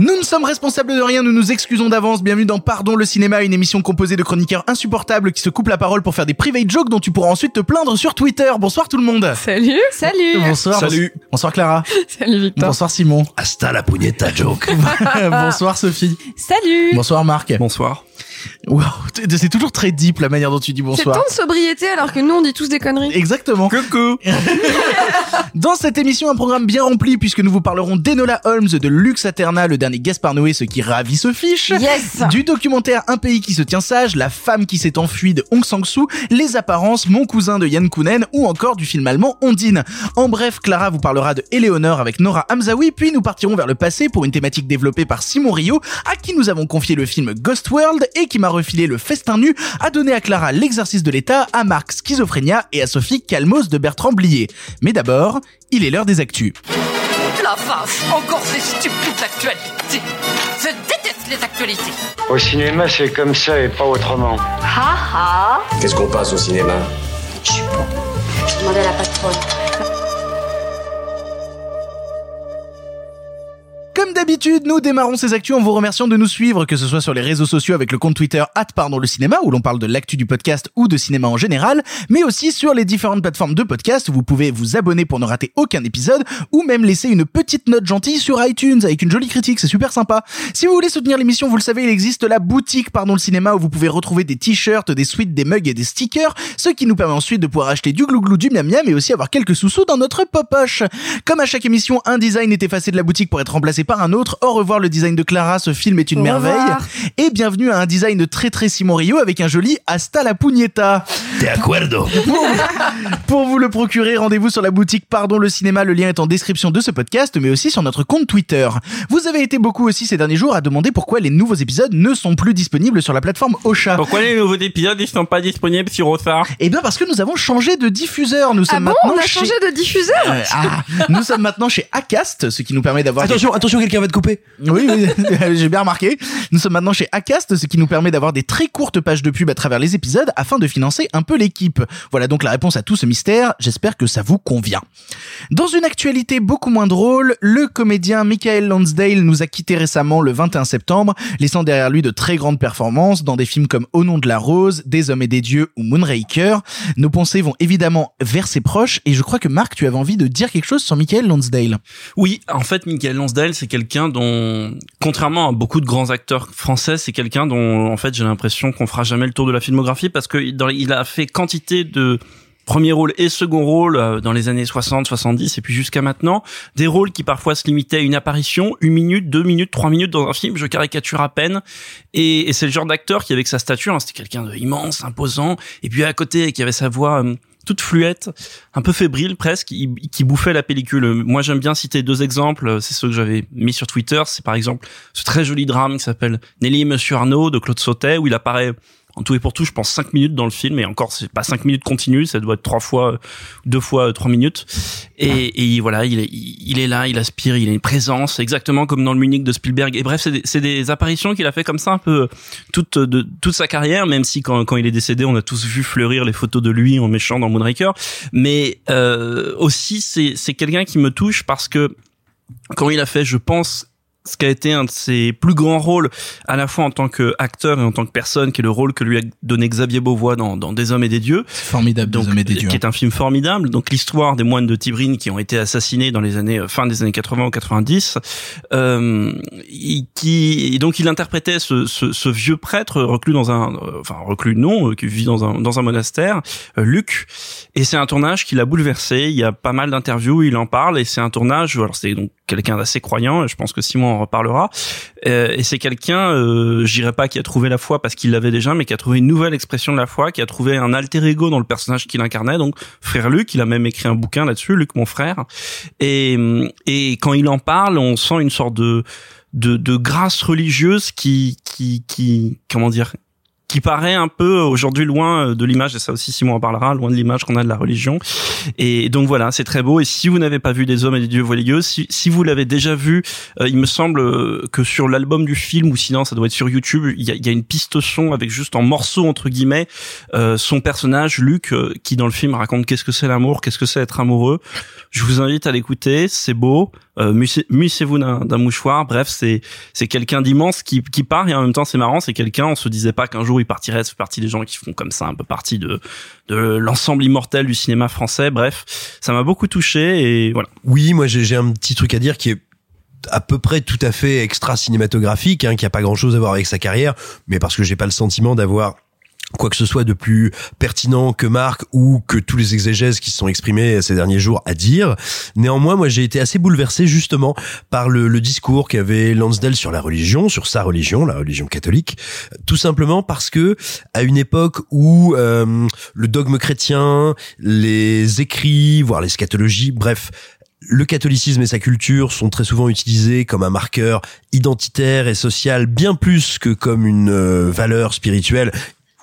Nous ne sommes responsables de rien, nous nous excusons d'avance. Bienvenue dans Pardon le cinéma, une émission composée de chroniqueurs insupportables qui se coupent la parole pour faire des private jokes dont tu pourras ensuite te plaindre sur Twitter. Bonsoir tout le monde. Salut Salut Bonsoir. Salut. Bonsoir Clara. Salut Victor Bonsoir Simon. Hasta la pugnetta joke Bonsoir Sophie. Salut Bonsoir Marc. Bonsoir. Wow, c'est toujours très deep la manière dont tu dis C'est bonsoir. tant de sobriété alors que nous on dit tous des conneries. Exactement. Coucou Dans cette émission, un programme bien rempli puisque nous vous parlerons d'Enola Holmes, de Lux Aterna, le dernier Gaspard Noé, ce qui ravit se fiche. Yes Du documentaire Un pays qui se tient sage, La femme qui s'est enfuie de Hong Sang-soo, Les apparences, Mon cousin de Yann Kounen ou encore du film allemand Ondine. En bref, Clara vous parlera de Éléonore avec Nora Hamzaoui, puis nous partirons vers le passé pour une thématique développée par Simon Rio, à qui nous avons confié le film Ghost World et qui m'a refilé le festin nu, a donné à Clara l'exercice de l'État, à Marc Schizophrénia et à Sophie Calmos de Bertrand Blier. Mais d'abord, il est l'heure des actus. La vache, encore ces stupides actualités. Je déteste les actualités. Au cinéma, c'est comme ça et pas autrement. Ha ha Qu'est-ce qu'on passe au cinéma? Je suis bon. Je demandais à la patronne. Comme d'habitude, nous démarrons ces actus en vous remerciant de nous suivre, que ce soit sur les réseaux sociaux avec le compte Twitter pardon le cinéma où l'on parle de l'actu du podcast ou de cinéma en général, mais aussi sur les différentes plateformes de podcast où vous pouvez vous abonner pour ne rater aucun épisode ou même laisser une petite note gentille sur iTunes avec une jolie critique, c'est super sympa. Si vous voulez soutenir l'émission, vous le savez, il existe la boutique pardon le cinéma où vous pouvez retrouver des t-shirts, des suites, des mugs et des stickers, ce qui nous permet ensuite de pouvoir acheter du glouglou, du miam miam et aussi avoir quelques sous-sous dans notre popoche. Comme à chaque émission, un design est effacé de la boutique pour être remplacé par un autre. Au revoir le design de Clara, ce film est une Au merveille. revoir. Et bienvenue à un design très très Simon Rio avec un joli Hasta la pugnetta. De acuerdo Pour vous le procurer, rendez-vous sur la boutique Pardon le cinéma, le lien est en description de ce podcast, mais aussi sur notre compte Twitter. Vous avez été beaucoup aussi ces derniers jours à demander pourquoi les nouveaux épisodes ne sont plus disponibles sur la plateforme Ocha. Pourquoi les nouveaux épisodes ils sont pas disponibles sur Ossar Eh bien parce que nous avons changé de diffuseur. Nous Ah sommes bon? Maintenant On a chez... changé de diffuseur? Euh, ah, nous sommes maintenant chez Acast, ce qui nous permet d'avoir des- Attention, attention, quelqu'un va te couper Oui, oui, j'ai bien remarqué. Nous sommes maintenant chez Acast, ce qui nous permet d'avoir des très courtes pages de pub à travers les épisodes afin de financer un peu l'équipe. Voilà donc la réponse à tout ce mystère. J'espère que ça vous convient. Dans une actualité beaucoup moins drôle, le comédien Michael Lonsdale nous a quitté récemment le 21 septembre, laissant derrière lui de très grandes performances dans des films comme Au nom de la rose, Des hommes et des dieux ou Moonraker. Nos pensées vont évidemment vers ses proches et je crois que Marc, tu avais envie de dire quelque chose sur Michael Lonsdale. Oui, en fait, Michael Lansdale, c'est quelqu'un dont, contrairement à beaucoup de grands acteurs français, c'est quelqu'un dont, en fait, j'ai l'impression qu'on fera jamais le tour de la filmographie parce que dans, il a fait quantité de premier rôle et second rôle euh, dans les années 60, 70 et puis jusqu'à maintenant, des rôles qui parfois se limitaient à une apparition, une minute, deux minutes, trois minutes dans un film, je caricature à peine. Et, c'est le genre d'acteur qui, avec sa stature, hein, c'était quelqu'un de immense, imposant, et puis à côté, qui avait sa voix euh, toute fluette, un peu fébrile presque, qui, bouffait la pellicule. Moi, j'aime bien citer deux exemples. C'est ceux que j'avais mis sur Twitter. C'est par exemple ce très joli drame qui s'appelle Nelly et Monsieur Arnaud de Claude Sautet, où il apparaît en tout et pour tout, je pense cinq minutes dans le film, et encore c'est pas cinq minutes continues, ça doit être trois fois, deux fois trois minutes. Et, et voilà, il est, il est là, il aspire, il a une présence, exactement comme dans le Munich de Spielberg. Et bref, c'est des, des apparitions qu'il a fait comme ça un peu toute de toute sa carrière, même si quand, quand il est décédé, on a tous vu fleurir les photos de lui en méchant dans Moonraker. Mais euh, aussi, c'est quelqu'un qui me touche parce que quand il a fait, je pense, ce qui a été un de ses plus grands rôles, à la fois en tant qu'acteur et en tant que personne, qui est le rôle que lui a donné Xavier Beauvois dans, dans Des Hommes et des Dieux. Formidable, Donc, Des hommes et des dieux. qui est un film formidable. Donc l'histoire des moines de Tibrine qui ont été assassinés dans les années euh, fin des années 80 ou 90, euh, et qui et donc il interprétait ce, ce, ce vieux prêtre reclus dans un, euh, enfin reclus non, euh, qui vit dans un dans un monastère, Luc. Et c'est un tournage qui l'a bouleversé. Il y a pas mal d'interviews où il en parle et c'est un tournage. Alors c'est donc quelqu'un d'assez croyant. Je pense que Simon en reparlera. Euh, et c'est quelqu'un, euh, je dirais pas qui a trouvé la foi parce qu'il l'avait déjà, mais qui a trouvé une nouvelle expression de la foi, qui a trouvé un alter ego dans le personnage qu'il incarnait. Donc frère Luc, il a même écrit un bouquin là-dessus, Luc mon frère. Et et quand il en parle, on sent une sorte de de, de grâce religieuse qui qui qui comment dire qui paraît un peu aujourd'hui loin euh, de l'image, et ça aussi Simon en parlera, loin de l'image qu'on a de la religion. Et donc voilà, c'est très beau. Et si vous n'avez pas vu des hommes et des dieux voiligueux, si, si vous l'avez déjà vu, euh, il me semble euh, que sur l'album du film, ou sinon ça doit être sur YouTube, il y a, y a une piste son avec juste en morceaux entre guillemets euh, son personnage Luc qui dans le film raconte qu'est-ce que c'est l'amour, qu'est-ce que c'est être amoureux. Je vous invite à l'écouter, c'est beau. Euh, Mussez-vous d'un mouchoir. Bref, c'est c'est quelqu'un d'immense qui qui part et en même temps c'est marrant, c'est quelqu'un. On se disait pas qu'un jour il partirait. Fait partie des gens qui font comme ça un peu partie de de l'ensemble immortel du cinéma français. Bref, ça m'a beaucoup touché et voilà. Oui, moi j'ai j'ai un petit truc à dire qui est à peu près tout à fait extra cinématographique, hein, qui a pas grand chose à voir avec sa carrière, mais parce que j'ai pas le sentiment d'avoir quoi que ce soit de plus pertinent que Marc ou que tous les exégèses qui se sont exprimés ces derniers jours à dire. Néanmoins, moi, j'ai été assez bouleversé justement par le, le discours qu'avait Lansdale sur la religion, sur sa religion, la religion catholique, tout simplement parce que à une époque où euh, le dogme chrétien, les écrits, voire l'eschatologie, bref, le catholicisme et sa culture sont très souvent utilisés comme un marqueur identitaire et social bien plus que comme une euh, valeur spirituelle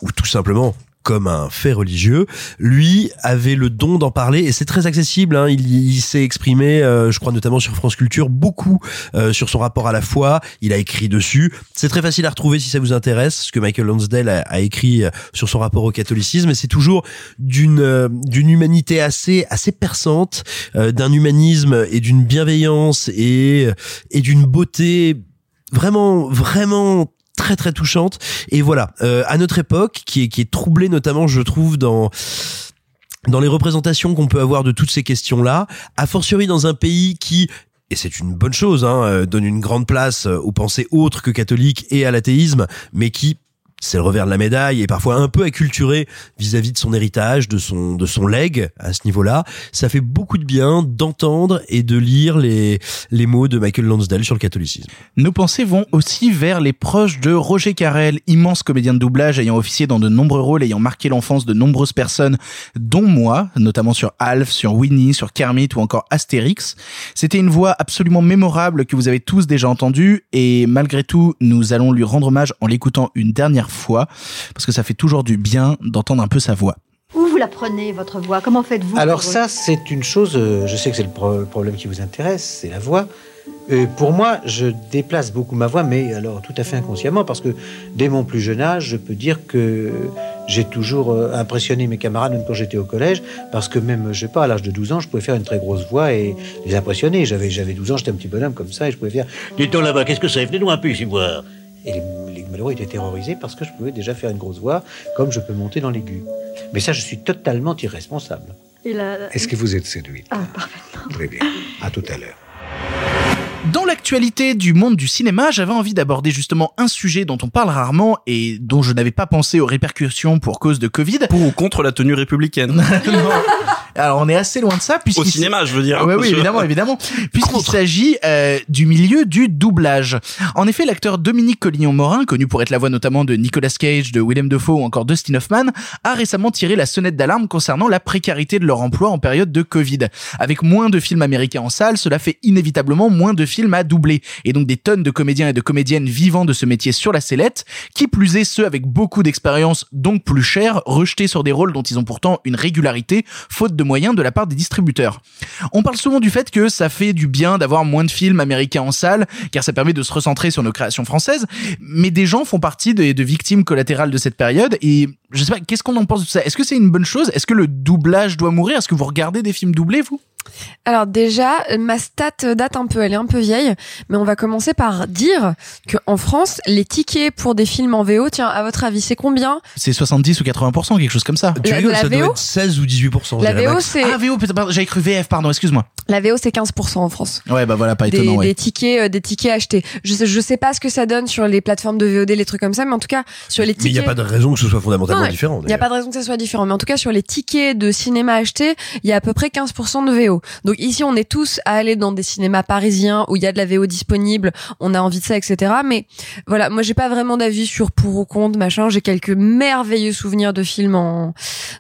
ou tout simplement comme un fait religieux, lui avait le don d'en parler et c'est très accessible. Hein. Il, s'est exprimé, euh, je crois notamment sur France Culture, beaucoup euh, sur son rapport à la foi. Il a écrit dessus. C'est très facile à retrouver si ça vous intéresse, ce que Michael Lonsdale a, a écrit euh, sur son rapport au catholicisme. Et c'est toujours d'une euh, d'une humanité assez assez perçante, euh, d'un humanisme et d'une bienveillance et et d'une beauté vraiment vraiment très très touchante. Et voilà. Euh, à notre époque qui est qui est troublée notamment je trouve dans dans les représentations qu'on peut avoir de toutes ces questions-là, a fortiori dans un pays qui et c'est une bonne chose, hein, euh, donne une grande place euh, aux pensées autres que catholiques et à l'athéisme, mais qui c'est le revers de la médaille et parfois un peu acculturé vis-à-vis de son héritage, de son de son legs à ce niveau-là. Ça fait beaucoup de bien d'entendre et de lire les les mots de Michael Lansdale sur le catholicisme. Nos pensées vont aussi vers les proches de Roger Carrel, immense comédien de doublage ayant officié dans de nombreux rôles ayant marqué l'enfance de nombreuses personnes, dont moi, notamment sur Alf, sur Winnie, sur Kermit ou encore Astérix. C'était une voix absolument mémorable que vous avez tous déjà entendue et malgré tout, nous allons lui rendre hommage en l'écoutant une dernière fois parce que ça fait toujours du bien d'entendre un peu sa voix. Où vous la prenez, votre voix? Comment faites-vous Alors ça, c'est une chose, euh, je sais que c'est le pro- problème qui vous intéresse, c'est la voix. Euh, pour moi, je déplace beaucoup ma voix, mais alors tout à fait inconsciemment, parce que dès mon plus jeune âge, je peux dire que j'ai toujours euh, impressionné mes camarades, même quand j'étais au collège, parce que même, je sais pas, à l'âge de 12 ans, je pouvais faire une très grosse voix et les impressionner. J'avais, j'avais 12 ans, j'étais un petit bonhomme comme ça, et je pouvais faire « Dites-donc là-bas, qu'est-ce que c'est? Venez-nous un peu ici voir !» Et les, les malheureux étaient terrorisés parce que je pouvais déjà faire une grosse voix, comme je peux monter dans l'aigu. Mais ça, je suis totalement irresponsable. Est-ce que vous êtes séduite Ah, parfaitement. Très bien. À tout à l'heure. Dans l'actualité du monde du cinéma, j'avais envie d'aborder justement un sujet dont on parle rarement et dont je n'avais pas pensé aux répercussions pour cause de Covid. Pour ou contre la tenue républicaine Non. Alors on est assez loin de ça puisqu'il Au cinéma, je veux dire. Ouais, oui, Parce que- évidemment, évidemment. Puisqu'il s'agit euh, du milieu du doublage. En effet, l'acteur Dominique Collignon-Morin, connu pour être la voix notamment de Nicolas Cage, de Willem Dafoe ou encore Dustin Hoffman, a récemment tiré la sonnette d'alarme concernant la précarité de leur emploi en période de Covid. Avec moins de films américains en salle, cela fait inévitablement moins de films à doubler. Et donc des tonnes de comédiens et de comédiennes vivant de ce métier sur la sellette, qui plus est ceux avec beaucoup d'expérience, donc plus chers, rejetés sur des rôles dont ils ont pourtant une régularité, faute de moyens de la part des distributeurs. On parle souvent du fait que ça fait du bien d'avoir moins de films américains en salle, car ça permet de se recentrer sur nos créations françaises, mais des gens font partie de, victimes collatérales de cette période, et je sais pas, qu'est-ce qu'on en pense de ça? Est-ce que c'est une bonne chose? Est-ce que le doublage doit mourir? Est-ce que vous regardez des films doublés, vous? Alors déjà, ma stat date un peu, elle est un peu vieille, mais on va commencer par dire que en France, les tickets pour des films en VO, tiens, à votre avis, c'est combien? C'est 70 ou 80%, quelque chose comme ça. Tu La- rigoles, la ça doit VO? être 16 ou 18%. je La VO, c'est Ah, VO, j'avais cru VF, pardon, excuse-moi. la VO, c'est 15% en France. Ouais, bah voilà, pas Des, étonnant, ouais. des tickets, euh, des tickets achetés. Je sais, je sais pas ce que ça donne sur les plateformes de VOD, les trucs comme ça, mais en tout cas sur les Mais il tickets. n'y a pas de raison que ce soit fondamentalement Non, différent. Il n'y a pas de raison que ça soit différent. Mais en tout cas, sur les tickets de cinéma achetés, il y a à peu près 15% de VO. Donc ici, on est tous à aller dans des cinémas parisiens où il y a de la VO disponible. On a envie de ça, etc. Mais voilà, moi, j'ai pas vraiment d'avis sur pour ou contre, machin. J'ai quelques merveilleux souvenirs de films en,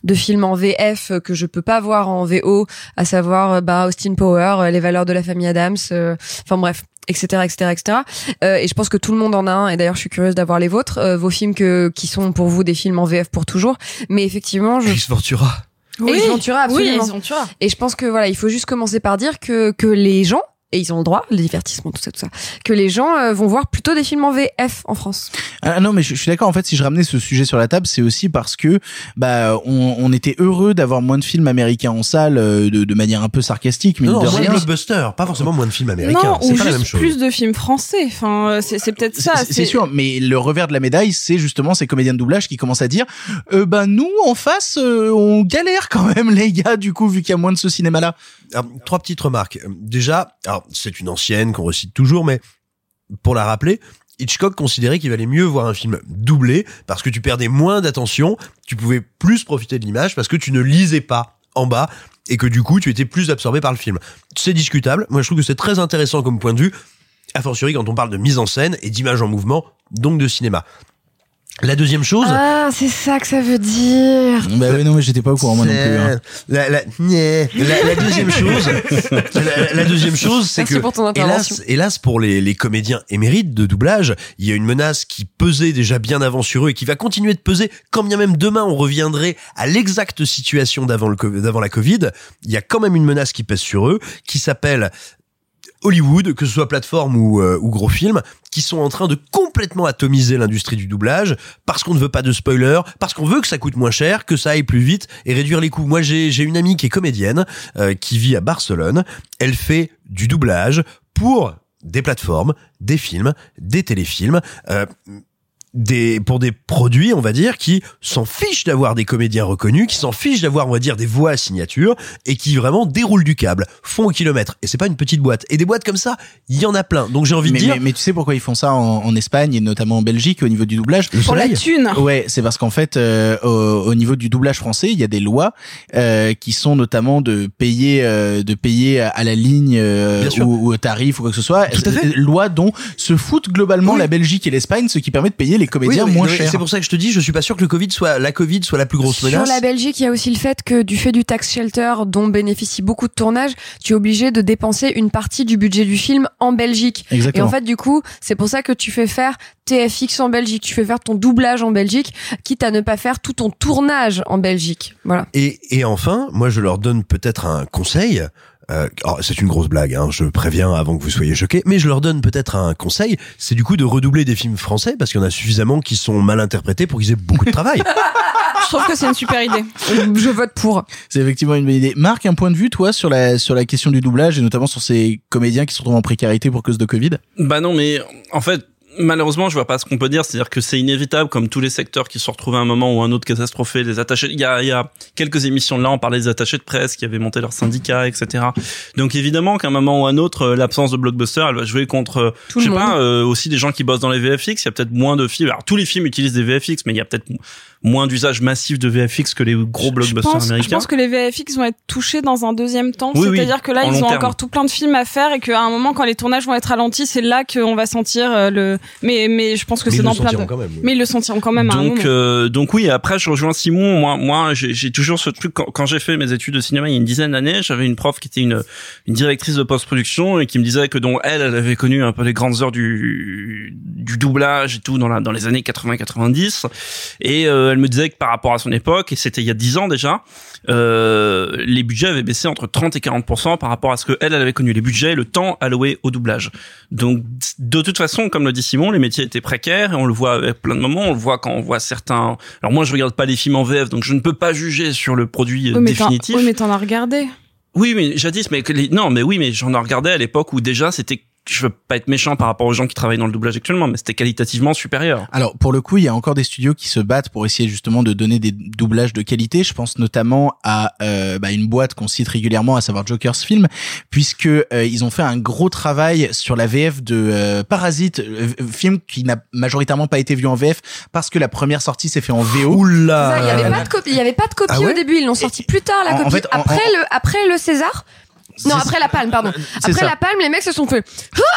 de films en VF que je peux pas voir en VO, à savoir, euh, bah, Austin Power, euh, Les valeurs de la famille Adams. euh, Enfin bref. etc etc etc Euh, et je pense que tout le monde en a un et d'ailleurs je suis curieuse d'avoir les vôtres euh, vos films que qui sont pour vous des films en VF pour toujours mais effectivement je Ace Ventura. Ventura, oui, absolument. Ventura. Et je pense que voilà, il faut juste commencer par dire que que les gens et ils ont le droit, le divertissement, tout ça, tout ça, que les gens euh, vont voir plutôt des films en VF en France. Ah non, mais je, je suis d'accord. En fait, si je ramenais ce sujet sur la table, c'est aussi parce que bah on, on était heureux d'avoir moins de films américains en salle euh, de, de manière un peu sarcastique, mais Non, de moins de rien. blockbusters, pas forcément moins de films américains. Non, C'est ou pas la même chose. plus de films français. Enfin, euh, c'est c'est peut-être ça. C'est- C'est sûr, mais le revers de la médaille, c'est justement ces comédiens de doublage qui commencent à dire, euh, bah nous en face, euh, on galère quand même les gars, du coup vu qu'il y a moins de ce cinéma-là. Alors, trois petites remarques. Déjà, alors c'est une ancienne qu'on recite toujours, mais pour la rappeler, Hitchcock considérait qu'il valait mieux voir un film doublé parce que tu perdais moins d'attention, tu pouvais plus profiter de l'image parce que tu ne lisais pas en bas et que du coup tu étais plus absorbé par le film. C'est discutable. Moi je trouve que c'est très intéressant comme point de vue, a fortiori quand on parle de mise en scène et d'image en mouvement, donc de cinéma. La deuxième chose. Ah, c'est ça que ça veut dire. Bah non, mais j'étais pas au courant moi non plus. hein. La, la, la, la deuxième chose, la, la deuxième chose, c'est Merci que pour ton intervention. hélas, hélas pour les, les comédiens émérites de doublage, il y a une menace qui pesait déjà bien avant sur eux et qui va continuer de peser quand bien même demain on reviendrait à l'exacte situation d'avant le d'avant la Covid. Il y a quand même une menace qui pèse sur eux, qui s'appelle Hollywood, que ce soit plateforme ou, euh, ou gros film, qui sont en train de complètement atomiser l'industrie du doublage parce qu'on ne veut pas de spoiler, parce qu'on veut que ça coûte moins cher, que ça aille plus vite et réduire les coûts. Moi, j'ai j'ai une amie qui est comédienne, euh, qui vit à Barcelone. Elle fait du doublage pour des plateformes, des films, des téléfilms. euh, des pour des produits on va dire qui s'en fichent d'avoir des comédiens reconnus qui s'en fichent d'avoir on va dire des voix à signature et qui vraiment déroulent du câble font au kilomètre et c'est pas une petite boîte et des boîtes comme ça il y en a plein donc j'ai envie Mais, de dire mais, mais tu sais pourquoi ils font ça en, en Espagne et notamment en Belgique au niveau du doublage? Pour la thune. Ouais, c'est parce qu'en fait, euh, au, au niveau du doublage français, il y a des lois euh, qui sont notamment de payer, euh, de payer à la ligne euh, ou, ou au tarif ou quoi que ce soit. Tout à fait. Loi dont se foutent globalement Oui. la Belgique et l'Espagne, ce qui permet de payer les Comédiens moins c'est pour ça que je te dis je suis pas sûr que le Covid soit la Covid soit la plus grosse Sur menace la Belgique, il y a aussi le fait que du fait du tax shelter dont bénéficient beaucoup de tournages, tu es obligé de dépenser une partie du budget du film en Belgique. Exactement. Et en fait, du coup, c'est pour ça que tu fais faire TFX en Belgique, tu fais faire ton doublage en Belgique, quitte à ne pas faire tout ton tournage en Belgique. Voilà. Et, et enfin, moi, je leur donne peut-être un conseil. Euh, alors, c'est une grosse blague, hein, je préviens avant que vous soyez choqués, mais je leur donne peut-être un conseil, c'est du coup de redoubler des films français, parce qu'il y en a suffisamment qui sont mal interprétés pour qu'ils aient beaucoup de travail. Je trouve que c'est une super idée. Je vote pour. C'est effectivement une bonne idée. Marc, un point de vue, toi, sur la sur la question du doublage et notamment sur ces comédiens qui se retrouvent en précarité pour cause de Covid? Bah non, mais en fait, malheureusement, je vois pas ce qu'on peut dire. C'est-à-dire que c'est inévitable, comme tous les secteurs qui se retrouvent à un moment ou un autre catastrophé, les attachés. Il y a, il y a quelques émissions de là, on parlait des attachés de presse qui avaient monté leur syndicat, etc. Donc évidemment qu'à un moment ou un autre, euh, l'absence de blockbuster, elle va jouer contre, euh, Tout je sais pas, euh, aussi des gens qui bossent dans les VFX. Il y a peut-être moins de films. Alors tous les films utilisent des VFX, mais il y a peut-être moins d'usage massif de VFX que les gros Je blockbusters je américains. pense que les VFX vont être touchés dans un deuxième temps. Oui, oui, C'est-à-dire que là, en ils ont terme. encore tout plein de films à faire et qu'à un moment, quand les tournages vont être ralentis, c'est là qu'on va sentir euh, le. Mais mais je pense que c'est dans le plein de. sentiront quand même, oui. Mais ils le sentiront quand même à un donc moment. euh, donc oui après je rejoins Simon moi moi j'ai j'ai toujours ce truc quand, quand j'ai fait mes études de cinéma il y a une dizaine d'années j'avais une prof qui était une une directrice de post-production et qui me disait que dont elle elle avait connu un peu les grandes heures du du doublage et tout dans la dans les années 80 90 et euh, elle me disait que par rapport à son époque et c'était il y a 10 ans déjà euh, les budgets avaient baissé entre 30 et 40 par rapport à ce que elle, elle avait connu. Les budgets et le temps alloué au doublage. Donc de toute façon comme le dit Simon les métiers étaient précaires et on le voit avec plein de moments. On le voit quand on voit certains alors moi je regarde pas les films en VF donc je ne peux pas juger sur le produit euh, Oui, définitif. oui, mais t'en as regardé. oui, mais jadis, mais les- non, mais oui, mais j'en ai regardé à l'époque où déjà c'était, je veux pas être méchant par rapport aux gens qui travaillent dans le doublage actuellement, mais c'était qualitativement supérieur. Alors pour le coup, il y a encore des studios qui se battent pour essayer justement de donner des doublages de qualité. Je pense notamment à euh, bah, une boîte qu'on cite régulièrement, à savoir Joker's Film, puisque euh, ils ont fait un gros travail sur la VF de euh, Parasite, euh, film qui n'a majoritairement pas été vu en VF parce que la première sortie s'est fait en VO. Oula il y avait pas de copie, il y avait pas de copie Ah ouais au début, ils l'ont sorti plus tard la en- en copie. fait, en- après en- le après le César. Non, après la Palme, pardon. Après ça. la Palme, les mecs se sont fait.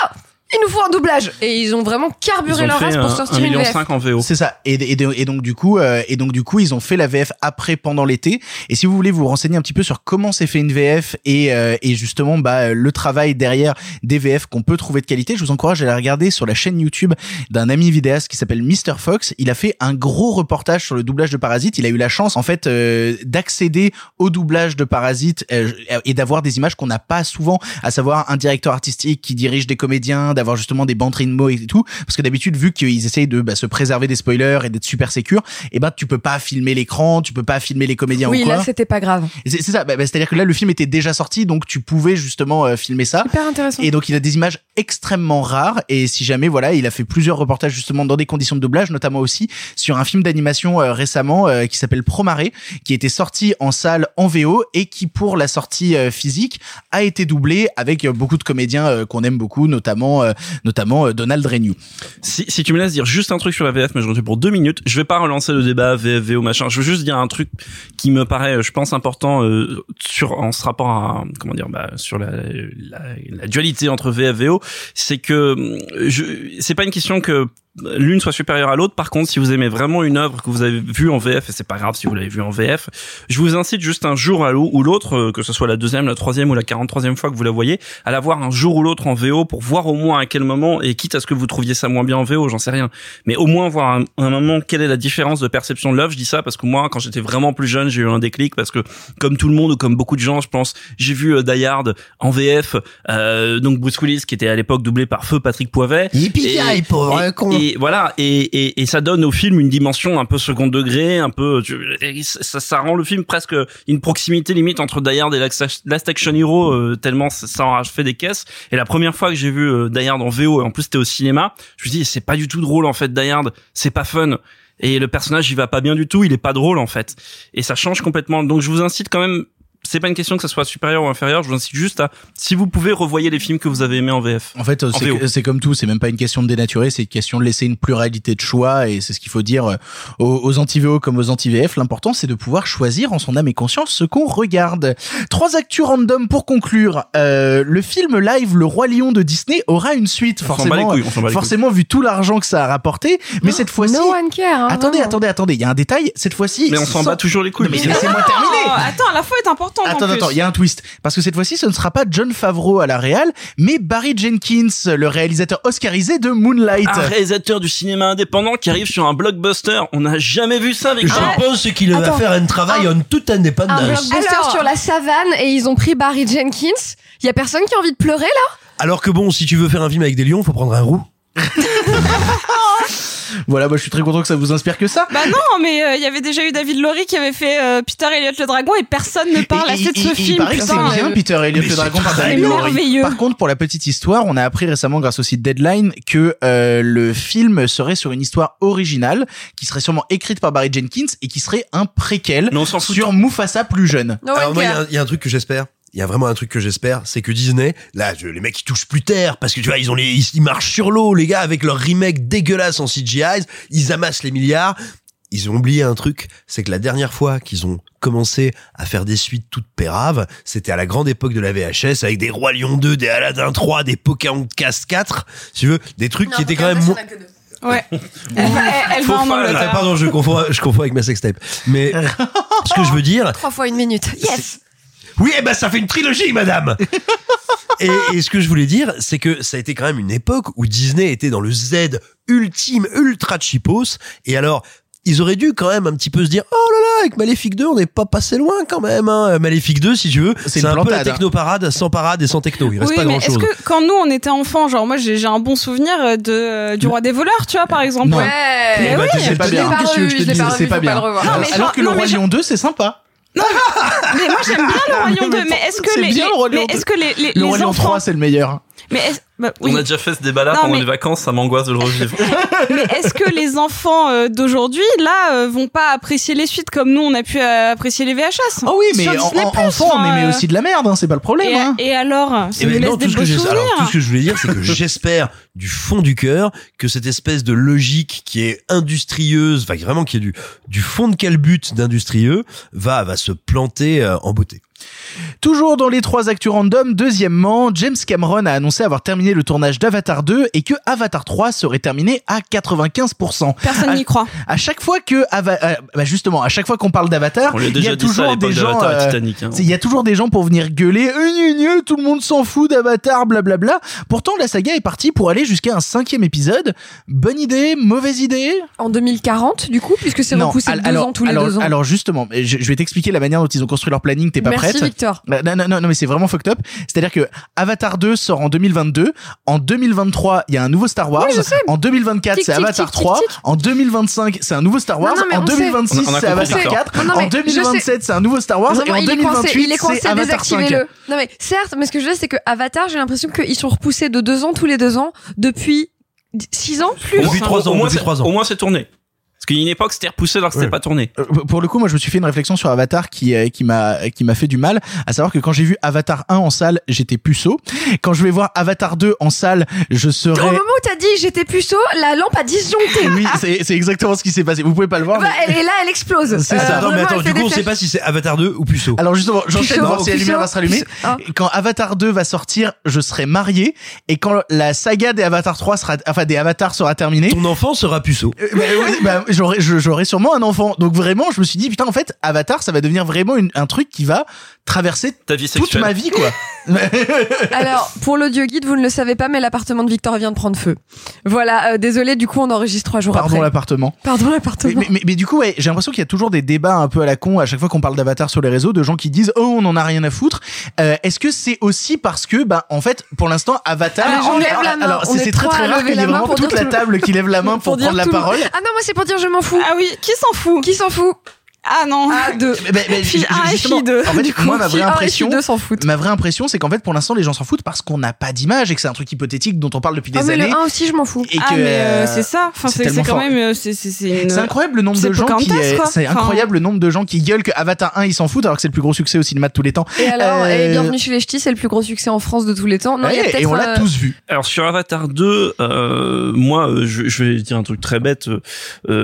Ah il nous faut un doublage. Et ils ont vraiment carburé leur race pour sortir une VF. en VO. C'est ça. Et, et, et donc du coup, euh, et donc du coup, ils ont fait la VF après pendant l'été. Et si vous voulez vous renseigner un petit peu sur comment s'est fait une VF et, euh, et justement bah le travail derrière des VF qu'on peut trouver de qualité, je vous encourage à aller regarder sur la chaîne YouTube d'un ami vidéaste qui s'appelle Mr Fox. Il a fait un gros reportage sur le doublage de Parasite. Il a eu la chance en fait euh, d'accéder au doublage de Parasite euh, et d'avoir des images qu'on n'a pas souvent, à savoir un directeur artistique qui dirige des comédiens, d'avoir justement des banderies de mots et tout. Parce que d'habitude, vu qu'ils essayent de bah, se préserver des spoilers et d'être super sécure, et ben tu peux pas filmer l'écran, tu peux pas filmer les comédiens Oui, ou quoi. là, c'était pas grave. C'est c'est ça. Bah, bah, C'est-à-dire que là, le film était déjà sorti, donc tu pouvais justement euh, filmer ça. Hyper intéressant. Et donc il a des images extrêmement rares. Et si jamais, voilà, il a fait plusieurs reportages justement dans des conditions de doublage, notamment aussi sur un film d'animation euh, récemment euh, qui s'appelle Promaré, qui était sorti en salle en VO et qui pour la sortie physique a été doublé avec beaucoup de comédiens qu'on aime beaucoup, notamment notamment euh, Donald Renew. Si, si tu me laisses dire juste un truc sur la VF, mais je retire pour deux minutes, je vais pas relancer le débat VF, VO, machin. Je veux juste dire un truc qui me paraît, je pense, important euh, sur en ce rapport à comment dire, bah, sur la, la, la dualité entre VF, VO, c'est que euh, c'est pas une question que l'une soit supérieure à l'autre. Par contre, si vous aimez vraiment une œuvre que vous avez vue en VF, et c'est pas grave si vous l'avez vue en VF, je vous incite juste un jour à ou l'autre, euh, que ce soit la deuxième, la troisième ou la 43e fois que vous la voyez, à la voir un jour ou l'autre en VO pour voir au moins à quel moment, et quitte à ce que vous trouviez ça moins bien en VO, j'en sais rien, mais au moins voir un, un moment quelle est la différence de perception de l'œuvre. Je dis ça parce que moi, quand j'étais vraiment plus jeune, j'ai eu un déclic parce que, comme tout le monde ou comme beaucoup de gens, je pense, j'ai vu euh, Die Hard en VF, euh, donc Bruce Willis qui était à l'époque doublé par feu Patrick Poivet. Yippee-ki-yay, pauvre et, con. Et voilà, et, et, et ça donne au film une dimension un peu second degré, un peu, ça, ça rend le film presque une proximité limite entre Die Hard et Last Action Hero, euh, tellement ça, en fait des caisses. Et la première fois que j'ai vu euh, Die Hard en VO, et en plus c'était au cinéma, je me suis dit c'est pas du tout drôle en fait Die Hard, c'est pas fun. Et le personnage il va pas bien du tout, il est pas drôle en fait. Et ça change complètement. Donc je vous incite quand même c'est pas une question que ça soit supérieur ou inférieur, je vous incite juste à, si vous pouvez, revoyer les films que vous avez aimés en VF. En fait, euh, c'est comme tout, c'est même pas une question de dénaturer, c'est une question de laisser une pluralité de choix et c'est ce qu'il faut dire euh, aux, aux anti-VO comme aux anti-VF. L'important, c'est de pouvoir choisir en son âme et conscience ce qu'on regarde. Trois actus random pour conclure. Euh, le film live Le Roi Lion de Disney aura une suite, On s'en bat les forcément, couilles, on s'en bat les forcément vu tout l'argent que ça a rapporté. Mais cette fois-ci, No one care. hein, attendez, attendez, attendez, il y a un détail. Cette fois-ci, Mais on s'en sans- bat toujours les couilles. Non, mais laissez-moi terminer. Attends, la fois est importante. En Attends, plus. attends, il y a un twist. Parce que cette fois-ci, ce ne sera pas John Favreau à la réal, mais Barry Jenkins, le réalisateur oscarisé de Moonlight. un réalisateur du cinéma indépendant qui arrive sur un blockbuster. On n'a jamais vu ça avec Je Jean. pense qu'il va faire un travail en toute Un indépendance. blockbuster Alors- sur la savane et ils ont pris Barry Jenkins. Il y a personne qui a envie de pleurer là? Alors que bon, si tu veux faire un film avec des lions, faut prendre un roux. Voilà, moi je suis très content que ça vous inspire que ça. Bah non, mais euh, il y avait déjà eu David Laurie qui avait fait euh, Peter Elliott le dragon et personne ne parle Et- assez de ce et- film. Il paraît que c'est bien, Peter le dragon par David. Par contre, pour la petite histoire, on a appris récemment grâce au site Deadline que euh, le film serait sur une histoire originale qui serait sûrement écrite par Barry Jenkins et qui serait un préquel Mais on s'en fout. sur Mufasa plus jeune. No Alors moi, y, il y a un truc que j'espère. Il y a vraiment un truc que j'espère, c'est que Disney, là, je- les mecs ils touchent plus terre parce que tu vois, ils ont les, ils, ils marchent sur l'eau, les gars, avec leur remake dégueulasse en CGI, ils amassent les milliards. Ils ont oublié un truc, c'est que la dernière fois qu'ils ont commencé à faire des suites toutes péraves, c'était à la grande époque de la VHS avec des Rois Lion 2, des Aladdin 3, des Pocahontas 4, si tu veux, des trucs qui étaient quand même Ouais. Elle, elle- va en Angleterre. pardon, je confonds, je confonds avec ma sextape. Mais ce que je veux dire, Trois fois une minute. Yes Oui, eh ben ça fait une trilogie, madame. et, et ce que je voulais dire, c'est que ça a été quand même une époque où Disney était dans le Z ultime, ultra cheapos. Et alors, ils auraient dû quand même un petit peu se dire, oh là là, avec Maléfique 2, on n'est pas passé loin quand même. Hein. Maléfique 2, si tu veux, C'est un peu la hein. technoparade, sans parade et sans techno. Il reste Oui, pas mais grand est-ce chose. que quand nous on était enfants, genre moi j'ai un bon souvenir euh, de euh, du roi des voleurs, tu vois par exemple. Non. Ouais Mais bah, oui, c'est pas bien. C'est pas bien. le revoir. Non, mais Alors genre- que le Roi Lion 2, c'est sympa. Mais moi j'aime bien le Lion 2, mais est-ce que les, bien le Roi mais Lion est-ce que les, les, Le les enfants 3, c'est le meilleur. Mais est-ce bah, oui. On a déjà fait ce débat-là pendant mais- les vacances, ça m'angoisse de le revivre. mais est-ce que les enfants euh, d'aujourd'hui là euh, vont pas apprécier les suites comme nous on a pu euh, apprécier les VHS Oh oui, mais en, en- enfant, on aimait euh, aussi de la merde, hein, c'est pas le problème. Et, hein. et alors, ça Eh nous ben laisse non, des tout ce, beaux que alors, tout ce que je voulais dire, c'est que j'espère du fond du cœur que cette espèce de logique qui est industrieuse, enfin vraiment qui est du, du fond de quel but d'industrieux, va, va se planter euh, en beauté. Toujours dans les trois actus random, deuxièmement, James Cameron a annoncé avoir terminé le tournage d'Avatar 2 et que Avatar 3 serait terminé à 95%. Personne n'y croit. À chaque fois que Ava- euh, bah justement, à chaque fois qu'on parle d'Avatar, il y a déjà dit ça à toujours l'époque des gens euh, Titanic. hein. Il y a toujours des gens pour venir gueuler, euh, tout le monde s'en fout d'Avatar, blablabla. Pourtant, la saga est partie pour aller jusqu'à un cinquième épisode. Bonne idée, mauvaise idée? En 2040, du coup, puisque c'est repoussé deux alors, ans tous les alors, deux ans. Alors justement, je, je vais t'expliquer la manière dont ils ont construit leur planning. T'es pas Merci Victor. Bah, Non, non, non, non, mais c'est vraiment fucked up. C'est-à-dire que Avatar 2 sort en 2022. En 2023, il y a un nouveau Star Wars. Oui. En 2024, Tic, c'est Avatar tic, tic, 3. tic. En 2025, c'est un nouveau Star Wars. Non, non, mais en on sait. 2026, On a- on a c'est Avatar d'accord. 4. Non, non, en mais je sais. 2027, c'est un nouveau Star Wars. Non, et en il est coincé, 2028, il est coincé, c'est Avatar 5. désactivez-le. Non mais certes, mais ce que je veux dire, c'est que Avatar, j'ai l'impression qu'ils sont repoussés de deux ans tous les deux ans depuis six ans plus. Au moins, Depuis trois ans, au moins, depuis c'est- trois ans. Au moins, c'est tourné. Parce qu'il y a une époque, c'était repoussé alors que c'était Ouais. pas tourné. Euh, Pour le coup, moi, je me suis fait une réflexion sur Avatar qui euh, qui m'a qui m'a fait du mal, à savoir que quand j'ai vu Avatar 1 en salle, j'étais puceau. Quand je vais voir Avatar 2 en salle, je Au serai moment où t'as dit j'étais puceau, la lampe a disjoncté. oui, c'est c'est exactement ce qui s'est passé. Vous pouvez pas le voir. Bah, mais- elle, et là, elle explose. C'est Euh, ça. non, mais attends, du coup, on sait pas si c'est Avatar 2 ou Puceau. Alors justement, j'enchaîne voir si la lumière va se rallumer. Ah. Quand Avatar 2 va sortir, je serai marié. Et quand la saga des Avatar 3 sera, enfin des Avatars sera terminée, Ton enfant sera Puceau. euh, bah, oui, bah, j'aurai, je- j'aurai sûrement un enfant. Donc vraiment, je me suis dit putain, en fait, Avatar, ça va devenir vraiment un truc qui va traverser Ta vie toute ma vie, quoi. Alors, pour l'audio guide, vous ne le savez pas, mais l'appartement de Victor vient de prendre feu. Voilà, euh, désolé, du coup, on enregistre trois jours Pardon après. l'appartement. Pardon Mais, l'appartement. mais, mais- mais du coup, ouais, j'ai l'impression qu'il y a toujours des débats un peu à la con à chaque fois qu'on parle d'Avatar sur les réseaux, de gens qui disent oh on en a rien à foutre. Euh, Est-ce que c'est aussi parce que bah en fait pour l'instant Avatar Ah, les gens lèvent la main. alors On c'est est c'est très très rare qu'il y ait la main vraiment pour toute dire la tout- table qui lève la main pour, dire prendre la parole. Ah non, moi c'est pour dire je m'en fous. Ah oui, qui s'en fout? Qui s'en fout? Ah non. Ah deux. Mais- mais- mais Fille ju- un et justement, fille deux. En fait, Du coup, moi, ma vraie impression, s'en foutent. ma vraie impression, c'est qu'en fait, pour l'instant, les gens s'en foutent parce qu'on n'a pas d'image et que c'est un truc hypothétique dont on parle depuis des Ah mais années. le 1 aussi, je m'en fous. Et ah que, mais euh, c'est ça. Enfin, c'est quand fort. même. euh, C'est une. Incroyable le nombre de gens qui, c'est incroyable le nombre de gens qui gueulent que Avatar 1 ils s'en foutent alors que c'est le plus gros succès au cinéma de tous les temps. Et alors, Euh, et bienvenue chez les ch'tis, c'est le plus gros succès en France de tous les temps. Non, il y a ouais, peut-être et on l'a euh, tous vu. Alors sur Avatar 2, euh, moi je, je vais dire un truc très bête.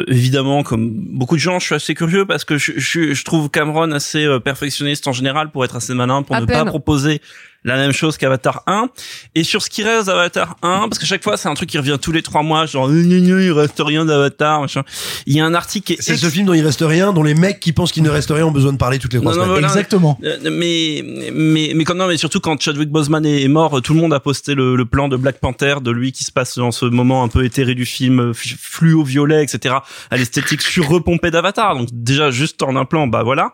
évidemment, comme beaucoup de gens, je suis assez curieux parce que je, je, je trouve Cameron assez euh, perfectionniste en général pour être assez malin, pour À ne peine. pas proposer la même chose qu'Avatar 1. Et sur ce qui reste d'Avatar 1, parce que chaque fois c'est un truc qui revient tous les trois mois, genre il reste rien d'Avatar, machin. Il y a un article qui est C'est ce film dont il reste rien, dont les mecs qui pensent qu'il ne reste rien ont besoin de parler toutes les trois Non, non, semaines. voilà. Exactement. Euh, mais mais mais quand non mais surtout quand Chadwick Boseman est, mort tout le monde a posté le, le plan de Black Panther de lui qui se passe dans ce moment un peu éthéré du film euh, f- fluo violet etc à l'esthétique sur repompée d'Avatar donc déjà juste en un plan bah voilà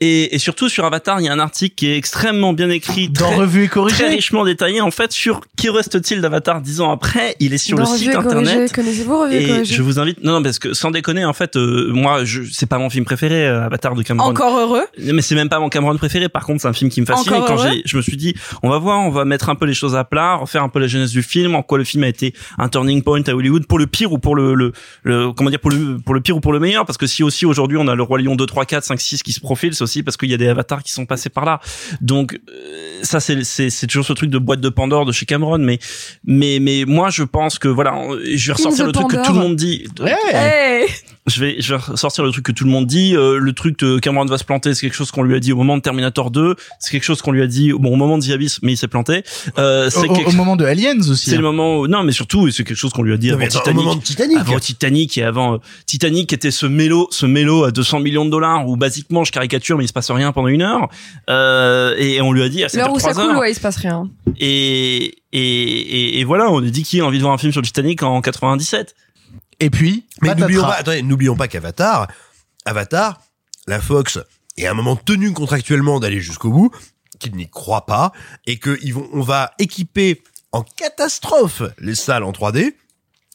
et, et surtout sur Avatar il y a un article qui est extrêmement bien écrit Dans très, Revue et très Corrigé. richement détaillé en fait sur qui reste-t-il d'Avatar dix ans après il est sur dans le site et Corrigé. internet Connaissez-vous Revue et et Corrigé je vous invite non non parce que sans déconner en fait euh, moi je c'est pas mon film préféré euh, Avatar de Cameron Encore heureux. mais c'est même pas mon Cameron préféré. Par contre, c'est un film qui me fascine. Encore Et quand j'ai, je me suis dit, on va voir, on va mettre un peu les choses à plat, refaire un peu la genèse du film, en quoi le film a été un turning point à Hollywood pour le pire ou pour le, le, le- comment dire, pour le, pour le pire ou pour le meilleur. Parce que si aussi aujourd'hui on a le roi lion 2, 3, 4, 5, 6 qui se profile, c'est aussi parce qu'il y a des avatars qui sont passés par là. Donc, euh, ça c'est, c'est, c'est toujours ce truc de boîte de Pandore de chez Cameron. Mais, mais, mais moi je pense que voilà, je vais ressortir the le truc que tout le monde dit. Hey Je vais, je vais sortir le truc que tout le monde dit. Euh, le truc de Cameron va se planter, c'est quelque chose qu'on lui a dit au moment de Terminator 2. C'est quelque chose qu'on lui a dit bon, au moment de The Abyss, mais il s'est planté. Euh, Au, c'est au- quelque- au moment de Aliens aussi. c'est le hein. moment où, non, mais surtout, c'est quelque chose qu'on lui a dit Non, avant attends, au Titanic. moment de Titanic. Avant Titanic et avant euh, Titanic était ce mélo, ce mélo à 200 millions de dollars où basiquement je caricature mais il se passe rien pendant une heure. Euh, et on lui a dit à 7 L'heure où ça 3 coule, ouais, il se passe rien. Et, et, et, et voilà, on a dit qui a envie de voir un film sur le Titanic en 97. Et puis, Mais n'oublions pas, attendez, n'oublions pas qu'Avatar, Avatar, la Fox est à un moment tenu contractuellement d'aller jusqu'au bout, qu'ils n'y croient pas, et que ils vont, on va équiper en catastrophe les salles en 3D,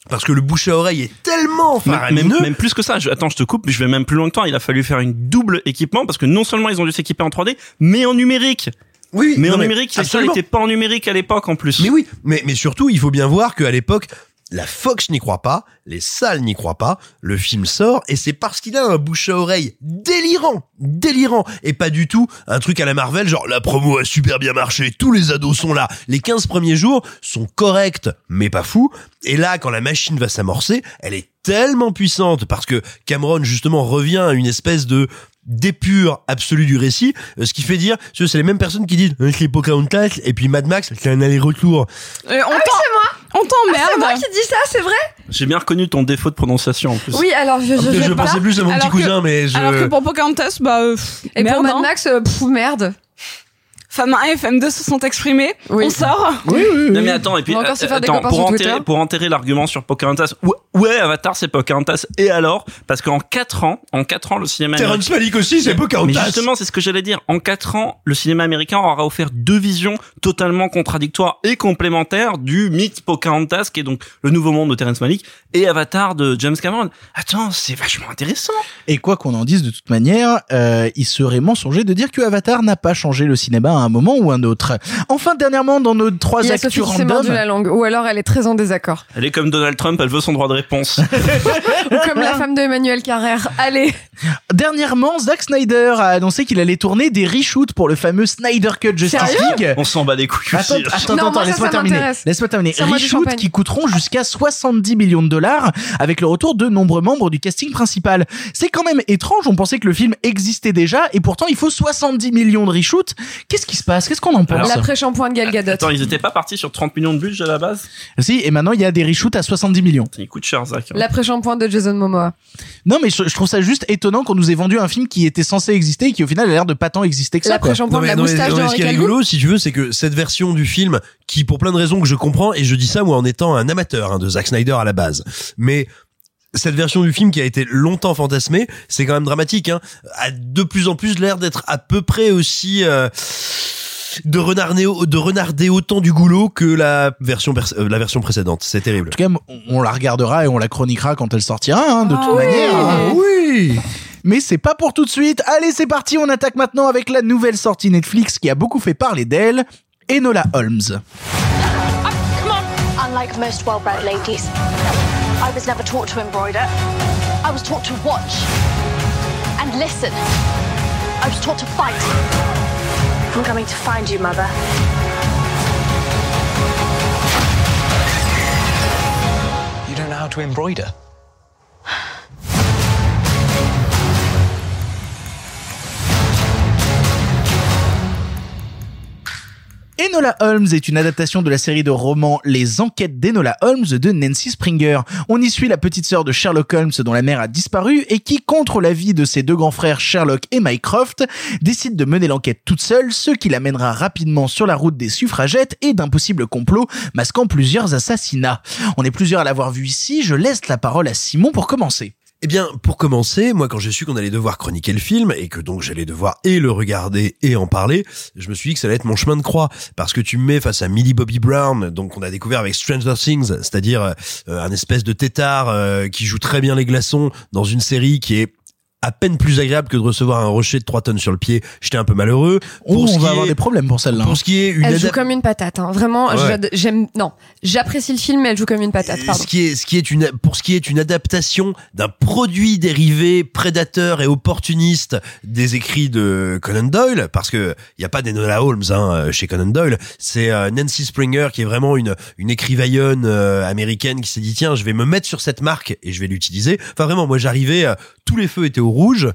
parce que le bouche à oreille est tellement même, faramineux. même plus que ça. Je, attends, je te coupe, mais je vais même plus loin que toi. Il a fallu faire une double équipement parce que non seulement ils ont dû s'équiper en 3D, mais en numérique. oui, Mais en numérique, les salles n'étaient pas en numérique à l'époque en plus. Mais oui, mais, mais surtout, il faut bien voir qu'à l'époque, la Fox n'y croit pas, les salles n'y croient pas, le film sort, et c'est parce qu'il a un bouche à oreille délirant, délirant, et pas du tout un truc à la Marvel, genre la promo a super bien marché, tous les ados sont là, les 15 premiers jours sont corrects, mais pas fous, et là, quand la machine va s'amorcer, elle est tellement puissante, parce que Cameron, justement, revient à une espèce de d'épure absolue du récit, euh, ce qui fait dire, c'est les mêmes personnes qui disent, euh, c'est Pocahontas, et puis Mad Max, c'est un aller-retour. Euh, on t'en- on Ah, t'emmerde. c'est moi qui dis ça, c'est vrai J'ai bien reconnu ton défaut de prononciation en plus. Oui, alors je, je, je je pensais plus à mon Alors petit que- cousin, mais je... Alors que pour Pocahontas, bah, euh, pff, Et merde, pour Mad hein. Max, euh, pff, merde. Femme 1 et Femme 2 se sont exprimés. Oui. On sort. Non mais attends, et puis On va encore se euh, faire des attends, copains pour, enterrer, pour enterrer l'argument sur Pocahontas, ouais, ouais, Avatar c'est Pocahontas, et alors? Parce qu'en 4 ans, en 4 ans, le cinéma Terrence américain... Malick aussi, c'est Mais Pocahontas. justement, c'est ce que j'allais dire. En 4 ans, le cinéma américain aura offert deux visions totalement contradictoires et complémentaires du mythe Pocahontas, qui est donc le nouveau monde de Terrence Malick, et Avatar de James Cameron. Attends, c'est vachement intéressant. Et quoi qu'on en dise, de toute manière, euh, il serait mensonger de dire que Avatar n'a pas changé le cinéma à un moment ou un autre. Enfin, dernièrement, dans nos trois Il y a actus Sophie qui s'est mordu random, la langue, ou alors elle est très en désaccord. Elle est comme Donald Trump, elle veut son droit de réponse. Ou comme la femme de Emmanuel Carrère. Allez, dernièrement, Zack Snyder a annoncé qu'il allait tourner des reshoots pour le fameux Snyder Cut Justice Sérieux League. On s'en bat les couilles Attends, aussi. attends, Non, attends, moi, ça, laisse-moi ça terminer. Laisse-moi terminer. Reshoots qui coûteront jusqu'à 70 millions de dollars avec le retour de nombreux membres du casting principal. C'est quand même étrange, on pensait que le film existait déjà et pourtant il faut 70 millions de reshoots. Qu'est-ce qui se passe? Qu'est-ce qu'on en pense? L'après-shampoing de Gal Gadot. Attends, ils étaient pas partis sur 30 millions de budget à la base? Si, et maintenant il y a des reshoots à 70 millions. Il coûte cher, Zach. hein. L'après-shampoing de Jason Momoa. Non mais je, je trouve ça juste étonnant qu'on nous ait vendu un film qui était censé exister et qui au final a l'air de pas tant exister que ça. L'après-shampoing de la moustache non, mais ce Henri qui est rigolo, si tu veux, c'est que cette version du film, qui pour plein de raisons que je comprends, et je dis ça moi en étant un amateur hein, de Zack Snyder à la base, mais cette version du film qui a été longtemps fantasmée, c'est quand même dramatique, hein, a de plus en plus l'air d'être à peu près aussi euh, de renarder, de renarder autant du goulot que la version euh, la version précédente. C'est terrible. En tout cas, on- la regardera et on la chroniquera quand elle sortira, hein, de Ah toute oui. manière. hein. Oui. Mais c'est pas pour tout de suite. Allez, c'est parti. On attaque maintenant avec la nouvelle sortie Netflix qui a beaucoup fait parler d'elle. Enola Holmes. Unlike most well bred ladies, I was never taught to embroider. I was taught to watch and listen. I was taught to fight. I'm coming to find you, Mother. You don't know how to embroider? Enola Holmes est une adaptation de la série de romans Les Enquêtes d'Enola Holmes de Nancy Springer. On y suit la petite sœur de Sherlock Holmes dont la mère a disparu et qui, contre l'avis de ses deux grands frères Sherlock et Mycroft, décide de mener l'enquête toute seule, ce qui l'amènera rapidement sur la route des suffragettes et d'un possible complot masquant plusieurs assassinats. On est plusieurs à l'avoir vu ici, je laisse la parole à Simon pour commencer. Eh bien, pour commencer, moi, quand j'ai su qu'on allait devoir chroniquer le film et que donc j'allais devoir et le regarder et en parler, je me suis dit que ça allait être mon chemin de croix. Parce que tu me mets face à Millie Bobby Brown, donc qu'on a découvert avec Stranger Things, c'est-à-dire euh, un espèce de tétard euh, qui joue très bien les glaçons dans une série qui est à peine plus agréable que de recevoir un rocher de 3 tonnes sur le pied. J'étais un peu malheureux. Oh, ce on va est- avoir des problèmes pour celle-là. Pour ce qui est une Elle joue comme une patate, hein. Vraiment, Ouais. j'aime, non. J'apprécie le film, mais elle joue comme une patate, pardon. ce qui est ce qui est une pour ce qui est une adaptation d'un produit dérivé prédateur et opportuniste des écrits de Conan Doyle parce que il y a pas d'Enola Holmes hein, chez Conan Doyle c'est euh, Nancy Springer qui est vraiment une une écrivaillonne euh, américaine qui s'est dit tiens je vais me mettre sur cette marque et je vais l'utiliser enfin vraiment moi j'arrivais euh, tous les feux étaient au rouge.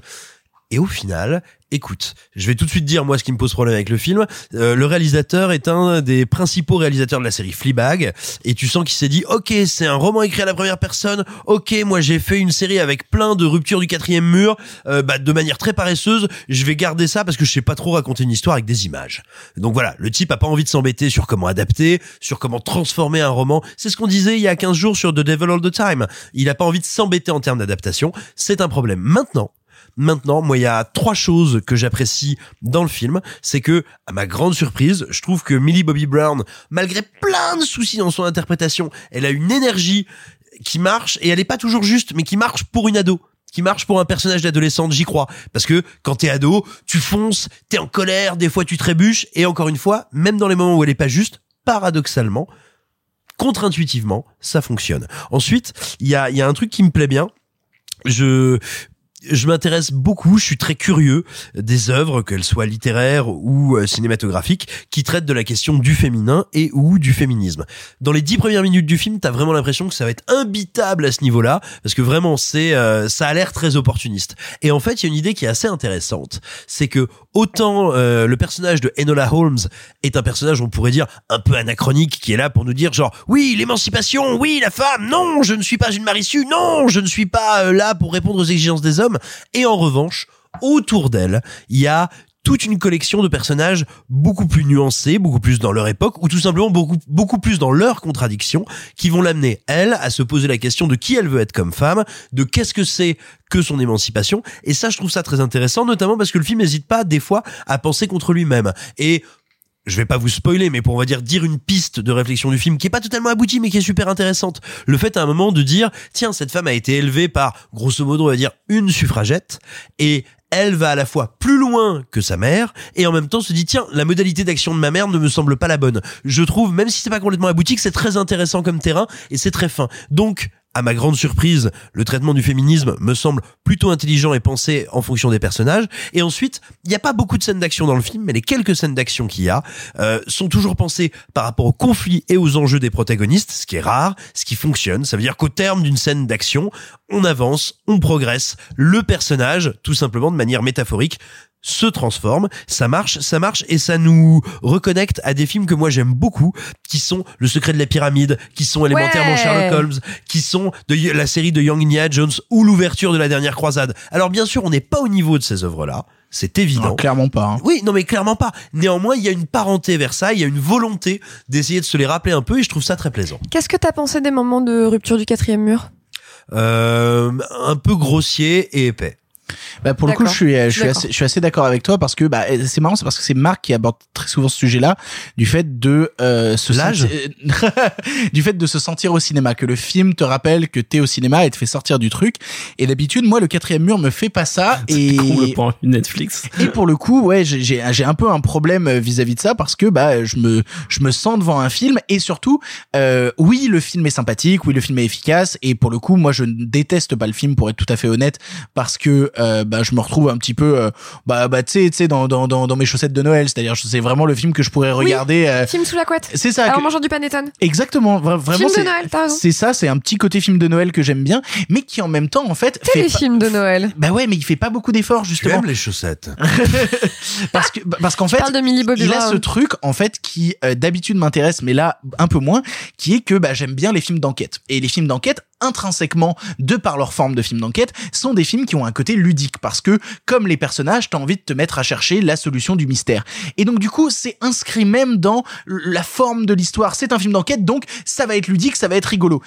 Et au final, écoute, je vais tout de suite dire moi ce qui me pose problème avec le film. Euh, le réalisateur est un des principaux réalisateurs de la série Fleabag et tu sens qu'il s'est dit ok c'est un roman écrit à la première personne. Ok moi j'ai fait une série avec plein de ruptures du quatrième mur, euh, bah, de manière très paresseuse. Je vais garder ça parce que je sais pas trop raconter une histoire avec des images. Donc voilà, le type a pas envie de s'embêter sur comment adapter, sur comment transformer un roman. C'est ce qu'on disait il y a 15 jours sur The Devil All the Time. Il a pas envie de s'embêter en termes d'adaptation. C'est un problème. Maintenant. Maintenant, moi, il y a trois choses que j'apprécie dans le film. C'est que, à ma grande surprise, je trouve que Millie Bobby Brown, malgré plein de soucis dans son interprétation, elle a une énergie qui marche et elle est pas toujours juste, mais qui marche pour une ado qui marche pour un personnage d'adolescente, j'y crois. Parce que quand t'es ado, tu fonces, t'es en colère, des fois tu trébuches, et encore une fois, même dans les moments où elle est pas juste, paradoxalement, contre-intuitivement, ça fonctionne. Ensuite, il y a, y a un truc qui me plaît bien. Je, je m'intéresse beaucoup, je suis très curieux des œuvres, qu'elles soient littéraires ou euh, cinématographiques, qui traitent de la question du féminin et ou du féminisme. Dans les dix premières minutes du film, t'as vraiment l'impression que ça va être imbitable à ce niveau-là, parce que vraiment, c'est, euh, ça a l'air très opportuniste. Et en fait, il y a une idée qui est assez intéressante, c'est que autant euh, le personnage de Enola Holmes est un personnage, on pourrait dire, un peu anachronique, qui est là pour nous dire genre, oui, l'émancipation, oui, la femme, non, je ne suis pas une Marisu, non, je ne suis pas euh, là pour répondre aux exigences des hommes. Et en revanche, autour d'elle, il y a toute une collection de personnages beaucoup plus nuancés, beaucoup plus dans leur époque, ou tout simplement beaucoup, beaucoup plus dans leurs contradictions, qui vont l'amener, elle, à se poser la question de qui elle veut être comme femme, de qu'est-ce que c'est que son émancipation. Et ça, je trouve ça très intéressant, notamment parce que le film n'hésite pas, des fois, à penser contre lui-même. Et je vais pas vous spoiler, mais pour on va dire dire une piste de réflexion du film qui est pas totalement aboutie, mais qui est super intéressante. Le fait à un moment de dire, tiens, cette femme a été élevée par, grosso modo, on va dire une suffragette, et elle va à la fois plus loin que sa mère et en même temps se dit tiens la modalité d'action de ma mère ne me semble pas la bonne. Je trouve même si c'est pas complètement abouti que c'est très intéressant comme terrain et c'est très fin. Donc à ma grande surprise, le traitement du féminisme me semble plutôt intelligent et pensé en fonction des personnages. Et ensuite, il n'y a pas beaucoup de scènes d'action dans le film, mais les quelques scènes d'action qu'il y a euh, sont toujours pensées par rapport aux conflits et aux enjeux des protagonistes, ce qui est rare, ce qui fonctionne. Ça veut dire qu'au terme d'une scène d'action, on avance, on progresse. Le personnage, tout simplement de manière métaphorique, se transforme, ça marche, ça marche et ça nous reconnecte à des films que moi j'aime beaucoup, qui sont Le secret de la pyramide, qui sont élémentairement Ouais. Sherlock Holmes, qui sont de la série de Young Indiana Jones ou l'ouverture de la dernière croisade. Alors bien sûr, on n'est pas au niveau de ces œuvres-là, c'est évident. Non, clairement pas. hein. Oui, non mais clairement pas. Néanmoins, il y a une parenté vers ça, il y a une volonté d'essayer de se les rappeler un peu et je trouve ça très plaisant. Qu'est-ce que t'as pensé des moments de rupture du quatrième mur? Euh, un peu grossier et épais. Bah pour le coup, je suis, euh, je suis assez, je suis assez d'accord avec toi parce que bah c'est marrant, c'est parce que c'est Marc qui aborde très souvent ce sujet-là, du fait de euh, se L'âge sentir- du fait de se sentir au cinéma, que le film te rappelle que t'es au cinéma et te fait sortir du truc. Et d'habitude, moi, le quatrième mur me fait pas ça. et une Netflix. et pour le coup, ouais, j'ai j'ai j'ai un peu un problème euh, vis-à-vis de ça parce que bah je me je me sens devant un film et surtout euh, oui le film est sympathique, oui le film est efficace et pour le coup moi je ne déteste pas le film pour être tout à fait honnête parce que euh, bah je me retrouve un petit peu euh, bah bah tu sais tu sais dans, dans dans dans mes chaussettes de Noël, c'est-à-dire c'est vraiment le film que je pourrais regarder. euh, Film sous la couette. c'est ça. Alors que- mangeant du panettone. Exactement, vra- vraiment Film de c'est Noël, t'as raison. c'est ça, c'est un petit côté film de Noël que j'aime bien, mais qui en même temps en fait fait pas- Téléfilm de Noël. Bah ouais, mais il fait pas beaucoup d'efforts justement aimes les chaussettes parce que parce qu'en fait parle de Millie Bobby il a ce truc en fait qui euh, d'habitude m'intéresse mais là un peu moins qui est que bah, j'aime bien les films d'enquête et les films d'enquête intrinsèquement de par leur forme de film d'enquête sont des films qui ont un côté ludique parce que comme les personnages t'as envie de te mettre à chercher la solution du mystère. Et donc du coup c'est inscrit même dans la forme de l'histoire. C'est un film d'enquête donc ça va être ludique ça va être rigolo.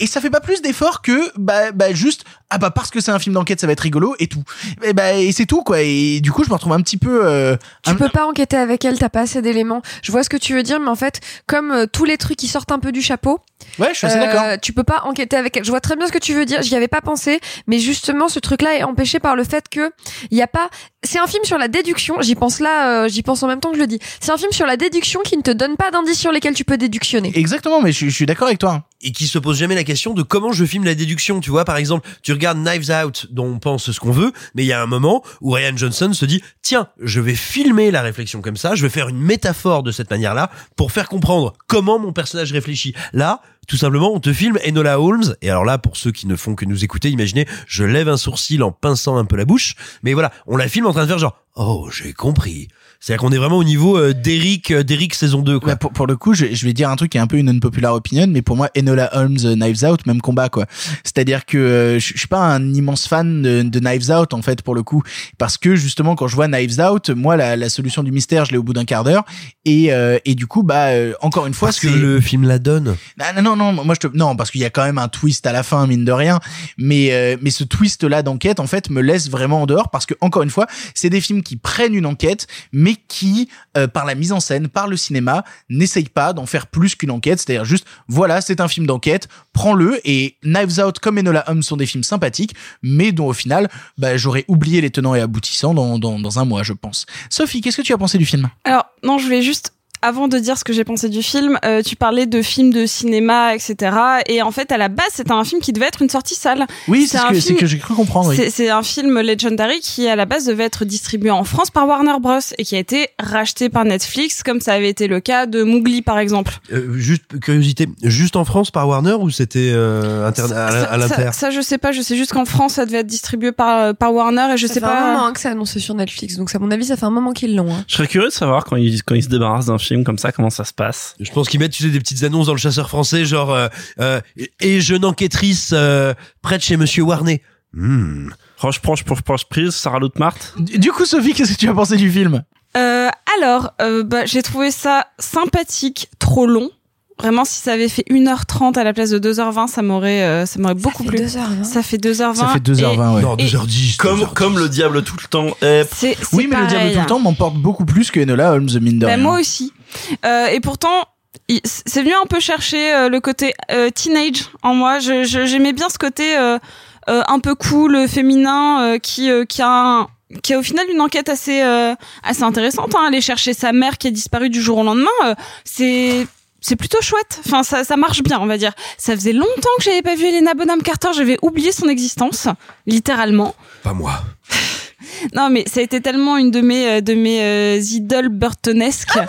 Et ça fait pas plus d'efforts que bah, bah juste ah bah parce que c'est un film d'enquête ça va être rigolo et tout et bah et c'est tout quoi et du coup je me retrouve un petit peu euh, Tu un- peux pas enquêter avec elle, t'as pas assez d'éléments. Je vois ce que tu veux dire, mais en fait, comme euh, tous les trucs qui sortent un peu du chapeau, ouais je suis assez euh, d'accord tu peux pas enquêter avec elle. Je vois très bien ce que tu veux dire. J'y avais pas pensé, mais justement, ce truc-là est empêché par le fait que il y a pas. C'est un film sur la déduction. J'y pense là, euh, j'y pense en même temps que je le dis. C'est un film sur la déduction qui ne te donne pas d'indices sur lesquels tu peux déductionner. exactement mais je, suis- je suis d'accord avec toi et qui se pose jamais la question de comment je filme la déduction. Tu vois, par exemple, tu regardes Knives Out, dont on pense ce qu'on veut, mais il y a un moment où Ryan Johnson se dit, tiens, je vais filmer la réflexion comme ça, je vais faire une métaphore de cette manière-là pour faire comprendre comment mon personnage réfléchit. Là, tout simplement, on te filme Enola Holmes, et alors là, pour ceux qui ne font que nous écouter, imaginez, je lève un sourcil en pinçant un peu la bouche, mais voilà, on la filme en train de faire genre, oh, j'ai compris. C'est-à-dire qu'on est vraiment au niveau euh, d'Eric, euh, d'Eric saison 2, quoi. Bah, pour, pour le coup, je, je vais dire un truc qui est un peu une unpopular opinion, mais pour moi, Enola Holmes, euh, Knives Out, même combat, quoi. C'est-à-dire que euh, je, je suis pas un immense fan de, de Knives Out, en fait, pour le coup, parce que justement, quand je vois Knives Out, moi, la, la solution du mystère, je l'ai au bout d'un quart d'heure, et euh, et du coup, bah, euh, encore une fois, Parce que le film la donne. Ah, non, non, non, moi je te, non, parce qu'il y a quand même un twist à la fin, mine de rien. Mais, euh, mais ce twist-là d'enquête, en fait, me laisse vraiment en dehors parce que, encore une fois, c'est des films qui prennent une enquête, mais qui, euh, par la mise en scène, par le cinéma, n'essayent pas d'en faire plus qu'une enquête. C'est-à-dire juste, voilà, c'est un film d'enquête, prends-le. Et Knives Out comme Enola Holmes sont des films sympathiques, mais dont au final, bah, j'aurais oublié les tenants et aboutissants dans, dans, un mois, je pense. Sophie, qu'est-ce que tu as pensé du film? Alors, non, je voulais juste avant de dire ce que j'ai pensé du film, euh, tu parlais de films de cinéma, etc. Et en fait, à la base, c'était un film qui devait être une sortie salle. Oui, c'est ce film- c'est que j'ai cru comprendre. oui. C'est un film Legendary qui, à la base, devait être distribué en France par Warner Bros. et qui a été racheté par Netflix, comme ça avait été le cas de Mowgli, par exemple. Euh, juste curiosité, juste en France par Warner ou c'était euh, interne à, à ça, l'inter ça, ça, je sais pas, je sais juste qu'en France, ça devait être distribué par, par Warner et je Ça sais fait un pas. moment hein, que c'est annoncé sur Netflix, donc à mon avis, ça fait un moment qu'ils l'ont. hein. Je serais curieux de savoir quand ils, quand ils se débarrassent d'un film comme ça, comment ça se passe? Je pense qu'ils mettent tu sais des petites annonces dans le chasseur français genre euh, euh, et jeune enquêtrice euh, près de chez Monsieur Warnet. Hmm. Proche, proche, proche, proche prise, Sarah Lutmart. Du coup, Sophie, qu'est-ce que tu as pensé du film? Euh, alors, euh, bah, j'ai trouvé ça sympathique, trop long. Vraiment, si ça avait fait 1h30 à la place de 2h20, ça m'aurait, euh, ça m'aurait beaucoup plu. 2h20. Ça fait 2h20. Ça fait 2h20, ouais. Non, et- 2h10. Comme, comme le diable tout le temps. Eh, C'est, c'est Oui, mais le diable tout le temps m'emporte beaucoup plus que Enola Holmes, mine de Bah, rien. moi aussi. Euh, et pourtant, c'est venu un peu chercher euh, le côté euh, teenage en moi. J'aimais bien ce côté un peu cool, féminin, qui, a au final une enquête assez intéressante. Hein. Aller chercher sa mère qui a disparu du jour au lendemain, c'est c'est plutôt chouette. Enfin, ça, ça marche bien, on va dire. Ça faisait longtemps que j'avais pas vu Elena Bonham Carter. J'avais oublié son existence, littéralement. Pas moi. Non, mais ça a été tellement une de mes euh, de mes euh, idoles burtonesques. Bah,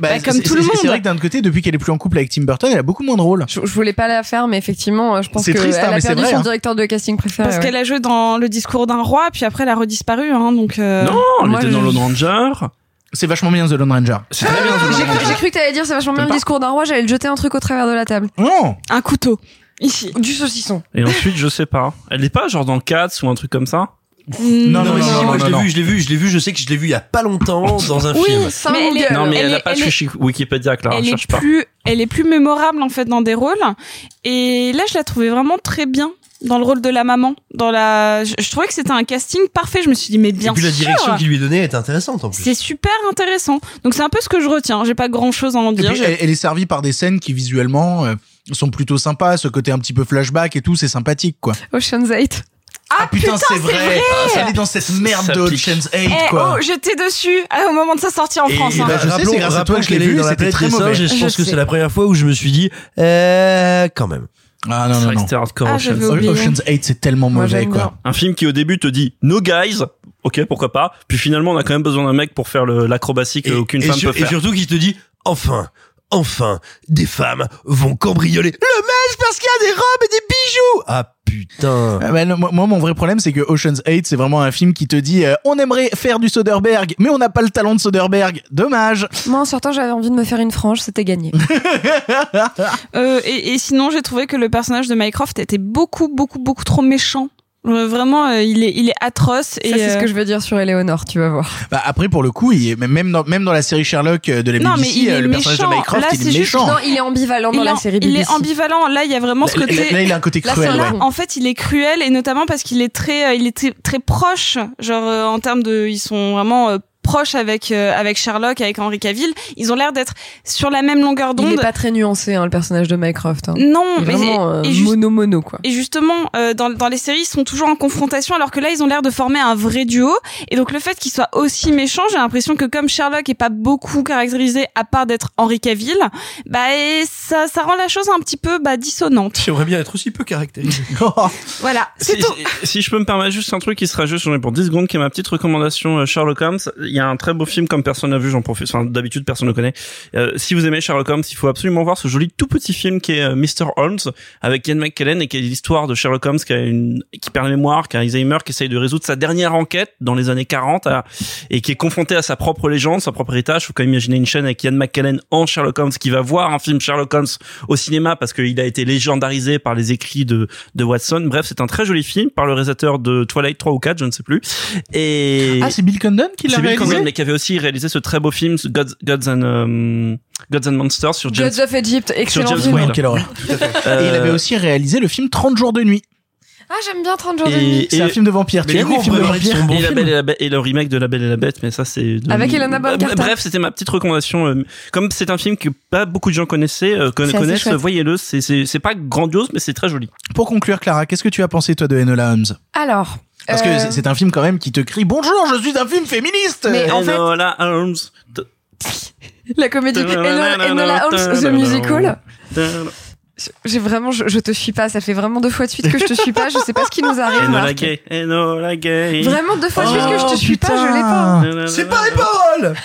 Bah, comme tout le c'est- C'est monde. vrai que d'un autre côté, depuis qu'elle est plus en couple avec Tim Burton, elle a beaucoup moins de rôles. Je, je voulais pas la faire, mais effectivement, euh, je pense C'est que triste, hein, elle a perdu vrai, son hein. directeur de casting préféré. Parce ouais. qu'elle a joué dans le discours d'un roi, puis après elle a redisparu, hein, donc. euh, non, elle moi, était dans je- Lone Ranger. C'est vachement bien The Lone Ranger. C'est très bien, The Lone J'ai cru, Ranger. j'ai cru que t'allais dire c'est vachement bien le discours d'un roi, j'allais le jeter un truc au travers de la table. Non Un couteau. Ici. Du saucisson. Et ensuite, je sais pas. Elle est pas genre dans Cats ou un truc comme ça? Non, Non, non, mais non, si, moi je l'ai vu, je l'ai vu, je l'ai vu, je sais que je l'ai vu il y a pas longtemps dans un Oui, film. mais elle est, Non, mais elle, elle a est- pas elle de est- fichier Wikipédia, Clara, elle est cherche pas. plus, elle est plus mémorable en fait dans des rôles. Et là, je la trouvais vraiment très bien dans le rôle de la maman. Dans la, je, je trouvais que c'était un casting parfait. Je me suis dit mais bien Et puis la sûr. direction qu'il lui est donnée est intéressante en plus. C'est super intéressant. Donc c'est un peu ce que je retiens. J'ai pas grand chose à en Et dire. puis, J'ai- elle, elle est servie par des scènes qui visuellement euh, sont plutôt sympas. Ce côté un petit peu flashback et tout, c'est sympathique, quoi. Ocean's 8. Ah, putain, c'est vrai. Elle est dans cette merde Ça de pique. Ocean's 8, Eh, quoi. oh, j'étais dessus ah, au moment de sa sortie en Et, France. et hein. bah, je sais, rappelons, c'est grâce à toi que je l'ai vu, c'était très mauvais. et je Je pense que c'est la première fois où je me suis dit, euh, quand même. Ah non, non, vrai que non. c'était hardcore Ah, Ocean's. j'avais oublié. Ocean's 8, c'est tellement mauvais, quoi. Un film qui au début te dit No guys, ok pourquoi pas. Puis finalement on a quand même besoin d'un mec pour faire l'acrobatie Et, qu'aucune et femme sur- peut et faire. surtout qui te dit, enfin, enfin, des femmes vont cambrioler le mec parce qu'il y a des robes et des bijoux. Ah putain. Ah bah non, moi, moi, mon vrai problème, c'est que Ocean's 8, c'est vraiment un film qui te dit euh, on aimerait faire du Soderbergh, mais on n'a pas le talent de Soderbergh. Dommage. Moi, en sortant, j'avais envie de me faire une frange, c'était gagné. Euh, et, et sinon, j'ai trouvé que le personnage de Mycroft était beaucoup, beaucoup, beaucoup trop méchant. Euh, vraiment, euh, il est, il est atroce. Et Ça, c'est ce euh, que je veux dire sur Eleonore, tu vas voir. Bah après, pour le coup, il est, même dans, même dans la série Sherlock euh, de la Non, mais il euh, est le personnage méchant. de Mycroft, Là, il c'est est juste-. Non, il est ambivalent dans il la est- série Il BBC. est ambivalent. Là, il y a vraiment ce Là, côté. là, il a un côté cruel. Là, ouais. en fait, il est cruel et notamment parce qu'il est très, euh, il est très, très proche. Genre euh, en termes de, ils sont vraiment proches avec euh, avec Sherlock, avec Henry Cavill. Ils ont l'air d'être sur la même longueur Il est d'onde. pas très nuancé, hein, le personnage de Mycroft. Hein. Non, Il est mais vraiment euh, et juste- mono mono quoi. Et justement, euh, dans, dans les séries, ils sont toujours en confrontation, alors que là, ils ont l'air de former un vrai duo. Et donc, le fait qu'ils soient aussi méchants, j'ai l'impression que comme Sherlock est pas beaucoup caractérisé, à part d'être Henry Cavill, bah, et ça, ça rend la chose un petit peu bah, dissonante. J'aimerais bien être aussi peu caractérisé. Voilà, c'est Si, tout. si- si je peux me permettre juste un truc qui sera juste, j'en ai pour 10 secondes, qui est ma petite recommandation euh, Sherlock Holmes. Il y a un très beau film comme personne n'a vu, j'en profite. Enfin, d'habitude, personne ne connaît. Euh, si vous aimez Sherlock Holmes, il faut absolument voir ce joli tout petit film qui est euh, Mr. Holmes avec Ian McKellen et qui est l'histoire de Sherlock Holmes qui a une, qui perd la mémoire, qui a Alzheimer, qui essaye de résoudre sa dernière enquête dans les années 40 à- et qui est confronté à sa propre légende, sa propre héritage. Faut quand même imaginer une chaîne avec Ian McKellen en Sherlock Holmes qui va voir un film Sherlock Holmes au cinéma parce qu'il a été légendarisé par les écrits de, de Watson. Bref, c'est un très joli film par le réalisateur de Twilight 3 ou 4, je ne sais plus. Et Ah, c'est Bill Condon qui l'a réalisé Condon, mais qui avait aussi réalisé ce très beau film Gods, Gods and euh, Gods and Monsters sur James. Gods of Egypt, excellent James film. Whale. Quelle horreur. Euh, Et il avait aussi réalisé le film 30 jours de nuit. Ah, j'aime bien 30 jours de Et- nuit. C'est un film de vampire. Mais Tu aimes les films de vampire et, la. Belle et, la et le remake de La Belle et la Bête, mais ça c'est de- Avec Helena Bonham Carter. Bref, c'était ma petite recommandation. euh, Comme c'est un film que pas beaucoup de gens connaissaient, euh, connaissent, voyez-le. C'est c'est c'est pas grandiose, mais c'est très joli. Pour conclure, Clara, qu'est-ce que tu as pensé, toi, de Enola Holmes? Alors. Parce euh, que c'est- c'est un film quand même qui te crie Bonjour, je suis un film féministe Mais en fait- Enola Holmes. La comédie Enola, Enola Holmes The Musical. J'ai vraiment, je, je te suis pas. Ça fait vraiment deux fois de suite que je te suis pas. Je sais pas ce qui nous arrive. Enola. Gay, Enola Gay. Vraiment deux fois de suite que je te Oh, suis pas. Je l'ai pas. C'est pas les paroles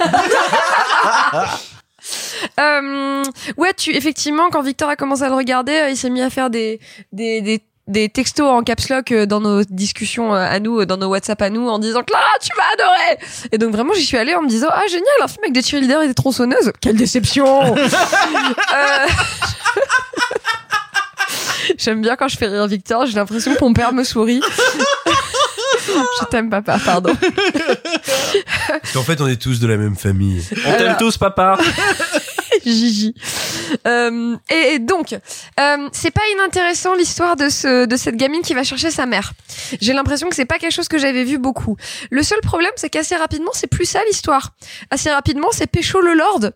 Euh, ouais, tu effectivement quand Victor a commencé à le regarder, euh, il s'est mis à faire des des des des textos en caps lock euh, dans nos discussions euh, à nous, euh, dans nos WhatsApp à nous, en disant Clara, tu vas adorer. Et donc vraiment, j'y suis allée en me disant ah génial, un film avec des cheerleaders et des tronçonneuses. Quelle déception. Euh, J'aime bien quand je fais rire Victor. J'ai l'impression que mon père me sourit. je t'aime papa, pardon. Parce qu'en fait, on est tous de la même famille. On t'aime tous, papa. Gigi. Euh, et, et donc, euh, c'est pas inintéressant l'histoire de ce de cette gamine qui va chercher sa mère. J'ai l'impression que c'est pas quelque chose que j'avais vu beaucoup. Le seul problème, c'est qu'assez rapidement, c'est plus ça l'histoire. Assez rapidement, c'est Pécho le Lord.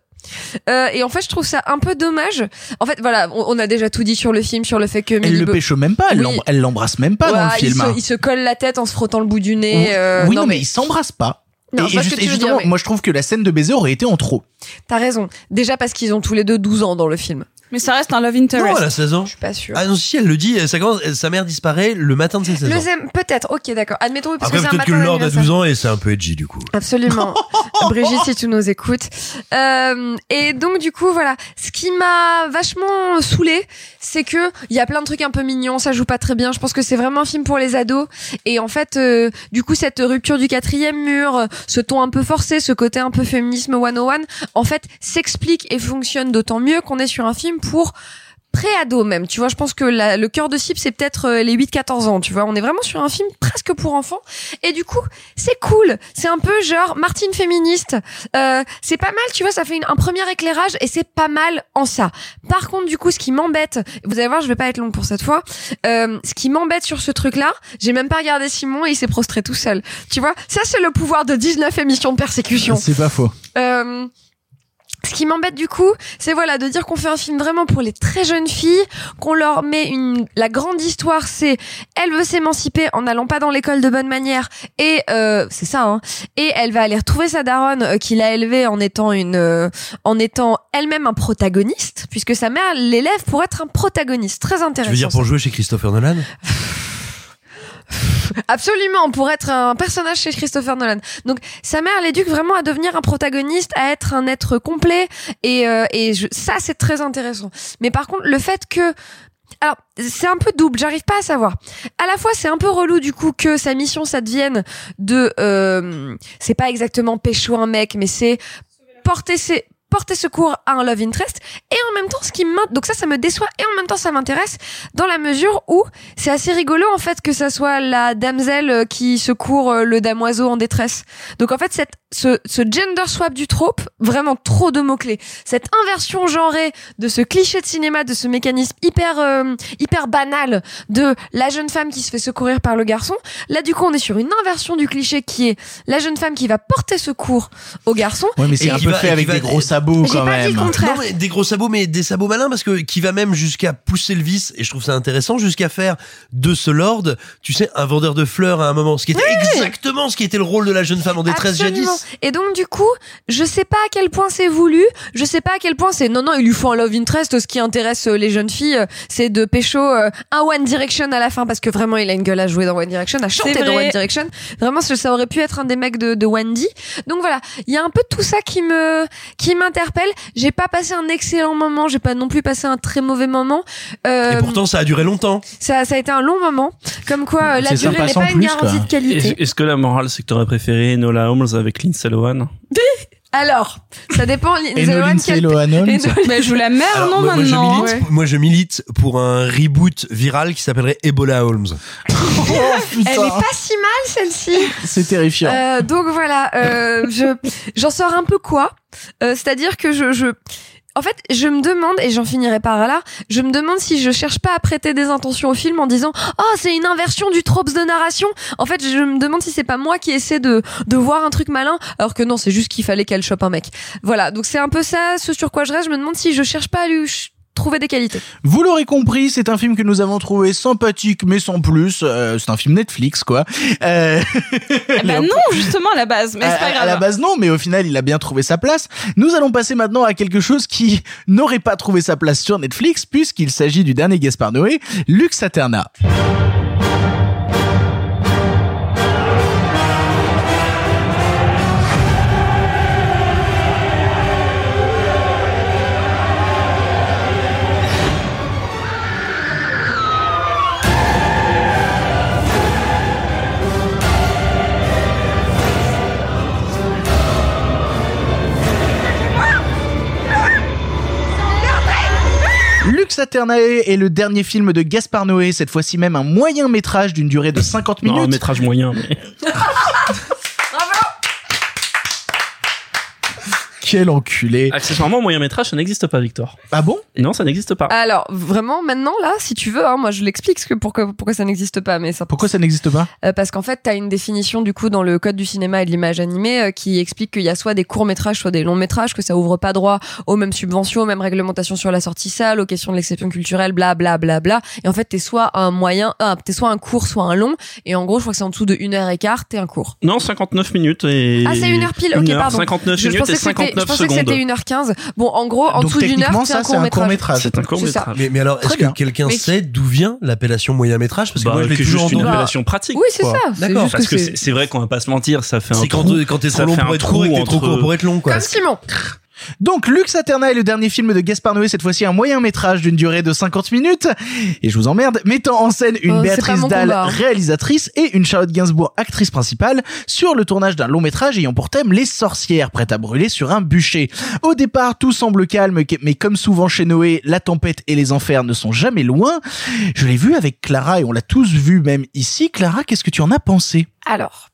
Euh, et en fait, je trouve ça un peu dommage. En fait, voilà, on, on a déjà tout dit sur le film, sur le fait que Elle Millie le pêche même pas, elle Oui. l'embrasse même pas dans le il film. se, il se colle la tête en se frottant le bout du nez. oui, euh, oui, non, mais mais ils s'embrassent pas. Non, et, je juste- justement, dire, oui. moi je trouve que la scène de baiser aurait été en trop. t'as raison. Déjà parce qu'ils ont tous les deux 12 ans dans le film. Mais ça reste un love interest. Non, elle a 16 ans. Je suis pas sûre. Ah non, si, elle le dit, ça commence, sa mère disparaît le matin de ses 16 Le ans. zem- peut-être, ok, d'accord. Admettons, parce Après, que c'est un peut-être que matin le Lord a d'anniversaire. 12 ans et c'est un peu edgy du coup. Absolument. Brigitte, si tu nous écoutes. Euh, et donc, du coup, voilà. Ce qui m'a vachement saoulé, c'est que il y a plein de trucs un peu mignons, ça joue pas très bien. Je pense que c'est vraiment un film pour les ados. Et en fait, euh, du coup, cette rupture du quatrième mur, euh, ce ton un peu forcé, ce côté un peu féminisme 101, en fait, s'explique et fonctionne d'autant mieux qu'on est sur un film pour pré-ado même, tu vois, je pense que la- le cœur de cible c'est peut-être euh, les 8-14 ans, tu vois, on est vraiment sur un film presque pour enfants et du coup c'est cool, c'est un peu genre Martine féministe, euh, c'est pas mal, tu vois, ça fait une- un premier éclairage et c'est pas mal en ça. Par contre du coup ce qui m'embête, vous allez voir je vais pas être longue pour cette fois, euh, ce qui m'embête sur ce truc là, j'ai même pas regardé Simon et il s'est prostré tout seul, tu vois, ça c'est le pouvoir de 19 émissions de persécution. C'est pas faux. Euh, ce qui m'embête du coup, c'est voilà de dire qu'on fait un film vraiment pour les très jeunes filles, qu'on leur met une la grande histoire, c'est elle veut s'émanciper en n'allant pas dans l'école de bonne manière et euh, c'est ça hein, et elle va aller retrouver sa daronne euh, qui l'a élevée en étant une euh, en étant elle-même un protagoniste puisque sa mère l'élève pour être un protagoniste, très Tu intéressant. veux dire pour jouer chez Christopher Nolan? Absolument, pour être un personnage chez Christopher Nolan. Donc sa mère l'éduque vraiment à devenir un protagoniste, à être un être complet, et, euh, et je, ça c'est très intéressant. Mais par contre, le fait que alors, c'est un peu double, j'arrive pas à savoir. À la fois, c'est un peu relou du coup que sa mission ça devienne de euh, c'est pas exactement pécho un mec, mais c'est porter ses porter secours à un love interest et en même temps ce qui m'int- donc ça ça me déçoit et en même temps ça m'intéresse dans la mesure où c'est assez rigolo en fait que ça soit la damsel euh, qui secourt euh, le damoiseau en détresse. Donc en fait cette ce, ce gender swap du trope vraiment trop de mots clés cette inversion genrée de ce cliché de cinéma de ce mécanisme hyper euh, hyper banal de la jeune femme qui se fait secourir par le garçon là du coup on est sur une inversion du cliché qui est la jeune femme qui va porter secours au garçon Ouais, mais c'est un peu fait avec des gros sabots J'ai quand pas dit même. le contraire. Non, mais des gros sabots, mais des sabots malins parce que qui va même jusqu'à pousser le vice, et je trouve ça intéressant, jusqu'à faire de ce lord, tu sais, un vendeur de fleurs à un moment, ce qui était exactement ce qui était le rôle de la jeune femme en détresse Absolument. jadis. Et donc du coup, je sais pas à quel point c'est voulu, je sais pas à quel point c'est non non, il lui faut un love interest. Ce qui intéresse euh, les jeunes filles, euh, c'est de pécho euh, un One Direction à la fin parce que vraiment il a une gueule à jouer dans One Direction, à chanter dans. One Direction. Vraiment, ça aurait pu être un des mecs de, de Wendy. Donc voilà, il y a un peu tout ça qui me qui m'interpelle. J'ai pas passé un excellent moment, j'ai pas non plus passé un très mauvais moment. Euh, Et pourtant, ça a duré longtemps. ça, ça a été un long moment. Comme quoi, euh, la durée n'est pas une garantie quoi. de qualité. Est-ce est-ce que la morale, c'est que t'aurais préféré Nola Holmes avec Lindsay Lohan? Alors, ça dépend. Et Mais je vous la merde, Alors, non, moi, moi, je maintenant. milite, Ouais. moi, je milite pour un reboot viral qui s'appellerait Ebola Holmes. Oh, Elle est pas si mal celle-ci. c'est terrifiant. Euh, donc voilà, euh, je j'en sors un peu quoi. Euh, C'est-à-dire que je, je en fait, je me demande, et j'en finirai par là, je me demande si je cherche pas à prêter des intentions au film en disant « Oh, c'est une inversion du tropes de narration !» En fait, je me demande si c'est pas moi qui essaie de, de voir un truc malin, alors que non, c'est juste qu'il fallait qu'elle chope un mec. Voilà, donc c'est un peu ça, ce sur quoi je reste. Je me demande si je cherche pas à lui trouver des qualités. Vous l'aurez compris, c'est un film que nous avons trouvé sympathique mais sans plus. Euh, c'est un film Netflix quoi. Euh... bah non, justement à la base, mais à, c'est pas grave. à la base non, mais au final il a bien trouvé sa place. Nous allons passer maintenant à quelque chose qui n'aurait pas trouvé sa place sur Netflix puisqu'il s'agit du dernier Gaspard Noé, Lux Aterna. Lux Aternae est le dernier film de Gaspard Noé, cette fois-ci même un moyen métrage d'une durée de 50 Non, un minutes. métrage moyen. Mais... Quel enculé. Accessoirement, moyen métrage, ça n'existe pas, Victor. Ah bon? Non, ça n'existe pas. Alors vraiment maintenant là, si tu veux, hein, moi je l'explique ce que pourquoi pourquoi ça n'existe pas, mais ça. Pourquoi ça n'existe pas? Euh, parce qu'en fait, tu as une définition du coup dans le code du cinéma et de l'image animée euh, qui explique qu'il y a soit des courts métrages, soit des longs métrages, que ça ouvre pas droit aux mêmes subventions, aux mêmes réglementations sur la sortie salle, aux questions de l'exception culturelle, bla bla bla bla. Et en fait, t'es soit un moyen, ah, t'es soit un court, soit un long. Et en gros, je crois que c'est en dessous de une heure et quart, t'es un court. Non, 59 minutes et. Ah, c'est une heure pile. Ok, heure, pardon. 59 Je- je minutes pensais et que c'était- 59 Je pensais que c'était 1h15. Bon, en gros, en Donc dessous d'une heure, c'est un c'est court un court-métrage. C'est un court métrage. Mais, mais alors, est-ce que quelqu'un Mais- sait d'où vient l'appellation moyen métrage Parce que Bah, moi, je l'ai toujours juste une appellation pratique. Oui, c'est ça. D'accord. Parce que c'est- vrai qu'on va pas se mentir, ça fait un C'est quand, trou. quand t'es ça trop long fait pour un être court et que trou t'es trop court pour être long, quoi. Comme Simon. Donc Lux Aterna est le dernier film de Gaspard Noé, cette fois-ci un moyen métrage d'une durée de 50 minutes. Et je vous emmerde, mettant en scène une Oh, Béatrice Dalle, combat, hein. réalisatrice, et une Charlotte Gainsbourg, actrice principale, sur le tournage d'un long métrage ayant pour thème les sorcières prêtes à brûler sur un bûcher. Au départ, tout semble calme, mais comme souvent chez Noé, la tempête et les enfers ne sont jamais loin. Je l'ai vu avec Clara et on l'a tous vu même ici. Clara, qu'est-ce que tu en as pensé? Alors.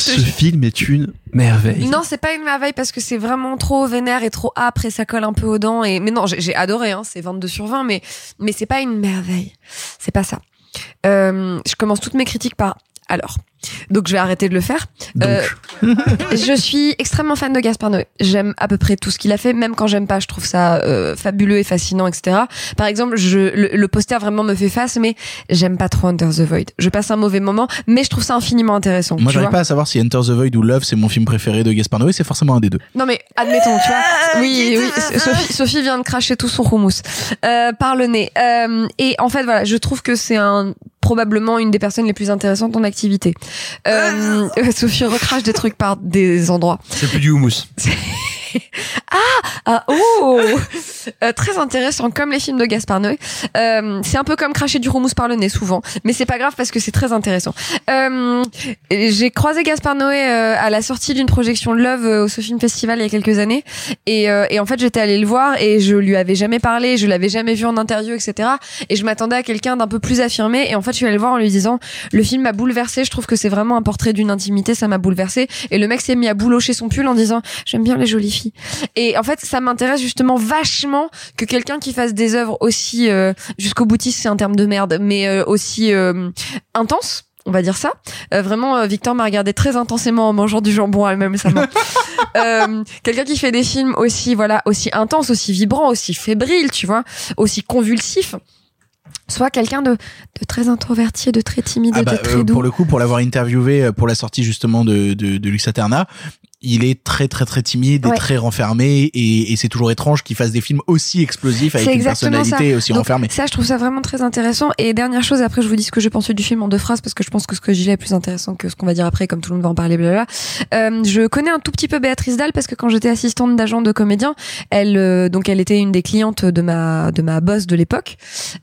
Ce film est une merveille. Non, c'est pas une merveille parce que c'est vraiment trop vénère et trop âpre et ça colle un peu aux dents. Et mais non, j'ai adoré. Hein, c'est 22 sur 20, mais mais c'est pas une merveille. C'est pas ça. Euh, je commence toutes mes critiques par alors. Donc je vais arrêter de le faire. Euh, je suis extrêmement fan de Gaspard Noé. J'aime à peu près tout ce qu'il a fait, même quand j'aime pas, je trouve ça euh, fabuleux et fascinant, etc. Par exemple, je, le, le poster vraiment me fait face, mais j'aime pas trop Under the Void. Je passe un mauvais moment, mais je trouve ça infiniment intéressant. Moi, j'arrive pas à savoir si Enter the Void ou Love, c'est mon film préféré de Gaspard Noé, c'est forcément un des deux. Non mais admettons, tu vois. Oui, oui. Sophie, Sophie vient de cracher tout son houmous euh, par le nez. Euh, et en fait, voilà, je trouve que c'est un probablement une des personnes les plus intéressantes en activité. Euh, Sophie recrache des trucs par des endroits. C'est plus du houmous. Ah oh Euh, Très intéressant, comme les films de Gaspard Noé. Euh, c'est un peu comme cracher du houmous par le nez souvent, mais c'est pas grave parce que c'est très intéressant. Euh, J'ai croisé Gaspard Noé euh, à la sortie d'une projection Love euh, au Sophie Festival il y a quelques années, et, euh, et en fait j'étais allée le voir et je lui avais jamais parlé, je l'avais jamais vu en interview, etc. Et je m'attendais à quelqu'un d'un peu plus affirmé, et en fait je suis allée le voir en lui disant le film m'a bouleversé, je trouve que c'est vraiment un portrait d'une intimité, ça m'a bouleversé. Et le mec s'est mis à boulocher son pull en disant j'aime bien les jolies filles. Et en fait, ça m'intéresse justement vachement que quelqu'un qui fasse des œuvres aussi euh, jusqu'au boutiste, c'est un terme de merde, mais euh, aussi euh, intense. On va dire ça. Vraiment, Victor m'a regardé très intensément en mangeant du jambon elle-même quelqu'un qui fait des films aussi, voilà, aussi intenses, aussi vibrants, aussi fébriles, tu vois, aussi convulsifs. Soit quelqu'un de, de très introverti, de très timide, Ah bah, de très euh, doux. pour le coup, pour l'avoir interviewé pour la sortie justement de, de, de Lux Aterna, il est très très très timide et très renfermé et, et c'est toujours étrange qu'il fasse des films aussi explosifs avec une personnalité ça. aussi Donc, renfermée. Ça, je trouve ça vraiment très intéressant. Et dernière chose, après, je vous dis ce que j'ai pensé du film en deux phrases parce que je pense que ce que j'y ai est plus intéressant que ce qu'on va dire après, comme tout le monde va en parler, blablabla. Euh, je connais un tout petit peu Béatrice Dalle parce que quand j'étais assistante d'agent de comédien, elle, euh, donc, elle était une des clientes de ma, de ma boss de l'époque.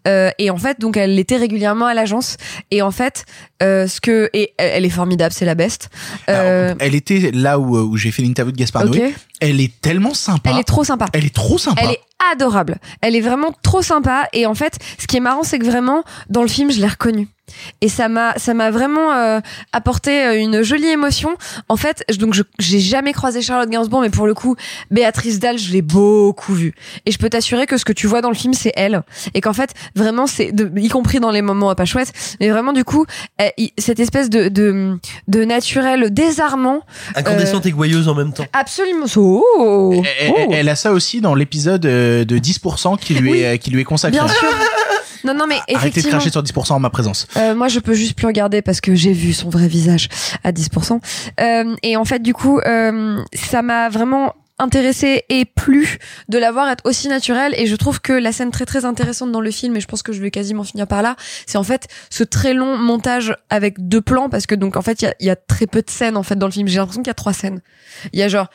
Euh, et en fait, donc, elle était régulièrement à l'agence. Et en fait, euh, ce que, et elle est formidable, c'est la best. Euh, Elle était là où, où j'ai fait l'interview de Gaspard. Noé. Elle est tellement sympa. Elle est trop sympa. Elle est trop sympa. Elle est adorable. Elle est vraiment trop sympa. Et en fait, ce qui est marrant, c'est que vraiment, dans le film, je l'ai reconnue. Et ça m'a ça m'a vraiment euh, apporté euh, une jolie émotion. En fait, je- donc je j'ai jamais croisé Charlotte Gainsbourg, mais pour le coup, Béatrice Dalle, je l'ai beaucoup vue. Et je peux t'assurer que ce que tu vois dans le film, c'est elle, et qu'en fait, vraiment, c'est de- y compris dans les moments pas chouettes, mais vraiment du coup, euh, y- cette espèce de de, de naturel désarmant. Incandescente euh, et gouailleuse en même temps. Absolument. Oh, Elle, elle- elle a ça aussi dans l'épisode euh, de 10% qui lui est, qui lui est consacré. Bien sûr. Non, non, mais Arrêtez de cracher sur 10% en ma présence. Euh, moi, je peux juste plus regarder parce que j'ai vu son vrai visage à 10%. Euh, et en fait, du coup, euh, ça m'a vraiment intéressé et plu de la voir être aussi naturelle et je trouve que la scène très très intéressante dans le film et je pense que je vais quasiment finir par là c'est en fait ce très long montage avec deux plans parce que donc en fait il y a, il y a très peu de scènes en fait dans le film j'ai l'impression qu'il y a trois scènes il y a genre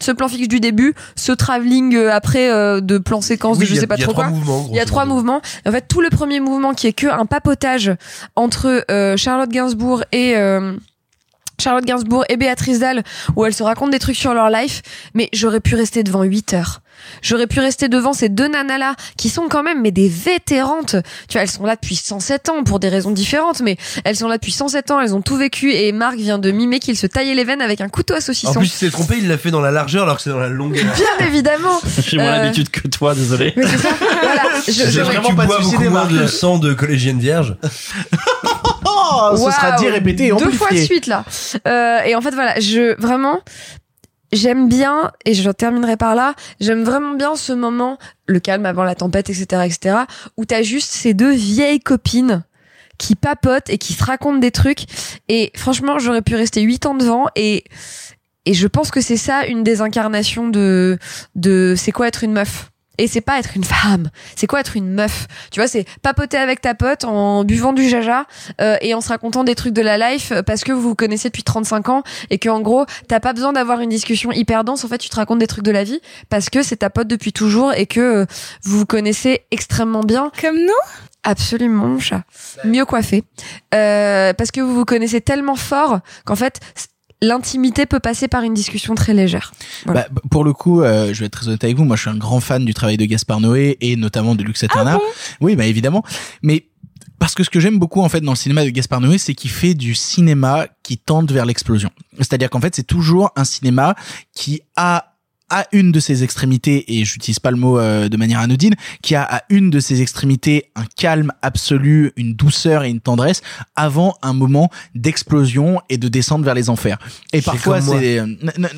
ce plan fixe du début, ce travelling euh, après euh, de plan séquence Oui, de je a- sais pas il y a trop trois quoi. il y a trois modo. mouvements. En fait, tout le premier mouvement qui est que un papotage entre euh, Charlotte Gainsbourg et euh, Charlotte Gainsbourg et Béatrice Dalle où elles se racontent des trucs sur leur life, mais j'aurais pu rester devant 8 heures. J'aurais pu rester devant ces deux nanas là qui sont quand même mais des vétérantes. Tu vois, elles sont là depuis 107 ans pour des raisons différentes, mais elles sont là depuis 107 ans, elles ont tout vécu et Marc vient de mimer qu'il se taillait les veines avec un couteau à En saucisson. plus, il s'est trompé, il l'a fait dans la largeur alors que c'est dans la longueur. Bien évidemment. J'ai moins Euh, l'habitude que toi, désolé. Mais c'est ça. Voilà. Je- J'ai vraiment tu bois beaucoup moins de sang de collégienne vierge. Oh, ce sera dit, répété et deux fois de suite là. Euh, et en fait voilà, je vraiment j'aime bien et je terminerai par là. J'aime vraiment bien ce moment, le calme avant la tempête, etc., etc., où t'as juste ces deux vieilles copines qui papotent et qui se racontent des trucs. Et franchement, j'aurais pu rester huit ans devant et et je pense que c'est ça une des incarnations de de c'est quoi être une meuf. Et c'est pas être une femme, c'est quoi être une meuf? Tu vois, c'est papoter avec ta pote en buvant du jaja euh, et en se racontant des trucs de la life euh, parce que vous vous connaissez depuis 35 ans et que en gros, t'as pas besoin d'avoir une discussion hyper dense. En fait, tu te racontes des trucs de la vie parce que c'est ta pote depuis toujours et que euh, vous vous connaissez extrêmement bien. Comme nous? Absolument, mon chat. Mieux coiffé. Euh, parce que vous vous connaissez tellement fort qu'en fait, l'intimité peut passer par une discussion très légère. Voilà. Bah, pour le coup, euh, je vais être très honnête avec vous. Moi, je suis un grand fan du travail de Gaspard Noé et notamment de Lux Aeterna. oui, bah évidemment. Mais parce que ce que j'aime beaucoup en fait dans le cinéma de Gaspard Noé, c'est qu'il fait du cinéma qui tente vers l'explosion. C'est-à-dire qu'en fait, c'est toujours un cinéma qui a à une de ses extrémités, et j'utilise pas le mot euh, de manière anodine, qui a à une de ses extrémités un calme absolu, une douceur et une tendresse, avant un moment d'explosion et de descente vers les enfers. Et parfois, c'est euh, non, non,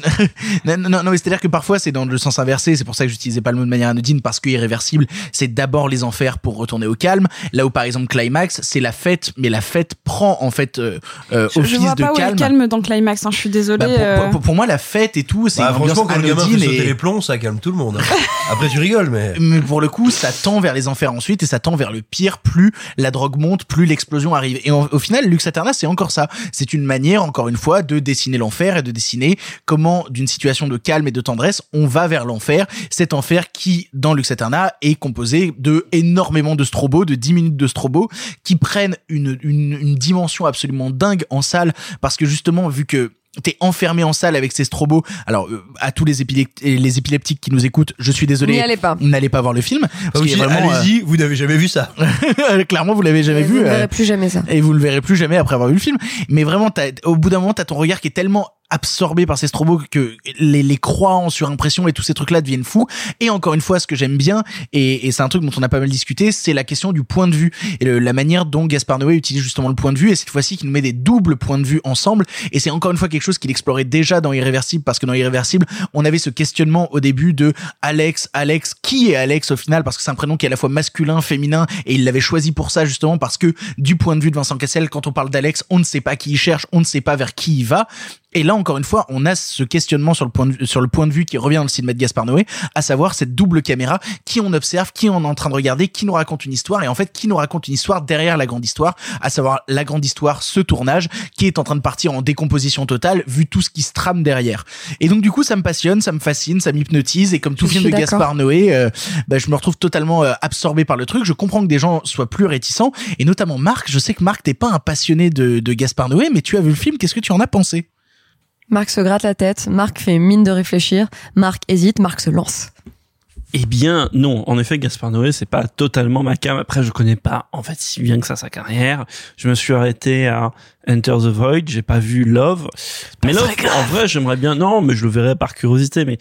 non, non, non, non, mais c'est-à-dire que parfois c'est dans le sens inversé. C'est pour ça que j'utilisais pas le mot de manière anodine parce que irréversible, c'est d'abord les enfers pour retourner au calme. Là où par exemple climax, c'est la fête, mais la fête prend en fait euh, euh, Je, je office vois de pas où est le calme. calme dans Climax, hein, je suis désolée. Bah, pour, euh. pour- moi, la fête et tout, c'est Bah, une ambiance sauter et- les plombs, ça calme tout le monde. hein. Après, tu rigoles, mais. mais pour le coup, ça tend vers les enfers ensuite et ça tend vers le pire. Plus la drogue monte, plus l'explosion arrive. Et en- au final, Lux Aeterna, c'est encore ça. C'est une manière, encore une fois, de dessiner l'enfer et de dessiner comment, d'une situation de calme et de tendresse, on va vers l'enfer. Cet enfer qui, dans Lux Aeterna, est composé de énormément de strobos, de 10 minutes de strobos, qui prennent une, une, une dimension absolument dingue en salle parce que justement, vu que T'es enfermé en salle avec ces strobos. Alors, euh, à tous les, les épileptiques qui nous écoutent, je suis désolé. N'y allez pas. N'allez pas voir le film. Pas Parce qu'il y a obligé, vraiment, euh, Allez-y, vous n'avez jamais vu ça. Clairement, vous l'avez jamais Vous vu. ne euh, verrez plus jamais ça. et vous le verrez plus jamais après avoir vu le film. Mais vraiment, t'as- au bout d'un moment, t'as ton regard qui est tellement absorbé par ces strobos que les, les croix en surimpression et tous ces trucs-là deviennent fous. Et encore une fois, ce que j'aime bien, et, et c'est un truc dont on a pas mal discuté, c'est la question du point de vue et le- la manière dont Gaspard Noé utilise justement le point de vue et cette fois-ci qui nous met des doubles points de vue ensemble. Et c'est encore une fois quelque chose qu'il explorait déjà dans Irréversible parce que dans Irréversible, on avait ce questionnement au début de Alex, Alex, qui est Alex au final? Parce que c'est un prénom qui est à la fois masculin, féminin et il l'avait choisi pour ça justement parce que du point de vue de Vincent Cassel, quand on parle d'Alex, on ne sait pas qui il cherche, on ne sait pas vers qui il va. Et là, encore une fois, on a ce questionnement sur le point de vue, sur le point de vue qui revient dans le cinéma de Gaspard Noé, à savoir cette double caméra, qui on observe, qui on est en train de regarder, qui nous raconte une histoire, et en fait, qui nous raconte une histoire derrière la grande histoire, à savoir la grande histoire, ce tournage, qui est en train de partir en décomposition totale, vu tout ce qui se trame derrière. Et donc, du coup, ça me passionne, ça me fascine, ça m'hypnotise, et comme tout Je film de. Gaspard Noé, euh, bah, je me retrouve totalement euh, absorbé par le truc. Je comprends que des gens soient plus réticents, et notamment Marc. Je sais que Marc, t'es pas un passionné de, de Gaspard Noé, mais tu as vu le film. Qu'est-ce que tu en as pensé? Marc se gratte la tête, Marc fait mine de réfléchir, Marc hésite, Marc se lance. Eh bien, non. En effet, Gaspard Noé, c'est pas totalement ma cam. Après, je connais pas, en fait, si bien que ça sa carrière. Je me suis arrêté à Enter the Void. J'ai pas vu Love. Mais Love, en vrai, j'aimerais bien. Non, mais je le verrai par curiosité. Mais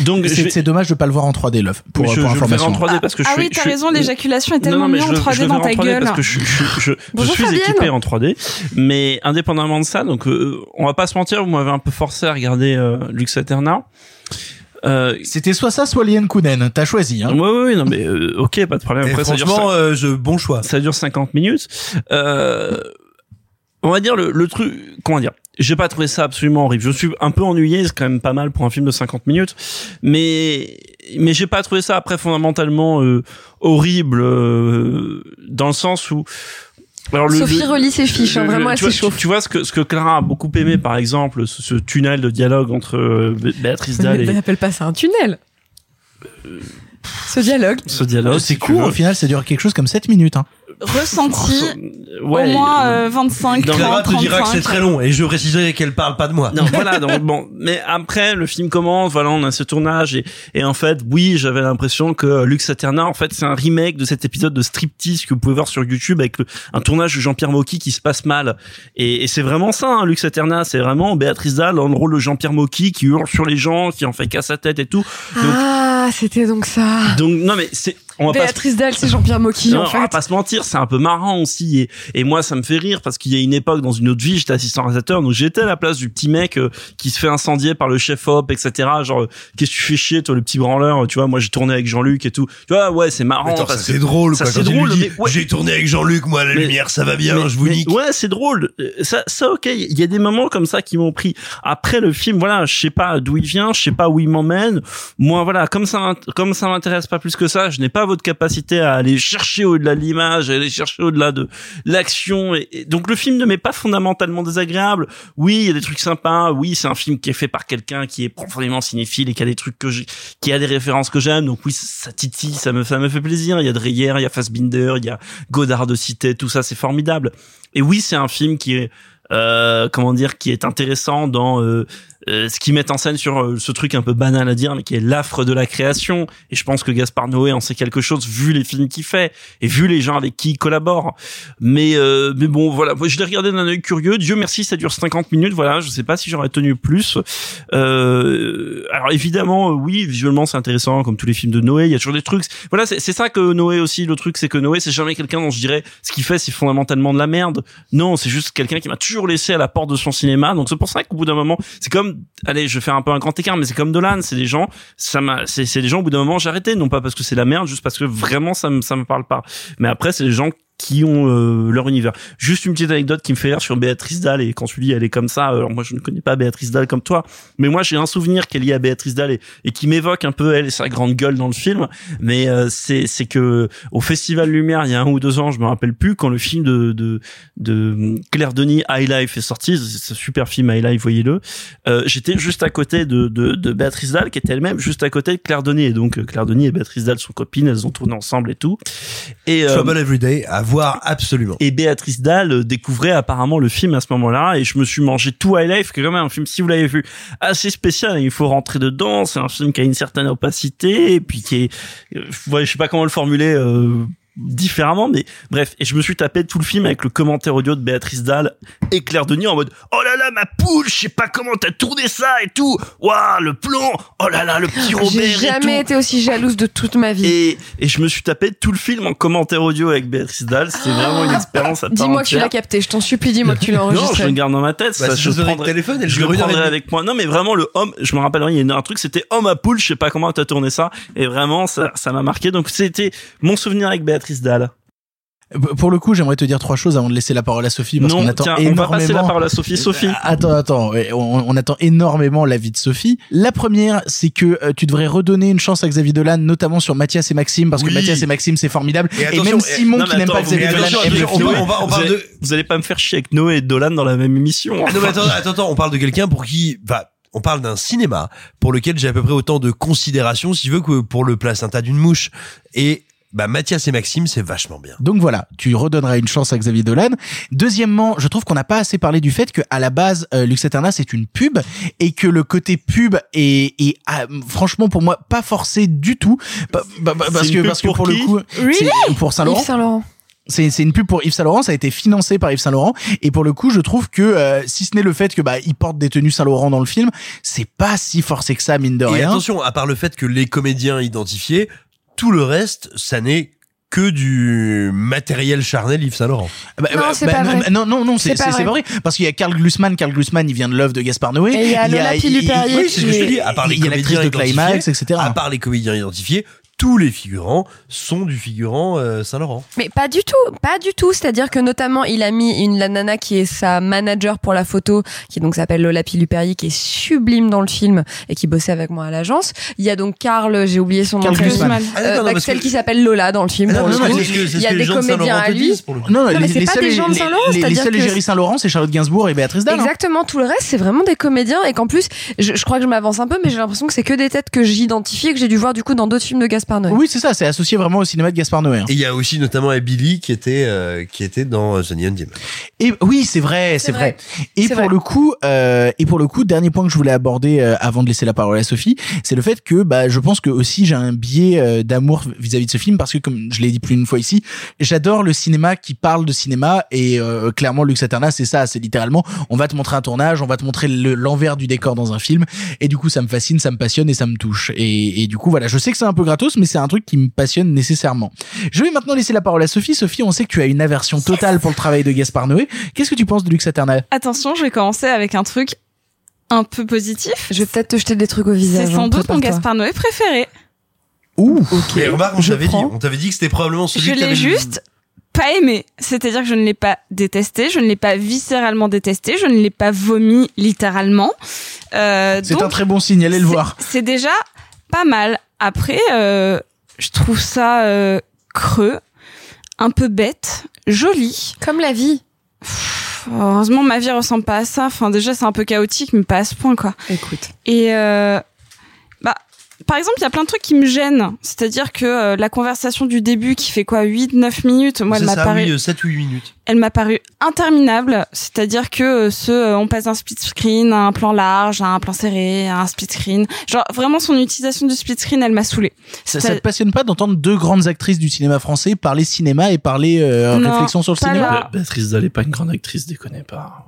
donc, je C'est vais- c'est dommage de pas le voir en 3D, Love, pour, je- pour je le information. en 3D parce que je ah suis- oui, je t'as raison, l'éjaculation est tellement mise je en le- je 3D le dans ta en 3D gueule. Parce que je, je, je, je Bonjour, suis Fabienne. équipé en 3D, mais indépendamment de ça, donc euh, on va pas se mentir, vous m'avez un peu forcé à regarder euh, Lux Aeterna. Euh, C'était soit ça, soit Lien Kunen. T'as choisi, hein. Ouais, ouais, ouais, non, mais euh, ok, pas de problème. Après, ça dure franchement, cinq- euh, je, bon choix. ça dure 50 minutes. Euh, on va dire le, le truc, comment dire? J'ai pas trouvé ça absolument horrible. Je suis un peu ennuyé, c'est quand même pas mal pour un film de 50 minutes, mais mais j'ai pas trouvé ça après fondamentalement euh, horrible euh, dans le sens où alors, le- Sophie le- relit ses fiches, hein, vraiment, le- elle tu vois, tu, tu vois ce que ce que Clara a beaucoup aimé par exemple ce, ce tunnel de dialogue entre euh, Bé- Béatrice Dalle Mais et n'appelle pas ça un tunnel. Ce dialogue. ce dialogue Euh, c'est si tu court, au final, ça dure quelque chose comme 7 minutes, hein. Ressenti Ouais, au moins euh, 25, Non, 30, Clara te dira que 35. c'est très long et je préciserai qu'elle parle pas de moi. Non, voilà. Donc bon, mais après le film commence, voilà, on a ce tournage et, et en fait, oui, j'avais l'impression que Lux Aeterna, en fait, c'est un remake de cet épisode de striptease que vous pouvez voir sur YouTube avec le, un tournage de Jean-Pierre Mocky qui se passe mal. Et, et c'est vraiment ça, hein, Lux Aeterna, c'est vraiment Béatrice Dalle dans le rôle de Jean-Pierre Mocky qui hurle sur les gens, qui en fait qu'à sa tête et tout. Donc, Ah, c'était donc ça. donc non mais c'est, on va pas se- Béatrice Dalle, c'est Jean-Pierre Mocky, on va pas se mentir, c'est un peu marrant aussi. Et, et moi, ça me fait rire parce qu'il y a une époque, dans une autre vie, j'étais assistant réalisateur, donc j'étais à la place du petit mec euh, qui se fait incendier par le chef op, etc. Genre, euh, qu'est-ce que tu fais chier, toi, le petit branleur Tu vois, moi, j'ai tourné avec Jean-Luc et tout. Tu vois, ouais, c'est marrant. Attends, parce ça c'est drôle ça, quoi. c'est drôle, mais ouais. J'ai tourné avec Jean-Luc, moi, la Mais- lumière, ça va bien, mais- je vous nique. Ouais, c'est drôle. Euh, Ça, ça, ok. Il y a des moments comme ça qui m'ont pris. Après le film, voilà, je sais pas d'où il vient, je sais pas où il m'emmène. Moi, voilà, comme ça, comme ça m'intéresse pas plus que ça, je n'ai pas votre capacité à aller chercher au-delà de l'image, à aller chercher au-delà de l'action. Et, et donc le film ne m'est pas fondamentalement désagréable. Oui, il y a des trucs sympas. Oui, c'est un film qui est fait par quelqu'un qui est profondément cinéphile et qui a des trucs que j'ai, qui a des références que j'aime. Donc oui, ça titille, ça me, ça me fait plaisir. Il y a Dreyer, il y a Fassbinder, il y a Godard de Cité, tout ça, c'est formidable. Et oui, c'est un film qui est, euh, comment dire, qui est intéressant dans euh, euh, ce qui met en scène sur euh, ce truc un peu banal à dire, mais qui est l'affre de la création. Et je pense que Gaspard Noé en sait quelque chose vu les films qu'il fait et vu les gens avec qui il collabore. Mais euh, mais bon, voilà, je l'ai regardé d'un œil curieux. Dieu merci, ça dure 50 minutes. Voilà, je sais pas si j'aurais tenu plus. Euh, alors évidemment, euh, oui, visuellement c'est intéressant, comme tous les films de Noé. Il y a toujours des trucs. Voilà, c'est ça que Noé aussi. Le truc, c'est que Noé, c'est jamais quelqu'un dont je dirais ce qu'il fait, c'est fondamentalement de la merde. Non, c'est juste quelqu'un qui m'a toujours laissé à la porte de son cinéma. Donc c'est pour ça qu'au bout d'un moment, c'est comme, allez, je vais faire un peu un grand écart, mais c'est comme Dolan. C'est des gens, ça m'a, c'est des gens au bout d'un moment j'ai arrêté, non pas parce que c'est la merde, juste parce que vraiment ça me ça me parle pas. Mais après, c'est des gens qui ont euh, leur univers. Juste une petite anecdote qui me fait rire sur Béatrice Dalle et quand tu dis elle est comme ça, alors moi je ne connais pas Béatrice Dalle comme toi, mais moi j'ai un souvenir qu'elle est lié à Béatrice Dalle et, et qui m'évoque un peu elle et sa grande gueule dans le film, mais euh, c'est c'est que au Festival Lumière il y a un ou deux ans, je me rappelle plus quand le film de de, de Claire Denis High Life est sorti, c'est un super film High Life, voyez-le. Euh, j'étais juste à côté de, de de Béatrice Dalle qui était elle-même juste à côté de Claire Denis et donc euh, Claire Denis et Béatrice Dalle sont copines, elles ont tourné ensemble et tout. Et euh, Trouble Everyday, à voir absolument. et Béatrice Dalle euh, découvrait apparemment le film à ce moment-là et je me suis mangé tout High Life qui est quand même un film si vous l'avez vu assez spécial il faut rentrer dedans c'est un film qui a une certaine opacité et puis qui est euh, je sais pas comment le formuler euh, différemment mais bref et je me suis tapé tout le film avec le commentaire audio de Béatrice Dalle et Claire Denis en mode oh là là ma poule je sais pas comment t'as tourné ça et tout waouh le plan oh là là le petit Robert J'ai et tout jamais été aussi jalouse de toute ma vie. et, et je me suis tapé tout le film en commentaire audio avec Béatrice Dalle. C'était vraiment une expérience à part Dis-moi que tu l'as capté, je t'en supplie, dis-moi que tu l'as Non, je enregistré. le garde dans ma tête. Bah, ça, si je je prendrai- le téléphone, elle je dure le et prendrai avec moi. Non, mais vraiment, le homme, je me rappelle, il y a un truc, c'était homme à poule, je sais pas comment t'as tourné ça. Et vraiment, ça, ça m'a marqué. Donc, c'était mon souvenir avec Béatrice Dalle. Pour le coup, j'aimerais te dire trois choses avant de laisser la parole à Sophie parce Non, qu'on attend tiens, on énormément. va passer la parole à Sophie. Sophie. Attends, attends, ouais, on, on attend énormément l'avis de Sophie. La première, c'est que euh, tu devrais redonner une chance à Xavier Dolan, notamment sur Mathias et Maxime, parce Oui. que Mathias et Maxime c'est formidable. Et même Simon Non, qui n'aime attends, pas Xavier Dolan aime le film. on va- on va- vous, de- vous allez pas me faire chier avec Noé et Dolan dans la même émission. Non mais attends, attends, attends, on parle de quelqu'un pour qui, bah, on parle d'un cinéma pour lequel j'ai à peu près autant de considération, si tu veux, que pour le placenta d'une mouche. Et bah Mathias et Maxime, c'est vachement bien. Donc voilà, tu redonneras une chance à Xavier Dolan. Deuxièmement, je trouve qu'on n'a pas assez parlé du fait que à la base, euh, Lux Eterna c'est une pub et que le côté pub est, est ah, franchement pour moi pas forcé du tout, Bah, bah, bah, parce C'est que une pub parce que pour pour le coup, Really c'est pour Saint Laurent. Yves Saint Laurent. C'est c'est une pub pour Yves Saint Laurent, ça a été financé par Yves Saint Laurent et pour le coup, je trouve que euh, si ce n'est le fait que bah il porte des tenues Saint Laurent dans le film, c'est pas si forcé que ça mine de Et rien. attention, à part le fait que les comédiens identifiés, tout le reste, ça n'est que du matériel charnel Yves Saint Laurent. Bah, Non, bah, c'est bah, pas non, vrai. non, non, non, c'est C'est pas vrai. Parce qu'il y a Karl Glussmann. Karl Glussmann, il vient de l'œuvre de Gaspard Noé. Et il y a Lola il- Piluperrier Oui, c'est ce que je te dis. À part les il y a l'actrice comédiens de Climax, identifiés, etc. À part les comédiens identifiés, tous les figurants sont du figurant euh, Saint Laurent. Mais pas du tout, pas du tout. C'est-à-dire que notamment, il a mis une la nana qui est sa manager pour la photo, qui donc s'appelle Lola Piluperrier, qui est sublime dans le film et qui bossait avec moi à l'agence. Il y a donc Karl, j'ai oublié son nom. Karl. Glussmann. Ah, Euh, non, bah, celle que- qui s'appelle Lola dans le film. Ah, non, non, que- c'est il y a les des comédiens Saint-Laurent à lui. coup. Non, mais les, c'est les pas des gens de les- Saint-Laurent, les- les c'est-à-dire seuls que- égéries Saint-Laurent, c'est Charlotte Gainsbourg et Béatrice Dalle. hein. Exactement, tout le reste, c'est vraiment des comédiens et qu'en plus, je, je crois que je m'avance un peu, mais j'ai l'impression que c'est que des têtes que j'identifie et que j'ai dû voir du coup dans d'autres films de Gaspard Noé. Oui, c'est ça, c'est associé vraiment au cinéma de Gaspard Noé. hein. Et il y a aussi notamment Billy qui était euh, qui était dans The Neon Demon. Et oui, c'est vrai, c'est vrai. Et pour vrai. le coup, euh, et pour le coup, dernier point que je voulais aborder euh, avant de laisser la parole à Sophie, c'est le fait que bah je pense que aussi j'ai un biais euh, d'amour vis-à-vis de ce film parce que comme je l'ai dit plus d'une fois ici, j'adore le cinéma qui parle de cinéma et euh, clairement Lux Aeterna c'est ça, c'est littéralement on va te montrer un tournage, on va te montrer le- l'envers du décor dans un film et du coup ça me fascine, ça me passionne et ça me touche et, et du coup voilà, je sais que c'est un peu gratos mais c'est un truc qui me passionne nécessairement. Je vais maintenant laisser la parole à Sophie. Sophie, on sait que tu as une aversion totale pour le travail de Gaspard Noé. Qu'est-ce que tu penses de Lux Aeterna Attention, je vais commencer avec un truc un peu positif. Je vais peut-être te jeter des trucs au visage. C'est hein, sans doute mon. Gaspard Noé préféré. Ouh. Mais remarque, on je t'avait dit, prends. on t'avait dit que c'était probablement celui Je l'ai juste pas aimé. C'est-à-dire que je ne l'ai pas détesté, je ne l'ai pas viscéralement détesté, je ne l'ai pas vomi littéralement. Euh, C'est un très bon signe, allez le voir. C'est déjà pas mal. Après, euh, je trouve ça euh, creux, un peu bête, joli. Comme la vie. Pff, Heureusement, ma vie ressemble pas à ça. Enfin, déjà, c'est un peu chaotique, mais pas à ce point, quoi. Écoute. Et euh, par exemple, il y a plein de trucs qui me gênent. C'est-à-dire que euh, la conversation du début qui fait quoi 8 9 minutes, moi elle m'a paru oui, euh, 7 ou 8 minutes. elle m'a paru interminable, c'est-à-dire que euh, ce euh, on passe d'un split screen à un plan large, à un plan serré, à un split screen. Genre vraiment son utilisation du split screen, elle m'a saoulée. Ça, ça te passionne pas d'entendre deux grandes actrices du cinéma français parler cinéma et parler euh, Non, réflexion sur le cinéma là. Béatrice Dalle est pas une grande actrice, déconnez pas.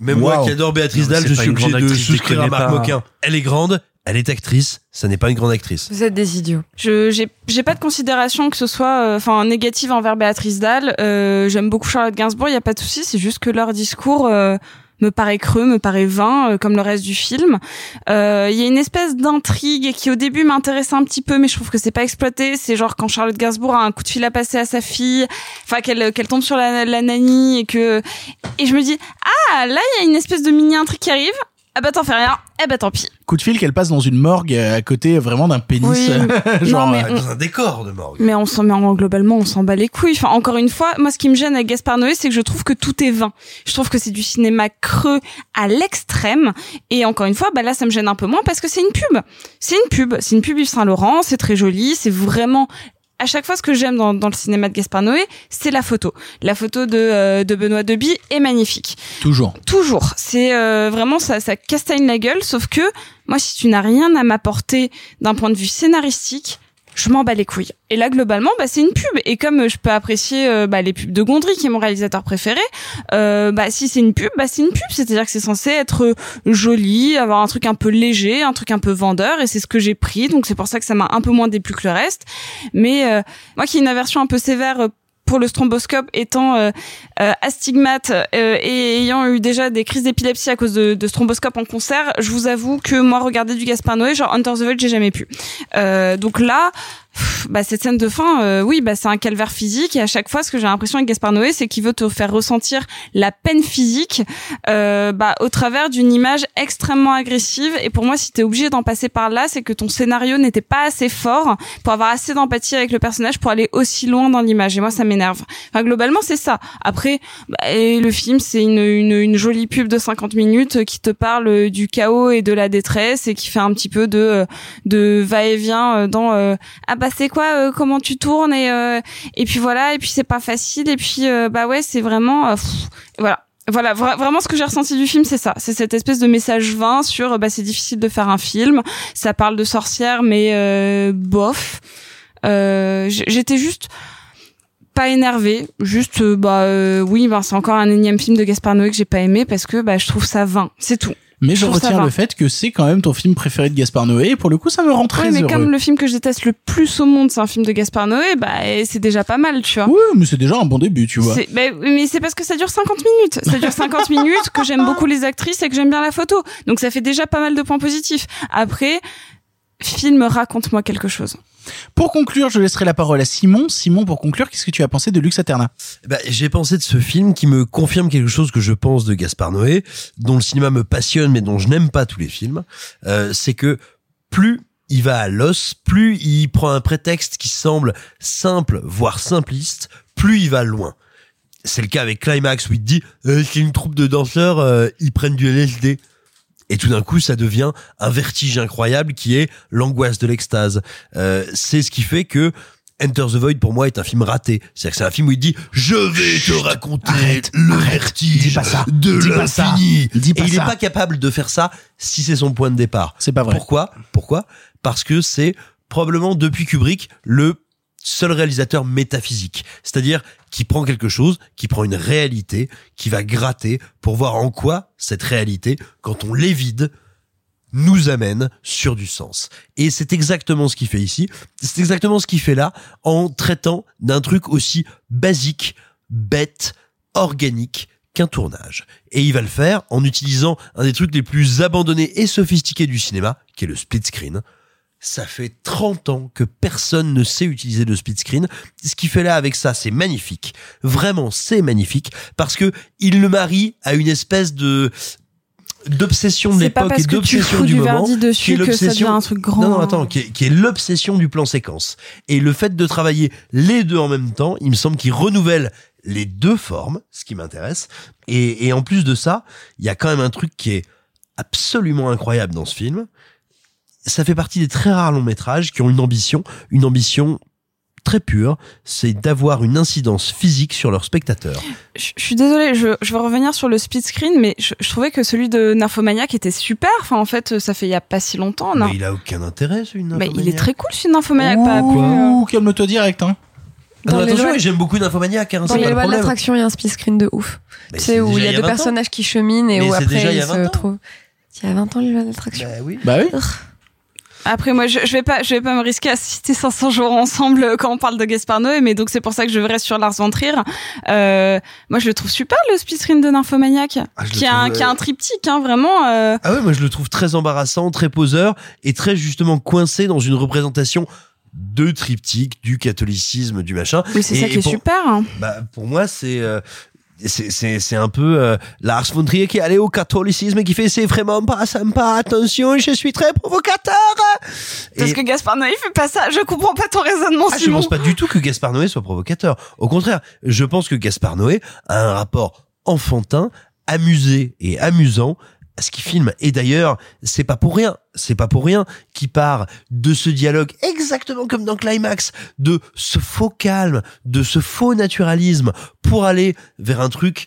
Même moi Wow. qui adore Béatrice Dalle, je suis une obligé grande de actrice, souscrire à Marc pas. Moquin. Elle est grande, elle est actrice, ça n'est pas une grande actrice. Vous êtes des idiots. Je j'ai j'ai pas de considération que ce soit euh, enfin négative envers Béatrice Dalle. Euh, J'aime beaucoup Charlotte Gainsbourg, il y a pas de souci. C'est juste que leur discours euh, me paraît creux, me paraît vain, euh, comme le reste du film. Euh, Il y a une espèce d'intrigue qui au début m'intéresse un petit peu, mais je trouve que c'est pas exploité. C'est genre quand Charlotte Gainsbourg a un coup de fil à passer à sa fille, enfin qu'elle qu'elle tombe sur la, la nanny et que et je me dis ah là il y a une espèce de mini intrigue qui arrive. Ah bah t'en fais rien. Eh bah tant pis. Coup de fil qu'elle passe dans une morgue euh, à côté vraiment d'un pénis. Oui. Genre, Non, mais euh, on- Dans un décor de morgue. Mais on s'en met en globalement, on s'en bat les couilles. Enfin, encore une fois, moi, ce qui me gêne avec Gaspard Noé, c'est que je trouve que tout est vain. Je trouve que c'est du cinéma creux à l'extrême. Et encore une fois, bah là, ça me gêne un peu moins parce que c'est une pub. C'est une pub. C'est une pub Yves Saint Laurent. C'est très joli. C'est vraiment à chaque fois, ce que j'aime dans, dans le cinéma de Gaspard Noé, c'est la photo. La photo de, euh, de Benoît Deby est magnifique. toujours. Toujours. C'est euh, vraiment ça, ça castagne la gueule. Sauf que moi, si tu n'as rien à m'apporter d'un point de vue scénaristique, je m'en bats les couilles. Et là, globalement, bah, c'est une pub. Et comme euh, je peux apprécier euh, bah, les pubs de Gondry, qui est mon réalisateur préféré, euh, bah, si c'est une pub, bah, c'est une pub. C'est-à-dire que c'est censé être euh, joli, avoir un truc un peu léger, un truc un peu vendeur. Et c'est ce que j'ai pris. Donc c'est pour ça que ça m'a un peu moins déplu que le reste. Mais moi qui ai une aversion un peu sévère le stromboscope étant euh, euh, astigmate euh, et ayant eu déjà des crises d'épilepsie à cause de, de stromboscope en concert, je vous avoue que moi regarder du Gaspard Noé, genre Hunter the Void, j'ai jamais pu. Euh, donc là, bah cette scène de fin, euh, oui, bah c'est un calvaire physique et à chaque fois, ce que j'ai l'impression avec Gaspard Noé, c'est qu'il veut te faire ressentir la peine physique, euh, bah au travers d'une image extrêmement agressive. Et pour moi, si t'es obligé d'en passer par là, c'est que ton scénario n'était pas assez fort pour avoir assez d'empathie avec le personnage pour aller aussi loin dans l'image. Et moi, ça m'énerve. Enfin, globalement, c'est ça. Après, bah, et le film, c'est une, une, une jolie pub de 50 minutes qui te parle du chaos et de la détresse et qui fait un petit peu de, de va-et-vient dans euh, ah bah bah c'est quoi euh, comment tu tournes et euh, et puis voilà et puis c'est pas facile et puis euh, bah ouais c'est vraiment voilà. Voilà vra- vraiment ce que j'ai ressenti du film c'est ça. C'est cette espèce de message vain sur bah c'est difficile de faire un film. Ça parle de sorcières mais euh, bof. Euh, j'étais juste pas énervé juste bah euh, oui bah c'est encore un énième film de Gaspard Noé que j'ai pas aimé parce que bah je trouve ça vain. C'est tout Mais je va. le fait que c'est quand même ton film préféré de Gaspard Noé. Et pour le coup, ça me rend très Ouais, mais heureux. comme le film que je déteste le plus au monde, c'est un film de Gaspard Noé, bah et c'est déjà pas mal, tu vois. Ouais, mais c'est déjà un bon début, tu vois. C'est- bah, mais c'est parce que ça dure 50 minutes. Ça dure 50 minutes, que j'aime beaucoup les actrices et que j'aime bien la photo. Donc ça fait déjà pas mal de points positifs. Après, film, raconte-moi quelque chose. Pour conclure, je laisserai la parole à Simon. Simon, pour conclure, qu'est-ce que tu as pensé de Lux Aterna Bah, j'ai pensé de ce film qui me confirme quelque chose que je pense de Gaspard Noé, dont le cinéma me passionne mais dont je n'aime pas tous les films. Euh, c'est que plus il va à l'os, plus il prend un prétexte qui semble simple, voire simpliste, plus il va loin. C'est le cas avec Climax où il te dit euh, c'est une troupe de danseurs, euh, ils prennent du LSD. Et tout d'un coup, ça devient un vertige incroyable qui est l'angoisse de l'extase. Euh, c'est ce qui fait que Enter the Void pour moi est un film raté. C'est-à-dire que c'est un film où il dit je vais te raconter le vertige de Dis pas ça. l'infini. Dis pas Et il n'est pas capable de faire ça si c'est son point de départ. C'est pas vrai. Pourquoi? Pourquoi? Parce que c'est probablement depuis Kubrick le seul réalisateur métaphysique, c'est-à-dire qui prend quelque chose, qui prend une réalité, qui va gratter pour voir en quoi cette réalité, quand on l'évide, nous amène sur du sens. Et c'est exactement ce qu'il fait ici, c'est exactement ce qu'il fait là, en traitant d'un truc aussi basique, bête, organique qu'un tournage. Et il va le faire en utilisant un des trucs les plus abandonnés et sophistiqués du cinéma, qui est le split screen. Ça fait 30 ans que personne ne sait utiliser le split screen. Ce qu'il fait là avec ça, c'est magnifique. Vraiment, c'est magnifique parce que il le marie à une espèce de d'obsession de l'époque et d'obsession du, du moment dessus qui est l'obsession- un truc grand. Non, non, attends, qui est, qui est l'obsession du plan séquence. Et le fait de travailler les deux en même temps, il me semble qu'il renouvelle les deux formes, ce qui m'intéresse. Et, et en plus de ça, il y a quand même un truc qui est absolument incroyable dans ce film. Ça fait partie des très rares longs métrages qui ont une ambition, une ambition très pure, c'est d'avoir une incidence physique sur leur spectateur. Je, je suis désolée, je, je veux revenir sur le split screen, mais je, je trouvais que celui de Nymphomaniac était super. Enfin, en fait, ça fait il y a pas si longtemps, non Mais il a aucun intérêt, celui de Mais il est très cool, celui de Nymphomaniac. euh, Ouh, calme-toi direct, hein. Ah non, Dans les attention, lois- j'aime beaucoup Nymphomaniac, hein, Dans les lois de l'attraction, il y a un split screen de ouf. Mais tu c'est sais, où il y a deux 20 ans. personnages qui cheminent et Mais où après déjà ils se 20 ans. trouvent. Il y a 20 ans, les lois de l'attraction. Bah oui. Bah oui. Après, moi, je, je vais pas, je vais pas me risquer à citer 500 jours ensemble euh, quand on parle de Gaspard Noé, mais donc c'est pour ça que je reste sur Lars von Trier. Euh, moi, je le trouve super le split screen de Nymphomaniac, Ah, qui a un, trouve, qui a euh, un triptyque, hein, vraiment. euh, Ah ouais, moi je le trouve très embarrassant, très poseur et très justement coincé dans une représentation de triptyque du catholicisme, du machin. Oui, c'est ça qui est pour- super. hein. Bah pour moi c'est euh, c'est c'est c'est un peu euh, Lars von Trier qui est allé au catholicisme et qui fait c'est vraiment pas sympa. Attention, je suis très provocateur. Parce Et- que Gaspard Noé fait pas ça. Je comprends pas ton raisonnement, Ah, je Simon. pense pas du tout que Gaspard Noé soit provocateur. Au contraire, je pense que Gaspard Noé a un rapport enfantin, amusé et amusant à ce qu'il filme. Et d'ailleurs, c'est pas pour rien, c'est pas pour rien qu'il part de ce dialogue exactement comme dans Climax, de ce faux calme, de ce faux naturalisme pour aller vers un truc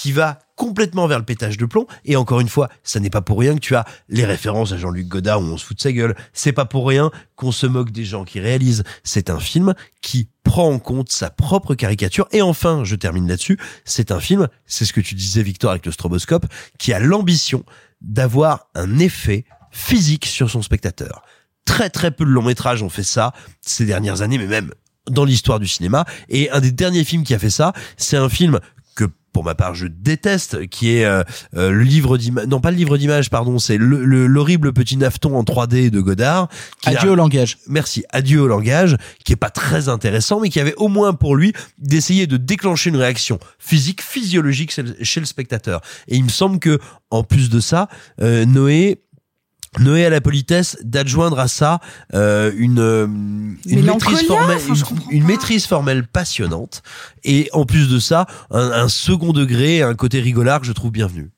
qui va complètement vers le pétage de plomb. Et encore une fois, ça n'est pas pour rien que tu as les références à Jean-Luc Godard où on se fout de sa gueule. C'est pas pour rien qu'on se moque des gens qui réalisent. C'est un film qui prend en compte sa propre caricature. Et enfin, je termine là-dessus, c'est un film, c'est ce que tu disais Victor avec le stroboscope, qui a l'ambition d'avoir un effet physique sur son spectateur. Très très peu de longs métrages ont fait ça ces dernières années, mais même dans l'histoire du cinéma. Et un des derniers films qui a fait ça, c'est un film pour ma part je déteste, qui est euh, euh, le livre d'images, non pas le livre d'images, pardon, c'est le- le- l'horrible petit naveton en 3D de Godard. qui Adieu a- au langage. Merci, adieu au langage, qui est pas très intéressant, mais qui avait au moins pour lui d'essayer de déclencher une réaction physique, physiologique chez le- chez le spectateur. Et il me semble que, en plus de ça, euh, Noé Noé a la politesse d'adjoindre à ça euh, une, euh, une maîtrise formelle, enfin, une, une maîtrise formelle passionnante et en plus de ça un, un second degré, un côté rigolard que je trouve bienvenu.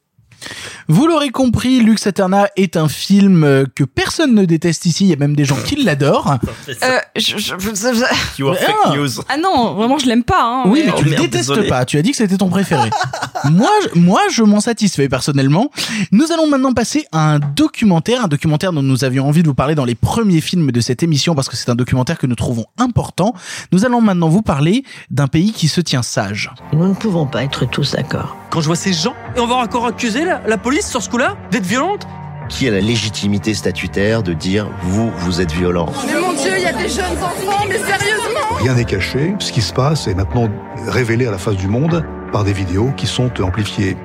Vous l'aurez compris, Lux Aeterna est un film euh, que personne ne déteste ici. Il y a même des gens qui l'adorent. Euh, je- je- je- You are fake Ah. news. Ah non, vraiment, je l'aime pas. Hein, Oui, mais mais- tu le merde, détestes désolé. pas. Tu as dit que c'était ton préféré. moi, je, moi, je m'en satisfais personnellement. Nous allons maintenant passer à un documentaire, un documentaire dont nous avions envie de vous parler dans les premiers films de cette émission parce que c'est un documentaire que nous trouvons important. Nous allons maintenant vous parler d'un pays qui se tient sage. Nous ne pouvons pas être tous d'accord. Quand je vois ces gens, et on va encore accuser la, la police sur ce coup-là d'être violente Qui a la légitimité statutaire de dire vous, vous êtes violent Mais mon Dieu, il y a des jeunes enfants, mais sérieusement Rien n'est caché. Ce qui se passe est maintenant révélé à la face du monde par des vidéos qui sont amplifiées.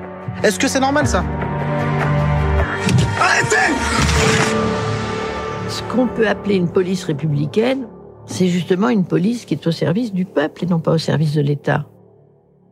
Est-ce que c'est normal ça? Ce qu'on peut appeler une police républicaine, c'est justement une police qui est au service du peuple et non pas au service de l'État.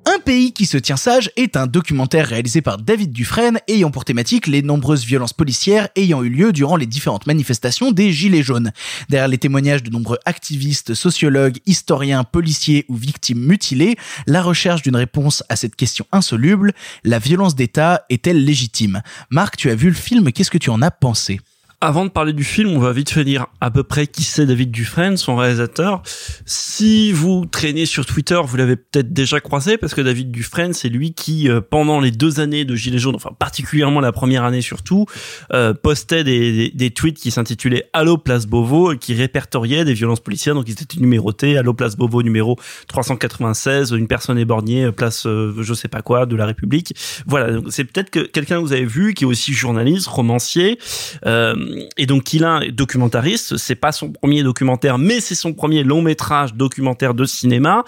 Un pays qui se tient sage est un documentaire réalisé par David Dufresne ayant pour thématique les nombreuses violences policières ayant eu lieu durant les différentes manifestations des Gilets jaunes. Derrière les témoignages de nombreux activistes, sociologues, historiens, policiers ou victimes mutilées, la recherche d'une réponse à cette question insoluble, la violence d'État est-elle légitime? Marc, tu as vu le film, qu'est-ce que tu en as pensé? Avant de parler du film, on va vite fait dire à peu près qui c'est David Dufresne, son réalisateur. Si vous traînez sur Twitter, vous l'avez peut-être déjà croisé parce que David Dufresne, c'est lui qui, euh, pendant les deux années de Gilets jaunes, enfin particulièrement la première année surtout, euh, postait des, tweets qui s'intitulaient Allo Place Beauvau qui répertoriaient des violences policières. Donc ils étaient numérotés. Allo Place Beauvau numéro 396, une personne éborgnée, place euh, je sais pas quoi de la République. Voilà, c'est peut-être que quelqu'un que vous avez vu qui est aussi journaliste, romancier. Euh, et donc il est documentariste, c'est pas son premier documentaire, mais c'est son premier long métrage documentaire de cinéma.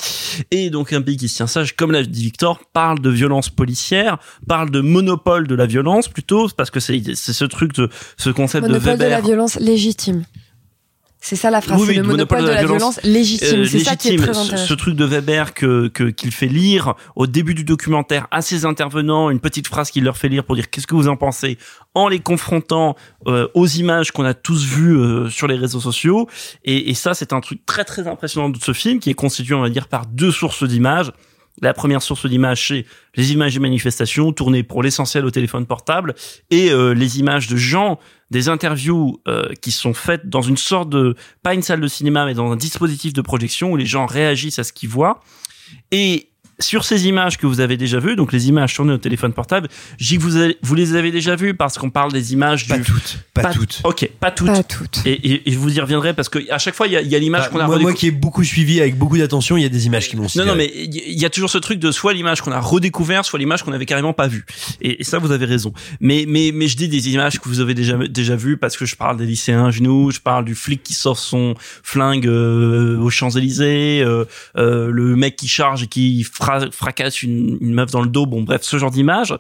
Et donc un pays qui se tient sage, comme l'a dit Victor, parle de violence policière, parle de monopole de la violence plutôt, parce que c'est ce truc de ce concept Monopole de de, Weber. la violence légitime. C'est ça la phrase, Oui, le monopole de la violence légitime. euh, c'est ça qui est très Ce- intéressant. Ce truc de Weber que que- qu'il fait lire au début du documentaire à ses intervenants, une petite phrase qu'il leur fait lire pour dire qu'est-ce que vous en pensez, en les confrontant euh, aux images qu'on a tous vues euh, sur les réseaux sociaux. Et, et ça, c'est un truc très très impressionnant de ce film qui est constitué, on va dire, par deux sources d'images. La première source d'image, c'est les images des manifestations tournées pour l'essentiel au téléphone portable et euh, les images de gens, des interviews euh, qui sont faites dans une sorte de, pas une salle de cinéma, mais dans un dispositif de projection où les gens réagissent à ce qu'ils voient. Et sur ces images que vous avez déjà vues, donc les images tournées au téléphone portable, j'ai que vous, avez- vous les avez déjà vues parce qu'on parle des images Pas du... toutes, pas toutes. Ok, pas toutes. Pas toutes. Et, et, et je vous y reviendrai parce que à chaque fois, il y a, il y a l'image Bah, qu'on a moi, moi qui ai beaucoup suivi avec beaucoup d'attention, il y a des images qui m'ont non, non, mais il y a toujours ce truc de soit l'image qu'on a redécouvert, soit l'image qu'on avait carrément pas vue. Et, et ça, vous avez raison. Mais, mais, mais je dis des images que vous avez déjà, déjà vues parce que je parle des lycéens à genoux, je parle du flic qui sort son flingue euh, aux Champs-Élysées, euh, euh, le mec qui charge et qui fra- fracasse une, une meuf dans le dos. Bon, bref, ce genre d'image.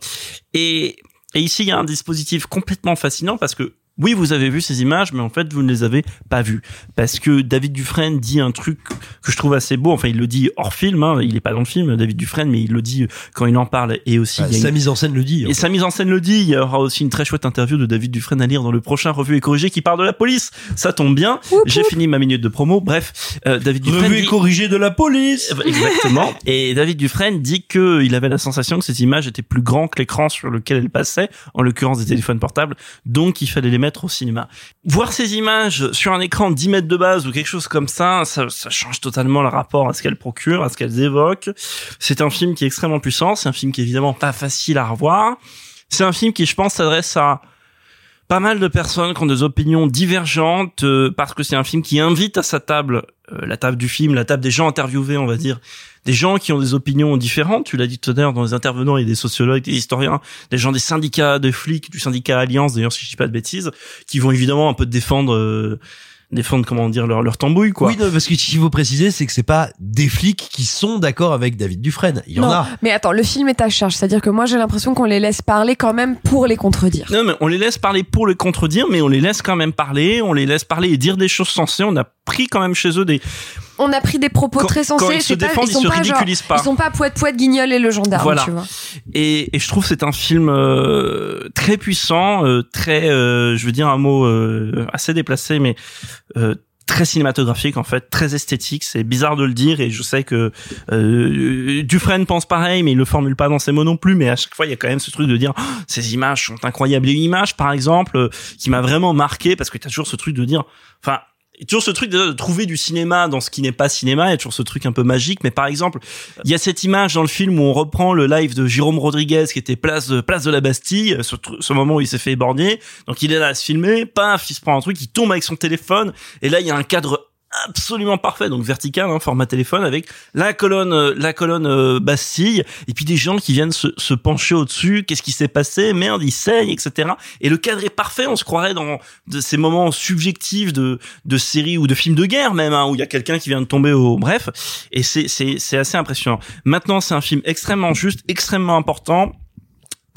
Et, et ici, il y a un dispositif complètement fascinant parce que oui, vous avez vu ces images, mais en fait, vous ne les avez pas vues. Parce que David Dufresne dit un truc que je trouve assez beau. Enfin, il le dit hors film, hein. il est pas dans le film, David Dufresne, mais il le dit quand il en parle. Et aussi, Bah, il y a sa une- mise en scène le dit. et sa mise en scène le dit. Il y aura aussi une très chouette interview de David Dufresne à lire dans le prochain Revue et Corrigé qui parle de la police. Ça tombe bien. J'ai fini ma minute de promo. Bref, euh, David Dufresne Revue et dit- corrigé de la police. euh, Exactement. Et David Dufresne dit que il avait la sensation que ces images étaient plus grands que l'écran sur lequel elles passaient, en l'occurrence des téléphones portables, donc il fallait les mettre au cinéma. Voir ces images sur un écran de 10 mètres de base ou quelque chose comme ça, ça, ça change totalement le rapport à ce qu'elles procurent, à ce qu'elles évoquent. C'est un film qui est extrêmement puissant, c'est un film qui est évidemment pas facile à revoir. C'est un film qui, je pense, s'adresse à pas mal de personnes qui ont des opinions divergentes euh, parce que c'est un film qui invite à sa table, euh, la table du film, la table des gens interviewés, on va dire, des gens qui ont des opinions différentes. Tu l'as dit tout à l'heure dans les intervenants, il y a des sociologues, des historiens, des gens des syndicats de flics, du syndicat Alliance, d'ailleurs si je dis pas de bêtises, qui vont évidemment un peu défendre, euh, défendre comment dire leur leur tambouille quoi. Oui, non, parce que ce qu'il faut préciser, c'est que c'est pas des flics qui sont d'accord avec David Dufresne. Il y en a. mais attends, le film est à charge, c'est-à-dire que moi j'ai l'impression qu'on les laisse parler quand même pour les contredire. Non, mais on les laisse parler pour le contredire, mais on les laisse quand même parler, on les laisse parler et dire des choses sensées. On a pris quand même chez eux des, On a pris des propos Quand- très sensés. ils se pas- défendent, ils sont ils se pas genre- ridiculisent pas. Ils sont pas poète poète guignol et le gendarme, Voilà. tu vois. Et, et je trouve que c'est un film euh, très puissant, euh, très, euh, je veux dire un mot euh, assez déplacé, mais euh, très cinématographique en fait, très esthétique. C'est bizarre de le dire et je sais que euh, Dufresne pense pareil, mais il le formule pas dans ses mots non plus. Mais à chaque fois, il y a quand même ce truc de dire oh, ces images sont incroyables. Une image, par exemple, euh, qui m'a vraiment marqué parce que t'as toujours ce truc de dire, enfin. A toujours ce truc de, trouver du cinéma dans ce qui n'est pas cinéma, il y a toujours ce truc un peu magique, mais par exemple, il y a cette image dans le film où on reprend le live de Jérôme Rodriguez qui était place de, place de la Bastille, ce, ce moment où il s'est fait éborgner, donc il est là à se filmer, paf, il se prend un truc, il tombe avec son téléphone, et là il y a un cadre absolument parfait. Donc vertical hein, format téléphone avec la colonne euh, la colonne euh, Bastille. Et puis des gens qui viennent se, se pencher au-dessus. Qu'est-ce qui s'est passé? Merde il saigne etc et le cadre est parfait. On se croirait dans de ces moments subjectifs de de séries ou de films de guerre même hein, où il y a quelqu'un qui vient de tomber au bref. Et c'est c'est c'est assez impressionnant. Maintenant c'est un film extrêmement juste extrêmement important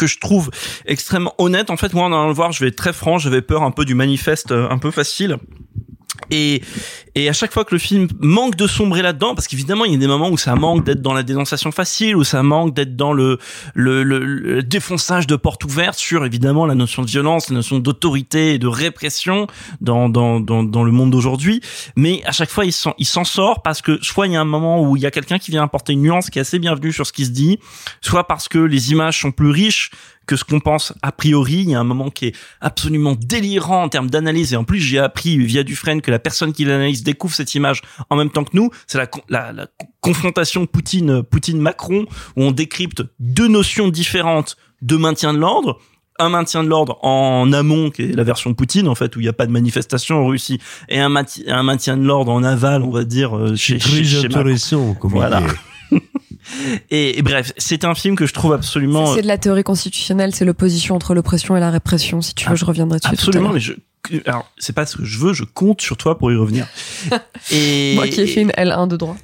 que je trouve extrêmement honnête. En fait, moi, en allant le voir, je vais être très franc, j'avais peur un peu du manifeste euh, un peu facile. Et, et à chaque fois que le film manque de sombrer là-dedans, parce qu'évidemment il y a des moments où ça manque d'être dans la dénonciation facile, où ça manque d'être dans le, le, le, le défonçage de portes ouvertes sur évidemment la notion de violence, la notion d'autorité et de répression dans, dans, dans, dans le monde d'aujourd'hui. Mais à chaque fois il s'en, s'en sort parce que soit il y a un moment où il y a quelqu'un qui vient apporter une nuance qui est assez bienvenue sur ce qui se dit, soit parce que les images sont plus riches que ce qu'on pense a priori. Il y a un moment qui est absolument délirant en termes d'analyse. Et en plus, j'ai appris via Dufresne que la personne qui l'analyse découvre cette image en même temps que nous. C'est la, la, la confrontation Poutine, Poutine-Macron où on décrypte deux notions différentes de maintien de l'ordre un maintien de l'ordre en amont, qui est la version Poutine, en fait, où il n'y a pas de manifestation en Russie, et un, un maintien de l'ordre en aval, on va dire, euh, chez, chez, chez Macron. Voilà. Et, et bref, c'est un film que je trouve absolument... C'est de la théorie constitutionnelle, c'est l'opposition entre l'oppression et la répression. Si tu veux, je reviendrai dessus. tout à Absolument, mais je, alors, c'est pas ce que je veux, je compte sur toi pour y revenir. et, Moi qui ai fait une L1 de droit.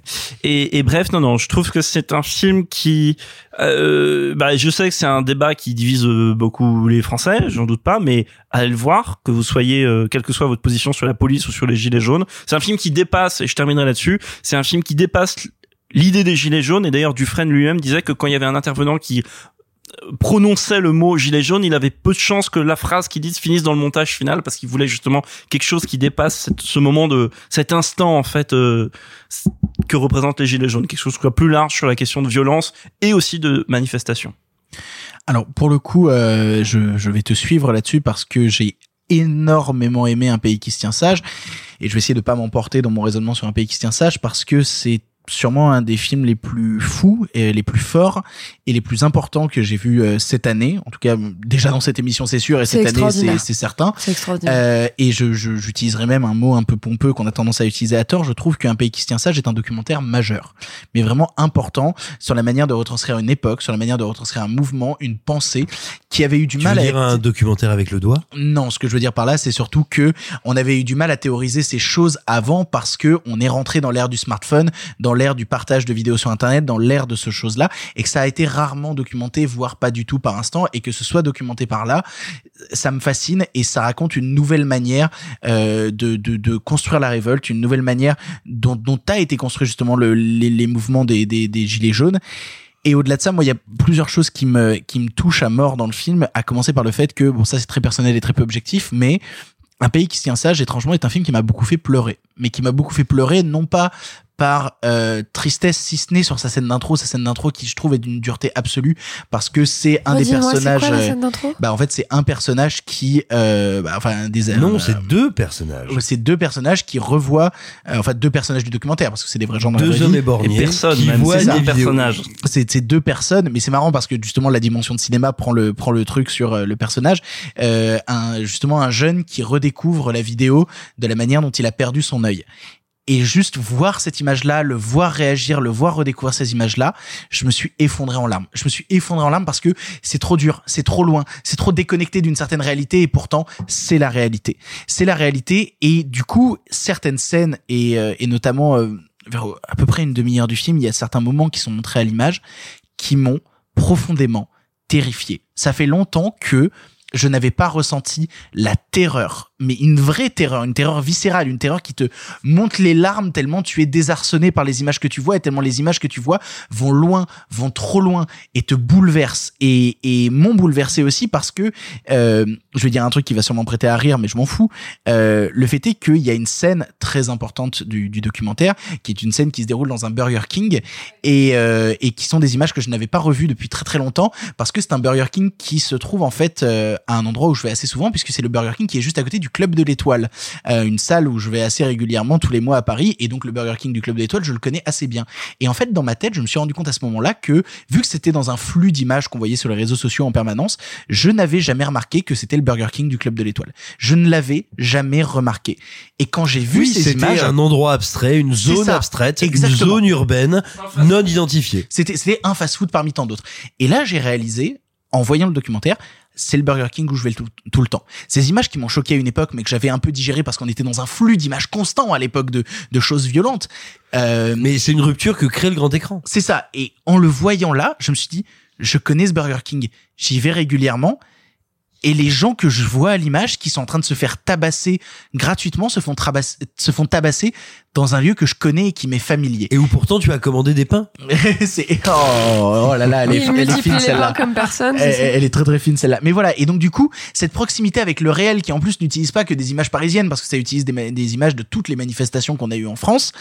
et, et bref, non, non, je trouve que c'est un film qui, euh, bah, je sais que c'est un débat qui divise euh, beaucoup les Français, j'en doute pas, mais allez le voir, que vous soyez, euh, quelle que soit votre position sur la police ou sur les gilets jaunes. C'est un film qui dépasse, et je terminerai là-dessus, c'est un film qui dépasse l'idée des gilets jaunes, et d'ailleurs Dufresne lui-même disait que quand il y avait un intervenant qui euh, prononçait le mot gilet jaune, il avait peu de chances que la phrase qu'il dise finisse dans le montage final parce qu'il voulait justement quelque chose qui dépasse ce moment de cet instant en fait euh, que représentent les gilets jaunes, quelque chose qui soit plus large sur la question de violence et aussi de manifestation. Alors pour le coup, euh, je, je vais te suivre là-dessus parce que j'ai énormément aimé un pays qui se tient sage et je vais essayer de pas m'emporter dans mon raisonnement sur un pays qui se tient sage parce que c'est sûrement un des films les plus fous et les plus forts et les plus importants que j'ai vu euh, cette année. En tout cas, déjà dans cette émission, c'est sûr, et cette année, c'est certain. C'est extraordinaire. Euh, et je, je- j'utiliserai même un mot un peu pompeux qu'on a tendance à utiliser à tort. Je trouve qu'un pays qui se tient sage est un documentaire majeur, mais vraiment important sur la manière de retranscrire une époque, sur la manière de retranscrire un mouvement, une pensée qui avait eu du Tu mal veux à dire être un documentaire avec le doigt? Non, ce que je veux dire par là, c'est surtout que on avait eu du mal à théoriser ces choses avant parce que on est rentré dans l'ère du smartphone, dans l'ère du partage de vidéos sur internet, dans l'ère de ce choses-là, et que ça a été rarement documenté, voire pas du tout par instant, et que ce soit documenté par là, ça me fascine et ça raconte une nouvelle manière euh, de, de, construire la révolte, une nouvelle manière dont, dont a été construit justement le, les, mouvements des, des, des gilets jaunes. Et au-delà de ça, moi, il y a plusieurs choses qui me qui me touchent à mort dans le film. À commencer par le fait que bon, ça c'est très personnel et très peu objectif, mais un pays qui se tient sage, étrangement, est un film qui m'a beaucoup fait pleurer. Mais qui m'a beaucoup fait pleurer, non pas par euh, tristesse, si ce n'est sur sa scène d'intro, sa scène d'intro qui je trouve est d'une dureté absolue parce que c'est un des personnages. quoi la euh, scène d'intro? bah en fait c'est un personnage qui, euh, bah, enfin des Non, euh, c'est deux personnages. C'est deux personnages qui revoient, euh, en fait deux personnages du documentaire parce que c'est des vrais gens dans la Deux vraie hommes vie. éborgnés Et personne, qui même, voient c'est des personnages. C'est c'est deux personnes, mais c'est marrant parce que justement la dimension de cinéma prend le prend le truc sur euh, le personnage. Euh, un justement un jeune qui redécouvre la vidéo de la manière dont il a perdu son Et juste voir cette image-là, le voir réagir, le voir redécouvrir ces images-là, je me suis effondré en larmes. Je me suis effondré en larmes parce que c'est trop dur, c'est trop loin, c'est trop déconnecté d'une certaine réalité et pourtant c'est la réalité. C'est la réalité et du coup certaines scènes et, euh, notamment euh, vers à peu près une demi-heure du film, il y a certains moments qui sont montrés à l'image qui m'ont profondément terrifié. Ça fait longtemps que je n'avais pas ressenti la terreur mais une vraie terreur, une terreur viscérale, une terreur qui te monte les larmes tellement tu es désarçonné par les images que tu vois et tellement les images que tu vois vont loin, vont trop loin et te bouleversent et, et m'ont bouleversé aussi parce que euh, je vais dire un truc qui va sûrement prêter à rire mais je m'en fous. Euh, le fait est qu'il y a une scène très importante du, du documentaire qui est une scène qui se déroule dans un Burger King et, euh, et qui sont des images que je n'avais pas revues depuis très très longtemps parce que c'est un Burger King qui se trouve en fait euh, à un endroit où je vais assez souvent puisque c'est le Burger King qui est juste à côté du Club de l'Étoile, euh, une salle où je vais assez régulièrement tous les mois à Paris et donc le Burger King du Club de l'Étoile je le connais assez bien. Et en fait dans ma tête je me suis rendu compte à ce moment-là que vu que c'était dans un flux d'images qu'on voyait sur les réseaux sociaux en permanence, je n'avais jamais remarqué que c'était le Burger King du Club de l'Étoile. Je ne l'avais jamais remarqué. Et quand j'ai vu Oui, ces c'était images, un endroit abstrait, une zone ça, abstraite, exactement. une zone urbaine non identifiée. C'était c'était un fast-food parmi tant d'autres. Et là, j'ai réalisé en voyant le documentaire, c'est le Burger King où je vais tout le temps. Ces images qui m'ont choqué à une époque, mais que j'avais un peu digéré parce qu'on était dans un flux d'images constant à l'époque de, de choses violentes. Euh, Mais c'est une rupture que crée le grand écran. c'est ça. Et en le voyant là, je me suis dit, je connais ce Burger King. J'y vais régulièrement. Et les gens que je vois à l'image, qui sont en train de se faire tabasser gratuitement, se font, trabasser, se font tabasser dans un lieu que je connais et qui m'est familier. Et où pourtant tu as commandé des pains. c'est oh, oh là là, elle est, elle est fine celle-là. pains comme personne. Elle, est très très fine celle-là. Mais voilà, et donc du coup, cette proximité avec le réel qui en plus n'utilise pas que des images parisiennes parce que ça utilise des images de toutes les manifestations qu'on a eues en France,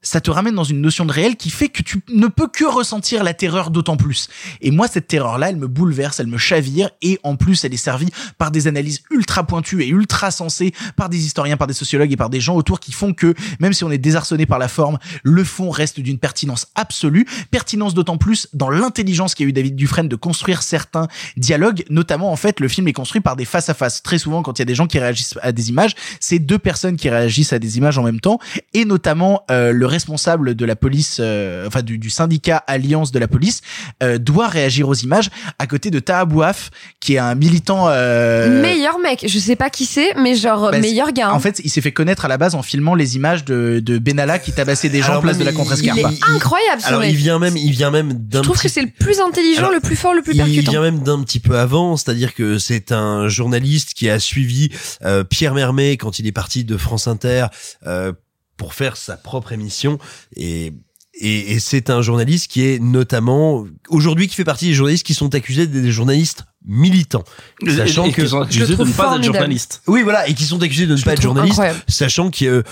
ça te ramène dans une notion de réel qui fait que tu ne peux que ressentir la terreur d'autant plus. Et moi, cette terreur-là, elle me bouleverse, elle me chavire, et en plus, elle est servie par des analyses ultra pointues et ultra sensées, par des historiens, par des sociologues et par des gens autour qui font que, même si on est désarçonné par la forme, le fond reste d'une pertinence absolue. Pertinence d'autant plus dans l'intelligence qu'a eu David Dufresne de construire certains dialogues, notamment, en fait, le film est construit par des face à face. Très souvent, quand il y a des gens qui réagissent à des images, c'est deux personnes qui réagissent à des images en même temps, et notamment, euh, le responsable de la police, euh, enfin du, du syndicat Alliance de la police, euh, doit réagir aux images à côté de Taha Bouaf, qui est un militant. Euh, Meilleur mec, je sais pas qui c'est, mais genre bah, meilleur gars. hein. En fait, il s'est fait connaître à la base en filmant les images de, de Benalla qui tabassait des gens Alors, place de la il- il Contrescarpe. est incroyable Alors mec. il vient même, il vient même d'un Je trouve petit que c'est le plus intelligent, Alors, le plus fort, le plus Il percutant. vient même d'un petit peu avant, c'est-à-dire que c'est un journaliste qui a suivi euh, Pierre Mermet quand il est parti de France Inter euh, pour faire sa propre émission et et, et c'est un journaliste qui est notamment aujourd'hui qui fait partie des journalistes qui sont accusés d'être des journalistes militants, Et- sachant et que qui sont accusés de ne pas être formidable. journaliste. oui voilà et qui sont accusés de ne Je pas être journalistes, incroyable. sachant qu'il y a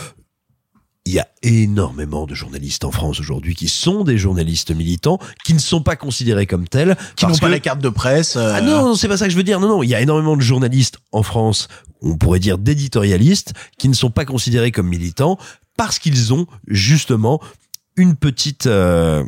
il y a énormément de journalistes en France aujourd'hui qui sont des journalistes militants, qui ne sont pas considérés comme tels, qui n'ont pas la carte de presse. euh, Ah non, non, c'est pas ça que je veux dire. Non, non, il y a énormément de journalistes en France, on pourrait dire d'éditorialistes, qui ne sont pas considérés comme militants parce qu'ils ont justement une petite euh,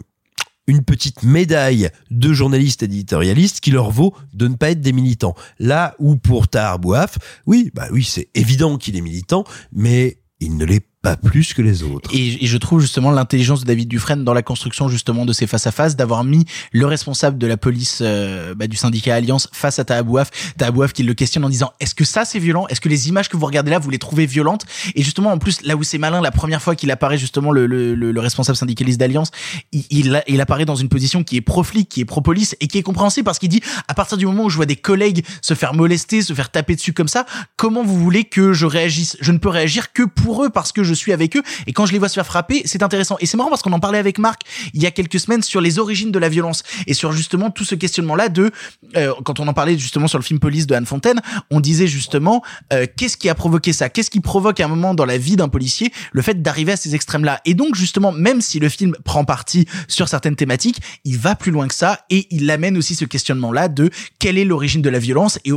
une petite médaille de journalistes éditorialistes qui leur vaut de ne pas être des militants. Là où pour Tahar Bouaf, oui, bah oui, c'est évident qu'il est militant, mais il ne l'est pas plus que les autres. Et, et je trouve justement l'intelligence de David Dufresne dans la construction justement de ces face à face, d'avoir mis le responsable de la police euh, bah, du syndicat Alliance face à Tahabouaf, Tahabouaf qui le questionne en disant est-ce que ça c'est violent? Est-ce que les images que vous regardez là vous les trouvez violentes? Et justement en plus là où c'est malin, la première fois qu'il apparaît justement le, le, le, le responsable syndicaliste d'Alliance, il, il, il apparaît dans une position qui est pro-flic, qui est pro-police et qui est compréhensible parce qu'il dit à partir du moment où je vois des collègues se faire molester, se faire taper dessus comme ça, comment vous voulez que je réagisse? Je ne peux réagir que pour eux parce que je suis avec eux et quand je les vois se faire frapper, c'est intéressant. Et c'est marrant parce qu'on en parlait avec Marc il y a quelques semaines sur les origines de la violence et sur justement tout ce questionnement-là de euh, quand on en parlait justement sur le film Police de Anne Fontaine, on disait justement euh, qu'est-ce qui a provoqué ça? Qu'est-ce qui provoque à un moment dans la vie d'un policier le fait d'arriver à ces extrêmes-là? Et donc justement, même si le film prend parti sur certaines thématiques, il va plus loin que ça et il amène aussi ce questionnement-là de quelle est l'origine de la violence et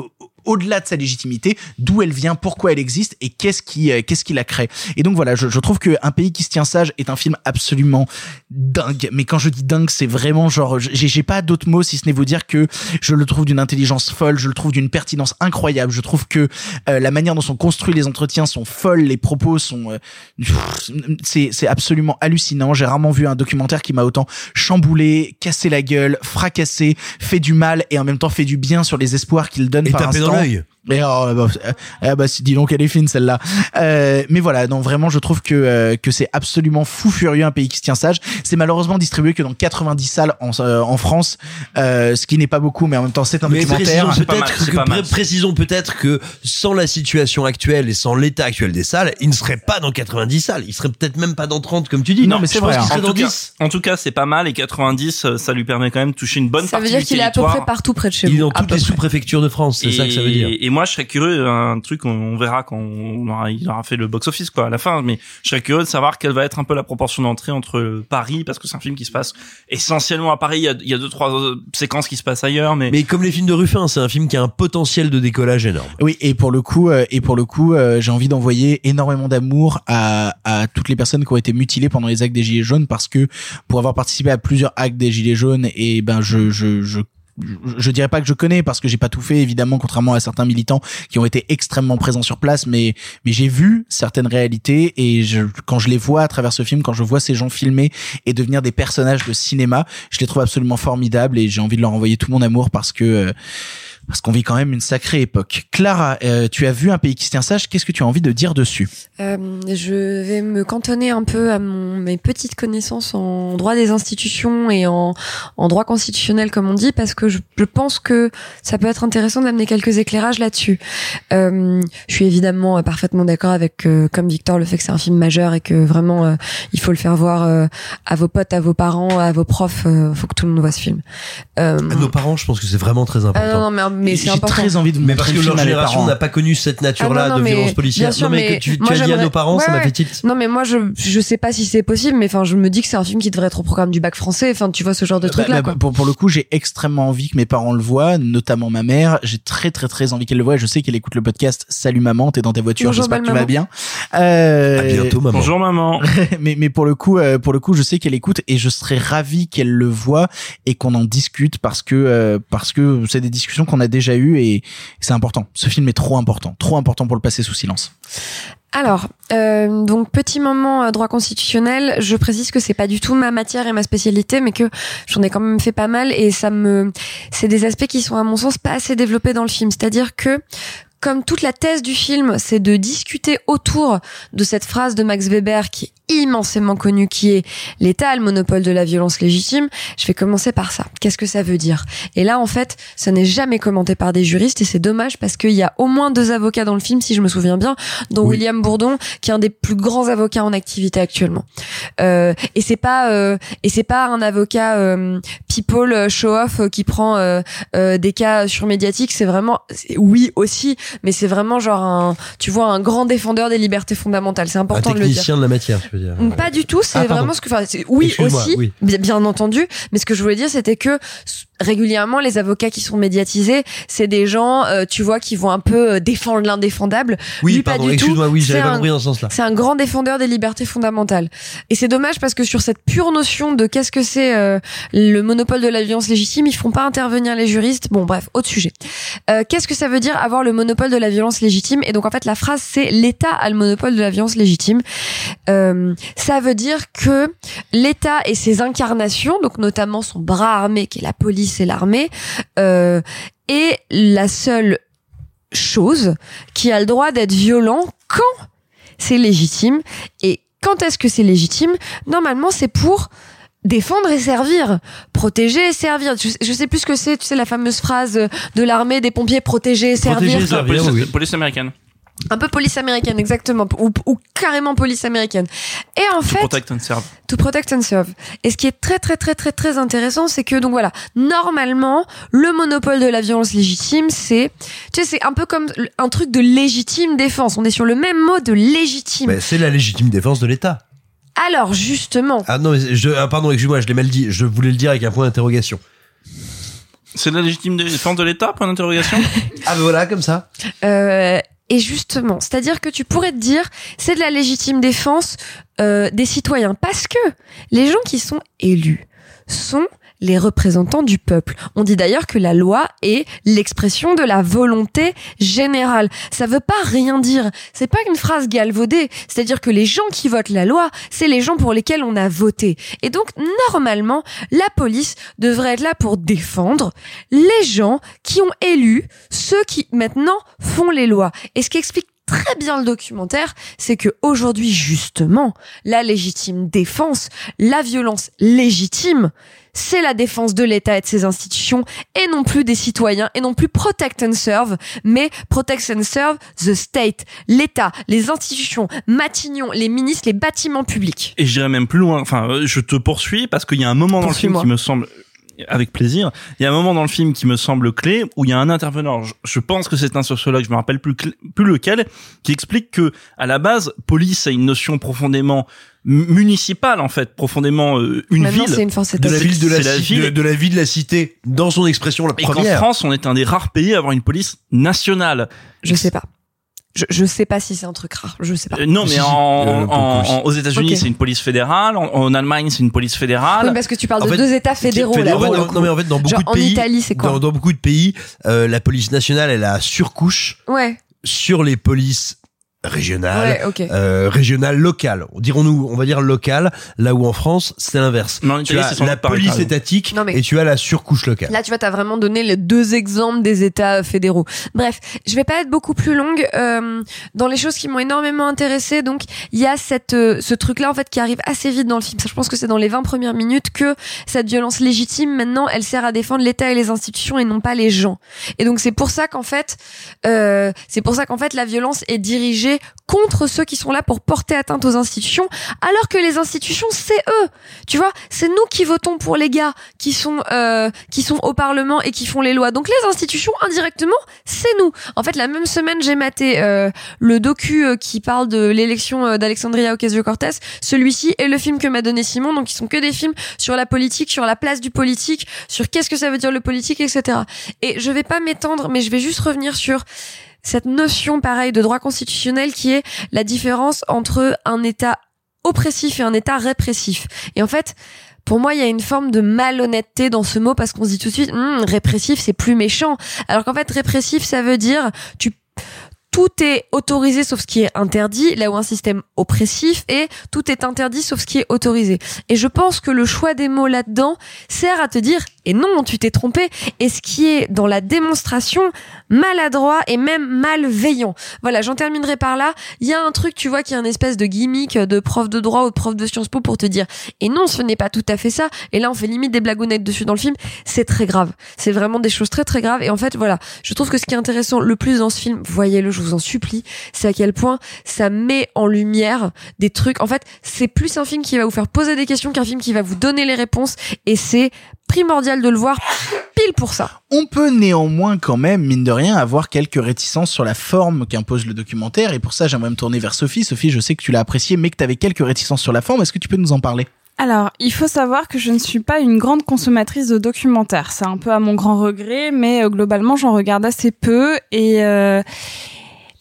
au-delà de sa légitimité, d'où elle vient, pourquoi elle existe et qu'est-ce qui euh, qu'est-ce qui la crée. Et donc voilà, je, je trouve que Un pays qui se tient sage est un film absolument dingue. Mais quand je dis dingue, c'est vraiment genre j'ai j'ai pas d'autres mots si ce n'est vous dire que je le trouve d'une intelligence folle, je le trouve d'une pertinence incroyable. Je trouve que euh, la manière dont sont construits les entretiens sont folles, les propos sont euh, c'est c'est absolument hallucinant. J'ai rarement vu un documentaire qui m'a autant chamboulé, cassé la gueule, fracassé, fait du mal et en même temps fait du bien sur les espoirs qu'il donne Et par taper dans instant. L'œil. Mais oh, bah, euh, ah bah dis donc elle est fine celle-là. Euh, mais voilà, non vraiment je trouve que euh, que c'est absolument fou furieux un pays qui se tient sage. C'est malheureusement distribué que dans 90 salles en, euh, en France, euh, ce qui n'est pas beaucoup, mais en même temps c'est un Mais documentaire. précisons peut-être que, pré- précisons peut-être que sans la situation actuelle et sans l'état actuel des salles, il ne serait pas dans 90 salles. Il serait peut-être même pas dans 30 comme tu dis. Non, mais c'est vrai. serait en, dans tout cas, 10. en tout cas, c'est pas mal et 90, euh, ça lui permet quand même de toucher une bonne Ça veut partie dire du qu'il est à peu près partout près de chez Il est vous. dans toutes les sous-préfectures de France, c'est ça que ça veut dire. Et moi, je serais curieux, un truc, on, on verra quand on aura, il aura fait le box-office, quoi, à la fin, mais je serais curieux de savoir quelle va être un peu la proportion d'entrée entre Paris, parce que c'est un film qui se passe essentiellement à Paris, il y a, il y a deux, trois euh, séquences qui se passent ailleurs, mais... Mais comme les films de Ruffin, c'est un film qui a un potentiel de décollage énorme. Oui, et pour le coup, euh, et pour le coup, euh, j'ai envie d'envoyer énormément d'amour à, à toutes les personnes qui ont été mutilées pendant les actes des Gilets jaunes, parce que pour avoir participé à plusieurs actes des Gilets jaunes, et ben je je je je- dirais pas que je connais parce que j'ai pas tout fait évidemment contrairement à certains militants qui ont été extrêmement présents sur place mais mais j'ai vu certaines réalités et quand je les vois à travers ce film quand je vois ces gens filmer et devenir des personnages de cinéma je les trouve absolument formidables et j'ai envie de leur envoyer tout mon amour parce que euh, parce qu'on vit quand même une sacrée époque. Clara, euh, tu as vu un pays qui se tient sage, qu'est-ce que tu as envie de dire dessus Euh, je vais me cantonner un peu à mon, mes petites connaissances en droit des institutions et en, en droit constitutionnel, comme on dit, parce que je, je pense que ça peut être intéressant d'amener quelques éclairages là-dessus. Euh, je suis évidemment euh, parfaitement d'accord avec, euh, comme Victor, le fait que c'est un film majeur et que vraiment euh, il faut le faire voir euh, à vos potes, à vos parents, à vos profs. Il faut que tout le monde voit ce film. Euh, À nos parents, je pense que c'est vraiment très important. ah non, non, mais, mais c'est J'ai important. très envie de Mais parce que leur génération parents. n'a pas connu cette nature-là Ah non, de mais violence policière. bien sûr, non, mais, mais que tu, tu moi, as dit à nos parents, Ouais, ça m'a fait tilt. Non, mais moi, je, je sais pas si c'est possible, mais enfin, je me dis que c'est un film qui devrait être au programme du bac français. Enfin, tu vois ce genre de truc Bah, là, bah, pour, pour le coup, j'ai extrêmement envie que mes parents le voient, notamment ma mère. J'ai très très très envie qu'elle le voie. et Je sais qu'elle écoute le podcast. Salut maman, t'es dans ta voiture. Bonjour, J'espère que tu vas bien. Euh, À bientôt, maman. Bonjour maman. mais mais pour le coup, euh, pour le coup, je sais qu'elle écoute et je serais ravi qu'elle le voie et qu'on en discute parce que euh, parce que c'est des discussions qu'on a déjà eues et c'est important. Ce film est trop important, trop important pour le passer sous silence. Alors, euh, donc petit moment euh, droit constitutionnel. Je précise que c'est pas du tout ma matière et ma spécialité, mais que j'en ai quand même fait pas mal et ça me, c'est des aspects qui sont à mon sens pas assez développés dans le film. C'est-à-dire que comme toute la thèse du film, c'est de discuter autour de cette phrase de Max Weber qui est immensément connue, qui est l'État le monopole de la violence légitime. Je vais commencer par ça. Qu'est-ce que ça veut dire? Et là, en fait, ça n'est jamais commenté par des juristes et c'est dommage parce qu'il y a au moins deux avocats dans le film, si je me souviens bien, dont Oui. William Bourdon, qui est un des plus grands avocats en activité actuellement. Euh, et c'est pas euh, et c'est pas un avocat euh, people show off qui prend euh, euh, des cas surmédiatiques. C'est vraiment oui aussi, mais c'est vraiment genre un tu vois un grand défendeur des libertés fondamentales. C'est Un important de le dire. technicien de la matière, veux dire. Pas du tout, c'est Ah, vraiment ce que enfin c'est- oui Excuse-moi, aussi oui. bien, bien entendu, mais ce que je voulais dire c'était que régulièrement les avocats qui sont médiatisés, c'est des gens euh, tu vois qui vont un peu euh, défendre l'indéfendable. Oui, Lui, pardon, pas du tout. excuse-moi, oui, j'avais C'est pas un- compris dans ce sens-là. C'est un grand défendeur des libertés fondamentales. Et c'est dommage parce que sur cette pure notion de qu'est-ce que c'est euh, le monopole de la violence légitime, ils font pas intervenir les juristes. Bon, bref, autre sujet. Euh, qu'est-ce que ça veut dire avoir le monopole de la violence légitime? Et donc en fait, la phrase c'est l'État a le monopole de la violence légitime. Euh, ça veut dire que l'État et ses incarnations, donc notamment son bras armé qui est la police et l'armée, euh, est la seule chose qui a le droit d'être violent quand c'est légitime. Et quand est-ce que c'est légitime? Normalement, c'est pour défendre et servir, protéger et servir. Je, je sais plus ce que c'est, tu sais la fameuse phrase de l'armée des pompiers protéger et servir. Protéger et servir. police, oui. police américaine. Un peu police américaine exactement ou, ou carrément police américaine. Et en fait, Protect and serve. to protect and serve. Et ce qui est très très très très très intéressant, c'est que donc voilà, normalement, le monopole de la violence légitime, c'est, tu sais, c'est un peu comme un truc de légitime défense. On est sur le même mot de légitime. Mais c'est la légitime défense de l'État. Alors justement, Ah non, mais je, ah, pardon, excuse-moi, je l'ai mal dit. Je voulais le dire avec un point d'interrogation. C'est la légitime défense de l'État, point d'interrogation? Ah ben voilà, comme ça. euh, et justement, c'est-à-dire que tu pourrais te dire, c'est de la légitime défense euh, des citoyens, parce que les gens qui sont élus sont les représentants du peuple. On dit d'ailleurs que la loi est l'expression de la volonté générale. Ça veut pas rien dire. C'est pas une phrase galvaudée. C'est-à-dire que les gens qui votent la loi, c'est les gens pour lesquels on a voté. Et donc, normalement, la police devrait être là pour défendre les gens qui ont élu ceux qui maintenant font les lois. Et ce qui explique très bien le documentaire, c'est que aujourd'hui justement, la légitime défense, la violence légitime, c'est la défense de l'État et de ses institutions et non plus des citoyens et non plus protect and serve, mais protect and serve the state, l'État, les institutions, Matignon, les ministres, les bâtiments publics. Et j'irai même plus loin. Enfin, euh, je te poursuis parce qu'il y a un moment dans le film qui me semble avec plaisir. Il y a un moment dans le film qui me semble clé où il y a un intervenant. Je, je pense que c'est un sociologue, je me rappelle plus plus lequel, qui explique que à la base, police a une notion profondément mu- municipale en fait, profondément euh, une Maintenant, ville. c'est une force de la ville de la, ville. de, de la vie de la cité dans son expression la Et qu'en première. France, on est un des rares pays à avoir une police nationale. Je sais pas. Je, je sais pas si c'est un truc rare. Je sais pas. Euh, non, mais en, Euh, en- en- aux États-Unis, c'est une police fédérale. En, en Allemagne, c'est une police fédérale. Oui, parce que tu parles En de fait, deux États fédéraux là. En non, mais en fait, dans beaucoup Genre, de en pays, Italie, c'est quoi dans, dans beaucoup de pays, euh, la police nationale, elle a surcouche Ouais. sur les polices Ouais, ok. euh, régionales, locales. Dirons-nous, on va dire locales, là où en France, c'est l'inverse. Tu as la police étatique Non, mais- et tu as la surcouche locale. Là, tu vois, t'as vraiment donné les deux exemples des États fédéraux. Bref, je vais pas être beaucoup plus longue euh, dans les choses qui m'ont énormément intéressée. Donc, il y a cette euh, ce truc-là en fait qui arrive assez vite dans le film. Ça, je pense que c'est dans les 20 premières minutes que cette violence légitime maintenant, elle sert à défendre l'État et les institutions et non pas les gens. Et donc, c'est pour ça qu'en fait, euh, c'est pour ça qu'en fait, la violence est dirigée contre ceux qui sont là pour porter atteinte aux institutions, alors que les institutions, c'est eux. Tu vois, c'est nous qui votons pour les gars qui sont euh, qui sont au Parlement et qui font les lois. Donc les institutions, indirectement, c'est nous. En fait, la même semaine, j'ai maté euh, le docu euh, qui parle de l'élection d'Alexandria Ocasio-Cortez, celui-ci et le film que m'a donné Simon. Donc ils sont que des films sur la politique, sur la place du politique, sur qu'est-ce que ça veut dire le politique, etc. Et je vais pas m'étendre, mais je vais juste revenir sur cette notion pareil de droit constitutionnel qui est la différence entre un État oppressif et un État répressif. Et en fait, pour moi, il y a une forme de malhonnêteté dans ce mot parce qu'on se dit tout de suite, Hum, répressif, c'est plus méchant. Alors qu'en fait, répressif, ça veut dire tu tout est autorisé sauf ce qui est interdit, là où un système oppressif est tout est interdit sauf ce qui est autorisé. Et je pense que le choix des mots là-dedans sert à te dire et non, tu t'es trompé. Et ce qui est dans la démonstration maladroit et même malveillant. Voilà, j'en terminerai par là. Il y a un truc, tu vois, qui est un espèce de gimmick de prof de droit ou de prof de Sciences Po pour te dire et non, ce n'est pas tout à fait ça. Et là, on fait limite des blagounettes dessus dans le film. C'est très grave. C'est vraiment des choses très très graves. Et en fait, voilà, je trouve que ce qui est intéressant le plus dans ce film, voyez-le, je vous en supplie, c'est à quel point ça met en lumière des trucs. En fait, c'est plus un film qui va vous faire poser des questions qu'un film qui va vous donner les réponses. Et c'est primordial de le voir pile pour ça. On peut néanmoins quand même, mine de rien, avoir quelques réticences sur la forme qu'impose le documentaire. Et pour ça, j'aimerais me tourner vers Sophie. Sophie, je sais que tu l'as apprécié, mais que tu avais quelques réticences sur la forme. Est-ce que tu peux nous en parler? Alors, il faut savoir que je ne suis pas une grande consommatrice de documentaires. C'est un peu à mon grand regret, mais euh, globalement, j'en regarde assez peu et euh,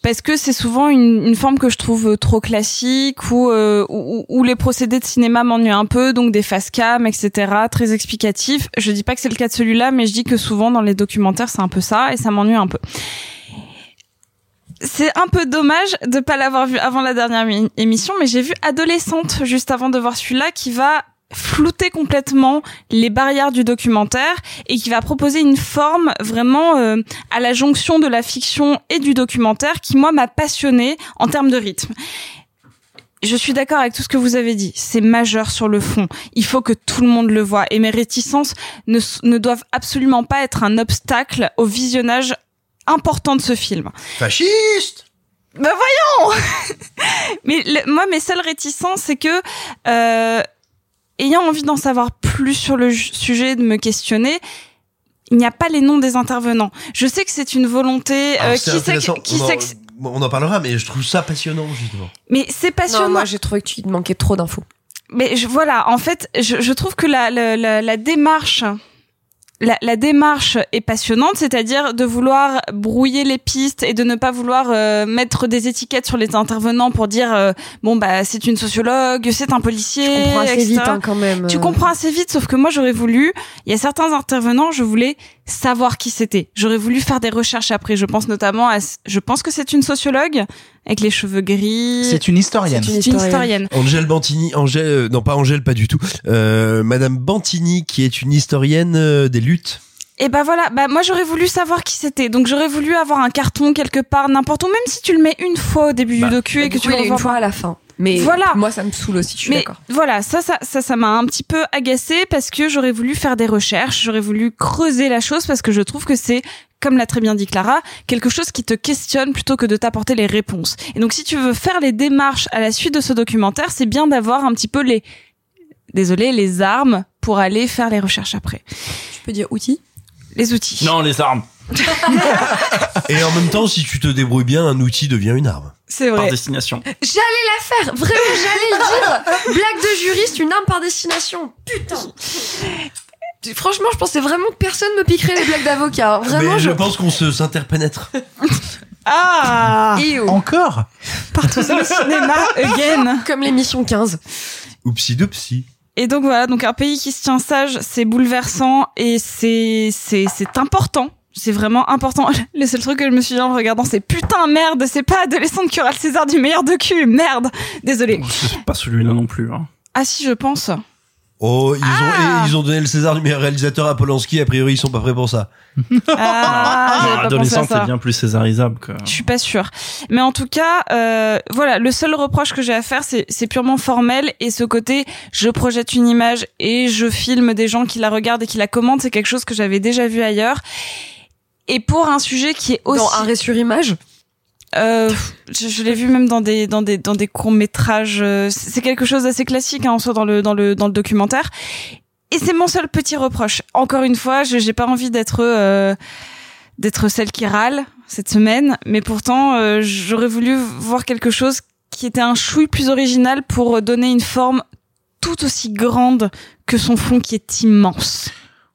parce que c'est souvent une, une forme que je trouve euh, trop classique ou euh, où, où les procédés de cinéma m'ennuient un peu, donc des face cam, etc., très explicatifs. Je dis pas que c'est le cas de celui-là, mais je dis que souvent dans les documentaires, c'est un peu ça et ça m'ennuie un peu. C'est un peu dommage de pas l'avoir vu avant la dernière mi- émission, mais j'ai vu Adolescente juste avant de voir celui-là qui va flouter complètement les barrières du documentaire et qui va proposer une forme vraiment euh, à la jonction de la fiction et du documentaire qui moi m'a passionné en termes de rythme. Je suis d'accord avec tout ce que vous avez dit. C'est majeur sur le fond. Il faut que tout le monde le voit. Et mes réticences ne, ne doivent absolument pas être un obstacle au visionnage important de ce film. Fasciste Bah voyons Mais le- moi, mes seules réticences, c'est que, euh, ayant envie d'en savoir plus sur le sujet, de me questionner, il n'y a pas les noms des intervenants. Je sais que c'est une volonté euh, Alors, qui on, en, parlera, mais je trouve ça passionnant, justement. mais c'est passionnant. Non, moi j'ai trouvé que tu te manquait trop d'infos. Mais je, voilà, en fait, je, je trouve que la, la, la, la démarche la, la démarche est passionnante, c'est-à-dire de vouloir brouiller les pistes et de ne pas vouloir euh, mettre des étiquettes sur les intervenants pour dire euh, bon bah c'est une sociologue, c'est un policier. Tu comprends assez etc. vite, hein, quand même. Tu comprends assez vite, sauf que moi j'aurais voulu. Il y a certains intervenants, je voulais savoir qui c'était. J'aurais voulu faire des recherches après. Je pense notamment à, je pense que c'est une sociologue avec les cheveux gris. C'est une historienne. C'est une historienne. Angèle Bantini, Angèle, euh, non pas Angèle, pas du tout. Euh, Madame Bantini, qui est une historienne euh, des luttes. Et bah voilà, bah moi j'aurais voulu savoir qui c'était. Donc j'aurais voulu avoir un carton quelque part, n'importe où, même si tu le mets une fois au début Bah, du docu et que tu le est une revois fois à la fin. Mais voilà. moi, ça me saoule aussi, je suis d'accord. voilà, ça, ça, ça, ça m'a un petit peu agacé parce que j'aurais voulu faire des recherches, j'aurais voulu creuser la chose parce que je trouve que c'est, comme l'a très bien dit Clara, quelque chose qui te questionne plutôt que de t'apporter les réponses. Et donc, si tu veux faire les démarches à la suite de ce documentaire, c'est bien d'avoir un petit peu les, désolé, les armes pour aller faire les recherches après. Tu peux dire outils? Les outils. Non, les armes. Et en même temps, si tu te débrouilles bien, un outil devient une arme. C'est Par vrai. destination. J'allais la faire, vraiment, j'allais le dire. Blague de juriste, une arme par destination. Putain. Franchement, je pensais vraiment que personne me piquerait les blagues d'avocat. hein. Vraiment, Mais je je... pense qu'on se s'interpénètre. Ah Ew. Encore Partout dans le cinéma, again. Comme l'émission 15. Oupsi doupsi. Et donc voilà, donc un pays qui se tient sage, c'est bouleversant et c'est c'est c'est important. C'est vraiment important. Le seul truc que je me suis dit en le regardant, c'est putain merde, c'est pas adolescente qui aura le César du meilleur docu, merde. Désolé. C'est pas celui-là non plus. Hein. Ah si, je pense. Oh, ils, Ah. ont, et ils ont donné le César du meilleur réalisateur à Polanski. A priori, ils sont pas prêts pour ça. Ah, pas ça. c'est bien plus césarisable que. Je suis pas sûre. Mais en tout cas, euh, voilà, le seul reproche que j'ai à faire, c'est c'est purement formel et ce côté, je projette une image et je filme des gens qui la regardent et qui la commentent, c'est quelque chose que j'avais déjà vu ailleurs. Et pour un sujet qui est aussi Dans arrêt sur image euh, je, je l'ai vu même dans des dans des dans des courts métrages. C'est quelque chose d'assez classique hein, en soi dans le dans le dans le documentaire. Et c'est mon seul petit reproche. Encore une fois, je j'ai pas envie d'être euh, d'être celle qui râle cette semaine, mais pourtant euh, j'aurais voulu voir quelque chose qui était un chouille plus original pour donner une forme tout aussi grande que son fond qui est immense.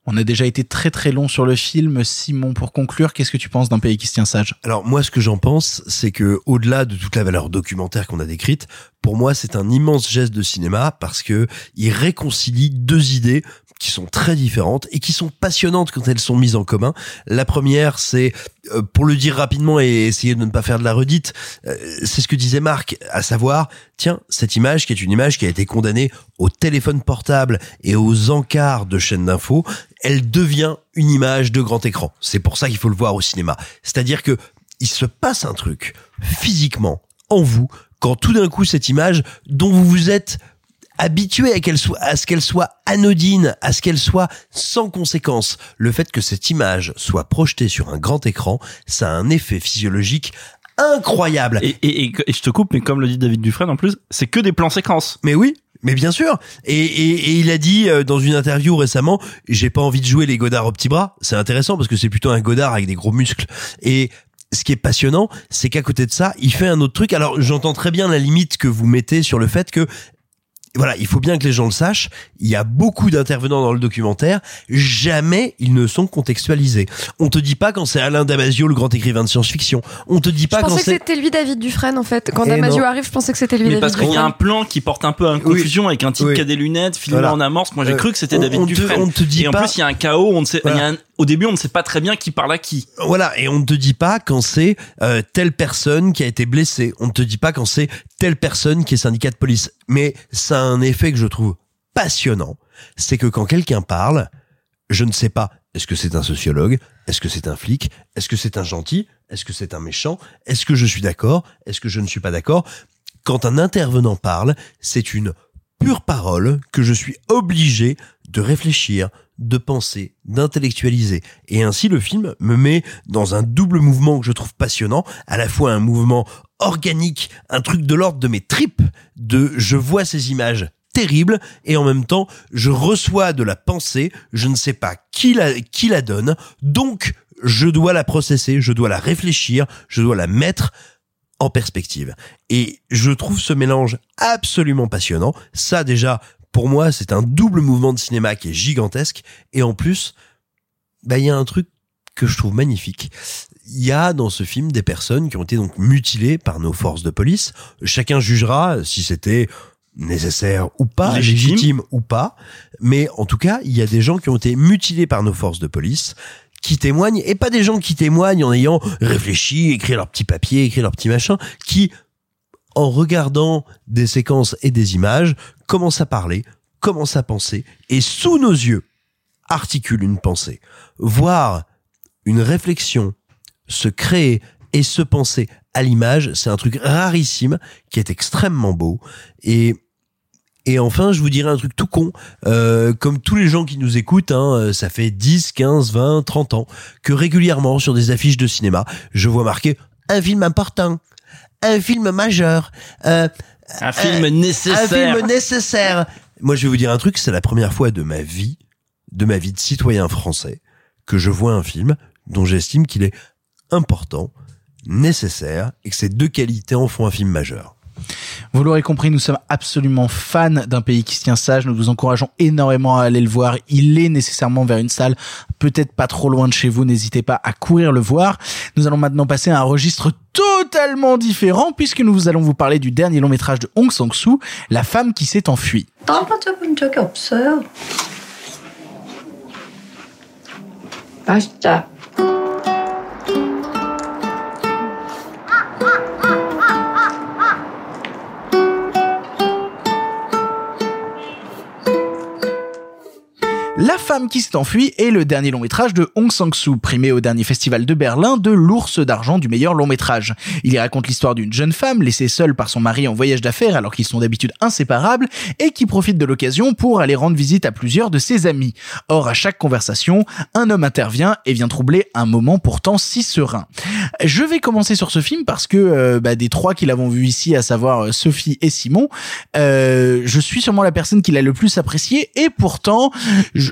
On a déjà été très très long sur le film. Simon, pour conclure, qu'est-ce que tu penses d'un pays qui se tient sage? Alors moi, ce que j'en pense, c'est que au-delà de toute la valeur documentaire qu'on a décrite, pour moi, c'est un immense geste de cinéma parce que il réconcilie deux idées qui sont très différentes et qui sont passionnantes quand elles sont mises en commun. La première, c'est, euh, pour le dire rapidement et essayer de ne pas faire de la redite, euh, c'est ce que disait Marc, à savoir, tiens, cette image qui est une image qui a été condamnée au téléphone portable et aux encarts de chaînes d'infos, elle devient une image de grand écran. C'est pour ça qu'il faut le voir au cinéma. C'est-à-dire que il se passe un truc physiquement en vous quand tout d'un coup cette image dont vous vous êtes habitué à, qu'elle soit, à ce qu'elle soit anodine, à ce qu'elle soit sans conséquence. Le fait que cette image soit projetée sur un grand écran, ça a un effet physiologique incroyable. Et, et, et, et je te coupe, mais comme le dit David Dufresne en plus, c'est que des plans séquences. Mais oui, mais bien sûr. Et, il a dit euh, dans une interview récemment, j'ai pas envie de jouer les Godard au petit bras. C'est intéressant parce que c'est plutôt un Godard avec des gros muscles. Et ce qui est passionnant, c'est qu'à côté de ça, il fait un autre truc. Alors j'entends très bien la limite que vous mettez sur le fait que voilà, il faut bien que les gens le sachent. Il y a beaucoup d'intervenants dans le documentaire. Jamais ils ne sont contextualisés. On te dit pas quand c'est Alain Damasio, le grand écrivain de science-fiction. On te dit Je pas quand pensais que c'est c'était lui David Dufresne en fait. Quand Eh Damasio non. arrive, je pensais que c'était lui Mais David parce qu'il y a Dufresne. un plan qui porte un peu à confusion avec un type Oui. qui a des lunettes, filmé Voilà. en amorce. Moi, j'ai Euh, cru que c'était David on te- Dufresne. on te dit et en pas- plus, il y a un chaos. On ne sait, Voilà. il y a un- au début, on ne sait pas très bien qui parle à qui. Voilà, et on ne te dit pas quand c'est euh, telle personne qui a été blessée. On ne te dit pas quand c'est telle personne qui est syndicat de police. Mais ça a un effet que je trouve passionnant. C'est que quand quelqu'un parle, je ne sais pas, est-ce que c'est un sociologue Est-ce que c'est un flic Est-ce que c'est un gentil Est-ce que c'est un méchant Est-ce que je suis d'accord Est-ce que je ne suis pas d'accord Quand un intervenant parle, c'est une pure parole que je suis obligé de réfléchir, de penser, d'intellectualiser. Et ainsi, le film me met dans un double mouvement que je trouve passionnant, à la fois un mouvement organique, un truc de l'ordre de mes tripes, de je vois ces images terribles, et en même temps, je reçois de la pensée, je ne sais pas qui la, qui la donne, donc je dois la processer, je dois la réfléchir, je dois la mettre en perspective. Et je trouve ce mélange absolument passionnant. Ça déjà, pour moi, c'est un double mouvement de cinéma qui est gigantesque. Et en plus, bah il y a un truc que je trouve magnifique. Il y a dans ce film des personnes qui ont été donc mutilées par nos forces de police. Chacun jugera si c'était nécessaire ou pas, Légitime. légitime ou pas. Mais en tout cas, il y a des gens qui ont été mutilés par nos forces de police qui témoignent, et pas des gens qui témoignent en ayant réfléchi, écrit leur petit papier, écrit leur petit machin, qui, en regardant des séquences et des images, commencent à parler, commencent à penser, et sous nos yeux, articulent une pensée. Voir une réflexion se créer et se penser à l'image, c'est un truc rarissime qui est extrêmement beau. Et et enfin, je vous dirais un truc tout con, euh, comme tous les gens qui nous écoutent, hein, ça fait 10, 15, 20, 30 ans que régulièrement sur des affiches de cinéma, je vois marqué un film important, un film majeur, euh, Un film euh, nécessaire. un film nécessaire. Moi, je vais vous dire un truc, c'est la première fois de ma vie, de ma vie de citoyen français, que je vois un film dont j'estime qu'il est important, nécessaire, et que ces deux qualités en font un film majeur. Vous l'aurez compris, nous sommes absolument fans d'un pays qui se tient sage. Nous vous encourageons énormément à aller le voir. Il est nécessairement vers une salle, peut-être pas trop loin de chez vous. N'hésitez pas à courir le voir. Nous allons maintenant passer à un registre totalement différent puisque nous allons vous parler du dernier long métrage de Hong Sang-soo, La femme qui s'est enfuie. La femme qui s'est enfuie est le dernier long métrage de Hong Sang-soo, primé au dernier festival de Berlin de l'ours d'argent du meilleur long métrage. Il y raconte l'histoire d'une jeune femme laissée seule par son mari en voyage d'affaires alors qu'ils sont d'habitude inséparables et qui profite de l'occasion pour aller rendre visite à plusieurs de ses amis. Or, à chaque conversation, un homme intervient et vient troubler un moment pourtant si serein. Je vais commencer sur ce film parce que euh, bah, des trois qui l'avons vu ici, à savoir euh, Sophie et Simon, euh, je suis sûrement la personne qui l'a le plus apprécié et pourtant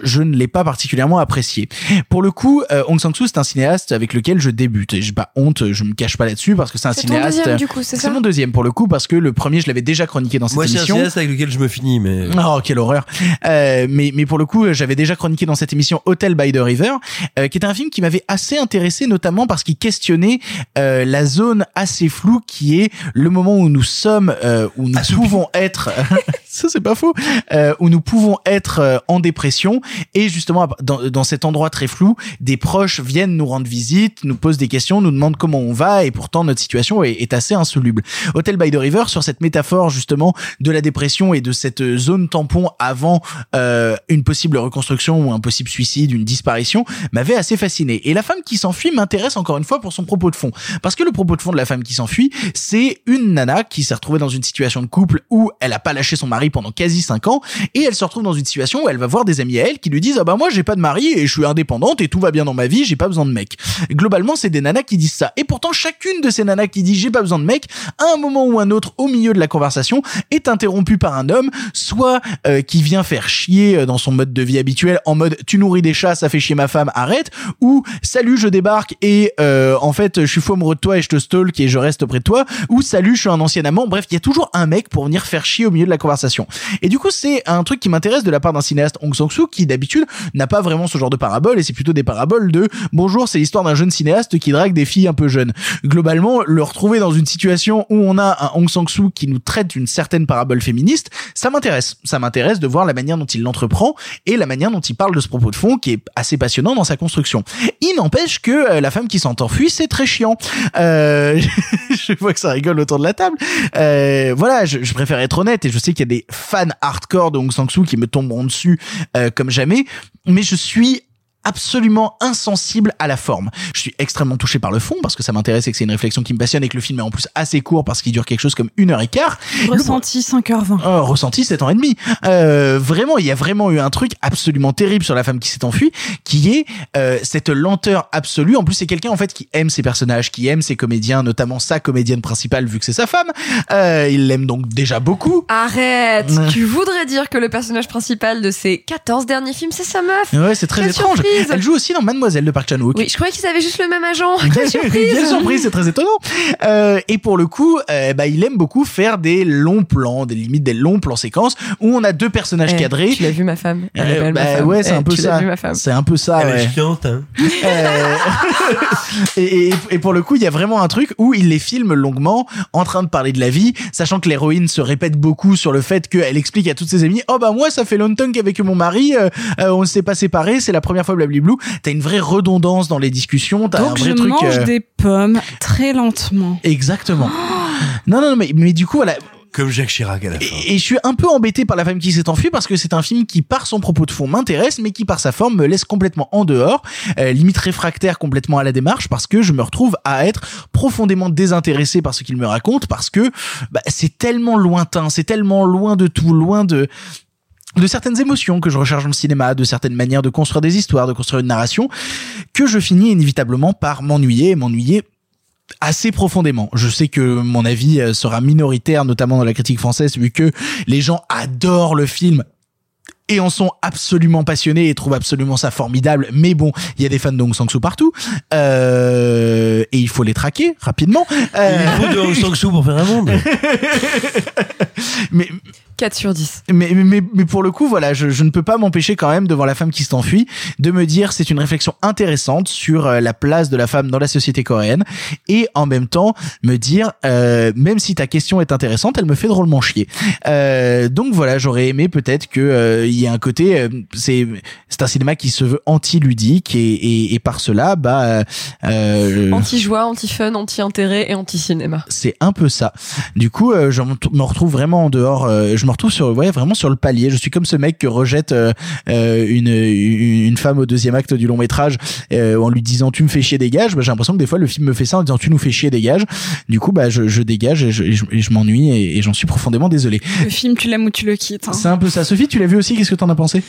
je ne l'ai pas particulièrement apprécié. Pour le coup, euh, Hong Sang-soo c'est un cinéaste avec lequel je débute. Et J'ai pas honte, je me cache pas là-dessus parce que c'est un C'est ton cinéaste. deuxième, du coup, c'est ça mon deuxième pour le coup parce que le premier je l'avais déjà chroniqué dans cette Moi, c'est un émission. cinéaste avec lequel je me finis, mais... Oh, quelle horreur. Euh, mais, mais pour le coup, j'avais déjà chroniqué dans cette émission Hotel by the River, euh, qui est un film qui m'avait assez intéressé, notamment parce qu'il questionnait euh, la zone assez floue qui est le moment où nous sommes, euh, où nous pouvons être, ça c'est pas faux, euh, où nous pouvons être euh, en dépression et justement dans, dans cet endroit très flou, des proches viennent nous rendre visite, nous posent des questions, nous demandent comment on va et pourtant notre situation est, est assez insoluble. Hotel by the River sur cette métaphore justement de la dépression et de cette zone tampon avant euh, une possible reconstruction ou un possible suicide, une disparition, m'avait assez fasciné. Et la femme qui s'enfuit m'intéresse encore une fois pour son propos de fond. Parce que le propos de fond de la femme qui s'enfuit, c'est une nana qui s'est retrouvée dans une situation de couple où elle a pas lâché son mari pendant quasi 5 ans et elle se retrouve dans une situation où elle va voir des amis à elle qui lui disent ah bah moi j'ai pas de mari et je suis indépendante et tout va bien dans ma vie, j'ai pas besoin de mec. Globalement, c'est des nanas qui disent ça. Et pourtant, chacune de ces nanas qui dit j'ai pas besoin de mec, à un moment ou un autre, au milieu de la conversation, est interrompue par un homme, soit euh, qui vient faire chier euh, dans son mode de vie habituel, en mode tu nourris des chats, ça fait chier ma femme, arrête, ou salut, je débarque et euh, en fait je suis fou amoureux de toi et je te stalk et je reste près de toi, ou salut, je suis un ancien amant. Bref, il y a toujours un mec pour venir faire chier au milieu de la conversation. Et du coup, c'est un truc qui m'intéresse de la part d'un cinéaste Hong Sang-soo qui d'habitude n'a pas vraiment ce genre de parabole et c'est plutôt des paraboles de bonjour, c'est l'histoire d'un jeune cinéaste qui drague des filles un peu jeunes. Globalement, le retrouver dans une situation où on a un Hong Sang-soo qui nous traite d'une certaine parabole féministe, ça m'intéresse. Ça m'intéresse de voir la manière dont il l'entreprend et la manière dont il parle de ce propos de fond qui est assez passionnant dans sa construction. Il n'empêche que euh, la femme qui s'en enfuit, c'est très chiant. Euh, je vois que ça rigole autour de la table. Euh, voilà, je préfère être honnête et je sais qu'il y a des fans hardcore de Hong Sang-soo qui me tomberont dessus euh, comme jamais, mais je suis absolument insensible à la forme. Je suis extrêmement touché par le fond parce que ça m'intéresse et que c'est une réflexion qui me passionne et que le film est en plus assez court parce qu'il dure quelque chose comme une heure et quart. Ressenti 5h20. Oh, ressenti 7 ans et demi. Euh, vraiment, il y a vraiment eu un truc absolument terrible sur la femme qui s'est enfuie, qui est euh, cette lenteur absolue. En plus, c'est quelqu'un en fait qui aime ses personnages, qui aime ses comédiens, notamment sa comédienne principale vu que c'est sa femme. Euh, il l'aime donc déjà beaucoup. Arrête. Tu voudrais dire que le personnage principal de ces 14 derniers films, c'est sa meuf Ouais, c'est très Quelle étrange. surprise surprise Elle joue aussi dans Mademoiselle de Park Chan Wook. Oui, je croyais qu'ils avaient juste le même agent. Quelle surprise Quelle surprise, c'est très étonnant. Euh, et pour le coup, euh, bah, il aime beaucoup faire des longs plans, des limites des longs plans séquences où on a deux personnages Eh, cadrés. Tu l'as vu ma femme Elle Euh, belle, ma bah femme. ouais, c'est Eh, un peu tu l'as ça. vu, ma femme C'est un peu ça. Elle ouais. est chiante, hein. Euh, et, et- et pour le coup, il y a vraiment un truc où il les filme longuement en train de parler de la vie, sachant que l'héroïne se répète beaucoup sur le fait qu'elle explique à toutes ses amies Oh bah moi, ça fait longtemps qu'avec mon mari, on ne s'est pas séparés, c'est la première fois blablablou. T'as une vraie redondance dans les discussions, t'as un Donc vrai je truc. mange euh, des pommes très lentement. Exactement. non, non, non, mais, mais du coup, voilà. Comme Jacques Chirac à la fin. Et, et je suis un peu embêté par la femme qui s'est enfuie parce que c'est un film qui, par son propos de fond, m'intéresse, mais qui, par sa forme, me laisse complètement en dehors, euh, limite réfractaire complètement à la démarche, parce que je me retrouve à être profondément désintéressé par ce qu'il me raconte, parce que bah, c'est tellement lointain, c'est tellement loin de tout, loin de de certaines émotions que je recherche dans le cinéma, de certaines manières de construire des histoires, de construire une narration, que je finis inévitablement par m'ennuyer, et m'ennuyer assez profondément. Je sais que mon avis euh, sera minoritaire, notamment dans la critique française, vu que les gens adorent le film et en sont absolument passionnés et trouvent absolument ça formidable. Mais bon, il y a des fans de Hong Sang-soo partout euh, et il faut les traquer rapidement. Euh, Il faut de Hong Sang-soo pour faire un monde. mais 4 sur 10. mais, mais, mais pour le coup, voilà, je, je ne peux pas m'empêcher quand même, devant la femme qui s'enfuit, de me dire c'est une réflexion intéressante sur euh, la place de la femme dans la société coréenne, et en même temps me dire, euh, même si ta question est intéressante, elle me fait drôlement chier. Euh, donc voilà, j'aurais aimé peut-être que euh, il y ait un côté, euh, c'est c'est un cinéma qui se veut anti-ludique, et, et, et par cela, bah, Anti-joie, anti-fun, anti-intérêt et anti-cinéma. c'est un peu ça. Du coup, euh, je me retrouve vraiment en dehors. euh, je me retrouve sur, ouais, vraiment sur le palier. Je suis comme ce mec que rejette euh, euh, une, une une femme au deuxième acte du long métrage euh, en lui disant tu me fais chier dégage. Bah, j'ai l'impression que des fois le film me fait ça en disant tu nous fais chier dégage. Du coup, bah je, je dégage et je, et je, m'ennuie et, et j'en suis profondément désolé. Le film, tu l'aimes ou tu le quittes. hein. C'est un peu ça. Sophie, tu l'as vu aussi? Qu'est-ce que t'en as pensé?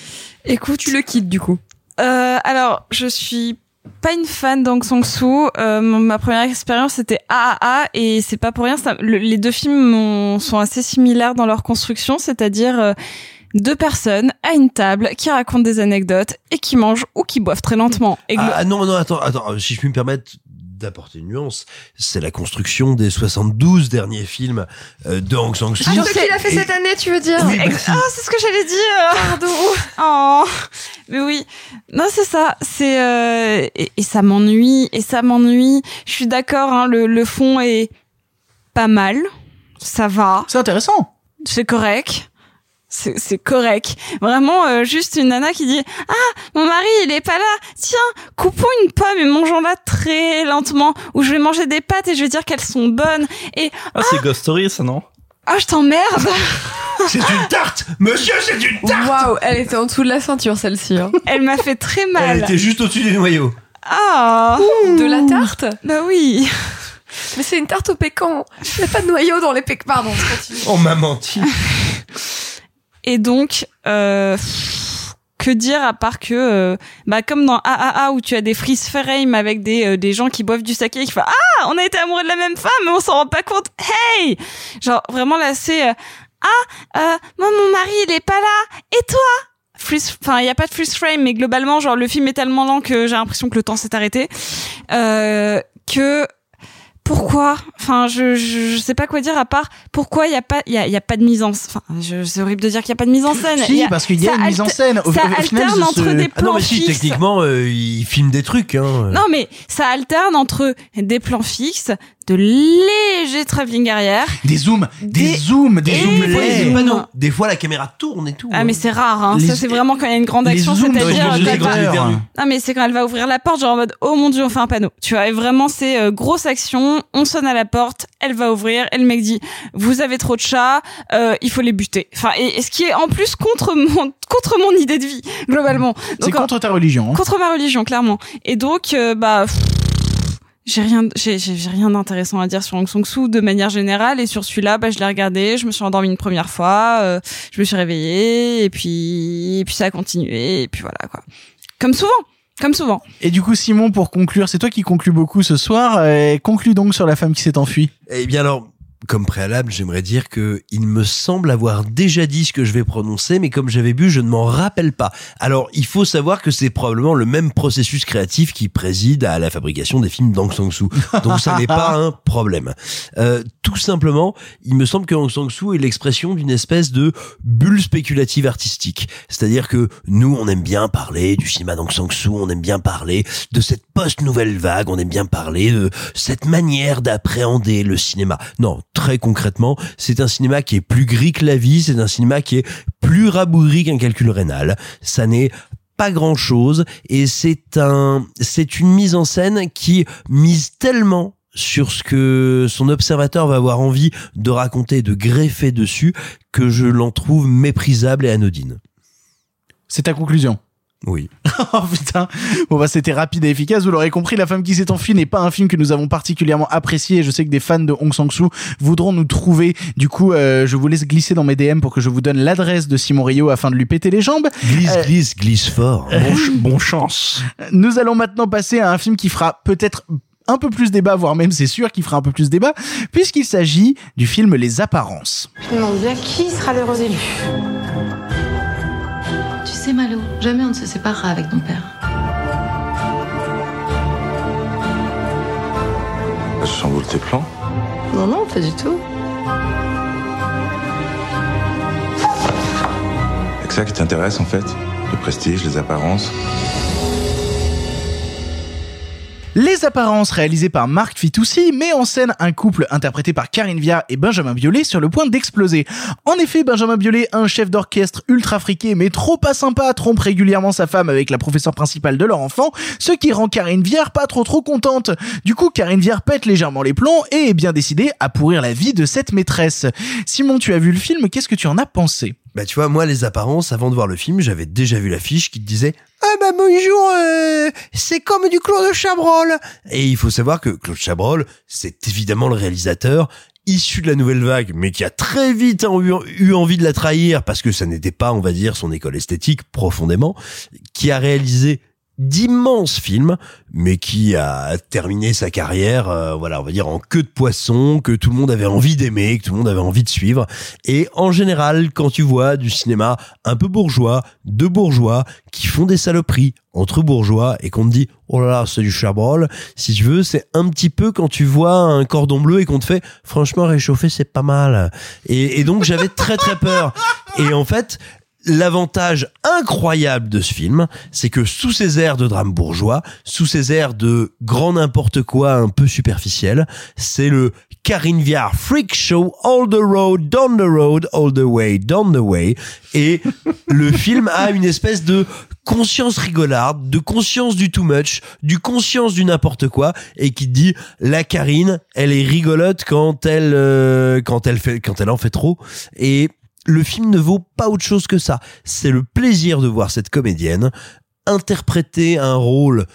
Écoute, tu le quittes du coup. Euh, alors, je suis pas une fan d'Ang Sang-soo. Euh, ma première expérience c'était AAA et c'est pas pour rien. ça- le- les deux films ont- sont assez similaires dans leur construction, c'est-à-dire euh, deux personnes à une table qui racontent des anecdotes et qui mangent ou qui boivent très lentement. Et glo- Ah non, non, attends, attends, si je puis me permettre d'apporter une nuance, c'est la construction des 72 derniers films euh, de Hong Sang-soo. Ah, ce qu'il a fait cette année, tu veux dire Ah, c'est ce que j'allais dire. Pardon. Oh. Mais oui. Non, c'est ça. C'est euh, et, et ça m'ennuie et ça m'ennuie. Je suis d'accord. Hein, le, le fond est pas mal. Ça va. C'est intéressant. C'est correct. C'est correct. Vraiment, euh, juste une nana qui dit Ah, mon mari, il est pas là. Tiens, coupons une pomme et mangeons-la très lentement. Ou je vais manger des pâtes et je vais dire qu'elles sont bonnes. Et Ah, c'est Ghost Story, ça, non? Ah, je t'emmerde. C'est une tarte Monsieur, c'est une tarte Waouh, elle était en dessous de la ceinture celle-ci. hein. Elle m'a fait très mal. Elle était juste au-dessus des noyaux. Ah De la tarte? Bah oui Mais c'est une tarte au pécan. Il n'y a pas de noyau dans les pécans. Pardon, continue. On m'a menti. Et donc, euh, que dire à part que, euh, bah comme dans AAA où tu as des freeze frame avec des euh, des gens qui boivent du saké et qui font ah on a été amoureux de la même femme mais on s'en rend pas compte. Hey! Genre vraiment là c'est ah moi mon mari il est pas là. Et toi? Freeze enfin il y a pas de freeze frame mais globalement genre le film est tellement lent que j'ai l'impression que le temps s'est arrêté. Que pourquoi Enfin, je, je je sais pas quoi dire à part pourquoi il y a pas il y a, il y a pas de mise en enfin je- c'est horrible de dire qu'il y a pas de mise en scène. Si, a- parce qu'il y a une mise en scène. Au- ça au final, alterne ce- entre des Ah plans non, mais si, fixes. techniquement, euh, il filme des trucs. Hein. Non, mais ça alterne entre des plans fixes, de légers travelling arrière. Des zooms, des, Des- zooms, des zooms des fois, la caméra tourne et tout. Ah mais c'est rare, hein. Les- ça c'est vraiment quand il y a une grande action, c'est-à-dire. Non mais c'est quand elle va ouvrir la porte, genre en mode oh mon dieu on fait un panneau. Tu vois, et vraiment c'est euh, grosse action, on sonne à la porte, elle va ouvrir, et le mec dit vous avez trop de chats, euh, il faut les buter. Enfin et, et ce qui est en plus contre mon contre mon idée de vie globalement. C'est contre ta religion. hein. contre ma religion clairement. Et donc euh, bah pff, j'ai rien j'ai j'ai j'ai rien d'intéressant à dire sur Hong Sang-soo de manière générale et sur celui-là bah je l'ai regardé, je me suis endormie une première fois, euh, je me suis réveillée et puis et puis ça a continué et puis voilà quoi. Comme souvent, comme souvent. Et du coup, Simon, pour conclure, c'est toi qui conclus beaucoup ce soir. Euh, conclus donc sur la femme qui s'est enfuie. Eh bien alors, comme préalable, j'aimerais dire que il me semble avoir déjà dit ce que je vais prononcer, mais comme j'avais bu, je ne m'en rappelle pas. Alors, il faut savoir que c'est probablement le même processus créatif qui préside à la fabrication des films d'Aung San Suu. Donc, ça n'est pas un problème. Euh, tout simplement, il me semble que Aung San Suu est l'expression d'une espèce de bulle spéculative artistique. C'est-à-dire que nous, on aime bien parler du cinéma d'Aung San Suu, on aime bien parler de cette post-nouvelle vague, on aime bien parler de cette manière d'appréhender le cinéma. Non, très concrètement, c'est un cinéma qui est plus gris que la vie, c'est un cinéma qui est plus rabougri qu'un calcul rénal. Ça n'est pas grand chose et c'est un, c'est une mise en scène qui mise tellement sur ce que son observateur va avoir envie de raconter, de greffer dessus, que je l'en trouve méprisable et anodine. C'est ta conclusion Oui. oh putain. Bon bah c'était rapide et efficace. Vous l'aurez compris, La femme qui s'est enfuie n'est pas un film que nous avons particulièrement apprécié. Je sais que des fans de Hong Sang-soo voudront nous trouver. Du coup, euh, je vous laisse glisser dans mes DM pour que je vous donne l'adresse de Simon Rio afin de lui péter les jambes. Glisse, Euh, glisse, glisse fort. Bon, ch- bon chance. Nous allons maintenant passer à un film qui fera peut-être un peu plus débat, voire même c'est sûr qu'il fera un peu plus débat, puisqu'il s'agit du film Les Apparences. Je me demande bien qui sera l'heureux élu. Jamais on ne se séparera avec ton père. Je chamboule tes plans? Non, non, pas du tout. C'est ça qui t'intéresse en fait? Le prestige, les apparences? Les apparences réalisées par Marc Fitoussi met en scène un couple interprété par Karine Viard et Benjamin Biolay sur le point d'exploser. En effet, Benjamin Biolay, un chef d'orchestre ultra friqué mais trop pas sympa, trompe régulièrement sa femme avec la professeure principale de leur enfant, ce qui rend Karine Viard pas trop trop contente. Du coup, Karine Viard pète légèrement les plombs et est bien décidée à pourrir la vie de cette maîtresse. Simon, tu as vu le film, qu'est-ce que tu en as pensé? Bah tu vois, moi les apparences, avant de voir le film, j'avais déjà vu l'affiche qui te disait Ah bah bonjour, euh, c'est comme du Claude Chabrol. Et il faut savoir que Claude Chabrol, c'est évidemment le réalisateur issu de la nouvelle vague, mais qui a très vite eu, envie de la trahir parce que ça n'était pas, on va dire, son école esthétique profondément, qui a réalisé d'immenses films, mais qui a terminé sa carrière, euh, voilà, on va dire en queue de poisson, que tout le monde avait envie d'aimer, que tout le monde avait envie de suivre. Et en général, quand tu vois du cinéma un peu bourgeois, de bourgeois, qui font des saloperies entre bourgeois et qu'on te dit oh là là c'est du chabrol si tu veux c'est un petit peu quand tu vois un cordon bleu et qu'on te fait franchement réchauffer c'est pas mal et, et donc j'avais très très peur et en fait L'avantage incroyable de ce film, c'est que sous ces airs de drame bourgeois, sous ces airs de grand n'importe quoi un peu superficiel, c'est le Karine Viard Freak Show All the Road, Down the Road, All the Way, Down the Way. Et le film a une espèce de conscience rigolarde, de conscience du too much, du conscience du n'importe quoi, et qui dit la Karine, elle est rigolote quand elle, euh, quand elle fait, quand elle en fait trop. Et le film ne vaut pas autre chose que ça. C'est le plaisir de voir cette comédienne interpréter un rôle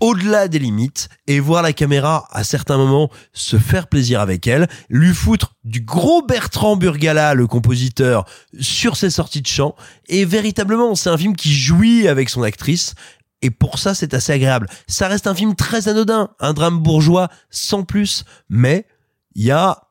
au-delà des limites et voir la caméra à certains moments se faire plaisir avec elle, lui foutre du gros Bertrand Burgala, le compositeur, sur ses sorties de chant. Et véritablement, c'est un film qui jouit avec son actrice. Et pour ça, c'est assez agréable. Ça reste un film très anodin, un drame bourgeois sans plus, mais il y a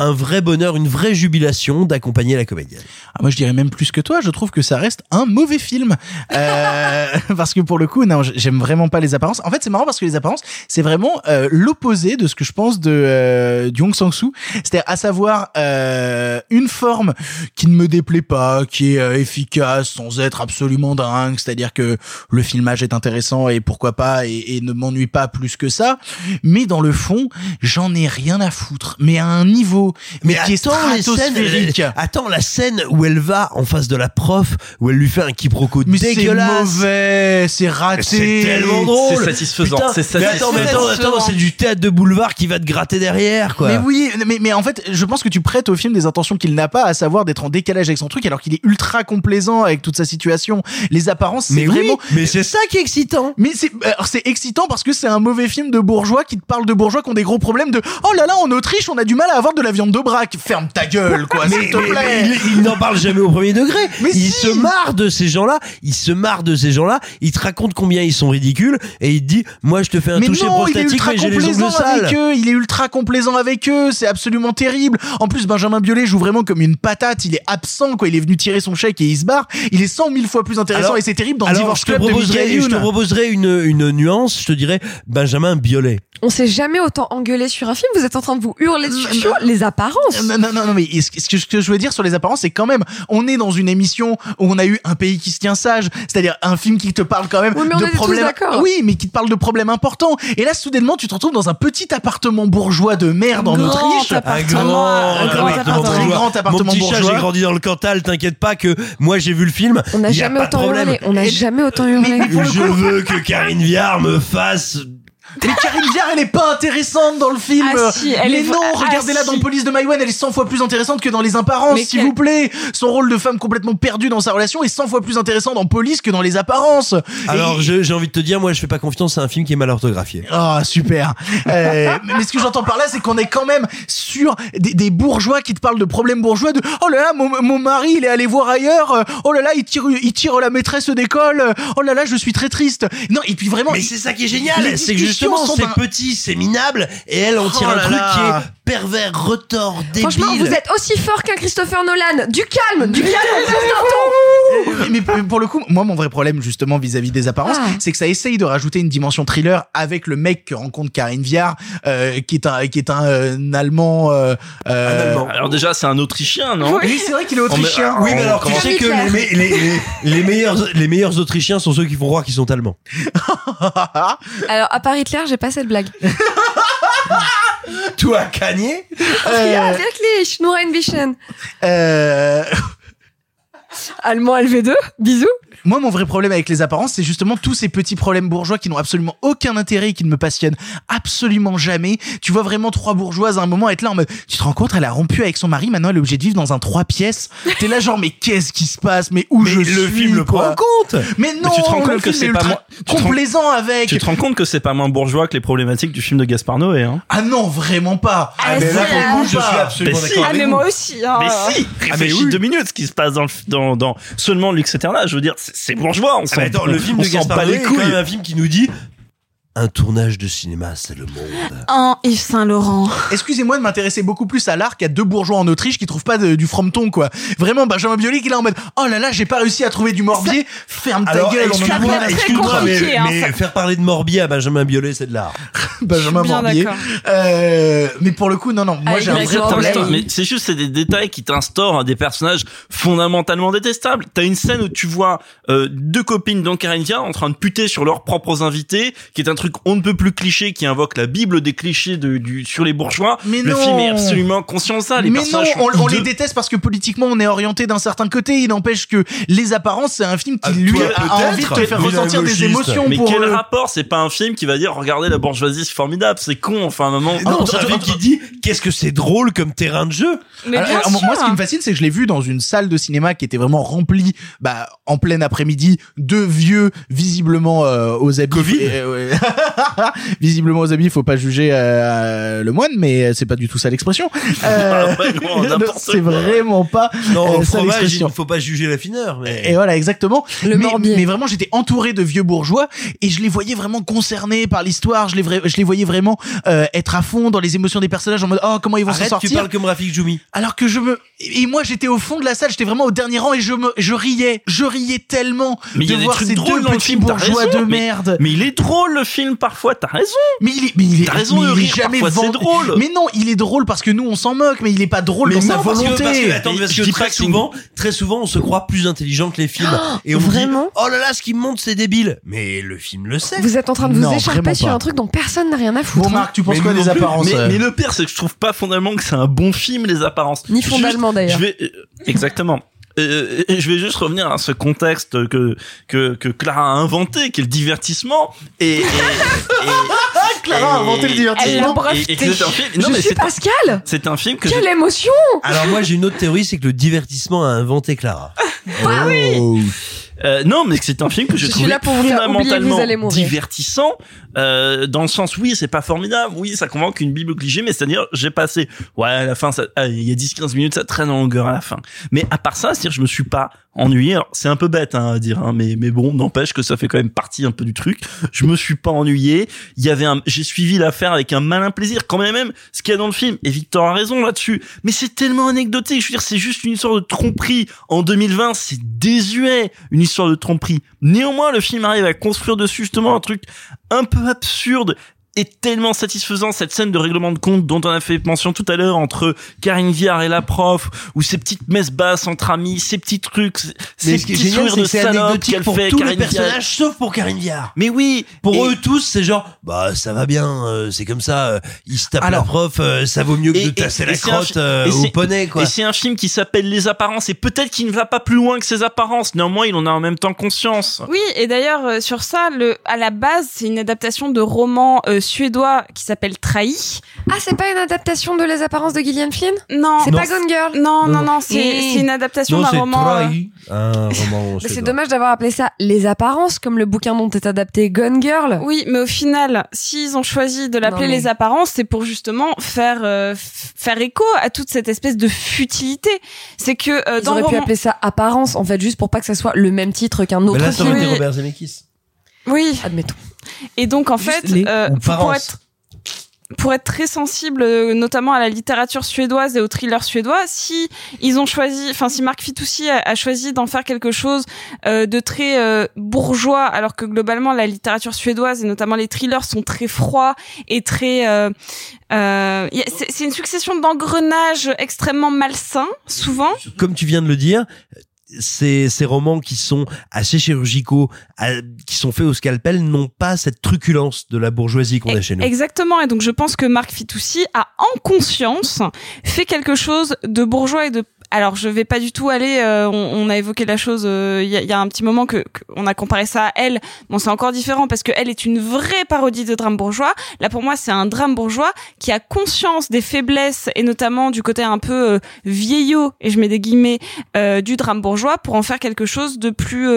un vrai bonheur, une vraie jubilation d'accompagner la comédienne. Ah, moi, je dirais même plus que toi. Je trouve que ça reste un mauvais film. Euh, parce que pour le coup, non, j'aime vraiment pas les apparences. En fait, c'est marrant parce que les apparences, c'est vraiment euh, l'opposé de ce que je pense de euh, du Hong Sang-soo. C'est-à-dire, à savoir euh, une forme qui ne me déplaît pas, qui est euh, efficace sans être absolument dingue. C'est-à-dire que le filmage est intéressant et pourquoi pas et, et ne m'ennuie pas plus que ça. Mais dans le fond, j'en ai rien à foutre. Mais à un niveau mais, qui est stratosphérique. attends la scène où elle va en face de la prof, où elle lui fait un quiproquo Mais c'est dégueulasse. mauvais, c'est raté. C'est tellement drôle. C'est satisfaisant, c'est mais attends, mais attends, satisfaisant. attends, c'est du théâtre de boulevard qui va te gratter derrière, quoi. Mais oui, mais, mais en fait, je pense que tu prêtes au film des intentions qu'il n'a pas, à savoir d'être en décalage avec son truc, alors qu'il est ultra complaisant avec toute sa situation. Les apparences, c'est Mais oui, vraiment. mais c'est ça qui est excitant. Mais c'est, alors c'est excitant parce que c'est un mauvais film de bourgeois qui te parle de bourgeois qui ont des gros problèmes de oh là là en Autriche on a du mal à avoir de la viande viande d'Aubrac. Ferme ta gueule, quoi, Mais, s'il te plaît. mais il, il n'en parle jamais au premier degré. Mais il si. se marre de ces gens-là. Il se marre de ces gens-là. Il te raconte combien ils sont ridicules et il te dit, moi, je te fais un Mais toucher non, il est prostatique, ultra mais j'ai les ongles complaisant sales. avec eux. Il est ultra complaisant avec eux. C'est absolument terrible. En plus, Benjamin Biolay joue vraiment comme une patate. Il est absent, quoi. Il est venu tirer son chèque et il se barre. Il est cent mille fois plus intéressant Alors- et c'est terrible dans Alors, Divorce je te Club de je te Youn. proposerais une, une nuance. Je te dirais Benjamin Biolay. On s'est jamais autant engueulé sur un film. Vous êtes en train de vous hurler dessus sur les apparences. Non, non, non, non, mais ce que, ce que je veux dire sur les apparences, c'est quand même, on est dans une émission où on a eu un pays qui se tient sage, c'est-à-dire un film qui te parle quand même Oui, mais on de problèmes. Oui, mais qui te parle de problèmes importants. Et là, soudainement, tu te retrouves dans un petit appartement bourgeois de merde en Grand Autriche. Un Un grand appartement. Très grand appartement Mon petit chat, bourgeois. j'ai grandi dans le Cantal. T'inquiète pas que moi, j'ai vu le film. On n'a jamais de autant hurlé. On n'a jamais autant hurlé. Je veux que Karine Viard me fasse Mais Karine Viard, elle est pas intéressante dans le film. Ah si, elle mais est- non, ah regardez-la si. dans Police de Maïwen, elle est 100 fois plus intéressante que dans Les Apparences, s'il vous plaît. Son rôle de femme complètement perdue dans sa relation est 100 fois plus intéressant dans Police que dans Les Apparences. Alors, Et- j'ai envie de te dire, moi, je fais pas confiance à un film qui est mal orthographié. Ah super. Euh, mais ce que j'entends par là, c'est qu'on est quand même sur des, des bourgeois qui te parlent de problèmes bourgeois, de oh là là, mon, mon mari il est allé voir ailleurs, euh, oh là là, il tire, il tire la maîtresse d'école, euh, oh là là, je suis très triste. Non et puis vraiment. Mais c'est ça qui est génial, c'est que justement c'est petit, c'est minable, et elle en tire Oh un truc qui est pervers, retors, débile. Franchement, vous êtes aussi fort qu'un Christopher Nolan. Du calme, du calme, Constantin. Euh, mais mais pour le coup, moi, mon vrai problème, justement, vis-à-vis des apparences, Ah. c'est que ça essaye de rajouter une dimension thriller avec le mec que rencontre Karine Viard, euh, qui est un, qui est un, euh, Allemand, euh, euh, Alors déjà, c'est un Autrichien, non Oui, c'est vrai qu'il est autrichien. Oui, mais alors tu sais que les, me- les, les, les meilleurs, les meilleurs Autrichiens sont ceux qui font croire qu'ils sont allemands. Alors, à part Hitler, j'ai pas cette blague. Toi, Kanye Ja, wirklich, nur ein bisschen. Euh, Allemand LV2, bisous. Moi, mon vrai problème avec les apparences, c'est justement tous ces petits problèmes bourgeois qui n'ont absolument aucun intérêt et qui ne me passionnent absolument jamais. Tu vois vraiment trois bourgeoises à un moment être là en mode, tu te rends compte, elle a rompu avec son mari, maintenant elle est obligée de vivre dans un trois pièces. T'es là genre, mais qu'est-ce qui se passe? Mais où Mais je le suis, film le prend en compte Mais non, tu te rends compte que c'est est pas ultra moi- tu te rends- complaisant avec. Tu te rends compte que c'est pas moins bourgeois que les problématiques du film de Gaspard Noé, hein Ah non, vraiment pas. Ah, mais si, là, pour le coup, je suis absolument Mais si. d'accord Ah, mais moi aussi. hein. Mais si, réfléchis deux minutes ce qui se passe dans, le, dans, dans seulement Lux Eterna. Je veux dire, c'est bourgeois. On Ah, mais attends, le film on de Gaspard Noé les est quand même couilles. un film qui nous dit un tournage de cinéma, c'est le monde. En Yves Saint Laurent. Excusez-moi de m'intéresser beaucoup plus à l'art qu'à deux bourgeois en Autriche qui trouvent pas de- du frometon, quoi. Vraiment, Benjamin Biolay qui est là en mode, oh là là, j'ai pas réussi à trouver du morbier. Ferme ta Alors, gueule, on en a excuse-moi, excuse-moi, mais, hein, mais ça. faire parler de Morbier à Benjamin Biolay, c'est de l'art. Benjamin Morbier. Euh, mais pour le coup, non, non, moi Avec j'ai un vrai problème. Mais c'est juste c'est des détails qui t'instaurent des personnages fondamentalement détestables. T'as une scène où tu vois euh, deux copines Viard en train de puter sur leurs propres invités, qui est un truc on ne peut plus cliché, qui invoque la bible des clichés de, du sur les bourgeois. Mais le non. film est absolument conscient de ça. Les mais non, on, on les déteste parce que politiquement on est orienté d'un certain côté. Il n'empêche que Les Apparences, c'est un film qui Ah, lui toi, a envie de te faire ressentir des émotions Mais pour quel eux. rapport C'est pas un film qui va dire regardez la bourgeoisie, c'est formidable. C'est con. Enfin, à un moment. Non, Oh, c'est un film qui dit qu'est-ce que c'est drôle comme terrain de jeu. Mais Alors, bien alors, sûr. moi, ce qui me fascine, c'est que je l'ai vu dans une salle de cinéma qui était vraiment remplie, bah, en plein après-midi, de vieux, visiblement euh, aux habits. Covid Euh, ouais. visiblement aux habits, faut pas juger euh, le moine, mais c'est pas du tout ça l'expression. Euh, Ah c'est vraiment pas Non, euh, ça fromage, il l'expression. ne faut pas juger la fineur. Mais... Et voilà, exactement. Le mais, mais vraiment, j'étais entouré de vieux bourgeois et je les voyais vraiment concernés par l'histoire. Je les, vra- je les voyais vraiment euh, être à fond dans les émotions des personnages en mode oh comment ils vont s'en Arrête, tu sortir. parles comme Rafik Djoumi. Alors que je me et moi j'étais au fond de la salle, j'étais vraiment au dernier rang et je me je riais, je riais tellement Mais il de voir ces deux petits film, bourgeois raison, de mais- merde. Mais il est drôle le film parfois. T'as raison. Mais il est, mais il est, T'as raison mais de il est rire, jamais parfois, c'est drôle. Mais non, il est drôle parce que nous on s'en moque, mais il est pas drôle Mais dans sa parce que, volonté. parce que, attends, parce Je que dis très pas que souvent, très souvent, on se croit plus intelligent que les films. et on vous dit, vraiment oh là là, ce qui me montre, c'est débile. Mais le film le sait. Vous êtes en train de vous Non, écharper vraiment sur un truc dont personne n'a rien à foutre. Bon hein. Marc, tu penses Mais quoi des apparences Mais, euh mais le pire, c'est que je trouve pas fondamentalement que c'est un bon film, les apparences. Ni fondamentalement, d'ailleurs. Je vais euh, exactement. Euh, et je vais juste revenir à ce contexte que que que Clara a inventé, qui est le divertissement. Et, et, et- Clara a inventé le divertissement. Elle l'a et- breveté. et un film. Non, Je mais suis c'est Pascal. c'est un film que Quelle émotion Alors moi, j'ai une autre théorie, c'est que le divertissement a inventé Clara. Bah oui Oh. Euh, non, mais c'est un film que Je suis trouvé là pour vous faire oublier que vous fondamentalement divertissant, euh, dans le sens oui, c'est pas formidable, oui, ça convainc une bible cliché, mais c'est-à-dire j'ai passé, ouais, à la fin, ah, il y a 10-15 minutes, ça traîne en longueur à la fin. Mais à part ça, c'est-à-dire je me suis pas ennuyé. C'est un peu bête hein, à dire, hein, mais mais bon, n'empêche que ça fait quand même partie un peu du truc. Je me suis pas ennuyé. Il y avait un, j'ai suivi l'affaire avec un malin plaisir. Quand même, même ce qu'il y a dans le film. Et Victor a raison là-dessus. Mais c'est tellement anecdotique. Je veux dire, c'est juste une histoire de tromperie. En 2020, c'est désuet, une de tromperie. Néanmoins, le film arrive à construire dessus justement un truc un peu absurde est tellement satisfaisant cette scène de règlement de compte dont on a fait mention tout à l'heure entre Karine Viard et la prof ou ces petites messes basses entre amis ces petits trucs ces petits génial, sourires c'est de salope anecdotique qu'elle pour fait tous les Karine Viard. personnages, sauf pour Karine Viard. mais oui Pour Et- eux tous, c'est genre, bah ça va bien, euh, c'est comme ça. euh, ils se tapent Alors- la prof, euh, ça vaut mieux que Et- de tasser et la crotte euh, et au c'est- poney, quoi. Et c'est un film qui s'appelle Les Apparences et peut-être qu'il ne va pas plus loin que ses apparences. Néanmoins, il en a en même temps conscience. Oui, et d'ailleurs euh, sur ça, le à la base, c'est une adaptation de roman euh, suédois qui s'appelle Trahi. Ah, c'est pas une adaptation de Les Apparences de Gillian Flynn Non, C'est Non. pas Gone Girl non, non, Non. non, c'est une adaptation d'un roman. euh, trahi. Un roman. C'est dommage d'avoir appelé ça Les Apparences, comme le bouquin dont est adapté Gone Girl. Oui, mais au final, s'ils ont choisi de l'appeler mais- les apparences, c'est pour justement faire euh, faire écho à toute cette espèce de futilité. C'est que euh, Ils dans auraient pu roman... appeler ça Apparence, en fait, juste pour pas que ça soit le même titre qu'un Mais autre là, ça aurait film. été Robert Zemeckis. Oui, Admettons. Et donc en Juste fait, euh, ou pour, être pour être très sensible, euh, notamment à la littérature suédoise et au thriller suédois, si ils ont choisi, enfin si Marc Fitoussi a, a choisi d'en faire quelque chose euh, de très euh, bourgeois, alors que globalement la littérature suédoise et notamment les thrillers sont très froids et très, euh, euh, c'est une succession d'engrenages extrêmement malsains, souvent. Comme tu viens de le dire, ces, ces romans qui sont assez chirurgicaux, à- qui sont faits au scalpel, n'ont pas cette truculence de la bourgeoisie qu'on a chez nous. Exactement, et donc je pense que Marc Fitoussi a en conscience fait quelque chose de bourgeois et de alors je vais pas du tout aller. euh, on, on a évoqué la chose. euh, Il y, a, un petit moment que qu'on a comparé ça à elle. Bon, c'est encore différent parce que elle est une vraie parodie de drame bourgeois. Là, pour moi, c'est un drame bourgeois qui a conscience des faiblesses et notamment du côté un peu euh, vieillot et je mets des guillemets du drame bourgeois pour en faire quelque chose de plus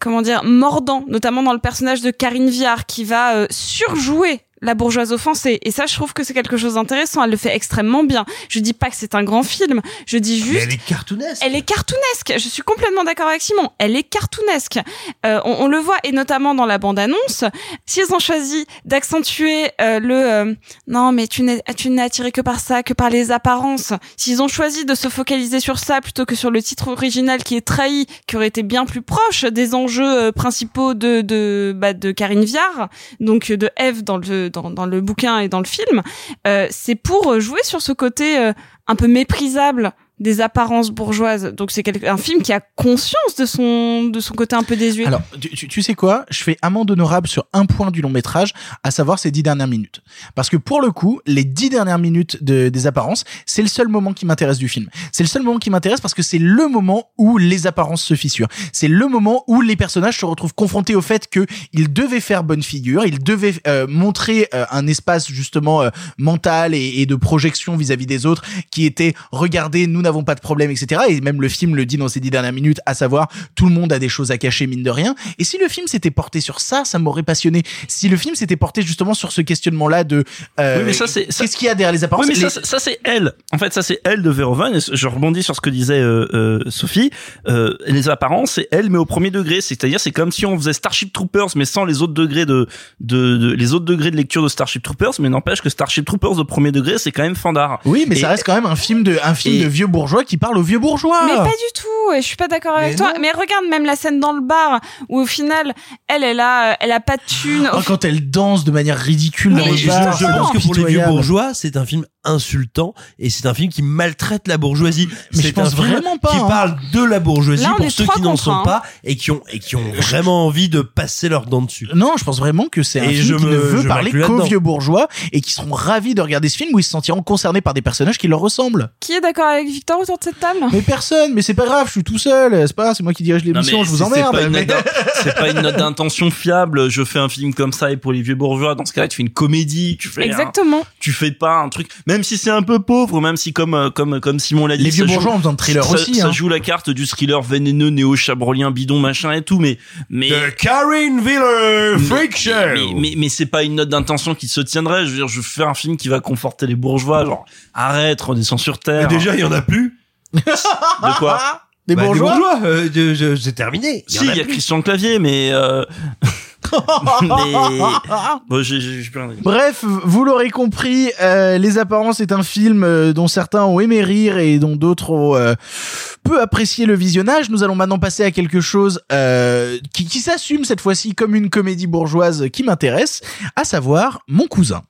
comment dire mordant, notamment dans le personnage de Karine Viard qui va surjouer la bourgeoise offensée. Et ça, je trouve que c'est quelque chose d'intéressant. Elle le fait extrêmement bien. Je dis pas que c'est un grand film. Je dis juste. Mais elle est cartoonesque. Elle est cartoonesque. Je suis complètement d'accord avec Simon. Elle est cartoonesque. Euh, on, on le voit et notamment dans la bande-annonce. S'ils ont choisi d'accentuer euh, le euh, non mais tu n'es tu n'es attiré que par ça, que par les apparences. S'ils ont choisi de se focaliser sur ça plutôt que sur le titre original qui est trahi, qui aurait été bien plus proche des enjeux euh, principaux de de bah, de Karine Viard, donc de Eve dans le dans, le bouquin et dans le film, euh, c'est pour jouer sur ce côté euh, un peu méprisable des apparences bourgeoises. Donc c'est un film qui a conscience de son de son côté un peu désuet. Alors, tu, tu- sais quoi? Je fais amende honorable sur un point du long métrage, à savoir ces dix dernières minutes. Parce que pour le coup, les dix dernières minutes de, des apparences, c'est le seul moment qui m'intéresse du film. C'est le seul moment qui m'intéresse parce que c'est le moment où les apparences se fissurent. C'est le moment où les personnages se retrouvent confrontés au fait que ils devaient faire bonne figure, ils devaient euh, montrer euh, un espace justement euh, mental et, de projection vis-à-vis des autres qui était regardez, nous n'avons pas de problème, etc. Et même le film le dit dans ces dix dernières minutes, à savoir tout le monde a des choses à cacher mine de rien. Et si le film s'était porté sur ça, ça m'aurait passionné. Si le film s'était porté justement sur ce questionnement-là de euh, Oui, mais ça, c'est- qu'est-ce qu'il y a derrière les apparences? Oui, mais Les- ça, c'est- ça c'est elle. En fait, ça c'est elle de Verhoeven. Et je rebondis sur ce que disait euh, euh, Sophie. Euh, les apparences, c'est elle, mais au premier degré. C'est-à-dire, c'est comme si on faisait Starship Troopers, mais sans les autres degrés de, de, de- les autres degrés de lecture de Starship Troopers. Mais n'empêche que Starship Troopers au premier degré, c'est quand même fandard. Oui, mais Et- ça reste quand même un film de un film et- de vieux bourgeois qui parle aux vieux bourgeois. Mais pas du tout, et je suis pas d'accord avec Mais toi. non. Mais regarde même la scène dans le bar où au final, elle, elle a, elle a pas de thune. Oh, quand elle danse de manière ridicule dans Et les je, pense que pour les vieux bourgeois, c'est un film insultant et c'est un film qui maltraite la bourgeoisie. Mais je pense un film vraiment pas, Qui hein. parle de la bourgeoisie Là, pour ceux qui n'en sont un. pas et qui ont et qui ont vraiment envie de passer leurs dents dessus. Non, je pense vraiment que c'est un Et film je qui me- ne veut je parler qu'aux vieux bourgeois et qui seront ravis de regarder ce film où ils se sentiront concernés par des personnages qui leur ressemblent. Qui est d'accord avec Victor autour de cette table? Mais personne, mais c'est pas grave, je suis tout seul, c'est pas grave, c'est moi qui dirige l'émission, je vous emmerde. C'est pas, une note d'in- c'est pas une note d'intention fiable. Je fais un film comme ça et pour les vieux bourgeois. Dans ce cas-là, tu fais une comédie. Tu fais un- Exactement. tu fais pas un truc. Même même si c'est un peu pauvre, même si comme euh, comme comme Simon l'a dit, Les vieux ça bourgeois joue- ont besoin de thriller ça, aussi, Ça hein. joue la carte du thriller vénéneux, néo chabrolien, bidon, machin et tout, mais mais The Karen Wheeler mais- Freak Show. Mais, mais, mais c'est pas une note d'intention qui se tiendrait. Je veux dire, je fais un film qui va conforter les bourgeois, genre arrête, redescends sur terre. Mais déjà, il y en a plus. De quoi Des Bah, bourgeois, euh, de- je- c'est terminé. Si, il y a Christian Clavier, mais euh... mais bon. Bref, vous l'aurez compris, euh, Les Apparences est un film euh, dont certains ont aimé rire et dont d'autres ont euh, peu apprécié le visionnage. Nous allons maintenant passer à quelque chose euh, qui, qui s'assume cette fois-ci comme une comédie bourgeoise qui m'intéresse, à savoir Mon cousin.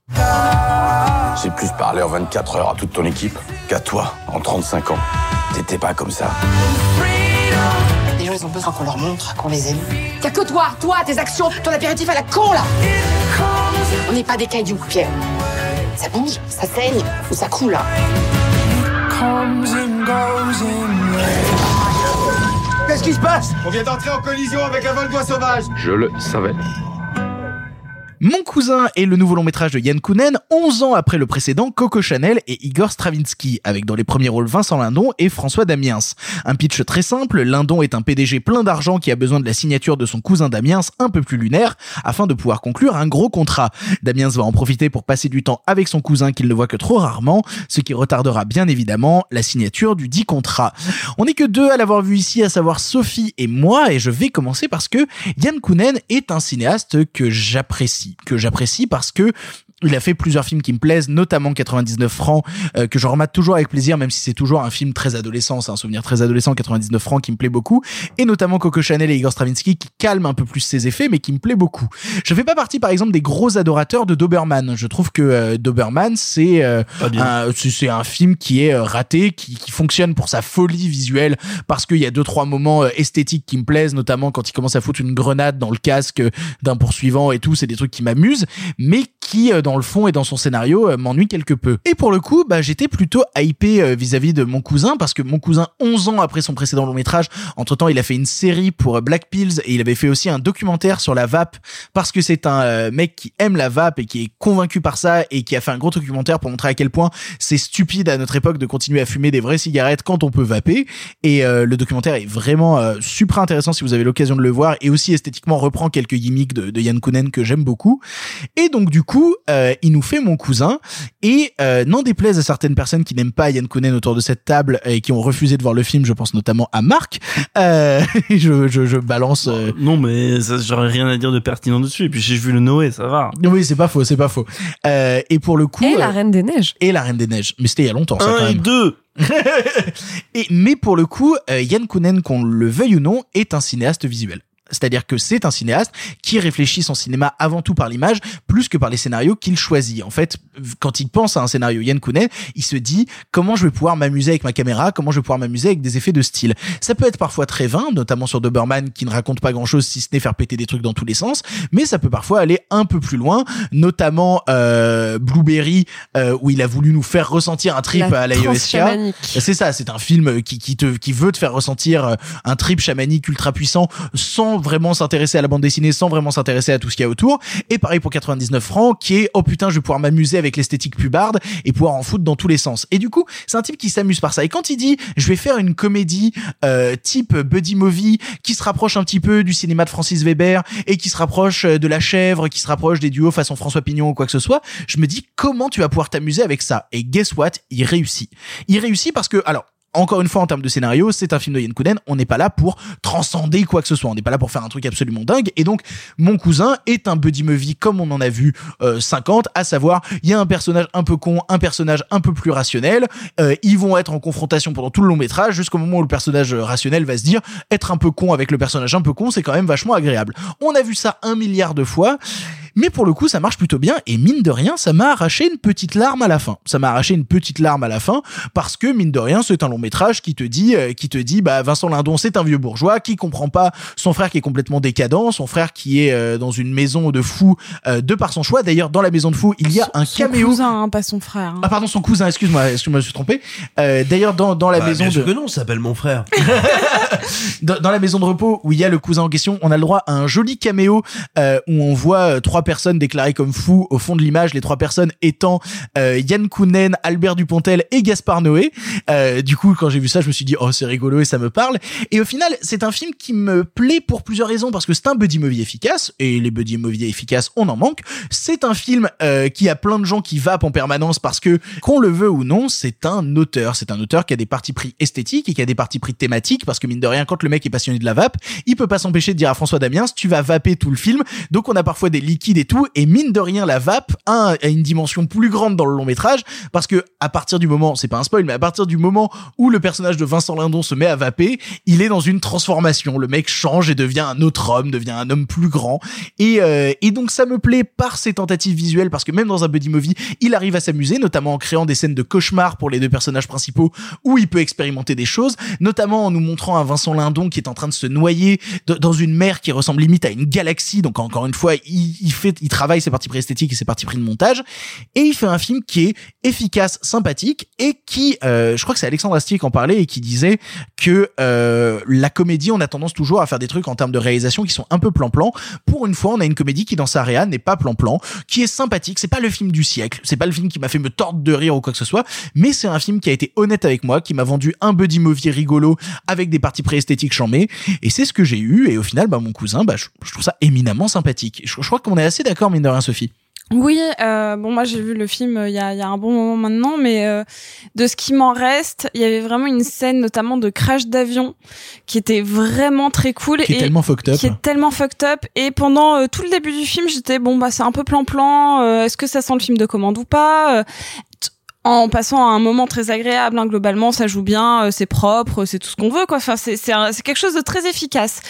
J'ai plus parlé en 24 heures à toute ton équipe qu'à toi en 35 ans. T'étais pas comme ça. Ils ont besoin qu'on leur montre qu'on les aime. Y'a que toi, toi, tes actions, ton apéritif à la con, là On n'est pas des cailloux, Pierre. Ça bouge, ça saigne, ou ça coule, là. Qu'est-ce qui se passe? On vient d'entrer en collision avec un vol sauvage. Je le savais. Mon cousin est le nouveau long métrage de Yann Kounen, 11 ans après le précédent Coco Chanel et Igor Stravinsky, avec dans les premiers rôles Vincent Lindon et François Damiens. Un pitch très simple, Lindon est un PDG plein d'argent qui a besoin de la signature de son cousin Damiens un peu plus lunaire afin de pouvoir conclure un gros contrat. Damiens va en profiter pour passer du temps avec son cousin qu'il ne voit que trop rarement, ce qui retardera bien évidemment la signature du dit contrat. On n'est que deux à l'avoir vu ici, à savoir Sophie et moi, et je vais commencer parce que Yann Kounen est un cinéaste que j'apprécie, que j'apprécie parce que il a fait plusieurs films qui me plaisent, notamment 99 francs, euh, que je remate toujours avec plaisir, même si c'est toujours un film très adolescent, c'est un souvenir très adolescent, 99 francs, qui me plaît beaucoup, et notamment Coco Chanel et Igor Stravinsky, qui calme un peu plus ses effets, mais qui me plaît beaucoup. Je fais pas partie, par exemple, des gros adorateurs de Doberman. Je trouve que euh, Doberman, c'est euh, un, c'est- un film qui est euh, raté, qui, qui fonctionne pour sa folie visuelle, parce qu'il y a deux trois moments euh, esthétiques qui me plaisent, notamment quand il commence à foutre une grenade dans le casque d'un poursuivant et tout, c'est des trucs qui m'amusent, mais qui euh, dans le fond et dans son scénario euh, m'ennuie quelque peu. Et pour le coup, bah j'étais plutôt hypé euh, vis-à-vis de mon cousin parce que mon cousin 11 ans après son précédent long métrage, entre-temps, il a fait une série pour euh, Black Pills et il avait fait aussi un documentaire sur la vape parce que c'est un mec qui aime la vape et qui est convaincu par ça et qui a fait un gros documentaire pour montrer à quel point c'est stupide à notre époque de continuer à fumer des vraies cigarettes quand on peut vaper et le documentaire est vraiment super intéressant si vous avez l'occasion de le voir et aussi esthétiquement reprend quelques gimmicks de, de Yann Kounen que j'aime beaucoup et donc du coup il nous fait mon cousin et euh, n'en déplaise à certaines personnes qui n'aiment pas Yann Kounen autour de cette table et qui ont refusé de voir le film je pense notamment à Marc euh, je, je, je balance euh, Non, mais ça, j'aurais rien à dire de pertinent dessus. Et puis j'ai vu le Noé, ça va. oui c'est pas faux c'est pas faux euh, et pour le coup Et la euh, Reine des Neiges. et la Reine des Neiges mais c'était il y a longtemps ça Un quand et même deux. et, mais pour le coup, euh, Yann Kounen, qu'on le veuille ou non, est un cinéaste visuel. C'est-à-dire que c'est un cinéaste qui réfléchit son cinéma avant tout par l'image, plus que par les scénarios qu'il choisit. En fait, quand il pense à un scénario Yann Kounen, il se dit comment je vais pouvoir m'amuser avec ma caméra, comment je vais pouvoir m'amuser avec des effets de style? Ça peut être parfois très vain, notamment sur Doberman qui ne raconte pas grand-chose si ce n'est faire péter des trucs dans tous les sens, mais ça peut parfois aller un peu plus loin, notamment euh, Blueberry euh, où il a voulu nous faire ressentir un trip La à la chamanique. C'est ça, c'est un film qui, qui te qui veut te faire ressentir euh, un trip chamanique ultra puissant sans vraiment s'intéresser à la bande dessinée, sans vraiment s'intéresser à tout ce qu'il y a autour. Et pareil pour 99 francs, qui est oh putain, je vais pouvoir m'amuser avec l'esthétique pubarde et pouvoir en foutre dans tous les sens. Et du coup, c'est un type qui s'amuse par ça. Et quand il dit je vais faire une comédie euh, type buddy movie qui se rapproche un petit peu du cinéma de Francis Weber et qui se rapproche euh, de La Chèvre, qui se rapproche des duos façon François Pignon ou quoi que ce soit, je me dis comment tu vas pouvoir t'amuser avec ça? Et guess what, il réussit. Il réussit parce que alors encore une fois, en termes de scénario, c'est un film de Yann Kounen. On n'est pas là pour transcender quoi que ce soit. On n'est pas là pour faire un truc absolument dingue. Et donc, mon cousin est un buddy movie comme on en a vu euh, 50, à savoir, il y a un personnage un peu con, un personnage un peu plus rationnel. Euh, ils vont être en confrontation pendant tout le long métrage, jusqu'au moment où le personnage rationnel va se dire, être un peu con avec le personnage un peu con, c'est quand même vachement agréable. On a vu ça un milliard de fois. Mais pour le coup, ça marche plutôt bien et mine de rien, ça m'a arraché une petite larme à la fin. Ça m'a arraché une petite larme à la fin parce que mine de rien, c'est un long métrage qui te dit, euh, qui te dit, bah Vincent Lindon, c'est un vieux bourgeois qui comprend pas son frère qui est complètement décadent, son frère qui est euh, dans une maison de fous euh, de par son choix. D'ailleurs, dans la maison de fous, il y a un Son caméo. cousin, hein, pas son frère. hein. Ah pardon, son cousin. Excuse-moi, excuse-moi, je me suis trompé. Euh, D'ailleurs, dans dans la Bah, maison bien de sûr que non, ça s'appelle mon frère. dans, dans la maison de repos où il y a le cousin en question, on a le droit à un joli caméo euh, où on voit euh, trois personnes déclarées comme fous au fond de l'image, les trois personnes étant euh, Yann Kounen, Albert Dupontel et Gaspard Noé. Euh, du coup, quand j'ai vu ça, je me suis dit oh c'est rigolo et ça me parle. Et au final, c'est un film qui me plaît pour plusieurs raisons parce que c'est un buddy movie efficace et les buddy movie efficaces, on en manque. C'est un film euh, qui a plein de gens qui vapent en permanence parce que qu'on le veut ou non, c'est un auteur, c'est un auteur qui a des partis pris esthétiques et qui a des partis pris thématiques parce que mine de rien, quand le mec est passionné de la vape, il peut pas s'empêcher de dire à François Damiens tu vas vaper tout le film. Donc on a parfois des liquides et tout et mine de rien, la vape a, une dimension plus grande dans le long métrage parce que à partir du moment, c'est pas un spoil, mais à partir du moment où le personnage de Vincent Lindon se met à vaper, il est dans une transformation. Le mec change et devient un autre homme, devient un homme plus grand. Et, euh, et donc ça me plaît par ses tentatives visuelles parce que même dans un buddy movie, il arrive à s'amuser, notamment en créant des scènes de cauchemar pour les deux personnages principaux où il peut expérimenter des choses, notamment en nous montrant un Vincent Lindon qui est en train de se noyer dans une mer qui ressemble limite à une galaxie. Donc encore une fois, il, il il travaille ses parties pris esthétiques et ses parties pris de montage, et il fait un film qui est efficace, sympathique et qui, euh, je crois que c'est Alexandre Astier qui en parlait et qui disait que euh, la comédie, on a tendance toujours à faire des trucs en termes de réalisation qui sont un peu plan-plan. Pour une fois, on a une comédie qui dans sa réa n'est pas plan-plan, qui est sympathique. C'est pas le film du siècle, c'est pas le film qui m'a fait me tordre de rire ou quoi que ce soit, mais c'est un film qui a été honnête avec moi, qui m'a vendu un buddy movie rigolo avec des parties pré-esthétiques chambées, et c'est ce que j'ai eu. Et au final, bah mon cousin, bah je, je trouve ça éminemment sympathique. Je, je crois qu'on est assez d'accord mine de rien, Sophie. Oui, euh, bon moi j'ai vu le film euh, il y, a, il y a un bon moment maintenant, mais euh, de ce qui m'en reste, il y avait vraiment une scène notamment de crash d'avion qui était vraiment très cool Qui est et tellement fucked up. qui est tellement fucked up. Et pendant euh, tout le début du film, j'étais bon bah c'est un peu plan-plan. euh, Est-ce que ça sent le film de commande ou pas en passant à un moment très agréable, hein, globalement, ça joue bien, euh, c'est propre, c'est tout ce qu'on veut, quoi. Enfin, c'est quelque chose de très efficace.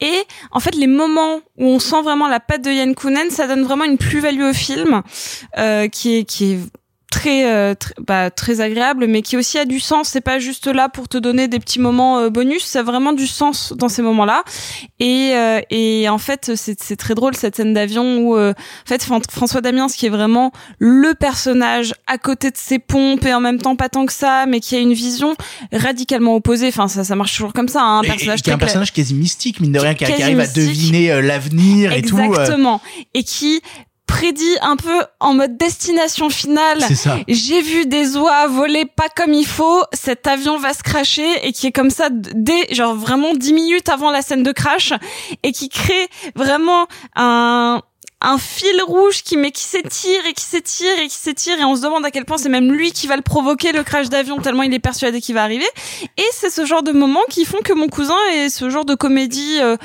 Et en fait, les moments où on sent vraiment la patte de Yann Kounen, ça donne vraiment une plus-value au film, euh, qui est qui est très euh, tr- bah, très agréable mais qui aussi a du sens. C'est pas juste là pour te donner des petits moments euh, bonus. Ça a vraiment du sens dans ces moments là et euh, et en fait c'est c'est très drôle cette scène d'avion où euh, en fait Fran- François Damiens qui est vraiment le personnage à côté de ses pompes et en même temps pas tant que ça mais qui a une vision radicalement opposée. Enfin ça ça marche toujours comme ça hein, un Et- et personnage qui est un très personnage quasi mystique, mine de rien, qui, arrive à deviner euh, l'avenir et tout. Exactement. Et qui prédit un peu en mode destination finale. C'est ça. J'ai vu des oies voler pas comme il faut, cet avion va se crasher et qui est comme ça dès genre vraiment 10 minutes avant la scène de crash et qui crée vraiment un un fil rouge qui mais qui s'étire et qui s'étire et qui s'étire et on se demande à quel point c'est même lui qui va le provoquer le crash d'avion tellement il est persuadé qu'il va arriver et c'est ce genre de moments qui font que mon cousin est ce genre de comédie euh,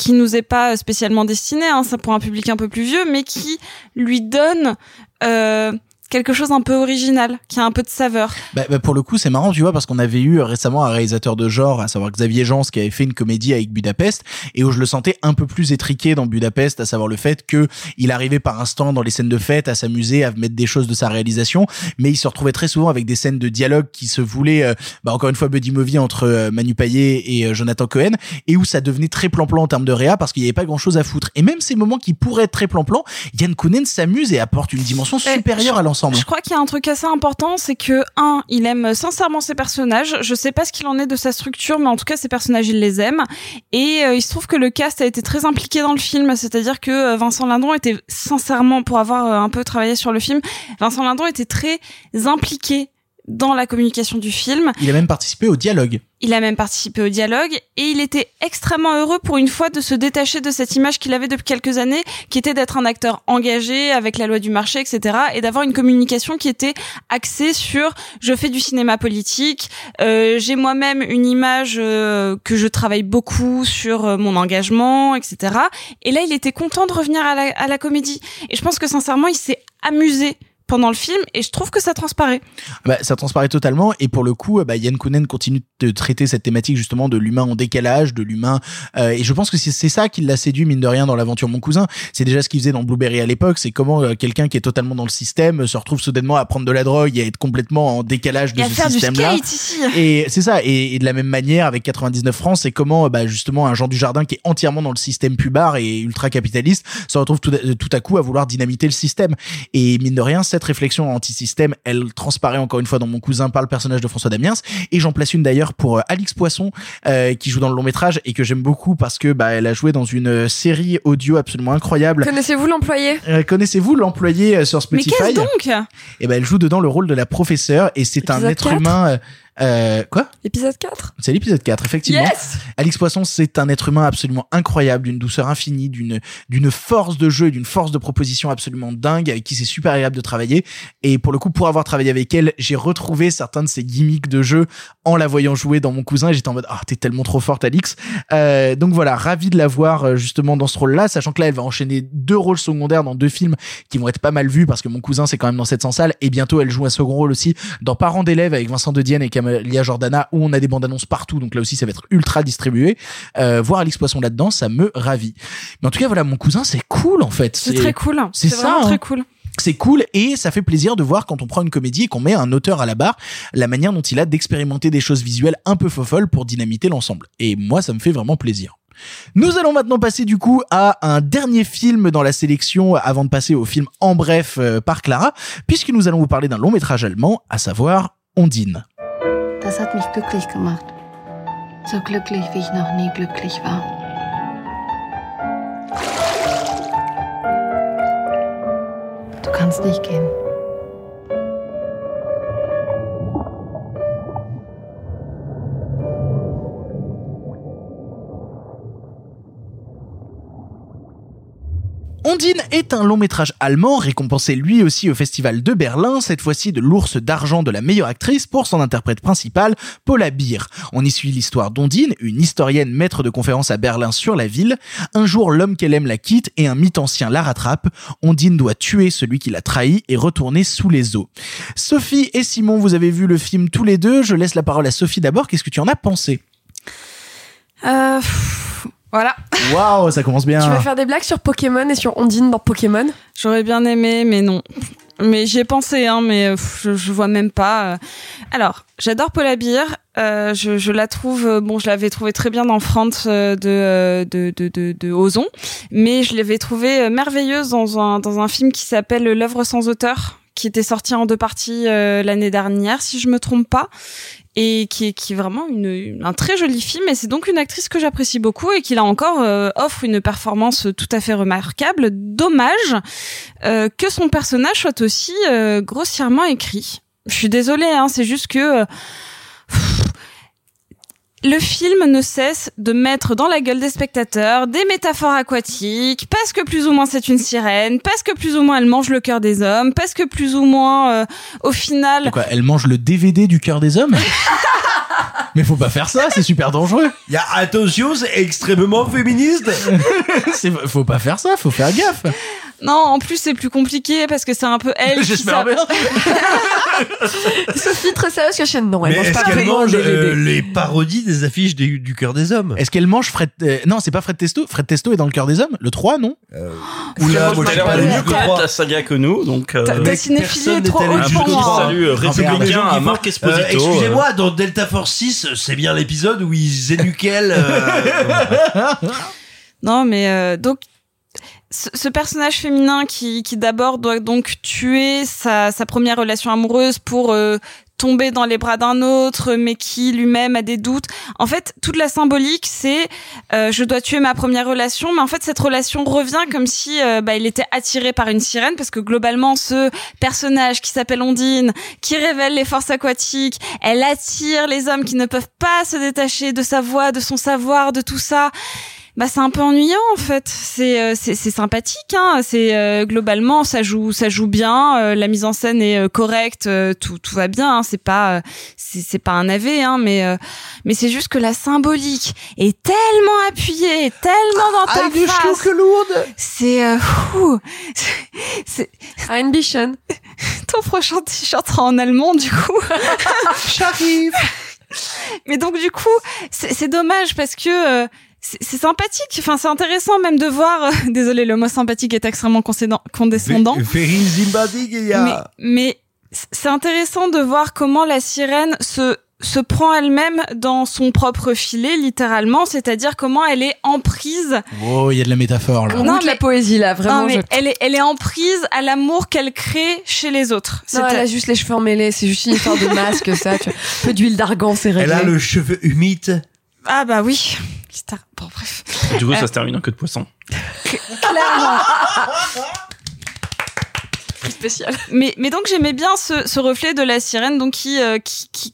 qui nous est pas spécialement destiné, hein, ça pour un public un peu plus vieux, mais qui lui donne euh, quelque chose un peu original, qui a un peu de saveur. Bah, bah, pour le coup, c'est marrant, tu vois, parce qu'on avait eu euh, récemment un réalisateur de genre, à savoir Xavier Jans, qui avait fait une comédie avec Budapest, et où je le sentais un peu plus étriqué dans Budapest, à savoir le fait que il arrivait par instant dans les scènes de fête à s'amuser, à mettre des choses de sa réalisation, mais il se retrouvait très souvent avec des scènes de dialogue qui se voulaient, euh, bah, encore une fois, buddy movie entre euh, Manu Payet et euh, Jonathan Cohen, et où ça devenait très plan-plan en termes de réa, parce qu'il n'y avait pas grand-chose à foutre. Et même ces moments qui pourraient être très plan-plan, Yann Kounen s'amuse et apporte une dimension supérieure à l'ensemble. Je crois qu'il y a un truc assez important, c'est que un, il aime sincèrement ses personnages. Je sais pas ce qu'il en est de sa structure, mais en tout cas ses personnages, il les aime. Et euh, il se trouve que le cast a été très impliqué dans le film, c'est-à-dire que euh, Vincent Lindon était sincèrement, pour avoir euh, un peu travaillé sur le film, Vincent Lindon était très impliqué dans la communication du film. Il a même participé au dialogue. Il a même participé au dialogue et il était extrêmement heureux pour une fois de se détacher de cette image qu'il avait depuis quelques années, qui était d'être un acteur engagé avec la loi du marché, etc. et d'avoir une communication qui était axée sur je fais du cinéma politique, euh, j'ai moi-même une image euh, que je travaille beaucoup sur euh, mon engagement, etc. Et là, il était content de revenir à la, à la comédie. Et je pense que sincèrement, il s'est amusé pendant le film et je trouve que ça transparaît. Bah, ça transparaît totalement et pour le coup, bah, Yann Kounen continue de traiter cette thématique justement de l'humain en décalage, de l'humain euh, et je pense que c'est ça qui l'a séduit mine de rien dans l'aventure Mon cousin. C'est déjà ce qu'il faisait dans Blueberry à l'époque, c'est comment euh, quelqu'un qui est totalement dans le système se retrouve soudainement à prendre de la drogue et à être complètement en décalage de Et à ce faire du système-là. skate ici. Et c'est ça. Et, et de la même manière, avec 99 francs, c'est comment, bah, justement, un Jean du Jardin qui est entièrement dans le système pubard et ultra capitaliste se retrouve tout, à- tout à coup à vouloir dynamiter le système. Et mine de rien, cette cette réflexion anti-système, elle transparaît encore une fois dans mon cousin par le personnage de François Damiens. Et j'en place une d'ailleurs pour euh, Alix Poisson, euh, qui joue dans le long métrage et que j'aime beaucoup parce que bah elle a joué dans une euh, série audio absolument incroyable. Connaissez-vous l'employé? Euh, Connaissez-vous l'employé euh, sur Mais Spotify? qu'est-ce donc? Et ben elle joue dedans le rôle de la professeure et c'est un être 4? humain. Euh, quoi? Épisode 4 C'est l'épisode 4, effectivement. Yes Alix Poisson, c'est un être humain absolument incroyable, d'une douceur infinie, d'une d'une force de jeu, d'une force de proposition absolument dingue, avec qui c'est super agréable de travailler. Et pour le coup, pour avoir travaillé avec elle, j'ai retrouvé certains de ses gimmicks de jeu en la voyant jouer dans mon cousin. Et j'étais en mode, ah, t'es tellement trop forte, Alix. Euh, donc voilà, ravi de la voir euh, justement dans ce rôle-là, sachant que là, elle va enchaîner deux rôles secondaires dans deux films qui vont être pas mal vus parce que mon cousin, c'est quand même dans 700 salles. Et bientôt, elle joue un second rôle aussi dans Parents d'élèves avec Vincent De Dienne et Camélia Jordana, où on a des bandes annonces partout. Donc là aussi, ça va être ultra distribué. Euh, voir Alix Poisson là-dedans, ça me ravit. Mais en tout cas, voilà, mon cousin, c'est cool en fait. C'est très cool. C'est ça. hein. très cool. C'est cool et ça fait plaisir de voir quand on prend une comédie et qu'on met un auteur à la barre, la manière dont il a d'expérimenter des choses visuelles un peu fofolles pour dynamiter l'ensemble. Et moi, ça me fait vraiment plaisir. Nous allons maintenant passer du coup à un dernier film dans la sélection avant de passer au film En bref euh, par Clara, puisque nous allons vous parler d'un long métrage allemand, à savoir Ondine. Das hat mich glücklich gemacht. So glücklich, wie ich noch nie glücklich war. Du kannst nicht gehen. Ondine est un long métrage allemand récompensé lui aussi au Festival de Berlin, cette fois-ci de l'ours d'argent de la meilleure actrice pour son interprète principale, Paula Beer. On y suit l'histoire d'Ondine, une historienne maître de conférences à Berlin sur la ville. Un jour, l'homme qu'elle aime la quitte et un mythe ancien la rattrape. Ondine doit tuer celui qui l'a trahi et retourner sous les eaux. Sophie et Simon, vous avez vu le film tous les deux. Je laisse la parole à Sophie d'abord. Qu'est-ce que tu en as pensé? Euh, voilà. Waouh, ça commence bien. Tu vas faire des blagues sur Pokémon et sur Ondine dans Pokémon? J'aurais bien aimé, mais non. Mais j'y ai pensé, hein, mais euh, pff, je, je vois même pas. euh. Alors, j'adore Paula Beer. Euh, je, je la trouve, bon, je l'avais trouvée très bien dans France de, de, de, de, de Ozon, mais je l'avais trouvée merveilleuse dans un, dans un film qui s'appelle L'œuvre sans auteur qui était sorti en deux parties euh, l'année dernière, si je me trompe pas, et qui est, qui est vraiment une, un très joli film. Et c'est donc une actrice que j'apprécie beaucoup et qui là encore euh, offre une performance tout à fait remarquable. Dommage euh, que son personnage soit aussi euh, grossièrement écrit. Je suis désolée, hein, c'est juste que euh, le film ne cesse de mettre dans la gueule des spectateurs des métaphores aquatiques, parce que plus ou moins c'est une sirène, parce que plus ou moins elle mange le cœur des hommes, parce que plus ou moins euh, au final Quoi, elle mange le DVD du cœur des hommes? Mais faut pas faire ça, c'est super dangereux. Il y a attention, c'est extrêmement féministe. Faut pas faire ça, faut faire gaffe. Non, en plus c'est plus compliqué parce que c'est un peu elle. J'espère bien. Sophie, très sérieuse, que chaîne Non, elle Mais mange est-ce pas qu'elle vraiment mange euh, les parodies des affiches des- du cœur des hommes Est-ce qu'elle mange Fred euh, Non, c'est pas Fred Testo? Fred Testo est dans le cœur des hommes? Le 3, non? Oula, moi T'as l'air pas de lu mieux trois. la saga que nous, donc. euh, Ta, ta Mec, cinéphilie personne est trop n'est allé haute jusqu'au pour moi. salut euh, Ah, merde, les républicain gens à qui Marc Esposito. Euh, Excusez-moi, dans Delta Force 6, c'est bien l'épisode où ils énuquellent. euh, Non, mais euh, donc ce, personnage féminin qui, qui d'abord doit donc tuer sa, sa première relation amoureuse pour euh, tomber dans les bras d'un autre, mais qui lui-même a des doutes. En fait, toute la symbolique, c'est euh, je dois tuer ma première relation, mais en fait cette relation revient comme si euh, bah, il était attiré par une sirène, parce que globalement ce personnage qui s'appelle Ondine, qui révèle les forces aquatiques, elle attire les hommes qui ne peuvent pas se détacher de sa voix, de son savoir, de tout ça bah c'est un peu ennuyant en fait. C'est euh, c'est c'est sympathique hein. C'est euh, globalement ça joue ça joue bien. euh, la mise en scène est euh, correcte. euh, tout tout va bien. Hein, c'est pas euh, c'est c'est pas un AV hein. Mais euh, mais c'est juste que la symbolique est tellement appuyée, tellement dans ta face. C'est euh, fou. C'est Ambition. ton prochain t-shirt sera en allemand du coup. J'arrive. Mais donc du coup, c'est c'est dommage parce que euh, c'est c'est sympathique. Enfin, c'est intéressant même de voir. euh, désolé, le mot sympathique est extrêmement condescendant. Mais, a. mais c'est intéressant de voir comment la sirène se se prend elle-même dans son propre filet, littéralement, c'est-à-dire comment elle est en prise. Oh, il y a de la métaphore là. On goûte la poésie là, vraiment. Non, mais je- elle est, elle est en prise à l'amour qu'elle crée chez les autres. Non, elle a juste les cheveux emmêlés, c'est juste une histoire de masque, ça. Tu vois. Un peu d'huile d'argan, c'est réglé. Elle a le cheveu humide. Ah bah oui. Bon, bref. Du coup, Euh, ça se termine en queue de poisson. Clairement. spécial. Mais, mais donc j'aimais bien ce, ce reflet de la sirène donc qui, euh, qui, qui,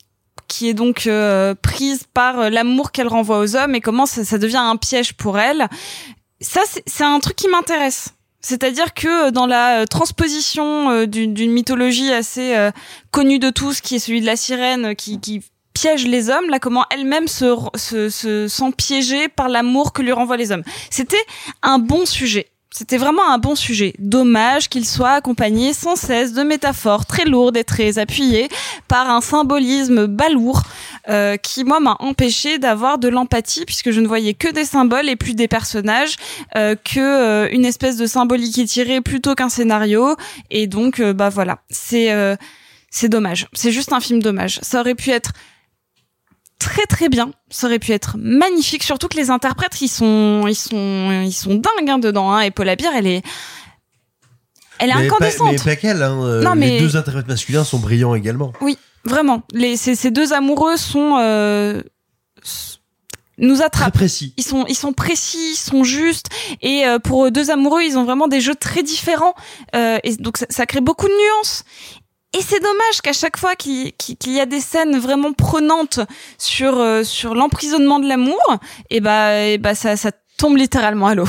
qui est donc euh, prise par euh, l'amour qu'elle renvoie aux hommes et comment ça, ça devient un piège pour elle. Ça, c'est- un truc qui m'intéresse. C'est-à-dire que euh, dans la euh, transposition euh, d'une mythologie assez euh, connue de tous, qui est celui de la sirène, euh, qui, qui piège les hommes, là comment elle-même se, se, se sent piégée par l'amour que lui renvoient les hommes. C'était un bon sujet. C'était vraiment un bon sujet. Dommage qu'il soit accompagné sans cesse de métaphores très lourdes et très appuyées par un symbolisme balourd euh, qui, moi, m'a empêché d'avoir de l'empathie puisque je ne voyais que des symboles et plus des personnages, euh, que euh, une espèce de symbolique étirée plutôt qu'un scénario. Et donc, euh, bah voilà, c'est euh, c'est dommage. C'est juste un film dommage. Ça aurait pu être très très bien. Ça aurait pu être magnifique, surtout que les interprètes ils sont ils sont ils sont dingues hein, dedans. Hein. Et Paula Beer, elle est elle est mais incandescente. Pas, mais pas qu'elle, hein. euh, Non, mais- Les deux interprètes masculins sont brillants également. Oui, vraiment. Les ces, ces deux amoureux sont euh, nous attrapent. précis. Ils sont ils sont précis, ils sont justes et euh, pour deux amoureux, ils ont vraiment des jeux très différents euh, et donc ça, ça crée beaucoup de nuances. Et c'est dommage qu'à chaque fois qu'il y a des scènes vraiment prenantes sur euh, l'emprisonnement de l'amour, et bah et bah ça tombe littéralement à l'eau.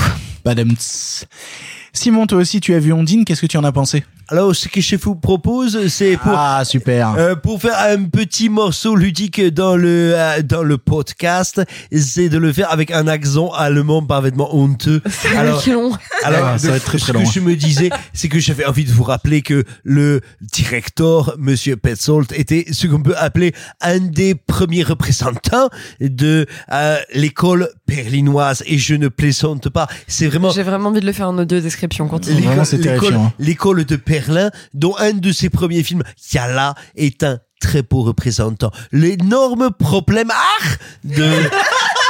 Simon, toi aussi, tu as vu Ondine, qu'est-ce que tu en as pensé? Alors, ce que je vous propose, c'est pour Ah, super. euh, pour faire un petit morceau ludique dans le euh, dans le podcast, c'est de le faire avec un accent allemand parfaitement honteux. Alors, long. alors Ah, ça va être très, très ce long. que je me disais, c'est que j'avais envie de vous rappeler que le directeur, Monsieur Petzold, était ce qu'on peut appeler un des premiers représentants de euh, l'école berlinoise. Et je ne plaisante pas. C'est vraiment J'ai vraiment envie de le faire en audio description. Hein. l'école de Berlin, dont un de ses premiers films, Yala, est un très beau représentant. L'énorme problème ah, de,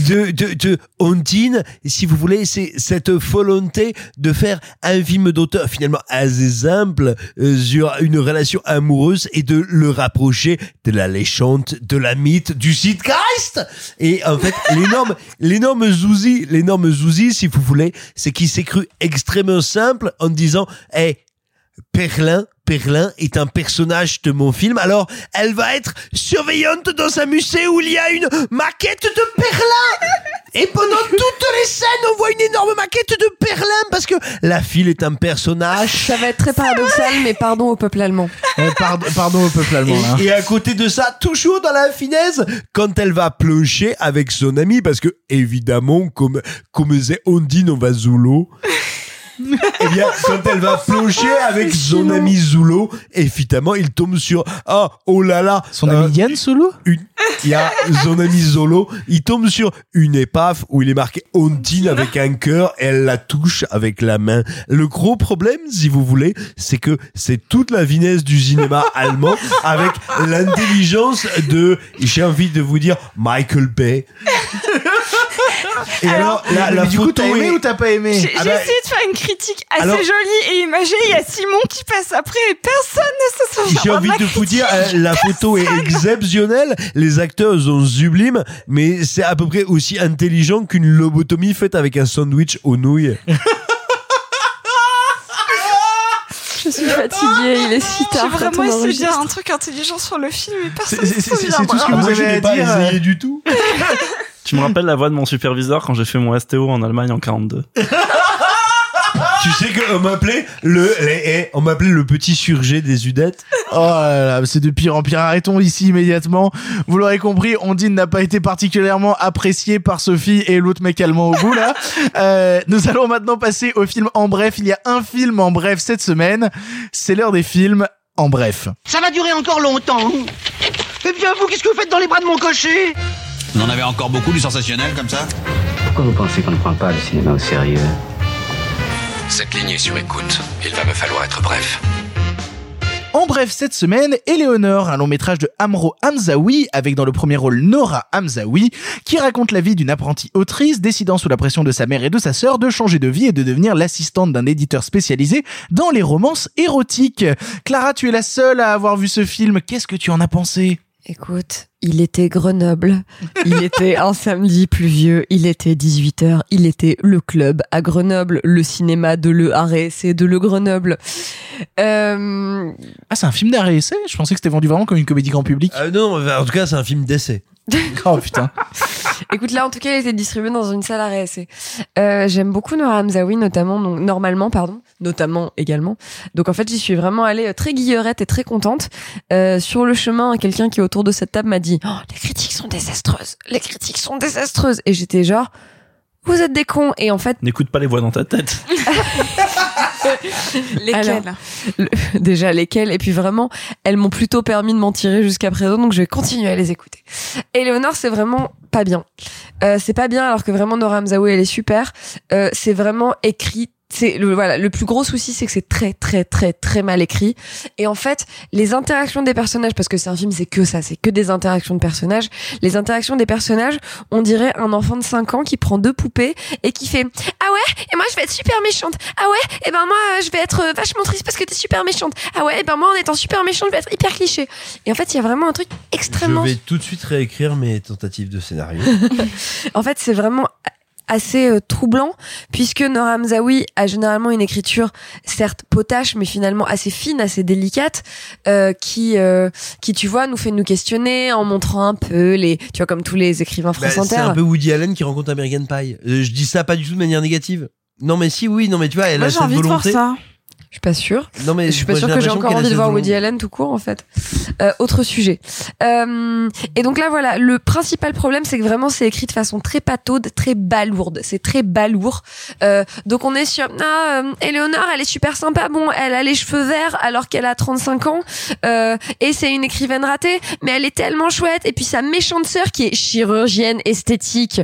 de, de, de Ondine, si vous voulez, c'est cette volonté de faire un film d'auteur finalement assez simple euh, sur une relation amoureuse et de le rapprocher de la légende, de la mythe, du Zeitgeist. Et en fait, l'énorme, l'énorme zouzi, l'énorme zouzi, si vous voulez, c'est qu'il s'est cru extrêmement simple en disant, hey, Perlin, Perlin est un personnage de mon film, alors elle va être surveillante dans un musée où il y a une maquette de Perlin Et pendant toutes les scènes, on voit une énorme maquette de Perlin parce que la fille est un personnage. Ça va être très paradoxal, mais pardon au peuple allemand. Euh, pardon, pardon au peuple allemand. là. Et, et à côté de ça, toujours dans la finesse, quand elle va plonger avec son ami, parce que évidemment, comme comme c'est Ondine, on va Zulo. Eh bien, quand elle va plonger avec son ami Zulo, évidemment, il tombe sur ah oh là là, Son euh, ami Yann une, il y a son ami Zolo, il tombe sur une épave où il est marqué Ondine avec un cœur et elle la touche avec la main. Le gros problème, si vous voulez, c'est que c'est toute la finesse du cinéma allemand avec l'intelligence de, j'ai envie de vous dire, Michael Bay. Et alors, la, la Mais du coup, photo t'as aimé est- ou t'as pas aimé J'ai Ah j'ai bah- essayé de faire une critique assez Alors- jolie et imagée. Il y a Simon qui passe après et personne ne se souvient. J'ai envie de vous dire, euh, la photo est exceptionnelle, les acteurs sont sublimes, mais c'est à peu près aussi intelligent qu'une lobotomie faite avec un sandwich aux nouilles. Je suis fatiguée, il est si J'ai tard. quand vraiment essayé de dire un truc intelligent sur le film et personne ne se c'est- souvient. c'est tout ce que vous Moi, je avez n'ai à pas dire, essayé euh, du tout. Tu me rappelles la voix de mon superviseur quand j'ai fait mon STO en Allemagne en 42. Tu sais qu'on m'appelait le, les- eh, on m'appelait le petit surgé des Udettes. Oh là là, c'est de pire en pire. Arrêtons ici immédiatement. Vous l'aurez compris, Ondine n'a pas été particulièrement appréciée par Sophie et l'autre mec allemand au bout là. Euh, nous allons maintenant passer au film en bref. Il y a un film en bref cette semaine. C'est l'heure des films en bref. Ça va durer encore longtemps. Eh bien, vous, qu'est-ce que vous faites dans les bras de mon cocher? Vous en avez encore beaucoup du sensationnel comme ça? Pourquoi vous pensez qu'on ne prend pas le cinéma au sérieux? Cette ligne est sur écoute. Il va me falloir être bref. En bref, cette semaine, Éléonore, un long métrage de Amro Hamzaoui, avec dans le premier rôle Nora Hamzaoui, qui raconte la vie d'une apprentie autrice décidant sous la pression de sa mère et de sa sœur de changer de vie et de devenir l'assistante d'un éditeur spécialisé dans les romances érotiques. Clara, tu es la seule à avoir vu ce film. Qu'est-ce que tu en as pensé? Écoute, il était Grenoble, il était un samedi pluvieux, il était 18h, il était le club à Grenoble, le cinéma de Le Arrêt, c'est de Le Grenoble. Euh... Ah, c'est un film d'arrêt essai Je pensais que c'était vendu vraiment comme une comédie grand public. Euh, non, en tout cas, c'est un film d'essai. oh putain. Écoute, là, en tout cas, il était distribué dans une salle à réessai. Euh, j'aime beaucoup Nora Hamzaoui, notamment, donc, normalement, pardon, notamment également. Donc, en fait, j'y suis vraiment allée euh, très guillerette et très contente. Euh, sur le chemin, quelqu'un qui est autour de cette table m'a dit, oh, les critiques sont désastreuses. Les critiques sont désastreuses. Et j'étais genre, vous êtes des cons. Et en fait. N'écoute pas les voix dans ta tête. lesquelles le, Déjà lesquelles? Et puis vraiment elles m'ont plutôt permis de m'en tirer jusqu'à présent donc je vais continuer à les écouter. Éléonore c'est vraiment pas bien. Euh, c'est pas bien alors que vraiment Nora Hamzaoui elle est super. Euh, c'est vraiment écrit c'est le voilà le plus gros souci c'est que c'est très très très très mal écrit. Et en fait les interactions des personnages parce que c'est un film c'est que ça c'est que des interactions de personnages les interactions des personnages on dirait un enfant de 5 ans qui prend deux poupées et qui fait ah ouais et moi je vais être super méchante. Ah ouais et ben moi je vais être vachement triste parce que t'es super méchante. Ah ouais et ben moi en étant super méchante je vais être hyper cliché et en fait il y a vraiment un truc extrêmement je vais tout de suite réécrire mes tentatives de scénario. En fait c'est vraiment assez euh, troublant puisque Nora Hamzaoui a généralement une écriture certes potache mais finalement assez fine assez délicate euh, qui euh, qui tu vois nous fait nous questionner en montrant un peu les tu vois comme tous les écrivains Bah, France c'est un peu Woody Allen qui rencontre American Pie. Euh, je dis ça pas du tout de manière négative. Non mais si oui, non mais tu vois, elle Moi, a cette envie de voir volonté. ça. Je suis pas sûre Non mais je suis pas moi, sûre que j'ai encore envie de voir. Woody Allen tout court en fait. Euh, autre sujet. Euh, et donc là voilà, le principal problème c'est que vraiment c'est écrit de façon très pataude, très balourde. C'est très balourd. Euh, donc on est sur ah euh, Éléonore, elle est super sympa. Bon, elle a les cheveux verts alors qu'elle a 35 ans euh, et c'est une écrivaine ratée, mais elle est tellement chouette. Et puis sa méchante sœur qui est chirurgienne esthétique,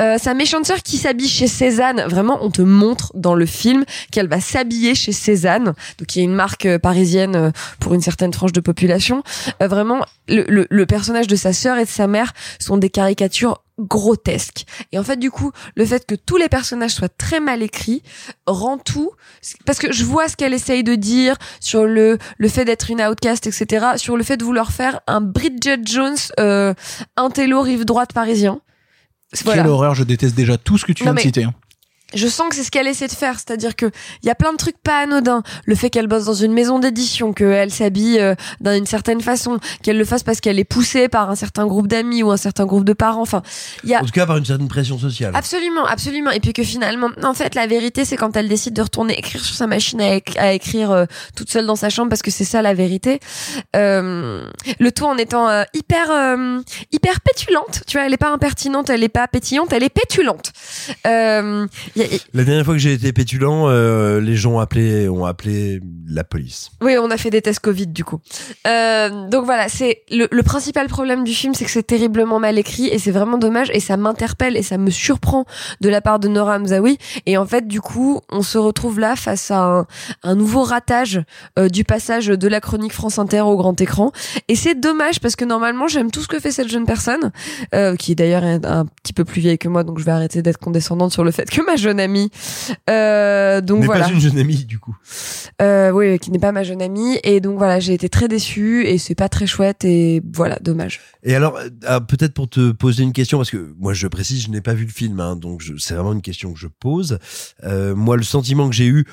euh, sa méchante sœur qui s'habille chez Cézanne. Vraiment, on te montre dans le film qu'elle va s'habiller chez Cézanne, donc qui est une marque euh, parisienne euh, pour une certaine tranche de population. Euh, vraiment, le, le, le personnage de sa sœur et de sa mère sont des caricatures grotesques. Et en fait, du coup, le fait que tous les personnages soient très mal écrits rend tout, parce que je vois ce qu'elle essaye de dire sur le le fait d'être une outcast, etc., sur le fait de vouloir faire un Bridget Jones, euh, un télo rive droite parisien. Voilà. Quelle horreur, je déteste déjà tout ce que tu Non, viens de citer. Je sens que c'est ce qu'elle essaie de faire, c'est-à-dire que il y a plein de trucs pas anodins. Le fait qu'elle bosse dans une maison d'édition, qu'elle s'habille euh, d'une certaine façon, qu'elle le fasse parce qu'elle est poussée par un certain groupe d'amis ou un certain groupe de parents. Enfin, il y a En tout cas par une certaine pression sociale. Absolument, absolument. Et puis que finalement, en fait, la vérité, c'est quand elle décide de retourner écrire sur sa machine à, éc- à écrire euh, toute seule dans sa chambre, parce que c'est ça la vérité. Euh, le tout en étant euh, hyper, euh, hyper pétulante. Tu vois, elle est pas impertinente, elle est pas pétillante, elle est pétulante. Y a- y- La dernière fois que j'ai été pétulant, euh, les gens ont appelé, ont appelé la police. Oui, on a fait des tests Covid du coup. Euh, donc voilà, c'est le, le principal problème du film, c'est que c'est terriblement mal écrit et c'est vraiment dommage et ça m'interpelle et ça me surprend de la part de Nora Hamzaoui. Et en fait, du coup, on se retrouve là face à un, un nouveau ratage euh, du passage de la chronique France Inter au grand écran. Et c'est dommage parce que normalement, j'aime tout ce que fait cette jeune personne, euh, qui d'ailleurs est un petit peu plus vieille que moi, donc je vais arrêter d'être condescendante sur le fait que ma jeune amie. Euh, donc voilà. pas une jeune amie du coup. Euh, oui, qui n'est pas ma jeune amie. Et donc voilà, j'ai été très déçue et c'est pas très chouette et voilà, dommage. Et alors, euh, ah, peut-être pour te poser une question, parce que moi je précise, je n'ai pas vu le film, hein, donc c'est vraiment une question que je pose. Euh, moi, le sentiment que j'ai eu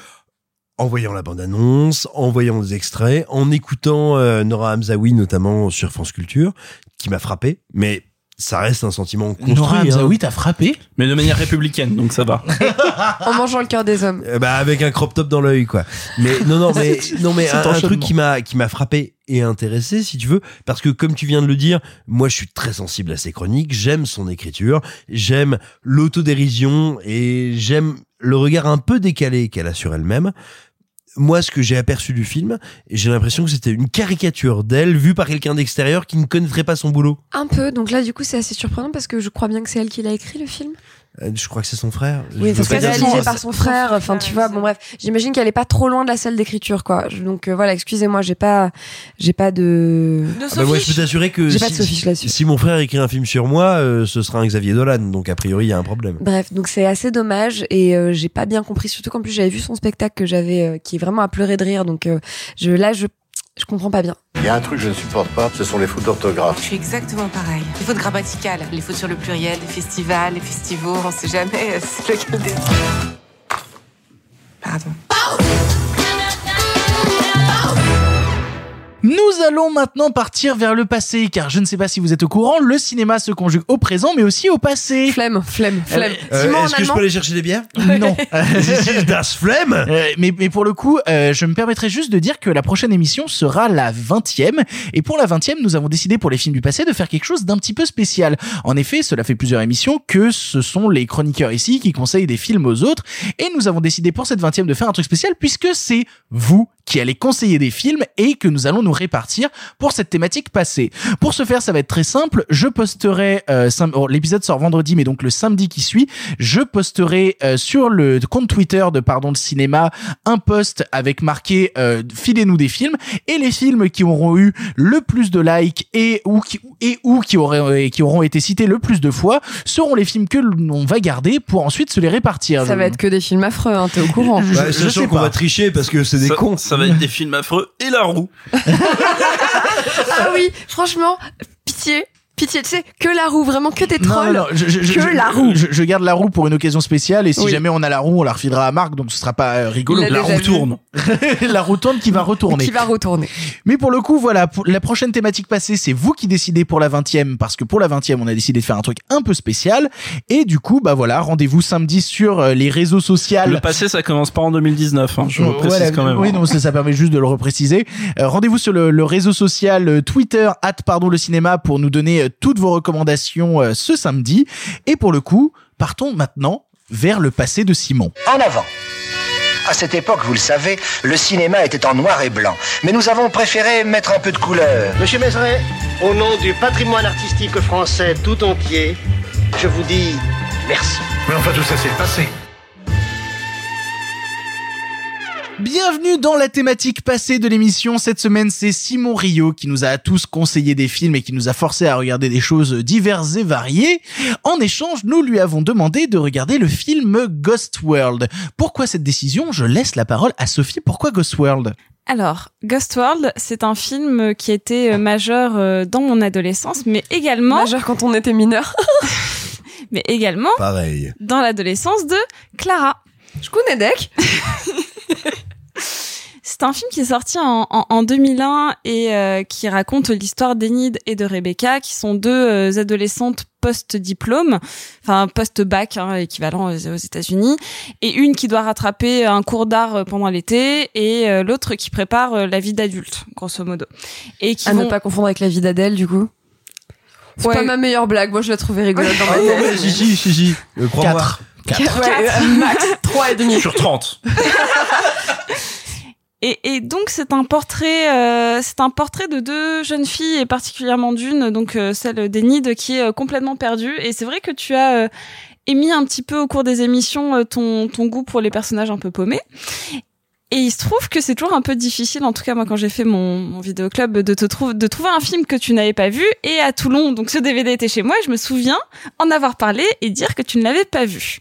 en voyant la bande-annonce, en voyant des extraits, en écoutant euh, Nora Hamzaoui notamment sur France Culture, qui m'a frappé, mais ça reste un sentiment construit. Nora hein. Hamzaoui t'a frappé Mais de manière républicaine, donc ça va. en mangeant le cœur des hommes. Euh, bah avec un crop top dans l'œil quoi. Mais non non mais non mais un, un truc qui m'a qui m'a frappé et intéressé si tu veux parce que comme tu viens de le dire, moi je suis très sensible à ses chroniques, j'aime son écriture, j'aime l'autodérision et j'aime le regard un peu décalé qu'elle a sur elle-même. Moi, ce que j'ai aperçu du film, j'ai l'impression que c'était une caricature d'elle vue par quelqu'un d'extérieur qui ne connaîtrait pas son boulot. Un peu. Donc là, du coup, c'est assez surprenant parce que je crois bien que c'est elle qui l'a écrit le film. Euh, Je crois que c'est son frère. Oui, de réalisé par son frère. Enfin, tu vois, bon bref, j'imagine qu'elle est pas trop loin de la salle d'écriture, quoi. Donc euh, voilà, excusez-moi, j'ai pas, j'ai pas de. De Ah bah moi, je peux t'assurer que J'ai pas si, de Sophie là-dessus. si mon frère écrit un film sur moi, euh, ce sera un Xavier Dolan. Donc a priori, il y a un problème. Bref, donc c'est assez dommage et euh, j'ai pas bien compris, surtout qu'en plus j'avais vu son spectacle que j'avais, euh, qui est vraiment à pleurer de rire. Donc euh, je là, je, je comprends pas bien. Il y a un truc que je ne supporte pas, ce sont les fautes d'orthographe. Je suis exactement pareil. Les fautes grammaticales, les fautes sur le pluriel, les festivals, les festivals, on sait jamais euh, c'est lequel des. Pardon. Nous allons maintenant partir vers le passé, car je ne sais pas si vous êtes au courant, le cinéma se conjugue au présent, mais aussi au passé. Flemme, flemme, flemme. Euh, Simon, en Est-ce que je peux aller chercher des bières Non. This is das Flemme Euh, mais, mais pour le coup, euh, je me permettrai juste de dire que la prochaine émission sera la 20e. Et pour la 20e, nous avons décidé pour les films du passé de faire quelque chose d'un petit peu spécial. En effet, cela fait plusieurs émissions que ce sont les chroniqueurs ici qui conseillent des films aux autres. Et nous avons décidé pour cette 20e de faire un truc spécial puisque c'est vous qui allez conseiller des films et que nous allons nous répartir pour cette thématique passée. Pour ce faire, ça va être très simple. Je posterai, euh, sam- oh, l'épisode sort vendredi, mais donc le samedi qui suit, je posterai euh, sur le compte Twitter de Pardon le Cinéma un post avec marqué euh, filez-nous des films et les films qui auront eu le plus de likes et ou qui et ou qui auraient et qui auront été cités le plus de fois seront les films que l'on va garder pour ensuite se les répartir. Ça va être que des films affreux, hein, t'es au courant. Je- Bah, je sais qu'on pas. va tricher parce que c'est des ça, cons. ça va être des films affreux et la roue. ah oui, franchement, pitié, pitié, tu sais, que la roue, vraiment que des trolls. non, non, je, je- je- que je- la roue. Je, je garde la roue pour une occasion spéciale et si Oui. jamais on a la roue, on la refilera à Marc, donc ce sera pas euh, rigolo. L'a roue vu. tourne. la roue tourne qui va retourner. Qui va retourner. Mais pour le coup, voilà, pour la prochaine thématique passée, c'est vous qui décidez pour la 20e, parce que pour la 20e, on a décidé de faire un truc un peu spécial. Et du coup, bah voilà, rendez-vous samedi sur euh, les réseaux sociaux. Le passé, ça commence pas en 2019. Hein, je le Euh, précise voilà, quand même. Oui, non, ça, ça permet juste de le repréciser. Euh, Rendez-vous sur le, le réseau social euh, Twitter, at pardon le cinéma, pour nous donner toutes vos recommandations euh, ce samedi. Et pour le coup, partons maintenant vers le passé de Simon. En avant. À cette époque, vous le savez, le cinéma était en noir et blanc. Mais nous avons préféré mettre un peu de couleur. Monsieur Mézeret, au nom du patrimoine artistique français tout entier, je vous dis merci. Mais enfin, tout ça, c'est le passé. Bienvenue dans la thématique passée de l'émission. Cette semaine, c'est Simon Rio qui nous a à tous conseillé des films et qui nous a forcé à regarder des choses diverses et variées. En échange, nous lui avons demandé de regarder le film Ghost World. Pourquoi cette décision? Je laisse la parole à Sophie. Pourquoi Ghost World? Alors, Ghost World, c'est un film qui était euh, majeur euh, dans mon adolescence, mais également, Majeur quand on était mineur. mais également Pareil. dans l'adolescence de Clara. Je connais Deck. C'est un film qui est sorti en, en, en 2001 et euh, qui raconte l'histoire d'Enid et de Rebecca, qui sont deux euh, adolescentes post-diplôme, enfin post-bac, hein, équivalent aux, aux États-Unis, et une qui doit rattraper un cours d'art euh, pendant l'été et euh, l'autre qui prépare euh, la vie d'adulte, grosso modo. Et qui À vont... ne pas confondre avec la vie d'Adèle, du coup? C'est Ouais. pas ma meilleure blague. Moi, je la trouvais rigolote dans ma Ah tête. si. Euh, Crois-moi. 4. Quatre. Ouais, euh, max 3 et demi. Sur 30. Et, et donc c'est un portrait, euh, c'est un portrait de deux jeunes filles et particulièrement d'une, donc euh, celle d'Enid qui est euh, complètement perdue. Et c'est vrai que tu as euh, émis un petit peu au cours des émissions euh, ton ton goût pour les personnages un peu paumés. Et il se trouve que c'est toujours un peu difficile, en tout cas moi quand j'ai fait mon, mon vidéoclub, de te trouver de trouver un film que tu n'avais pas vu. Et à Toulon, donc ce DVD était chez moi, je me souviens en avoir parlé et dire que tu ne l'avais pas vu.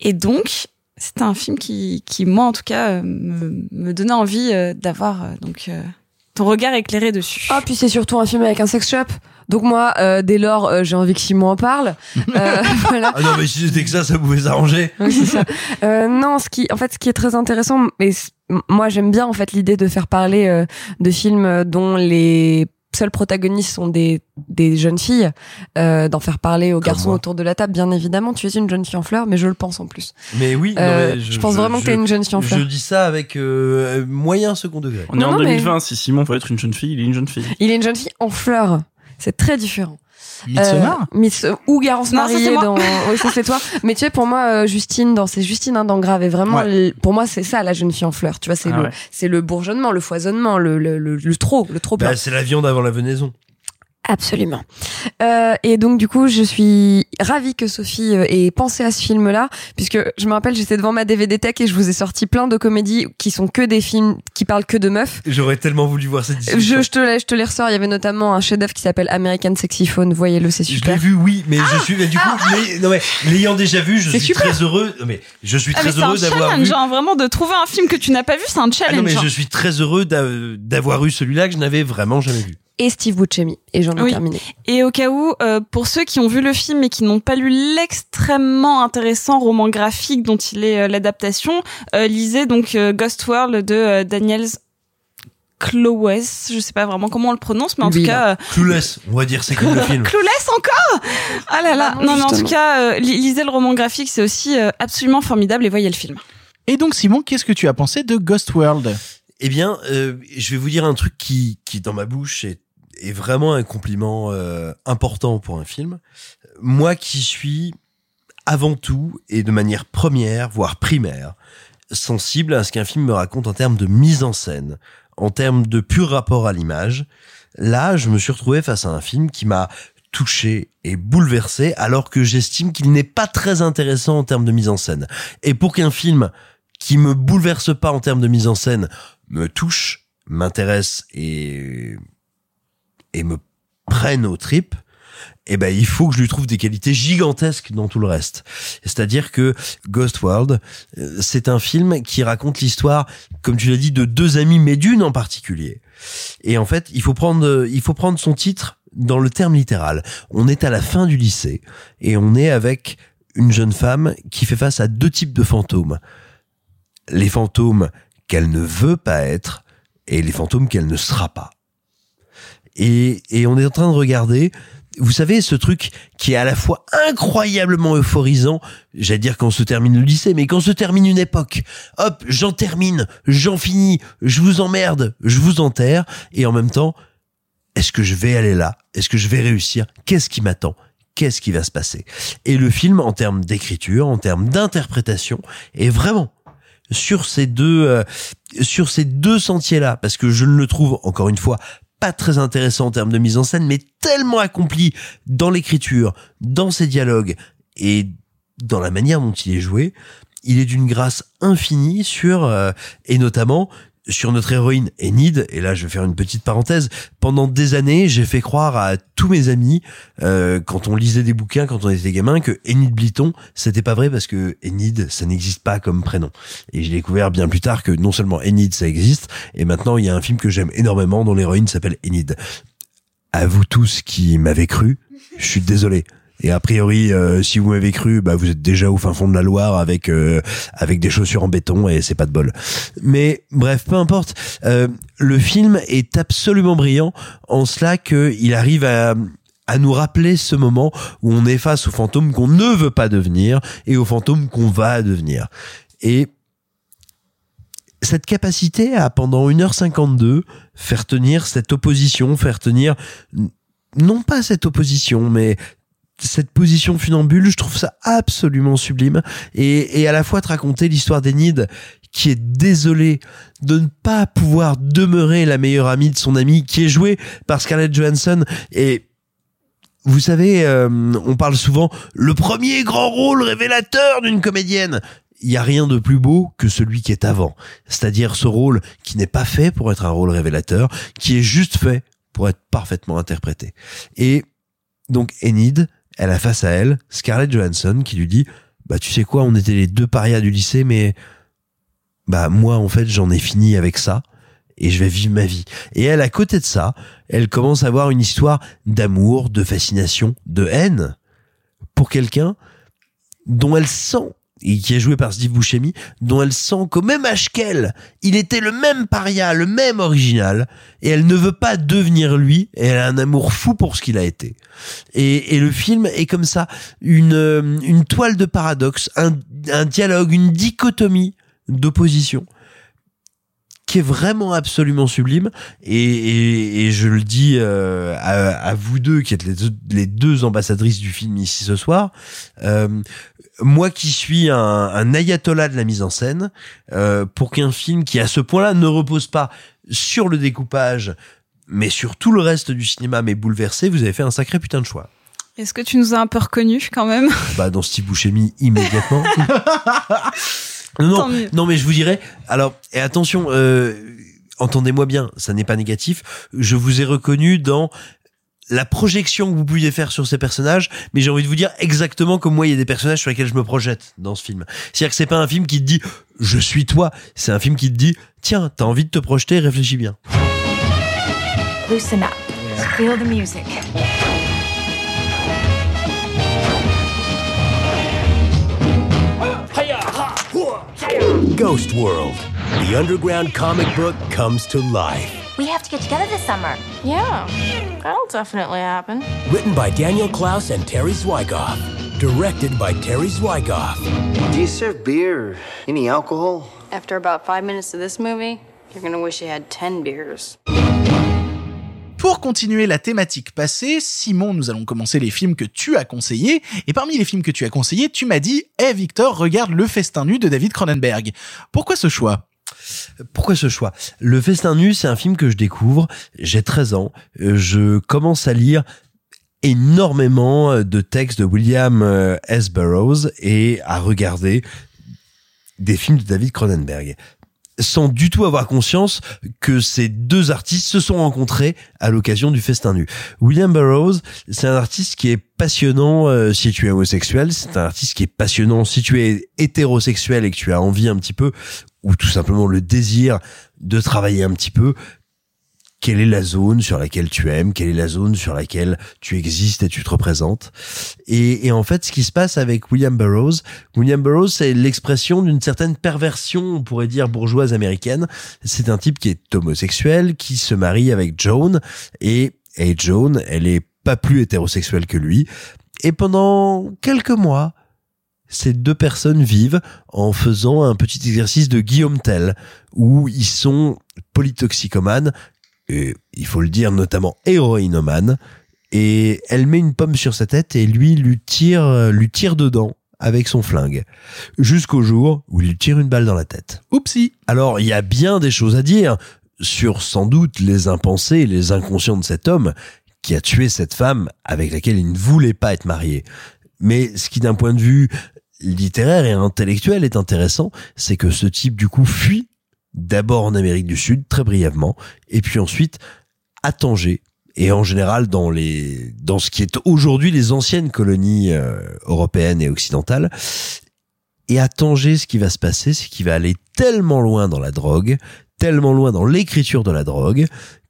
Et donc c'était un film qui, qui moi en tout cas, euh, me, me donnait envie euh, d'avoir euh, donc ton regard éclairé dessus. Ah, puis c'est surtout un film avec un sex shop. Donc moi, euh, dès lors, euh, j'ai envie que Simon en parle. Euh, voilà. Ah non, mais si c'était que ça, ça pouvait s'arranger. Oui, c'est ça. Euh, non, ce qui, en fait, ce qui est très intéressant, et moi j'aime bien en fait l'idée de faire parler euh, de films dont les seuls protagonistes sont des des jeunes filles, euh, d'en faire parler aux garçons moi. autour de la table. Bien évidemment, tu es une jeune fille en fleurs, mais je le pense en plus. Mais oui, non, mais je pense vraiment que t'es une jeune fille en Je fleurs. dis ça avec euh, moyen second degré. On est Non, en non, mais- 2020. Si Simon veut être une jeune fille, il est une jeune fille. Il est une jeune fille en fleurs. C'est très différent. Midsommar Euh, Miss ou Garance Non, mariée dans oui ça c'est toi mais tu sais pour moi euh, Justine dans c'est Justine hein, dans Grave est vraiment Ouais. le- pour moi c'est ça la jeune fille en fleurs tu vois c'est Ah le ouais. c'est le bourgeonnement le foisonnement le le, le, le trop le trop Bah, c'est la viande avant la venaison. Absolument. Euh, et donc du coup, je suis ravie que Sophie euh, ait pensé à ce film-là, puisque je me rappelle, j'étais devant ma DVD tech et je vous ai sorti plein de comédies qui sont que des films qui parlent que de meufs. J'aurais tellement voulu voir cette discussion. Je, je te les, je te les ressors. Il y avait notamment un chef-d'œuvre qui s'appelle American Sexy Phone. Voyez-le, c'est Je l'ai super. vu, oui, mais je suis mais du coup, mais- non mais l'ayant déjà vu, je suis super. très heureux. non, mais je suis Ah, très c'est un heureux d'avoir challenge, vu. hein, vraiment, de trouver un film que tu n'as pas vu, c'est un Ah challenge. non mais hein. je suis très heureux d'a- d'avoir eu celui-là que je n'avais vraiment jamais vu. Et Steve Buscemi. Et j'en ai Oui. terminé. Et au cas où, euh, pour ceux qui ont vu le film et qui n'ont pas lu l'extrêmement intéressant roman graphique dont il est euh, l'adaptation, euh, lisez donc euh, Ghost World de euh, Daniel Clowes. Je sais pas vraiment comment on le prononce, mais en Lui, tout cas, euh, Clueless, on va dire c'est comme le film. Clueless encore? Ah là là Bah non, Non, mais en tout cas, euh, li- lisez le roman graphique, c'est aussi euh, absolument formidable et voyez le film. Et donc Simon, qu'est-ce que tu as pensé de Ghost World? Eh bien, euh, je vais vous dire un truc qui, qui dans ma bouche est, est vraiment un compliment euh, important pour un film. Moi qui suis avant tout et de manière première, voire primaire, sensible à ce qu'un film me raconte en termes de mise en scène, en termes de pur rapport à l'image, là, je me suis retrouvé face à un film qui m'a touché et bouleversé alors que j'estime qu'il n'est pas très intéressant en termes de mise en scène. Et pour qu'un film qui me bouleverse pas en termes de mise en scène me touche, m'intéresse et et me prenne aux tripes, eh ben il faut que je lui trouve des qualités gigantesques dans tout le reste. C'est-à-dire que Ghost World, euh, c'est un film qui raconte l'histoire, comme tu l'as dit, de deux amis, mais d'une en particulier. Et en fait, il faut prendre, il faut prendre son titre dans le terme littéral. On est à la fin du lycée et on est avec une jeune femme qui fait face à deux types de fantômes. Les fantômes qu'elle ne veut pas être et les fantômes qu'elle ne sera pas. Et, et on est en train de regarder, vous savez, ce truc qui est à la fois incroyablement euphorisant, j'allais dire quand se termine le lycée, mais quand se termine une époque. Hop, j'en termine, j'en finis, je vous emmerde, je vous enterre, et en même temps, est-ce que je vais aller là? Est-ce que je vais réussir? Qu'est-ce qui m'attend? Qu'est-ce qui va se passer? Et le film, en termes d'écriture, en termes d'interprétation, est vraiment sur ces deux euh, sur ces deux sentiers-là, parce que je ne le trouve encore une fois pas très intéressant en termes de mise en scène, mais tellement accompli dans l'écriture, dans ses dialogues et dans la manière dont il est joué, il est d'une grâce infinie sur euh, et notamment sur notre héroïne Enid, et là je vais faire une petite parenthèse, pendant des années j'ai fait croire à tous mes amis, euh, quand on lisait des bouquins, quand on était gamin, que Enid Bliton, c'était pas vrai parce que Enid, ça n'existe pas comme prénom. Et j'ai découvert bien plus tard que non seulement Enid, ça existe, et maintenant il y a un film que j'aime énormément dont l'héroïne s'appelle Enid. À vous tous qui m'avez cru, je suis désolé. Et a priori, euh, si vous m'avez cru, bah vous êtes déjà au fin fond de la Loire avec euh, avec des chaussures en béton et c'est pas de bol. Mais bref, peu importe. Euh, le film est absolument brillant en cela que il arrive à à nous rappeler ce moment où on est face aux fantômes qu'on ne veut pas devenir et aux fantômes qu'on va devenir. Et cette capacité à, pendant 1h52, faire tenir cette opposition, faire tenir, non pas cette opposition, mais cette position funambule, je trouve ça absolument sublime. Et, et à la fois te raconter l'histoire d'Enid, qui est désolée de ne pas pouvoir demeurer la meilleure amie de son ami, qui est jouée par Scarlett Johansson. Et vous savez, euh, on parle souvent le premier grand rôle révélateur d'une comédienne. Il y a rien de plus beau que celui qui est avant. C'est-à-dire ce rôle qui n'est pas fait pour être un rôle révélateur, qui est juste fait pour être parfaitement interprété. Et donc Enid, elle a face à elle Scarlett Johansson qui lui dit bah tu sais quoi on était les deux parias du lycée mais bah moi en fait j'en ai fini avec ça et je vais vivre ma vie. Et elle à côté de ça elle commence à avoir une histoire d'amour de fascination de haine pour quelqu'un dont elle sent et qui est joué par Steve Buscemi, dont elle sent qu'au même âge qu'elle, il était le même paria, le même original, et elle ne veut pas devenir lui, et elle a un amour fou pour ce qu'il a été. Et, et le film est comme ça, une, euh, une toile de paradoxe, un, un dialogue, une dichotomie d'opposition qui est vraiment absolument sublime et, et, et je le dis euh, à, à vous deux qui êtes les deux, les deux ambassadrices du film ici ce soir euh, moi qui suis un, un ayatollah de la mise en scène euh, pour qu'un film qui à ce point-là ne repose pas sur le découpage mais sur tout le reste du cinéma, mais bouleversé, vous avez fait un sacré putain de choix. Est-ce que tu nous as un peu reconnus quand même? Bah dans Steve Buscemi immédiatement. non, non, mais je vous dirais. Alors et attention, euh, entendez-moi bien, ça n'est pas négatif. Je vous ai reconnu dans la projection que vous pouviez faire sur ces personnages, mais j'ai envie de vous dire exactement comme moi, il y a des personnages sur lesquels je me projette dans ce film. C'est-à-dire que c'est pas un film qui te dit je suis toi, c'est un film qui te dit tiens, t'as envie de te projeter, réfléchis bien. Loosen up. Feel the music. Ghost World. The underground comic book comes to life. We have to get together this summer. Yeah, that'll definitely happen. Written by Daniel Klaus and Terry Zwigoff. Directed by Terry Zwigoff. Do you serve beer? Any alcohol? After about five minutes of this movie, you're gonna wish you had 10 beers. Pour continuer la thématique passée, Simon, nous allons commencer les films que tu as conseillés. Et parmi les films que tu as conseillés, tu m'as dit Eh Victor, regarde Le Festin nu de David Cronenberg. Pourquoi ce choix? Pourquoi ce choix? Le Festin nu, c'est un film que je découvre. J'ai 13 ans. Je commence à lire énormément de textes de William euh, S. Burroughs et à regarder des films de David Cronenberg sans du tout avoir conscience que ces deux artistes se sont rencontrés à l'occasion du festin nu. William Burroughs, c'est un artiste qui est passionnant euh, si tu es homosexuel, c'est un artiste qui est passionnant si tu es hétérosexuel et que tu as envie un petit peu, ou tout simplement le désir de travailler un petit peu, quelle est la zone sur laquelle tu aimes, quelle est la zone sur laquelle tu existes et tu te représentes. Et, et en fait, ce qui se passe avec William Burroughs, William Burroughs, c'est l'expression d'une certaine perversion, on pourrait dire bourgeoise américaine. C'est un type qui est homosexuel, qui se marie avec Joan, et, et Joan, elle est pas plus hétérosexuelle que lui. Et pendant quelques mois, ces deux personnes vivent en faisant un petit exercice de Guillaume Tell, où ils sont polytoxicomanes, et il faut le dire notamment héroïnomane, et elle met une pomme sur sa tête et lui lui tire, lui tire dedans avec son flingue. Jusqu'au jour où il lui tire une balle dans la tête. Oupsie. Alors, il y a bien des choses à dire sur sans doute les impensés et les inconscients de cet homme qui a tué cette femme avec laquelle il ne voulait pas être marié. Mais ce qui d'un point de vue littéraire et intellectuel est intéressant, c'est que ce type du coup fuit d'abord en Amérique du Sud très brièvement et puis ensuite à Tanger et en général dans les dans ce qui est aujourd'hui les anciennes colonies euh, européennes et occidentales. Et à Tanger ce qui va se passer c'est qu'il va aller tellement loin dans la drogue tellement loin dans l'écriture de la drogue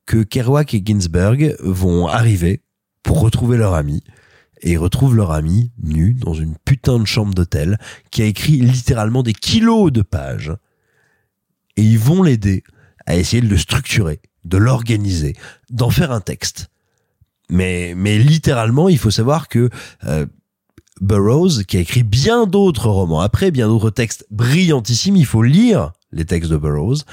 que Kerouac et Ginsberg vont arriver pour retrouver leur ami et ils retrouvent leur ami nu dans une putain de chambre d'hôtel qui a écrit littéralement des kilos de pages et ils vont l'aider à essayer de le structurer, de l'organiser, d'en faire un texte. Mais, mais littéralement, il faut savoir que euh, Burroughs, qui a écrit bien d'autres romans après, bien d'autres textes brillantissimes, il faut lire les textes de Burroughs.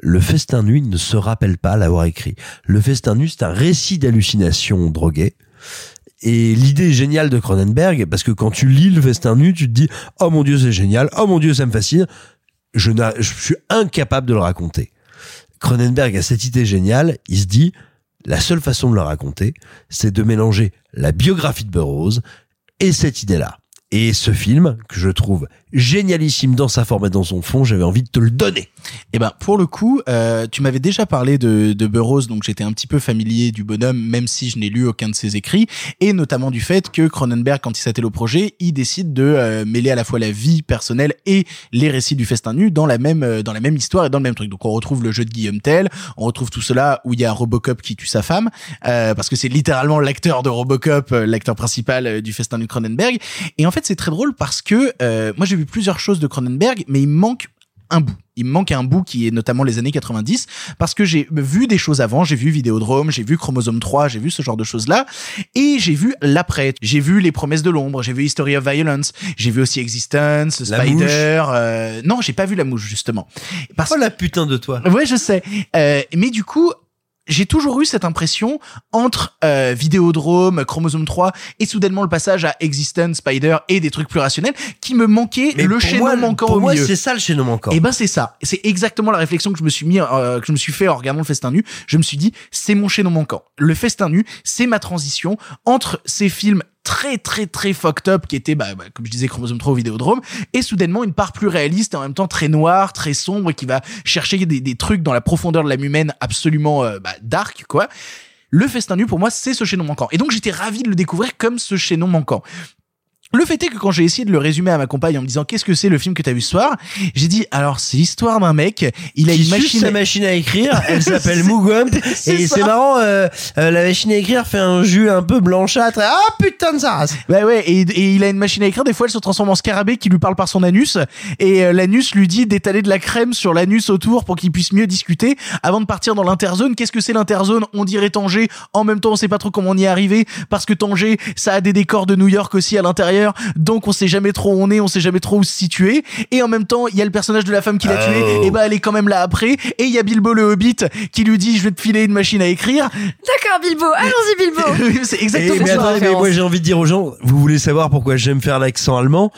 Le Festin nu ne se rappelle pas l'avoir écrit. Le Festin nu, c'est un récit d'hallucination droguée. Et l'idée géniale de Cronenberg, parce que quand tu lis le Festin nu, tu te dis, oh mon dieu, c'est génial, oh mon dieu, ça me fascine. Je, suis incapable de le raconter. Cronenberg a cette idée géniale, il se dit, la seule façon de le raconter, c'est de mélanger la biographie de Burroughs et cette idée-là. Et ce film, que je trouve génialissime dans sa forme et dans son fond, j'avais envie de te le donner. Eh ben, pour le coup, euh, tu m'avais déjà parlé de, de Burroughs, donc j'étais un petit peu familier du bonhomme, même si je n'ai lu aucun de ses écrits, et notamment du fait que Cronenberg, quand il s'attelle au projet, il décide de euh, mêler à la fois la vie personnelle et les récits du festin nu dans la même euh, dans la même histoire et dans le même truc. Donc on retrouve le jeu de Guillaume Tell, on retrouve tout cela où il y a Robocop qui tue sa femme, euh, parce que c'est littéralement l'acteur de Robocop, euh, l'acteur principal du festin nu Cronenberg. Et en fait, c'est très drôle parce que moi j'ai vu plusieurs choses de Cronenberg, mais il me manque un bout. Il me manque un bout qui est notamment les années 90 parce que j'ai vu des choses avant, j'ai vu Vidéodrome, j'ai vu Chromosome 3, j'ai vu ce genre de choses là et j'ai vu l'après. J'ai vu Les promesses de l'ombre, j'ai vu History of Violence, j'ai vu aussi Existence, La Spider, euh, non, j'ai pas vu La mouche justement. Parce Oh la putain de toi. Ouais, je sais. Euh, mais du coup, j'ai toujours eu cette impression entre euh, Vidéodrome, Chromosome 3 et soudainement le passage à Existence, Spider et des trucs plus rationnels qui me manquait Mais le chaînon manquant pour au moi, c'est ça le chaînon manquant. Et ben c'est ça. C'est exactement la réflexion que je me suis mis, euh, que je me suis fait en regardant le festin nu. Je me suis dit, c'est mon chaînon manquant. Le festin nu, c'est ma transition entre ces films très très très fucked up qui étaient bah, bah, comme je disais Chromosome 3 au Vidéodrome. Et soudainement une part plus réaliste et en même temps très noire très sombre qui va chercher des, des trucs dans la profondeur de l'âme humaine absolument euh, bah, dark quoi. Le festin nu pour moi c'est ce chaînon manquant. Et donc j'étais ravi de le découvrir comme ce chaînon manquant le fait est que quand j'ai essayé de le résumer à ma compagne en me disant qu'est-ce que c'est le film que t'as vu ce soir, j'ai dit alors c'est l'histoire d'un mec, il a une machine, sa machine à écrire, elle s'appelle c'est et c'est marrant, euh, euh, la machine à écrire fait un jus un peu blanchâtre. Ah putain de ça race. Ouais ouais et, et il a une machine à écrire des fois elle se transforme en scarabée qui lui parle par son anus et euh, l'anus lui dit d'étaler de la crème sur l'anus autour pour qu'il puisse mieux discuter. Avant de partir dans l'interzone qu'est-ce que c'est l'interzone? On dirait Tanger. En même temps on sait pas trop comment on y est arrivé parce que Tanger ça a des décors de New York aussi à l'intérieur donc on sait jamais trop où on est on sait jamais trop où se situer. Et en même temps il y a le personnage de la femme qui l'a Oh. tué et bah elle est quand même là après. Et il y a Bilbo le Hobbit qui lui dit je vais te filer une machine à écrire. D'accord, Bilbo. Allons-y, Bilbo. c'est Et, exactement mais ça. attendez, mais moi j'ai envie de dire aux gens, vous voulez savoir pourquoi j'aime faire l'accent allemand?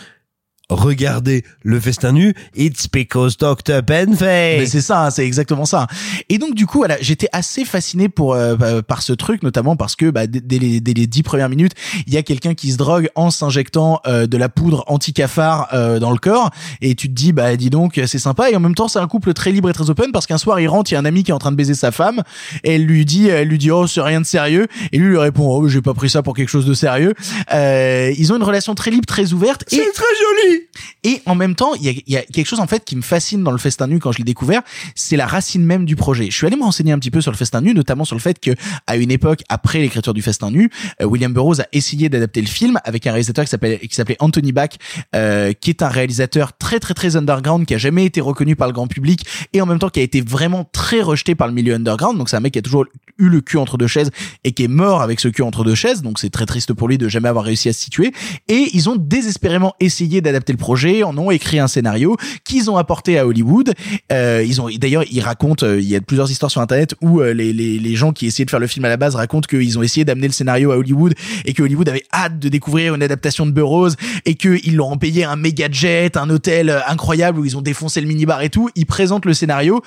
Regardez le festin nu, it's because Dr. Penfay. Mais c'est ça, hein, c'est exactement ça. Et donc du coup, voilà, j'étais assez fasciné pour euh, bah, par ce truc, notamment parce que bah, dès, les, dès les dix premières minutes, il y a quelqu'un qui se drogue en s'injectant euh, de la poudre anti-cafard euh, dans le corps, et tu te dis bah dis donc c'est sympa. Et en même temps, c'est un couple très libre et très open parce qu'un soir il rentre, il y a un ami qui est en train de baiser sa femme, et elle lui dit, elle lui dit oh c'est rien de sérieux, et lui lui répond oh j'ai pas pris ça pour quelque chose de sérieux. Euh, ils ont une relation très libre, très ouverte. C'est et très joli. Et en même temps, il y a, y a quelque chose en fait qui me fascine dans le festin nu quand je l'ai découvert, c'est la racine même du projet. Je suis allé me renseigner un petit peu sur le festin nu, notamment sur le fait que à une époque après l'écriture du festin nu, euh, William Burroughs a essayé d'adapter le film avec un réalisateur qui s'appelle qui s'appelait Anthony Bach, euh, qui est un réalisateur très très très underground qui a jamais été reconnu par le grand public et en même temps qui a été vraiment très rejeté par le milieu underground. Donc c'est un mec qui a toujours eu le cul entre deux chaises et qui est mort avec ce cul entre deux chaises. Donc c'est très triste pour lui de jamais avoir réussi à se situer. Et ils ont désespérément essayé d'adapter le projet, en ont écrit un scénario qu'ils ont apporté à Hollywood. Euh, ils ont d'ailleurs ils racontent, euh, il y a plusieurs histoires sur internet où euh, les, les gens qui essayaient de faire le film à la base racontent qu'ils ont essayé d'amener le scénario à Hollywood et que Hollywood avait hâte de découvrir une adaptation de Burroughs et que ils leur ont payé un méga jet, un hôtel incroyable où ils ont défoncé le minibar et tout. Ils présentent le scénario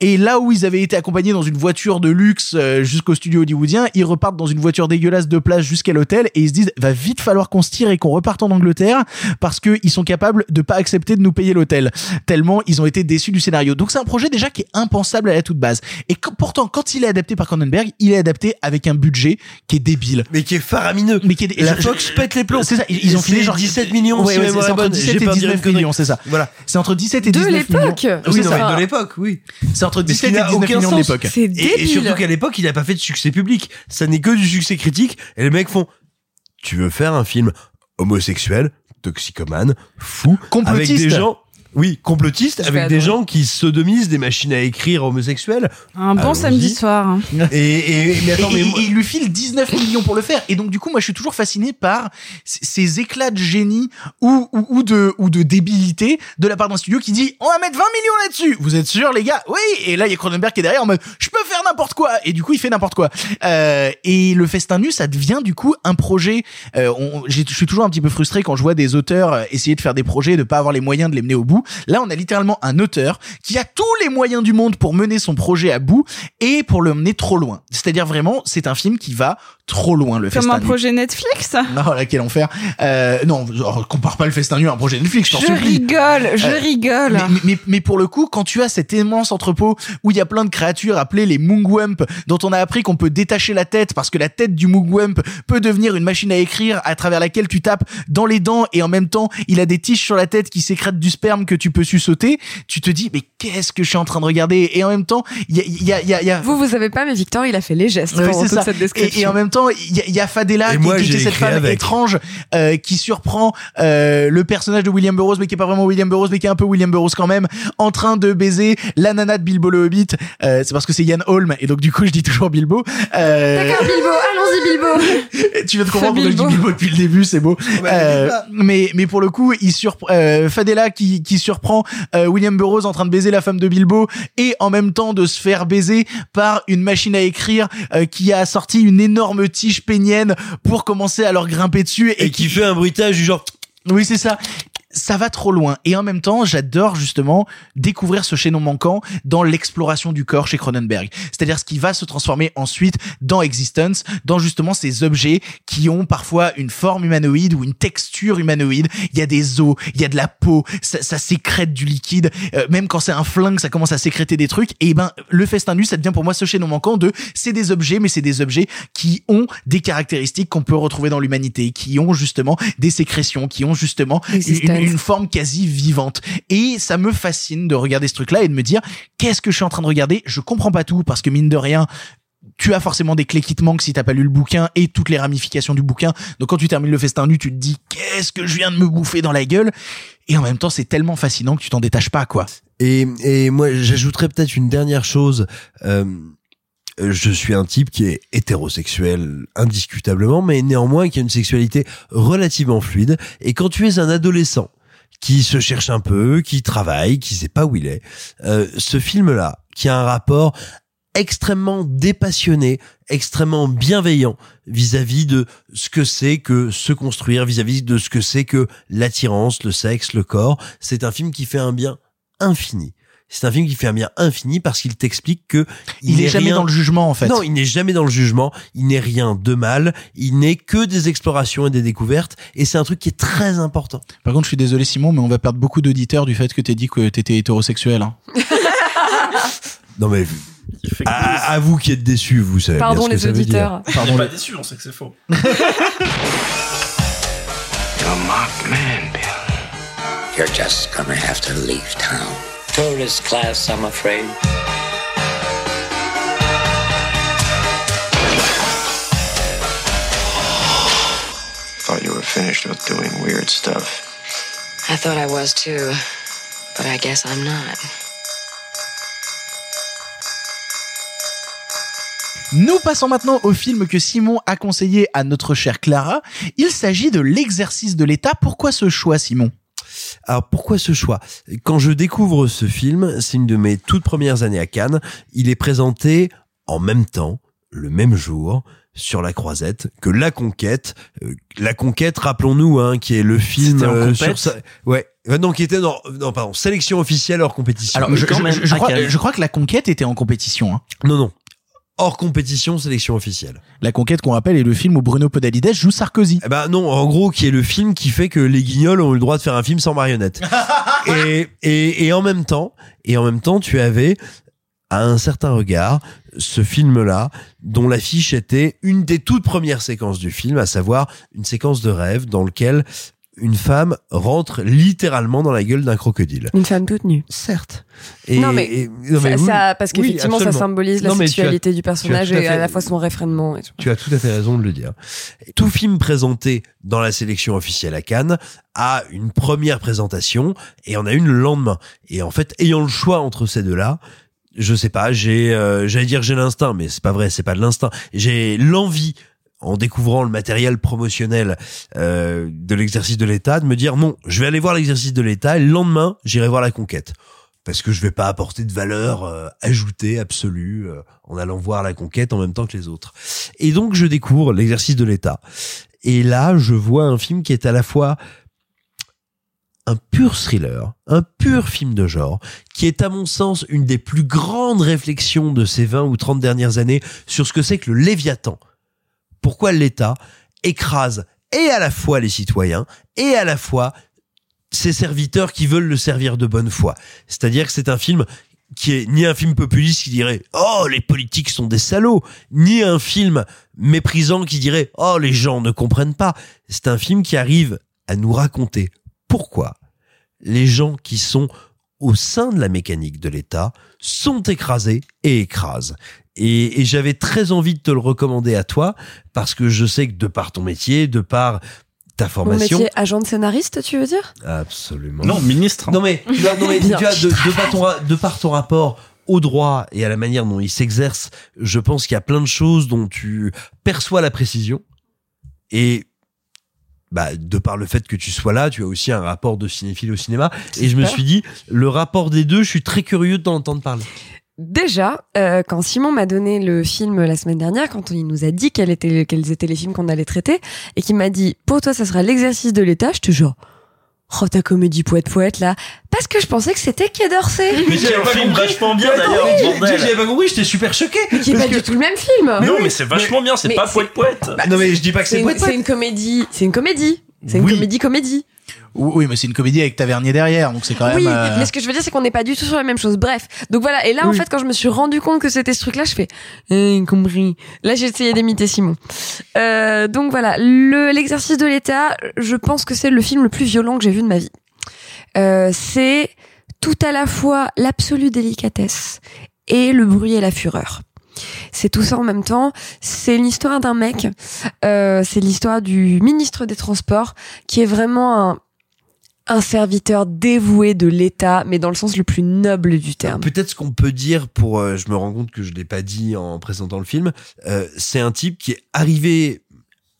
et là où ils avaient été accompagnés dans une voiture de luxe jusqu'au studio hollywoodien, ils repartent dans une voiture dégueulasse de place jusqu'à l'hôtel et ils se disent va vite falloir qu'on se tire et qu'on reparte en Angleterre parce que ils sont capables de pas accepter de nous payer l'hôtel tellement ils ont été déçus du scénario. Donc c'est un projet déjà qui est impensable à la toute base. Et quand- pourtant quand il est adapté par Cronenberg, il est adapté avec un budget qui est débile, Mais qui est faramineux. mais qui est La je- je- Fox pète les plombs. C'est ça, ils ils ont filé genre 17 millions, Ouais, si ouais, ma c'est entre bonne. 17 J'ai et pas dit une 19 connerie. millions, c'est ça. Voilà. C'est entre 17 et De 19 millions. l'époque. Oui, Oui, c'est non, ça. mais de l'époque, oui. C'est entre Mais ce 17 qui et n'a 19 aucun millions de l'époque. C'est Et, et surtout qu'à l'époque, il a pas fait de succès public. Ça n'est que du succès critique. Et les mecs font, tu veux faire un film homosexuel, toxicomane, fou, Complotiste. avec des gens, oui, complotiste, avec des gens qui sodomisent des machines à écrire homosexuelles. Un bon samedi soir. hein. Et, et, mais attends, et, mais et- moi- et il lui file 19 millions pour le faire. Et donc du coup, moi, je suis toujours fasciné par c- ces éclats de génie ou, ou, ou de ou de débilité de la part d'un studio qui dit on va mettre 20 millions là-dessus. Vous êtes sûr, les gars? Oui. Et là, il y a Cronenberg qui est derrière en mode je peux faire n'importe quoi. Et du coup, il fait n'importe quoi. Euh, et le festin nu, ça devient du coup un projet. Euh, on- j'ai- je suis toujours un petit peu frustré quand je vois des auteurs euh, essayer de faire des projets, de pas avoir les moyens de les mener au bout. Là, on a littéralement un auteur qui a tous les moyens du monde pour mener son projet à bout et pour le mener trop loin. C'est-à-dire vraiment, c'est un film qui va trop loin, le Comme festin un nu. projet Netflix? Non, là, quel enfer. Euh, non, genre, compare pas le festin nu à un projet Netflix, je t'en Je supplie. rigole, je Euh, rigole. Mais, mais, mais pour le coup, quand tu as cet immense entrepôt où il y a plein de créatures appelées les Mungwump, dont on a appris qu'on peut détacher la tête parce que la tête du Mungwump peut devenir une machine à écrire à travers laquelle tu tapes dans les dents et en même temps il a des tiges sur la tête qui sécrètent du sperme que tu peux sucer, tu te dis mais qu'est-ce que je suis en train de regarder? Et en même temps, il y a, il y a, il y a, y a Vous, vous avez pas, mais Victor, il a fait les gestes Ouais, pendant c'est toute ça. cette Et, description. et en même temps, il y a, il y a Fadela Et qui, moi, qui j'ai était cette femme avec. étrange euh, qui surprend euh, le personnage de William Burroughs, mais qui est pas vraiment William Burroughs, mais qui est un peu William Burroughs quand même, en train de baiser la nana de Bilbo le Hobbit. Euh, c'est parce que c'est Ian Hall Holm et donc du coup je dis toujours Bilbo. Euh, D'accord, Bilbo, allons-y, Bilbo. tu viens de comprendre pourquoi je dis Bilbo. Depuis le début, c'est beau. Euh, mais mais pour le coup, il surprend euh, Fadela qui qui surprend euh, William Burroughs en train de baiser la femme de Bilbo et en même temps de se faire baiser par une machine à écrire euh, qui a sorti une énorme tige pénienne pour commencer à leur grimper dessus et, Et qui fait un bruitage du genre. oui, c'est ça. Ça va trop loin. Et en même temps, j'adore justement découvrir ce chaînon manquant dans l'exploration du corps chez Cronenberg. C'est-à-dire ce qui va se transformer ensuite dans Existence, dans justement ces objets qui ont parfois une forme humanoïde ou une texture humanoïde. Il y a des os, il y a de la peau, ça, ça sécrète du liquide. Euh, même quand c'est un flingue, ça commence à sécréter des trucs. Et ben, le festin nu, ça devient pour moi ce chaînon manquant de c'est des objets, mais c'est des objets qui ont des caractéristiques qu'on peut retrouver dans l'humanité, qui ont justement des sécrétions, qui ont justement forme quasi vivante. Et ça me fascine de regarder ce truc-là et de me dire qu'est-ce que je suis en train de regarder? Je comprends pas tout parce que mine de rien. Tu as forcément des clés qui te manquent si t'as pas lu le bouquin et toutes les ramifications du bouquin. Donc quand tu termines le festin nu, tu te dis qu'est-ce que je viens de me bouffer dans la gueule? Et en même temps, c'est tellement fascinant que tu t'en détaches pas, quoi. Et, et moi, j'ajouterais peut-être une dernière chose. Euh, je suis un type qui est hétérosexuel indiscutablement, mais néanmoins qui a une sexualité relativement fluide. Et quand tu es un adolescent qui se cherche un peu, qui travaille, qui sait pas où il est, euh, ce film-là, qui a un rapport extrêmement dépassionné, extrêmement bienveillant vis-à-vis de ce que c'est que se construire, vis-à-vis de ce que c'est que l'attirance, le sexe, le corps. C'est un film qui fait un bien infini. C'est un film qui fait un bien infini parce qu'il t'explique que Il est jamais rien- dans le jugement, en fait. Non, il n'est jamais dans le jugement. Il n'est rien de mal. Il n'est que des explorations et des découvertes. Et c'est un truc qui est très important. Par contre, je suis désolé, Simon, mais on va perdre beaucoup d'auditeurs du fait que t'aies dit que t'étais hétérosexuel. Hein. Non mais à, à vous qui êtes déçus, vous savez Pardon, bien ce que les ça veut dire. auditeurs. Pardon, pas déçu, on sait que c'est faux. You're a marked man, Bill. You're just gonna have to leave town. Tourist class, I'm afraid. Thought you were finished with doing weird stuff. I thought I was too, but I guess I'm not. Nous passons maintenant au film que Simon a conseillé à notre chère Clara. Il s'agit de l'exercice de l'État. Pourquoi ce choix, Simon? Alors pourquoi ce choix? Quand je découvre ce film, c'est une de mes toutes premières années à Cannes. Il est présenté en même temps, le même jour, sur la croisette que La Conquête. Euh, la Conquête, rappelons-nous, hein, qui est le film euh, sur sa... ouais, Euh, non, qui était dans non pardon sélection officielle hors compétition. Alors, je, crois, je crois que la conquête était en compétition. hein. non non hors compétition sélection officielle. La conquête, qu'on rappelle, est le film où Bruno Podalides joue Sarkozy. Eh ben non, en gros, qui est le film qui fait que les Guignols ont eu le droit de faire un film sans marionnette. et, et, et en même temps, et en même temps, tu avais à un certain regard ce film-là, dont l'affiche était une des toutes premières séquences du film, à savoir une séquence de rêve dans lequel une femme rentre littéralement dans la gueule d'un crocodile. Une femme toute nue. Certes. Et- non mais, et- non, ça, mais oui, ça- parce oui, qu'effectivement ça symbolise la Non, as- sexualité du personnage à et à la fois son réfrénement. Et tout. Tu as tout à fait raison de le dire. Tout film présenté dans la sélection officielle à Cannes a une première présentation et en a une le lendemain. Et en fait, ayant le choix entre ces deux-là, je sais pas, j'ai, euh, j'allais dire j'ai l'instinct, mais c'est pas vrai, c'est pas de l'instinct. J'ai l'envie en découvrant le matériel promotionnel euh, de l'exercice de l'État, de me dire non, je vais aller voir l'exercice de l'État et le lendemain, j'irai voir la conquête. Parce que je vais pas apporter de valeur euh, ajoutée absolue euh, en allant voir la conquête en même temps que les autres. Et donc je découvre l'exercice de l'État. Et là, je vois un film qui est à la fois un pur thriller, un pur film de genre, qui est à mon sens une des plus grandes réflexions de ces 20 ou 30 dernières années sur ce que c'est que le Léviathan. Pourquoi l'État écrase et à la fois les citoyens et à la fois ses serviteurs qui veulent le servir de bonne foi. C'est-à-dire que c'est un film qui est ni un film populiste qui dirait oh les politiques sont des salauds, ni un film méprisant qui dirait oh les gens ne comprennent pas. C'est un film qui arrive à nous raconter pourquoi les gens qui sont au sein de la mécanique de l'État sont écrasés et écrasent. Et, et j'avais très envie de te le recommander à toi parce que je sais que de par ton métier, de par ta Mon formation, métier agent de scénariste, tu veux dire? Absolument. Non, ministre. Non mais, tu vois, non, mais tu vois, de, de par ton, de par ton rapport au droit et à la manière dont il s'exerce, je pense qu'il y a plein de choses dont tu perçois la précision. Et bah, de par le fait que tu sois là, tu as aussi un rapport de cinéphile au cinéma. Et je me suis dit, le rapport des deux, je suis très curieux de t'en entendre parler. Déjà, euh, quand Simon m'a donné le film la semaine dernière, quand il nous a dit quels étaient, quels étaient les films qu'on allait traiter, et qu'il m'a dit, pour toi, ça sera l'exercice de l'État, j'étais genre, oh, ta comédie poète-poète, là, parce que je pensais que c'était Quai d'Orsay. Mais c'est un film vachement bien Mais d'ailleurs, oui. J'avais pas compris, j'étais super choqué. Mais qui est pas que- du tout le même film. non, mais c'est vachement bien, c'est mais pas c'est- poète poète. non, mais je dis pas que C'est c'est une, poète c'est une comédie, c'est une comédie. C'est une Oui. comédie comédie. Oui, mais c'est une comédie avec Tavernier derrière, donc c'est quand même. Oui, euh, mais ce que je veux dire, c'est qu'on n'est pas du tout sur la même chose. Bref, donc voilà. Et là, en fait, quand je me suis rendu compte que c'était ce truc-là, je fais, eh, compris. Là, j'ai essayé d'imiter Simon. Euh, donc voilà, le l'exercice de l'État, je pense que c'est le film le plus violent que j'ai vu de ma vie. Euh, c'est tout à la fois l'absolue délicatesse et le bruit et la fureur. C'est tout ça en même temps. C'est l'histoire d'un mec. Euh, c'est l'histoire du ministre des Transports qui est vraiment un, un serviteur dévoué de l'État, mais dans le sens le plus noble du terme. Peut-être ce qu'on peut dire pour, euh, je me rends compte que je l'ai pas dit en présentant le film, euh, c'est un type qui est arrivé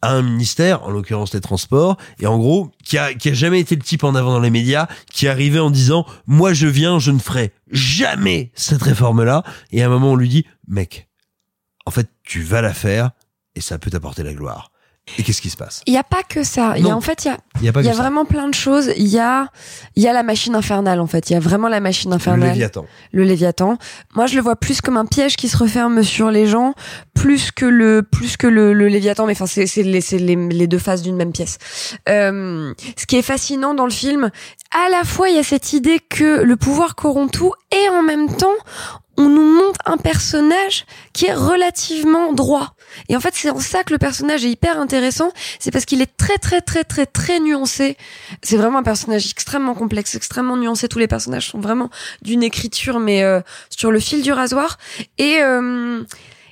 à un ministère, en l'occurrence les transports, et en gros, qui a, qui a jamais été le type en avant dans les médias, qui est arrivé en disant, moi je viens, je ne ferai jamais cette réforme-là, et à un moment on lui dit, mec, en fait, tu vas la faire, et ça peut t'apporter la gloire. Et qu'est-ce qui se passe? Il n'y a pas que ça. Il y a en fait, il y a, Il y a pas il y a vraiment plein de choses. Il y a, il y a la machine infernale en fait. Il y a vraiment la machine Le infernale. Léviathan. Le Léviathan. Moi, je le vois plus comme un piège qui se referme sur les gens, plus que le, plus que le, le Léviathan. Mais enfin, c'est, c'est les, les, les deux faces d'une même pièce. Euh, ce qui est fascinant dans le film, à la fois, il y a cette idée que le pouvoir corrompt tout, et en même temps, on nous montre un personnage qui est relativement droit. Et en fait, c'est en ça que le personnage est hyper intéressant. C'est parce qu'il est très, très, très, très, très nuancé. C'est vraiment un personnage extrêmement complexe, extrêmement nuancé. Tous les personnages sont vraiment d'une écriture, mais euh, sur le fil du rasoir. Et, euh,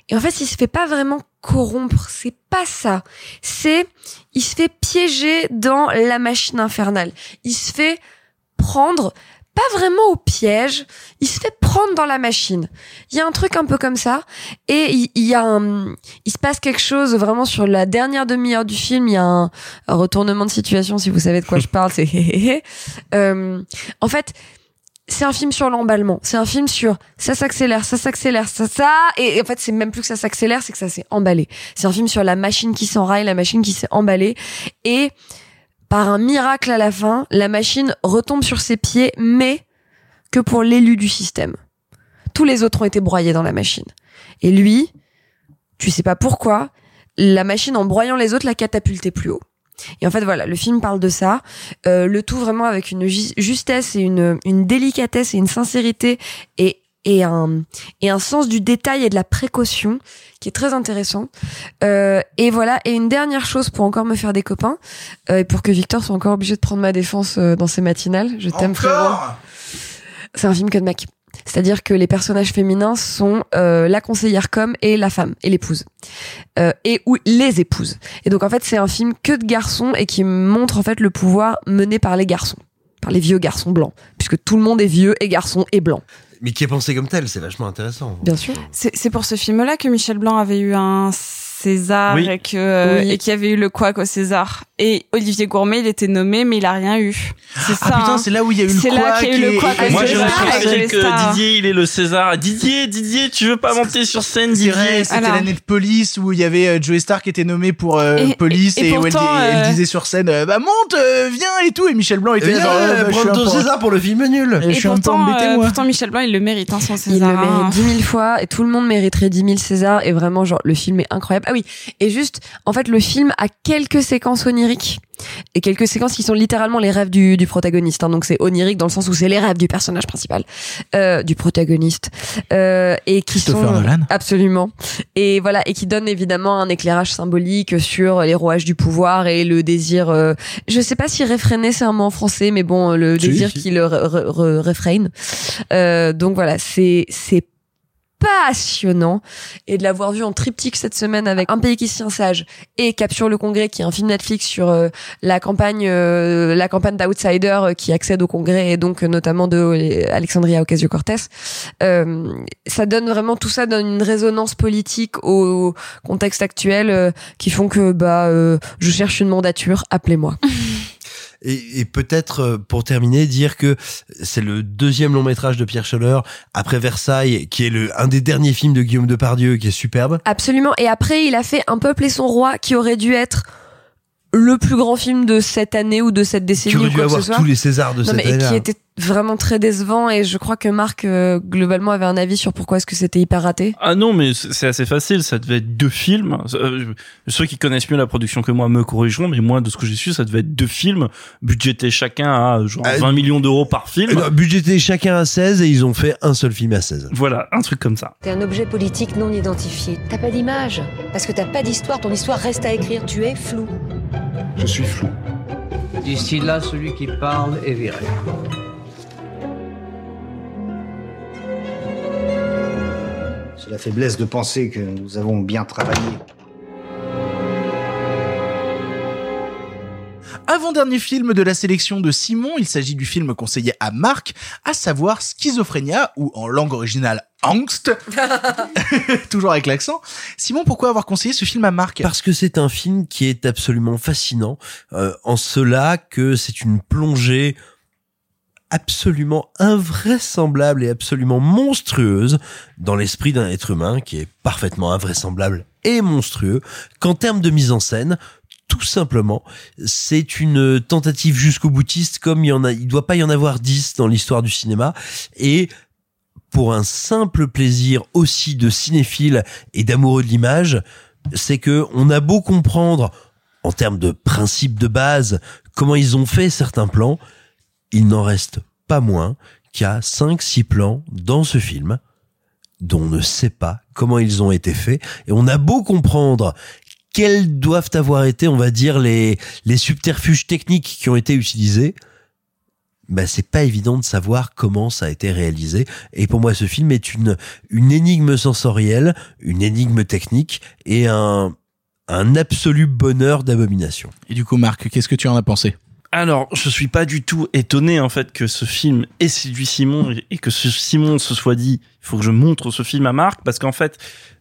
et en fait, il se fait pas vraiment corrompre. C'est pas ça. C'est, il se fait piéger dans la machine infernale. Il se fait prendre pas vraiment au piège, il se fait prendre dans la machine. Il y a un truc un peu comme ça et il, y a un il se passe quelque chose vraiment sur la dernière demi-heure du film, il y a un, un retournement de situation si vous savez de quoi je parle, c'est euh, en fait c'est un film sur l'emballement. C'est un film sur ça s'accélère, ça s'accélère, ça ça et, et en fait c'est même plus que ça s'accélère, c'est que ça s'est emballé. C'est un film sur la machine qui s'enraille, la machine qui s'est emballée et par un miracle à la fin, la machine retombe sur ses pieds, mais que pour l'élu du système. Tous les autres ont été broyés dans la machine. Et lui, tu sais pas pourquoi, la machine en broyant les autres l'a catapulté plus haut. Et en fait, voilà, le film parle de ça. Euh, le tout vraiment avec une ju- justesse et une, une délicatesse et une sincérité et, et, un, et un sens du détail et de la précaution qui est très intéressant. Euh, et voilà, et une dernière chose pour encore me faire des copains, euh, et pour que Victor soit encore obligé de prendre ma défense euh, dans ses matinales. Je t'aime frérot. C'est un film que de mecs. C'est-à-dire que les personnages féminins sont euh, la conseillère com et la femme et l'épouse euh, et ou les épouses. Et donc en fait c'est un film que de garçons et qui montre en fait le pouvoir mené par les garçons, par les vieux garçons blancs, puisque tout le monde est vieux et garçon et blanc. Mais qui est pensé comme tel, c'est vachement intéressant. Bien sûr. C'est c'est pour ce film-là que Michel Blanc avait eu un César Oui. et que euh, Oui. et qu'il y avait eu le couac au César. Et Olivier Gourmet, il était nommé, mais il a rien eu. C'est ça. Ah putain, hein. c'est là où il y a eu le C'est là qu'il y a eu couac le et- couac et- au Moi, j'ai César les que. Didier, il est le César. Didier, Didier, tu veux pas monter sur scène, Didier? c'était l'année de Police où il y avait euh, Joey Star qui était nommé pour euh, Et- Police et- et, et où elle, elle euh, disait sur scène bah monte, euh, viens et tout et Michel Blanc était Et genre, bah, César pour le film nul. Et Et pourtant, pourtant Michel Blanc, il le mérite, hein, son Il César. le hein. mérite dix mille fois et tout le monde mériterait dix mille Césars et vraiment genre le film est incroyable. Ah oui, et juste en fait le film a quelques séquences oniriques et quelques séquences qui sont littéralement les rêves du, du protagoniste. hein. Donc c'est onirique dans le sens où c'est les rêves du personnage principal, euh, du protagoniste, euh, et qui Christopher sont Nolan. absolument. Et voilà, et qui donnent évidemment un éclairage symbolique sur les rouages du pouvoir et le désir. euh, je sais pas si réfréné c'est un mot en français, mais bon, le Si, désir si. qui le réfrène. Euh, donc voilà, c'est c'est passionnant. Et de l'avoir vu en triptyque cette semaine avec Un pays qui se tient sage et Capture le Congrès qui est un film Netflix sur euh, la campagne euh, la campagne d'Outsider euh, qui accède au Congrès et donc euh, notamment de Alexandria Ocasio-Cortez euh, ça donne vraiment tout ça donne une résonance politique au contexte actuel euh, qui font que bah je cherche une mandature appelez-moi Et, et peut-être euh, pour terminer dire que c'est le deuxième long métrage de Pierre Scholler après Versailles, qui est le un des derniers films de Guillaume Depardieu, qui est superbe. Absolument. Et après, il a fait Un peuple et son roi, qui aurait dû être le plus grand film de cette année ou de cette décennie Qui aurait ou dû quoi que avoir ce soit. tous les Césars de Non, cette mais, et année-là. qui était vraiment très décevant. Et je crois que Marc euh, globalement avait un avis sur pourquoi est-ce que c'était hyper raté. Ah non, mais c'est assez facile. Ça devait être deux films. Euh, ceux qui connaissent mieux la production que moi me corrigeront, mais moi, de ce que j'ai su, ça devait être deux films, budgétés chacun à genre Euh, 20 millions d'euros par film. Non, budgété chacun à 16 et ils ont fait un seul film à 16. Voilà, un truc comme ça. T'es un objet politique non identifié. T'as pas d'image. Parce que t'as pas d'histoire, ton histoire reste à écrire. Tu es flou. Je suis flou. D'ici là, celui qui parle est viré. C'est la faiblesse de penser que nous avons bien travaillé. Avant-dernier film de la sélection de Simon, il s'agit du film conseillé à Marc, à savoir Schizophrénia, ou en langue originale Angst, toujours avec l'accent. Simon, pourquoi avoir conseillé ce film à Marc? Parce que c'est un film qui est absolument fascinant, euh, en cela que c'est une plongée absolument invraisemblable et absolument monstrueuse dans l'esprit d'un être humain qui est parfaitement invraisemblable et monstrueux, qu'en termes de mise en scène, tout simplement, c'est une tentative jusqu'au boutiste comme il y en a, doit pas y en avoir dix dans l'histoire du cinéma. Et pour un simple plaisir aussi de cinéphile et d'amoureux de l'image, c'est que on a beau comprendre en termes de principes de base comment ils ont fait certains plans, il n'en reste pas moins qu'il y a 5-6 plans dans ce film dont on ne sait pas comment ils ont été faits. Et on a beau comprendre quels doivent avoir été, on va dire, les, les subterfuges techniques qui ont été utilisés, bah, c'est pas évident de savoir comment ça a été réalisé. Et pour moi, ce film est une, une énigme sensorielle, une énigme technique et un, un absolu bonheur d'abomination. Et du coup, Marc, qu'est-ce que tu en as pensé? Alors, je suis pas du tout étonné en fait que ce film ait séduit Simon et que ce Simon se soit dit il faut que je montre ce film à Marc parce qu'en fait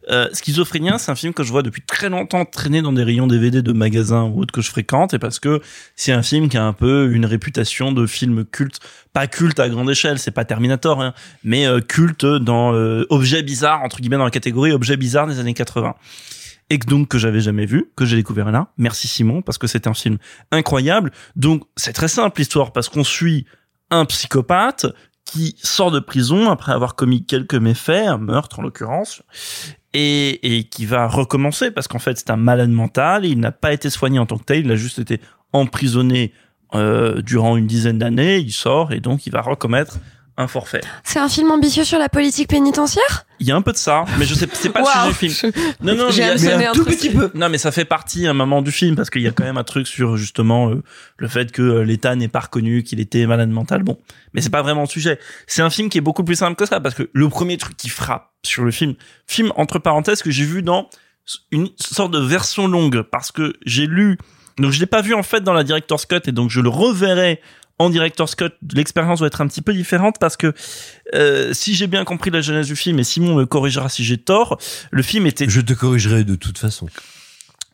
euh, Schizophrénien c'est un film que je vois depuis très longtemps traîner dans des rayons DVD de magasins ou autres que je fréquente et parce que c'est un film qui a un peu une réputation de film culte pas culte à grande échelle c'est pas Terminator hein, mais euh, culte dans euh, objet bizarre entre guillemets dans la catégorie objet bizarre des années 80 et donc que j'avais jamais vu, que j'ai découvert là. Merci Simon parce que c'est un film incroyable. Donc c'est très simple l'histoire parce qu'on suit un psychopathe qui sort de prison après avoir commis quelques méfaits, un meurtre en l'occurrence, et, et qui va recommencer parce qu'en fait c'est un malade mental, il n'a pas été soigné en tant que tel, il a juste été emprisonné euh, durant une dizaine d'années, il sort et donc il va recommettre un forfait. C'est un film ambitieux sur la politique pénitentiaire? Il y a un peu de ça, mais je sais, c'est pas Waouh. le sujet du film. Non, non, mais, J'ai il y a- hameçonné mais un tout truc. petit peu. Non, mais ça fait partie à un moment du film parce qu'il y a quand même un truc sur justement euh, le fait que euh, l'État n'est pas reconnu qu'il était malade mental. Bon, mais c'est pas vraiment le sujet. C'est un film qui est beaucoup plus simple que ça parce que le premier truc qui frappe sur le film, film entre parenthèses que j'ai vu dans une sorte de version longue parce que j'ai lu donc je l'ai pas vu en fait dans la director's cut et donc je le reverrai en director's cut. L'expérience doit être un petit peu différente parce que euh, si j'ai bien compris la genèse du film et Simon me corrigera si j'ai tort, le film était Je te corrigerai de toute façon.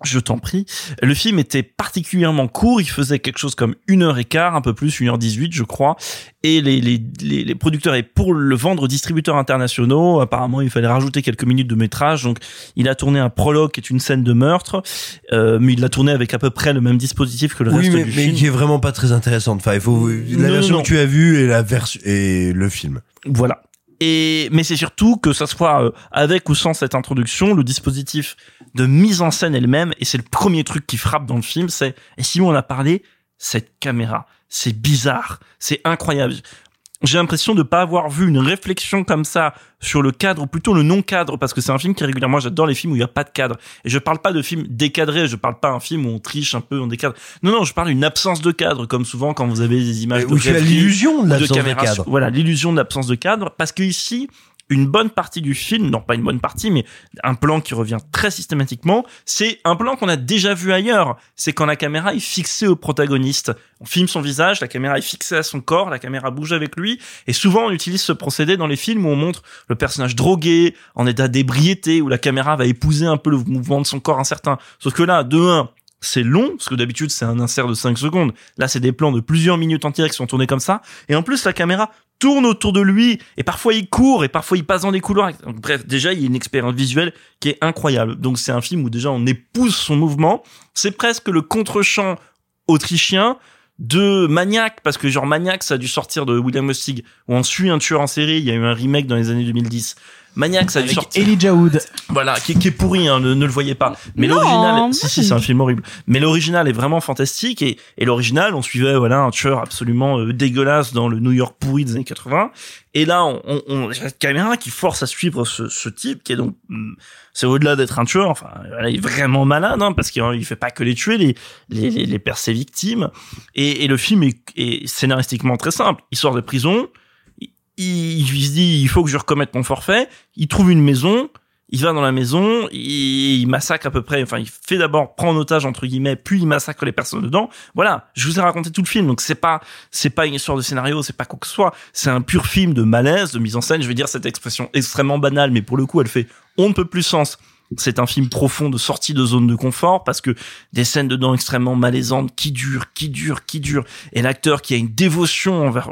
Je t'en prie. Le film était particulièrement court, il faisait quelque chose comme une heure et quart, un peu plus, une heure dix-huit, je crois. Et les, les, les, les producteurs, et pour le vendre aux distributeurs internationaux, apparemment, il fallait rajouter quelques minutes de métrage. Donc, il a tourné un prologue qui est une scène de meurtre, euh, mais il l'a tourné avec à peu près le même dispositif que le Oui, reste mais, du mais film. qui est vraiment pas très intéressante. Enfin, il faut la Non, version non. que tu as vue et la version et le film. Voilà. Et mais c'est surtout que ça soit euh, avec ou sans cette introduction, le dispositif de mise en scène est le même et c'est le premier truc qui frappe dans le film, c'est et Simon en a parlé, cette caméra, c'est bizarre, c'est incroyable. J'ai l'impression de pas avoir vu une réflexion comme ça sur le cadre ou plutôt le non cadre parce que c'est un film qui est régulièrement j'adore les films où il y a pas de cadre et je parle pas de films décadrés, je parle pas un film où on triche un peu on décadre. Non non, je parle d'une absence de cadre comme souvent quand vous avez des images de tu as rêverie l'illusion de l'absence de cadre. voilà, l'illusion de l'absence de cadre parce que ici une bonne partie du film, non pas une bonne partie, mais un plan qui revient très systématiquement, c'est un plan qu'on a déjà vu ailleurs. C'est quand la caméra est fixée au protagoniste. On filme son visage, la caméra est fixée à son corps, la caméra bouge avec lui, et souvent on utilise ce procédé dans les films où on montre le personnage drogué, en état d'ébriété, où la caméra va épouser un peu le mouvement de son corps incertain. Sauf que là, de un, c'est long, parce que d'habitude c'est un insert de 5 secondes. Là, c'est des plans de plusieurs minutes entières qui sont tournés comme ça. Et en plus, la caméra tourne autour de lui, et parfois il court, et parfois il passe dans des couloirs. Bref, déjà, il y a une expérience visuelle qui est incroyable. Donc c'est un film où déjà on épouse son mouvement. C'est presque le contre-champ autrichien de Maniac, parce que genre Maniac, ça a dû sortir de William Lustig, où on suit un tueur en série, il y a eu un remake dans les années 2010. Maniac, ça a dû Avec sortir. Elijah Wood. Voilà, qui, qui est pourri, hein, ne, ne le voyez pas. Mais l'original, si si, c'est un film horrible. Mais l'original est vraiment fantastique et, et l'original, on suivait voilà un tueur absolument euh, dégueulasse dans le New York pourri des années 80. Et là, on, on, on il y a cette caméra qui force à suivre ce, ce type qui est donc, hum, c'est au-delà d'être un tueur. Enfin, voilà, il est vraiment malade, hein, parce qu'il il fait pas que les tuer, les les les, les perd ses victimes. Et, et le film est, est scénaristiquement très simple. Il sort de prison il, il se dit il faut que je recommette mon forfait. Il trouve une maison, il va dans la maison, il, massacre à peu près. Enfin, il fait d'abord prend en otage entre guillemets, puis il massacre les personnes dedans. Voilà, je vous ai raconté tout le film, donc c'est pas c'est pas une histoire de scénario, c'est pas quoi que ce soit. C'est un pur film de malaise, de mise en scène. Je vais dire cette expression extrêmement banale, mais pour le coup, elle fait on ne peut plus sens. C'est un film profond de sortie de zone de confort parce que des scènes dedans extrêmement malaisantes qui durent, qui durent, qui durent. Et l'acteur qui a une dévotion envers,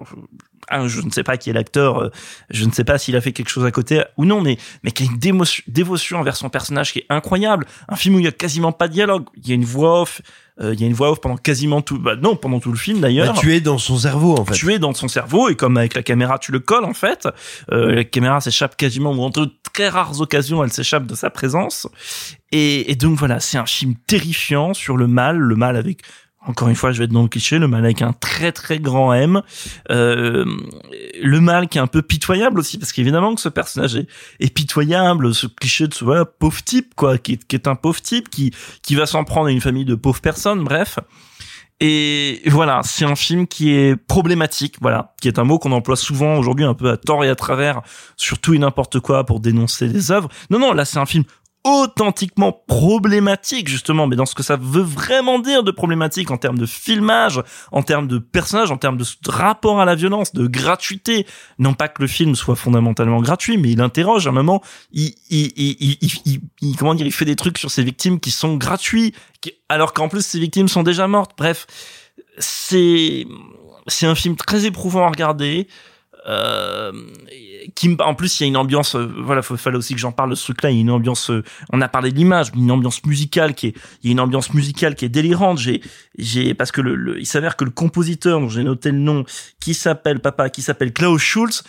ah, je ne sais pas qui est l'acteur, euh, je ne sais pas s'il a fait quelque chose à côté ou non, mais mais qui a une démotion- dévotion envers son personnage qui est incroyable. Un film où il y a quasiment pas de dialogue, il y a une voix off, euh, il y a une voix off pendant quasiment tout, bah non, pendant tout le film d'ailleurs. Bah, tu es dans son cerveau en fait. Tu es dans son cerveau et comme avec la caméra tu le colles en fait, euh, la caméra s'échappe quasiment ou en de très rares occasions elle s'échappe de sa présence et, et donc voilà c'est un film terrifiant sur le mal, le mal avec encore une fois, je vais être dans le cliché, le mal avec un très très grand M, euh, le mal qui est un peu pitoyable aussi, parce qu'évidemment que ce personnage est, pitoyable, ce cliché de ce voilà, pauvre type quoi, qui est, un pauvre type qui qui va s'en prendre à une famille de pauvres personnes, bref. Et voilà, c'est un film qui est problématique, voilà, qui est un mot qu'on emploie souvent aujourd'hui un peu à tort et à travers sur tout et n'importe quoi pour dénoncer les œuvres. Non, non, là c'est un film authentiquement problématique justement mais dans ce que ça veut vraiment dire de problématique en termes de filmage en termes de personnages en termes de rapport à la violence de gratuité. Non pas que le film soit fondamentalement gratuit mais il interroge à un moment il, il, il, il, comment dire il fait des trucs sur ses victimes qui sont gratuits alors qu'en plus ses victimes sont déjà mortes. Bref c'est c'est un film très éprouvant à regarder euh, qui me- en plus il y a une ambiance euh, voilà faut fallait aussi que j'en parle de ce truc là il y a une ambiance euh, on a parlé de l'image mais une ambiance musicale qui est il y a une ambiance musicale qui est délirante j'ai j'ai parce que le, le- il s'avère que le compositeur dont j'ai noté le nom qui s'appelle papa qui s'appelle Klaus Schulz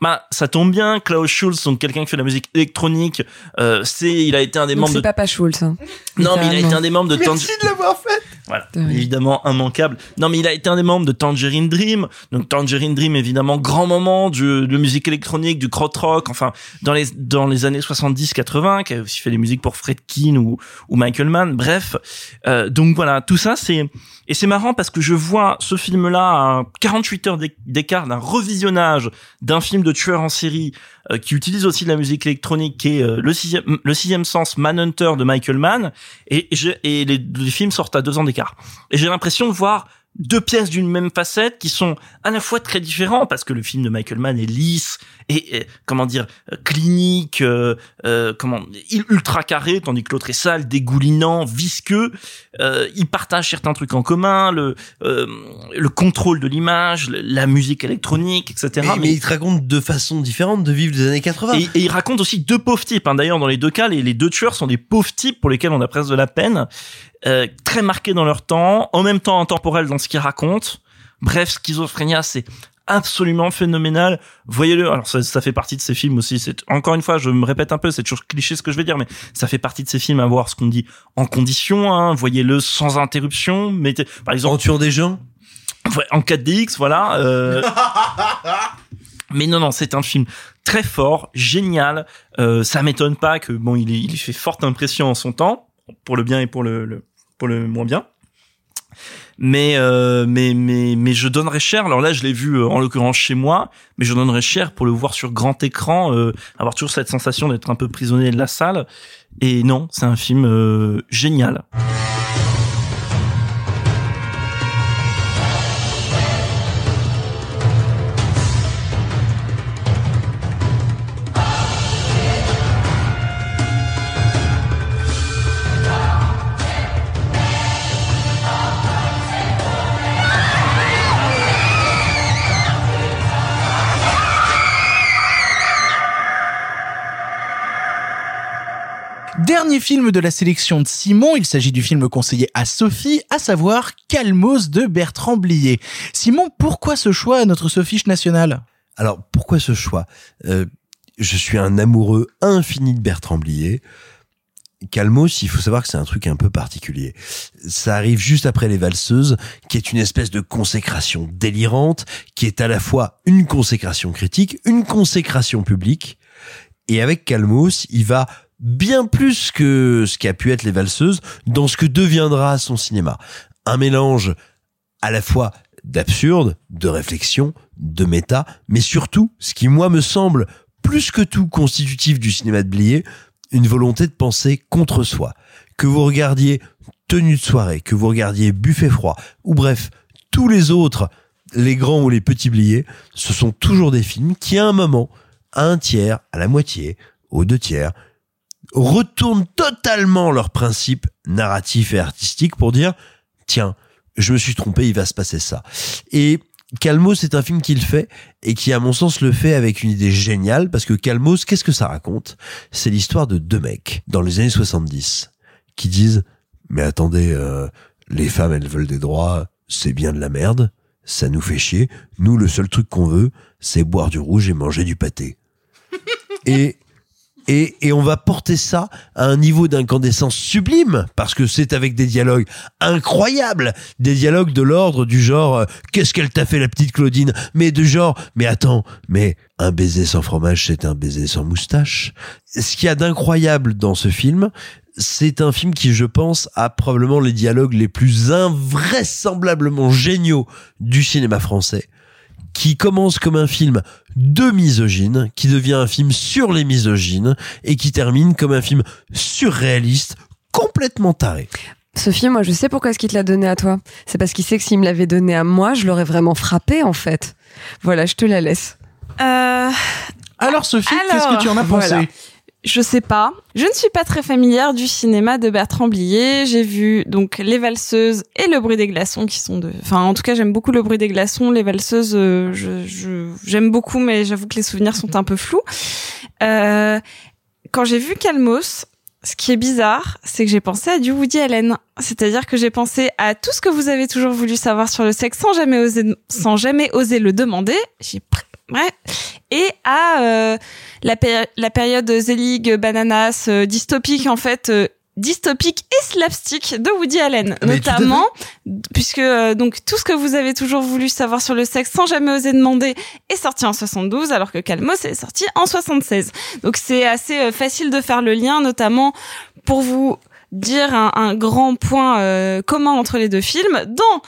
bah ça tombe bien Klaus Schulz donc quelqu'un qui fait de la musique électronique euh, c'est il a été un des Donc membres c'est de Papa Schulz. hein. non, mais il a été un des membres de Tang- de l'avoir fait. Voilà, évidemment immanquable. Non, mais il a été un des membres de Tangerine Dream. Donc Tangerine Dream, évidemment, grand moment du, de musique électronique, du krautrock. Enfin, dans les dans les années 70-80, qui a aussi fait des musiques pour Fredkin ou ou Michael Mann. Bref, euh, donc voilà, tout ça, c'est et c'est marrant parce que je vois ce film-là à 48 heures d'éc- d'écart d'un revisionnage d'un film de tueur en série euh, qui utilise aussi de la musique électronique, qui est euh, le sixième le sixième sens Manhunter de Michael Mann. Et, et je- et les, les films sortent à deux ans d'écart. Et j'ai l'impression de voir deux pièces d'une même facette qui sont à la fois très différents parce que le film de Michael Mann est lisse et, et, comment dire euh, clinique euh, euh, comment ultra carré tandis que l'autre est sale dégoulinant visqueux euh, ils partagent certains trucs en commun le euh, le contrôle de l'image la musique électronique etc Mais, mais il te raconte de façon différente de vivre des années 80. et, et il raconte aussi deux pauvres types. Hein. D'ailleurs, dans les deux cas, les, les deux tueurs sont des pauvres types pour lesquels on a presque de la peine, euh, très marqués dans leur temps, en même temps intemporels dans ce qu'ils racontent. Bref, Schizophrénia, c'est absolument phénoménal. Voyez-le. Alors ça, ça fait partie de ces films aussi. C'est encore une fois, je me répète un peu, c'est toujours cliché ce que je vais dire, mais ça fait partie de ces films à voir ce qu'on dit en condition. Hein. Voyez-le sans interruption. Mettez, par exemple, En tuant des gens. Ouais, en 4DX, voilà. euh, Mais non, non, c'est un film très fort, génial. Euh, ça m'étonne pas que bon, il, il fait forte impression en son temps, pour le bien et pour le, le- pour le moins bien. Mais euh, mais mais mais je donnerais cher. Alors là, je l'ai vu euh, en l'occurrence chez moi, mais je donnerais cher pour le voir sur grand écran, euh, avoir toujours cette sensation d'être un peu prisonnier de la salle. Et non, c'est un film euh, génial. Dernier film de la sélection de Simon, il s'agit du film conseillé à Sophie, à savoir Calmos de Bertrand Blier. Simon, pourquoi ce choix à notre Sophiche nationale? Alors, pourquoi ce choix? Euh, Je suis un amoureux infini de Bertrand Blier. Calmos, il faut savoir que c'est un truc un peu particulier. Ça arrive juste après Les Valseuses, qui est une espèce de consécration délirante, qui est à la fois une consécration critique, une consécration publique. Et avec Calmos, il va bien plus que ce qui a pu être Les Valseuses dans ce que deviendra son cinéma. Un mélange à la fois d'absurde, de réflexion, de méta, mais surtout, ce qui moi me semble plus que tout constitutif du cinéma de Blier, une volonté de penser contre soi. Que vous regardiez Tenue de soirée, que vous regardiez Buffet froid, ou bref, tous les autres, les grands ou les petits Bliers, ce sont toujours des films qui à un moment, à un tiers, à la moitié, aux deux tiers, retournent totalement leurs principes narratifs et artistiques pour dire, tiens, je me suis trompé, il va se passer ça. Et Calmos, c'est un film qui le fait et qui, à mon sens, le fait avec une idée géniale parce que Calmos, qu'est-ce que ça raconte? C'est l'histoire de deux mecs dans les années 70 qui disent mais attendez, euh, les femmes elles veulent des droits, c'est bien de la merde, ça nous fait chier. Nous, le seul truc qu'on veut, c'est boire du rouge et manger du pâté. et et, et on va porter ça à un niveau d'incandescence sublime parce que c'est avec des dialogues incroyables, des dialogues de l'ordre du genre euh, qu'est-ce qu'elle t'a fait la petite Claudine, mais de genre mais attends, mais un baiser sans fromage c'est un baiser sans moustache. Ce qu'il y a d'incroyable dans ce film, c'est un film qui, je pense, a probablement les dialogues les plus invraisemblablement géniaux du cinéma français qui commence comme un film de misogyne, qui devient un film sur les misogynes, et qui termine comme un film surréaliste, complètement taré. Sophie, moi je sais pourquoi est-ce qu'il te l'a donné à toi. C'est parce qu'il sait que s'il me l'avait donné à moi, je l'aurais vraiment frappé en fait. Voilà, je te la laisse. Euh... Alors Sophie, qu'est-ce que tu en as pensé voilà. Je sais pas. Je ne suis pas très familière du cinéma de Bertrand Blier. J'ai vu donc Les Valseuses et Le Bruit des glaçons qui sont de. Enfin, en tout cas, j'aime beaucoup Le Bruit des glaçons. Les Valseuses, euh, j'aime beaucoup, mais j'avoue que les souvenirs sont un peu flous. Euh, quand j'ai vu Calmos, ce qui est bizarre, c'est que j'ai pensé à du Woody Allen. C'est-à-dire que j'ai pensé à tout ce que vous avez toujours voulu savoir sur le sexe sans jamais oser, sans jamais oser le demander. J'ai Ouais. Et à euh, la, péri- la période Zelig, Bananas, euh, dystopique en fait, euh, dystopique et slapstick de Woody Allen, Mais notamment puisque euh, donc tout ce que vous avez toujours voulu savoir sur le sexe sans jamais oser demander est sorti en 72 alors que Calmos est sorti en 76. Donc c'est assez facile de faire le lien notamment pour vous dire un, un grand point commun entre les deux films dans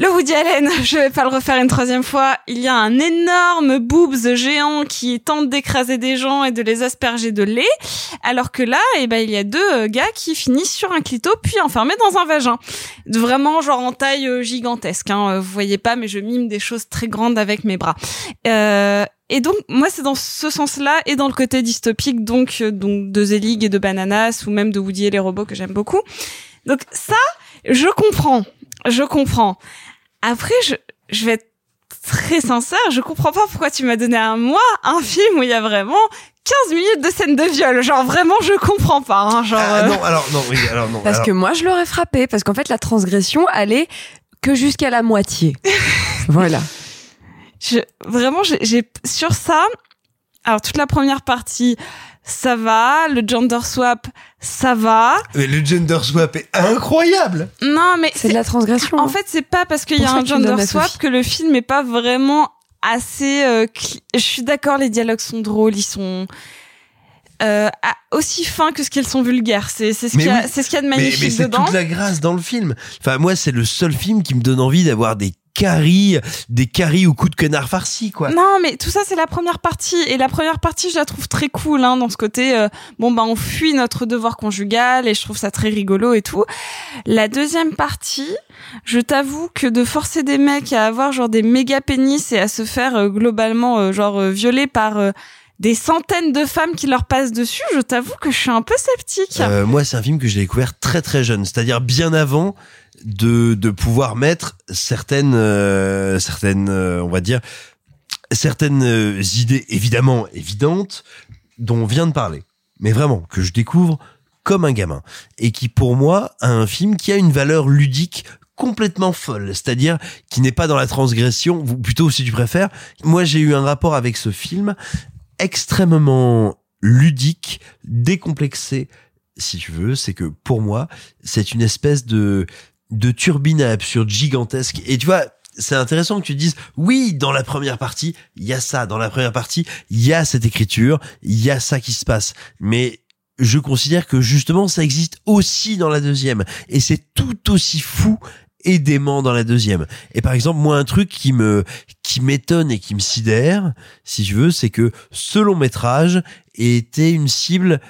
le Woody Allen, je vais pas le refaire une troisième fois. Il y a un énorme boobs géant qui tente d'écraser des gens et de les asperger de lait, alors que là, eh ben, il y a deux euh, gars qui finissent sur un clito puis enfermés dans un vagin. Vraiment genre en taille euh, gigantesque. Hein. Euh, Vous voyez pas, mais je mime des choses très grandes avec mes bras. Euh, et donc moi c'est dans ce sens-là et dans le côté dystopique donc donc de Zelig et de Bananas ou même de Woody et les robots que j'aime beaucoup. Donc ça, je comprends, je comprends. Après, je, je vais être très sincère, je comprends pas pourquoi tu m'as donné à moi un film où il y a vraiment 15 minutes de scène de viol. Genre vraiment, je comprends pas. Hein, genre, Ah euh, non, alors non, oui, alors non. Parce alors- que moi je l'aurais frappé, parce qu'en fait la transgression elle est que jusqu'à la moitié. voilà. je, vraiment, j'ai- j'ai sur ça. Alors toute la première partie, ça va. Le gender swap, ça va. Mais le gender swap est incroyable. Non, mais C'est de la transgression. En hein. fait, c'est pas parce qu'il y a un gender swap que le film est pas vraiment assez. euh, cli- Je suis d'accord, les dialogues sont drôles, ils sont. Euh, aussi fins que ce qu'elles sont vulgaires. C'est c'est ce Mais qu'il y oui. c'est ce y a de Mais, magnifique mais c'est dedans. toute la grâce dans le film. Enfin, moi, c'est le seul film qui me donne envie d'avoir des caries, des caries au coup de canard farci, quoi. Non, mais tout ça c'est la première partie et la première partie je la trouve très cool hein, dans ce côté euh, bon bah on fuit notre devoir conjugal et je trouve ça très rigolo et tout. La deuxième partie, je t'avoue que de forcer des mecs à avoir genre des méga pénis et à se faire euh, globalement euh, genre euh, violer par euh, des centaines de femmes qui leur passent dessus, je t'avoue que je suis un peu sceptique. Euh, moi, c'est un film que j'ai découvert très très jeune, c'est-à-dire bien avant de de pouvoir mettre certaines euh, certaines euh, on va dire certaines idées évidemment évidentes dont on vient de parler, mais vraiment que je découvre comme un gamin et qui pour moi a un film qui a une valeur ludique complètement folle, c'est-à-dire qui n'est pas dans la transgression, ou plutôt si tu préfères. Moi, j'ai eu un rapport avec ce film extrêmement ludique, décomplexé, si tu veux, c'est que pour moi, c'est une espèce de de turbine à absurde gigantesque. Et tu vois, c'est intéressant que tu dises oui, dans la première partie, il y a ça, dans la première partie, il y a cette écriture, il y a ça qui se passe. Mais je considère que justement ça existe aussi dans la deuxième et c'est tout aussi fou et dément dans la deuxième. Et par exemple, moi un truc qui me qui m'étonne et qui me sidère, si tu veux, c'est que ce long métrage était une cible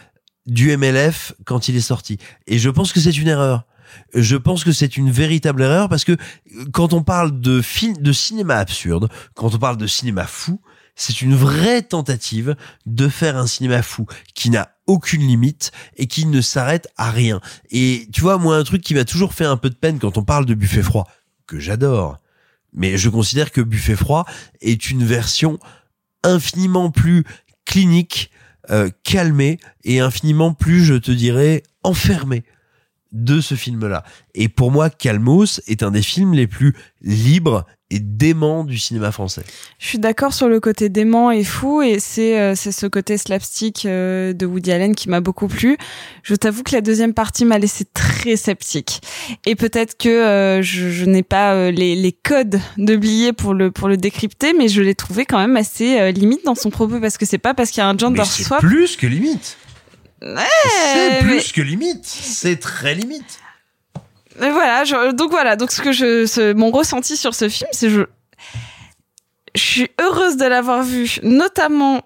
du MLF quand il est sorti. Et je pense que c'est une erreur. Je pense que c'est une véritable erreur parce que euh, quand on parle de film, de cinéma absurde, quand on parle de cinéma fou, c'est une vraie tentative de faire un cinéma fou qui n'a aucune limite et qui ne s'arrête à rien. Et tu vois, moi, un truc qui m'a toujours fait un peu de peine quand on parle de Buffet froid, que j'adore, mais je considère que Buffet froid est une version infiniment plus clinique, euh, calmée et infiniment plus, je te dirais, enfermée de ce film-là. Et pour moi, Calmos est un des films les plus libres et déments du cinéma français. Je suis d'accord sur le côté dément et fou et c'est euh, c'est ce côté slapstick euh, de Woody Allen qui m'a beaucoup plu. Je t'avoue que la deuxième partie m'a laissé très sceptique et peut-être que euh, je, je n'ai pas euh, les, les codes de pour le pour le décrypter, mais je l'ai trouvé quand même assez euh, limite dans son propos parce que c'est pas parce qu'il y a un gender swap. plus que limite. Ouais, c'est mais- plus que limite. C'est très limite. Mais voilà, je- donc voilà, donc ce que je, ce- mon ressenti sur ce film, c'est je, je suis heureuse de l'avoir vu, notamment.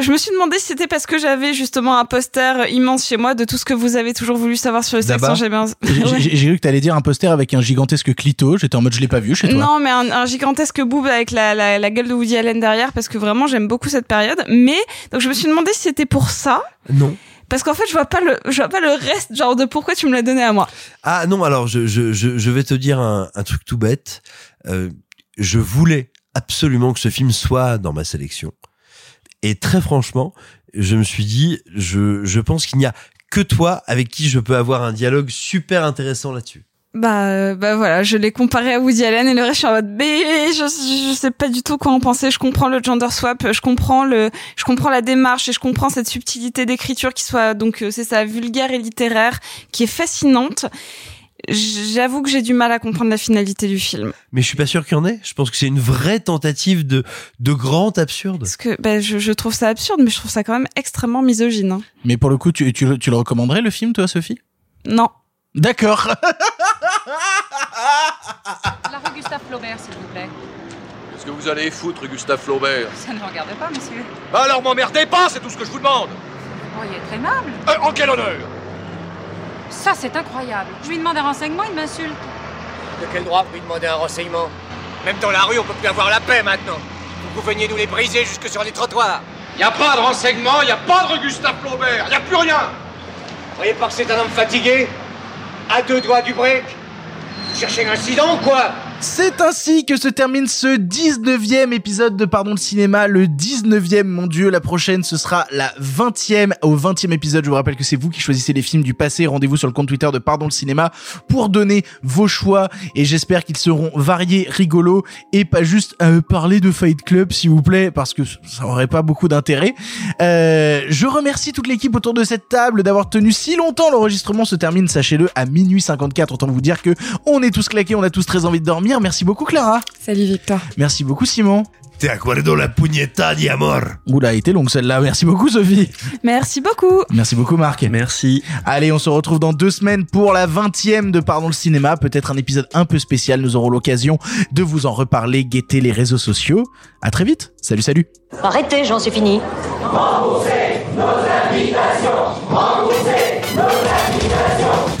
Je me suis demandé si c'était parce que j'avais justement un poster immense chez moi de tout ce que vous avez toujours voulu savoir sur le sexe. J'ai bien. Cru que t'allais dire un poster avec un gigantesque clito. J'étais en mode je l'ai pas vu chez toi. Non, mais un, un gigantesque boob avec la, la, la gueule de Woody Allen derrière, parce que vraiment j'aime beaucoup cette période. Mais donc je me suis demandé si c'était pour ça, Non. Parce qu'en fait je vois pas le, je vois pas le reste, genre de pourquoi tu me l'as donné à moi. Ah non, alors je, je, je, je vais te dire un, truc tout bête. Euh, je voulais absolument que ce film soit dans ma sélection. Et très franchement, je me suis dit, je, je pense qu'il n'y a que toi avec qui je peux avoir un dialogue super intéressant là-dessus. Bah, euh, bah voilà, je l'ai comparé à Woody Allen et le reste, je suis en mode, mais je, je sais pas du tout quoi en penser. Je comprends le gender swap, je comprends le, je comprends la démarche et je comprends cette subtilité d'écriture qui soit donc euh, c'est ça vulgaire et littéraire, qui est fascinante. J'avoue que j'ai du mal à comprendre la finalité du film. Mais je suis pas sûr qu'il y en ait. Je pense que c'est une vraie tentative de, de grand absurde. Parce que bah, je, je trouve ça absurde, mais je trouve ça quand même extrêmement misogyne. hein. Mais pour le coup, tu, tu le recommanderais le film, toi, Sophie? Non. D'accord. La rue Gustave Flaubert, s'il vous plaît. Qu'est-ce que vous allez foutre, Gustave Flaubert Ça ne regarde pas, monsieur. Bah alors m'emmerdez pas, c'est tout ce que je vous demande Oh, il est très aimable. Euh, En quel honneur Ça, c'est incroyable. Je lui demande un renseignement, il m'insulte. De quel droit vous lui demandez un renseignement? Même dans la rue, on peut plus avoir la paix maintenant. Vous veniez nous les briser jusque sur les trottoirs. Y a pas de renseignement, y a pas de rue Gustave Flaubert, y a plus rien Vous croyez pas que c'est un homme fatigué? À deux doigts du break? Vous cherchez un incident ou quoi? C'est ainsi que se termine ce 19e épisode de Pardon le cinéma, le 19e, mon dieu, la prochaine ce sera la 20e, au 20e épisode, je vous rappelle que c'est vous qui choisissez les films du passé, rendez-vous sur le compte Twitter de Pardon le cinéma pour donner vos choix, et j'espère qu'ils seront variés, rigolos, et pas juste euh, parler de Fight Club s'il vous plaît, parce que ça aurait pas beaucoup d'intérêt. Euh, je remercie toute l'équipe autour de cette table d'avoir tenu si longtemps, l'enregistrement se termine, sachez-le, à minuit 54, autant vous dire que on est tous claqués, on a tous très envie de dormir, dormir. Merci beaucoup Clara. Salut Victor. Merci beaucoup Simon. Te acuerdo la puñeta di amor. Oula, elle était longue celle-là. Merci beaucoup Sophie. Merci beaucoup. Merci beaucoup Marc. Merci. Allez, on se retrouve dans deux semaines pour la 20e de Pardon le cinéma. Peut-être un épisode un peu spécial. Nous aurons l'occasion de vous en reparler, guetter les réseaux sociaux. À très vite. Salut, salut. Arrêtez, j'en suis fini.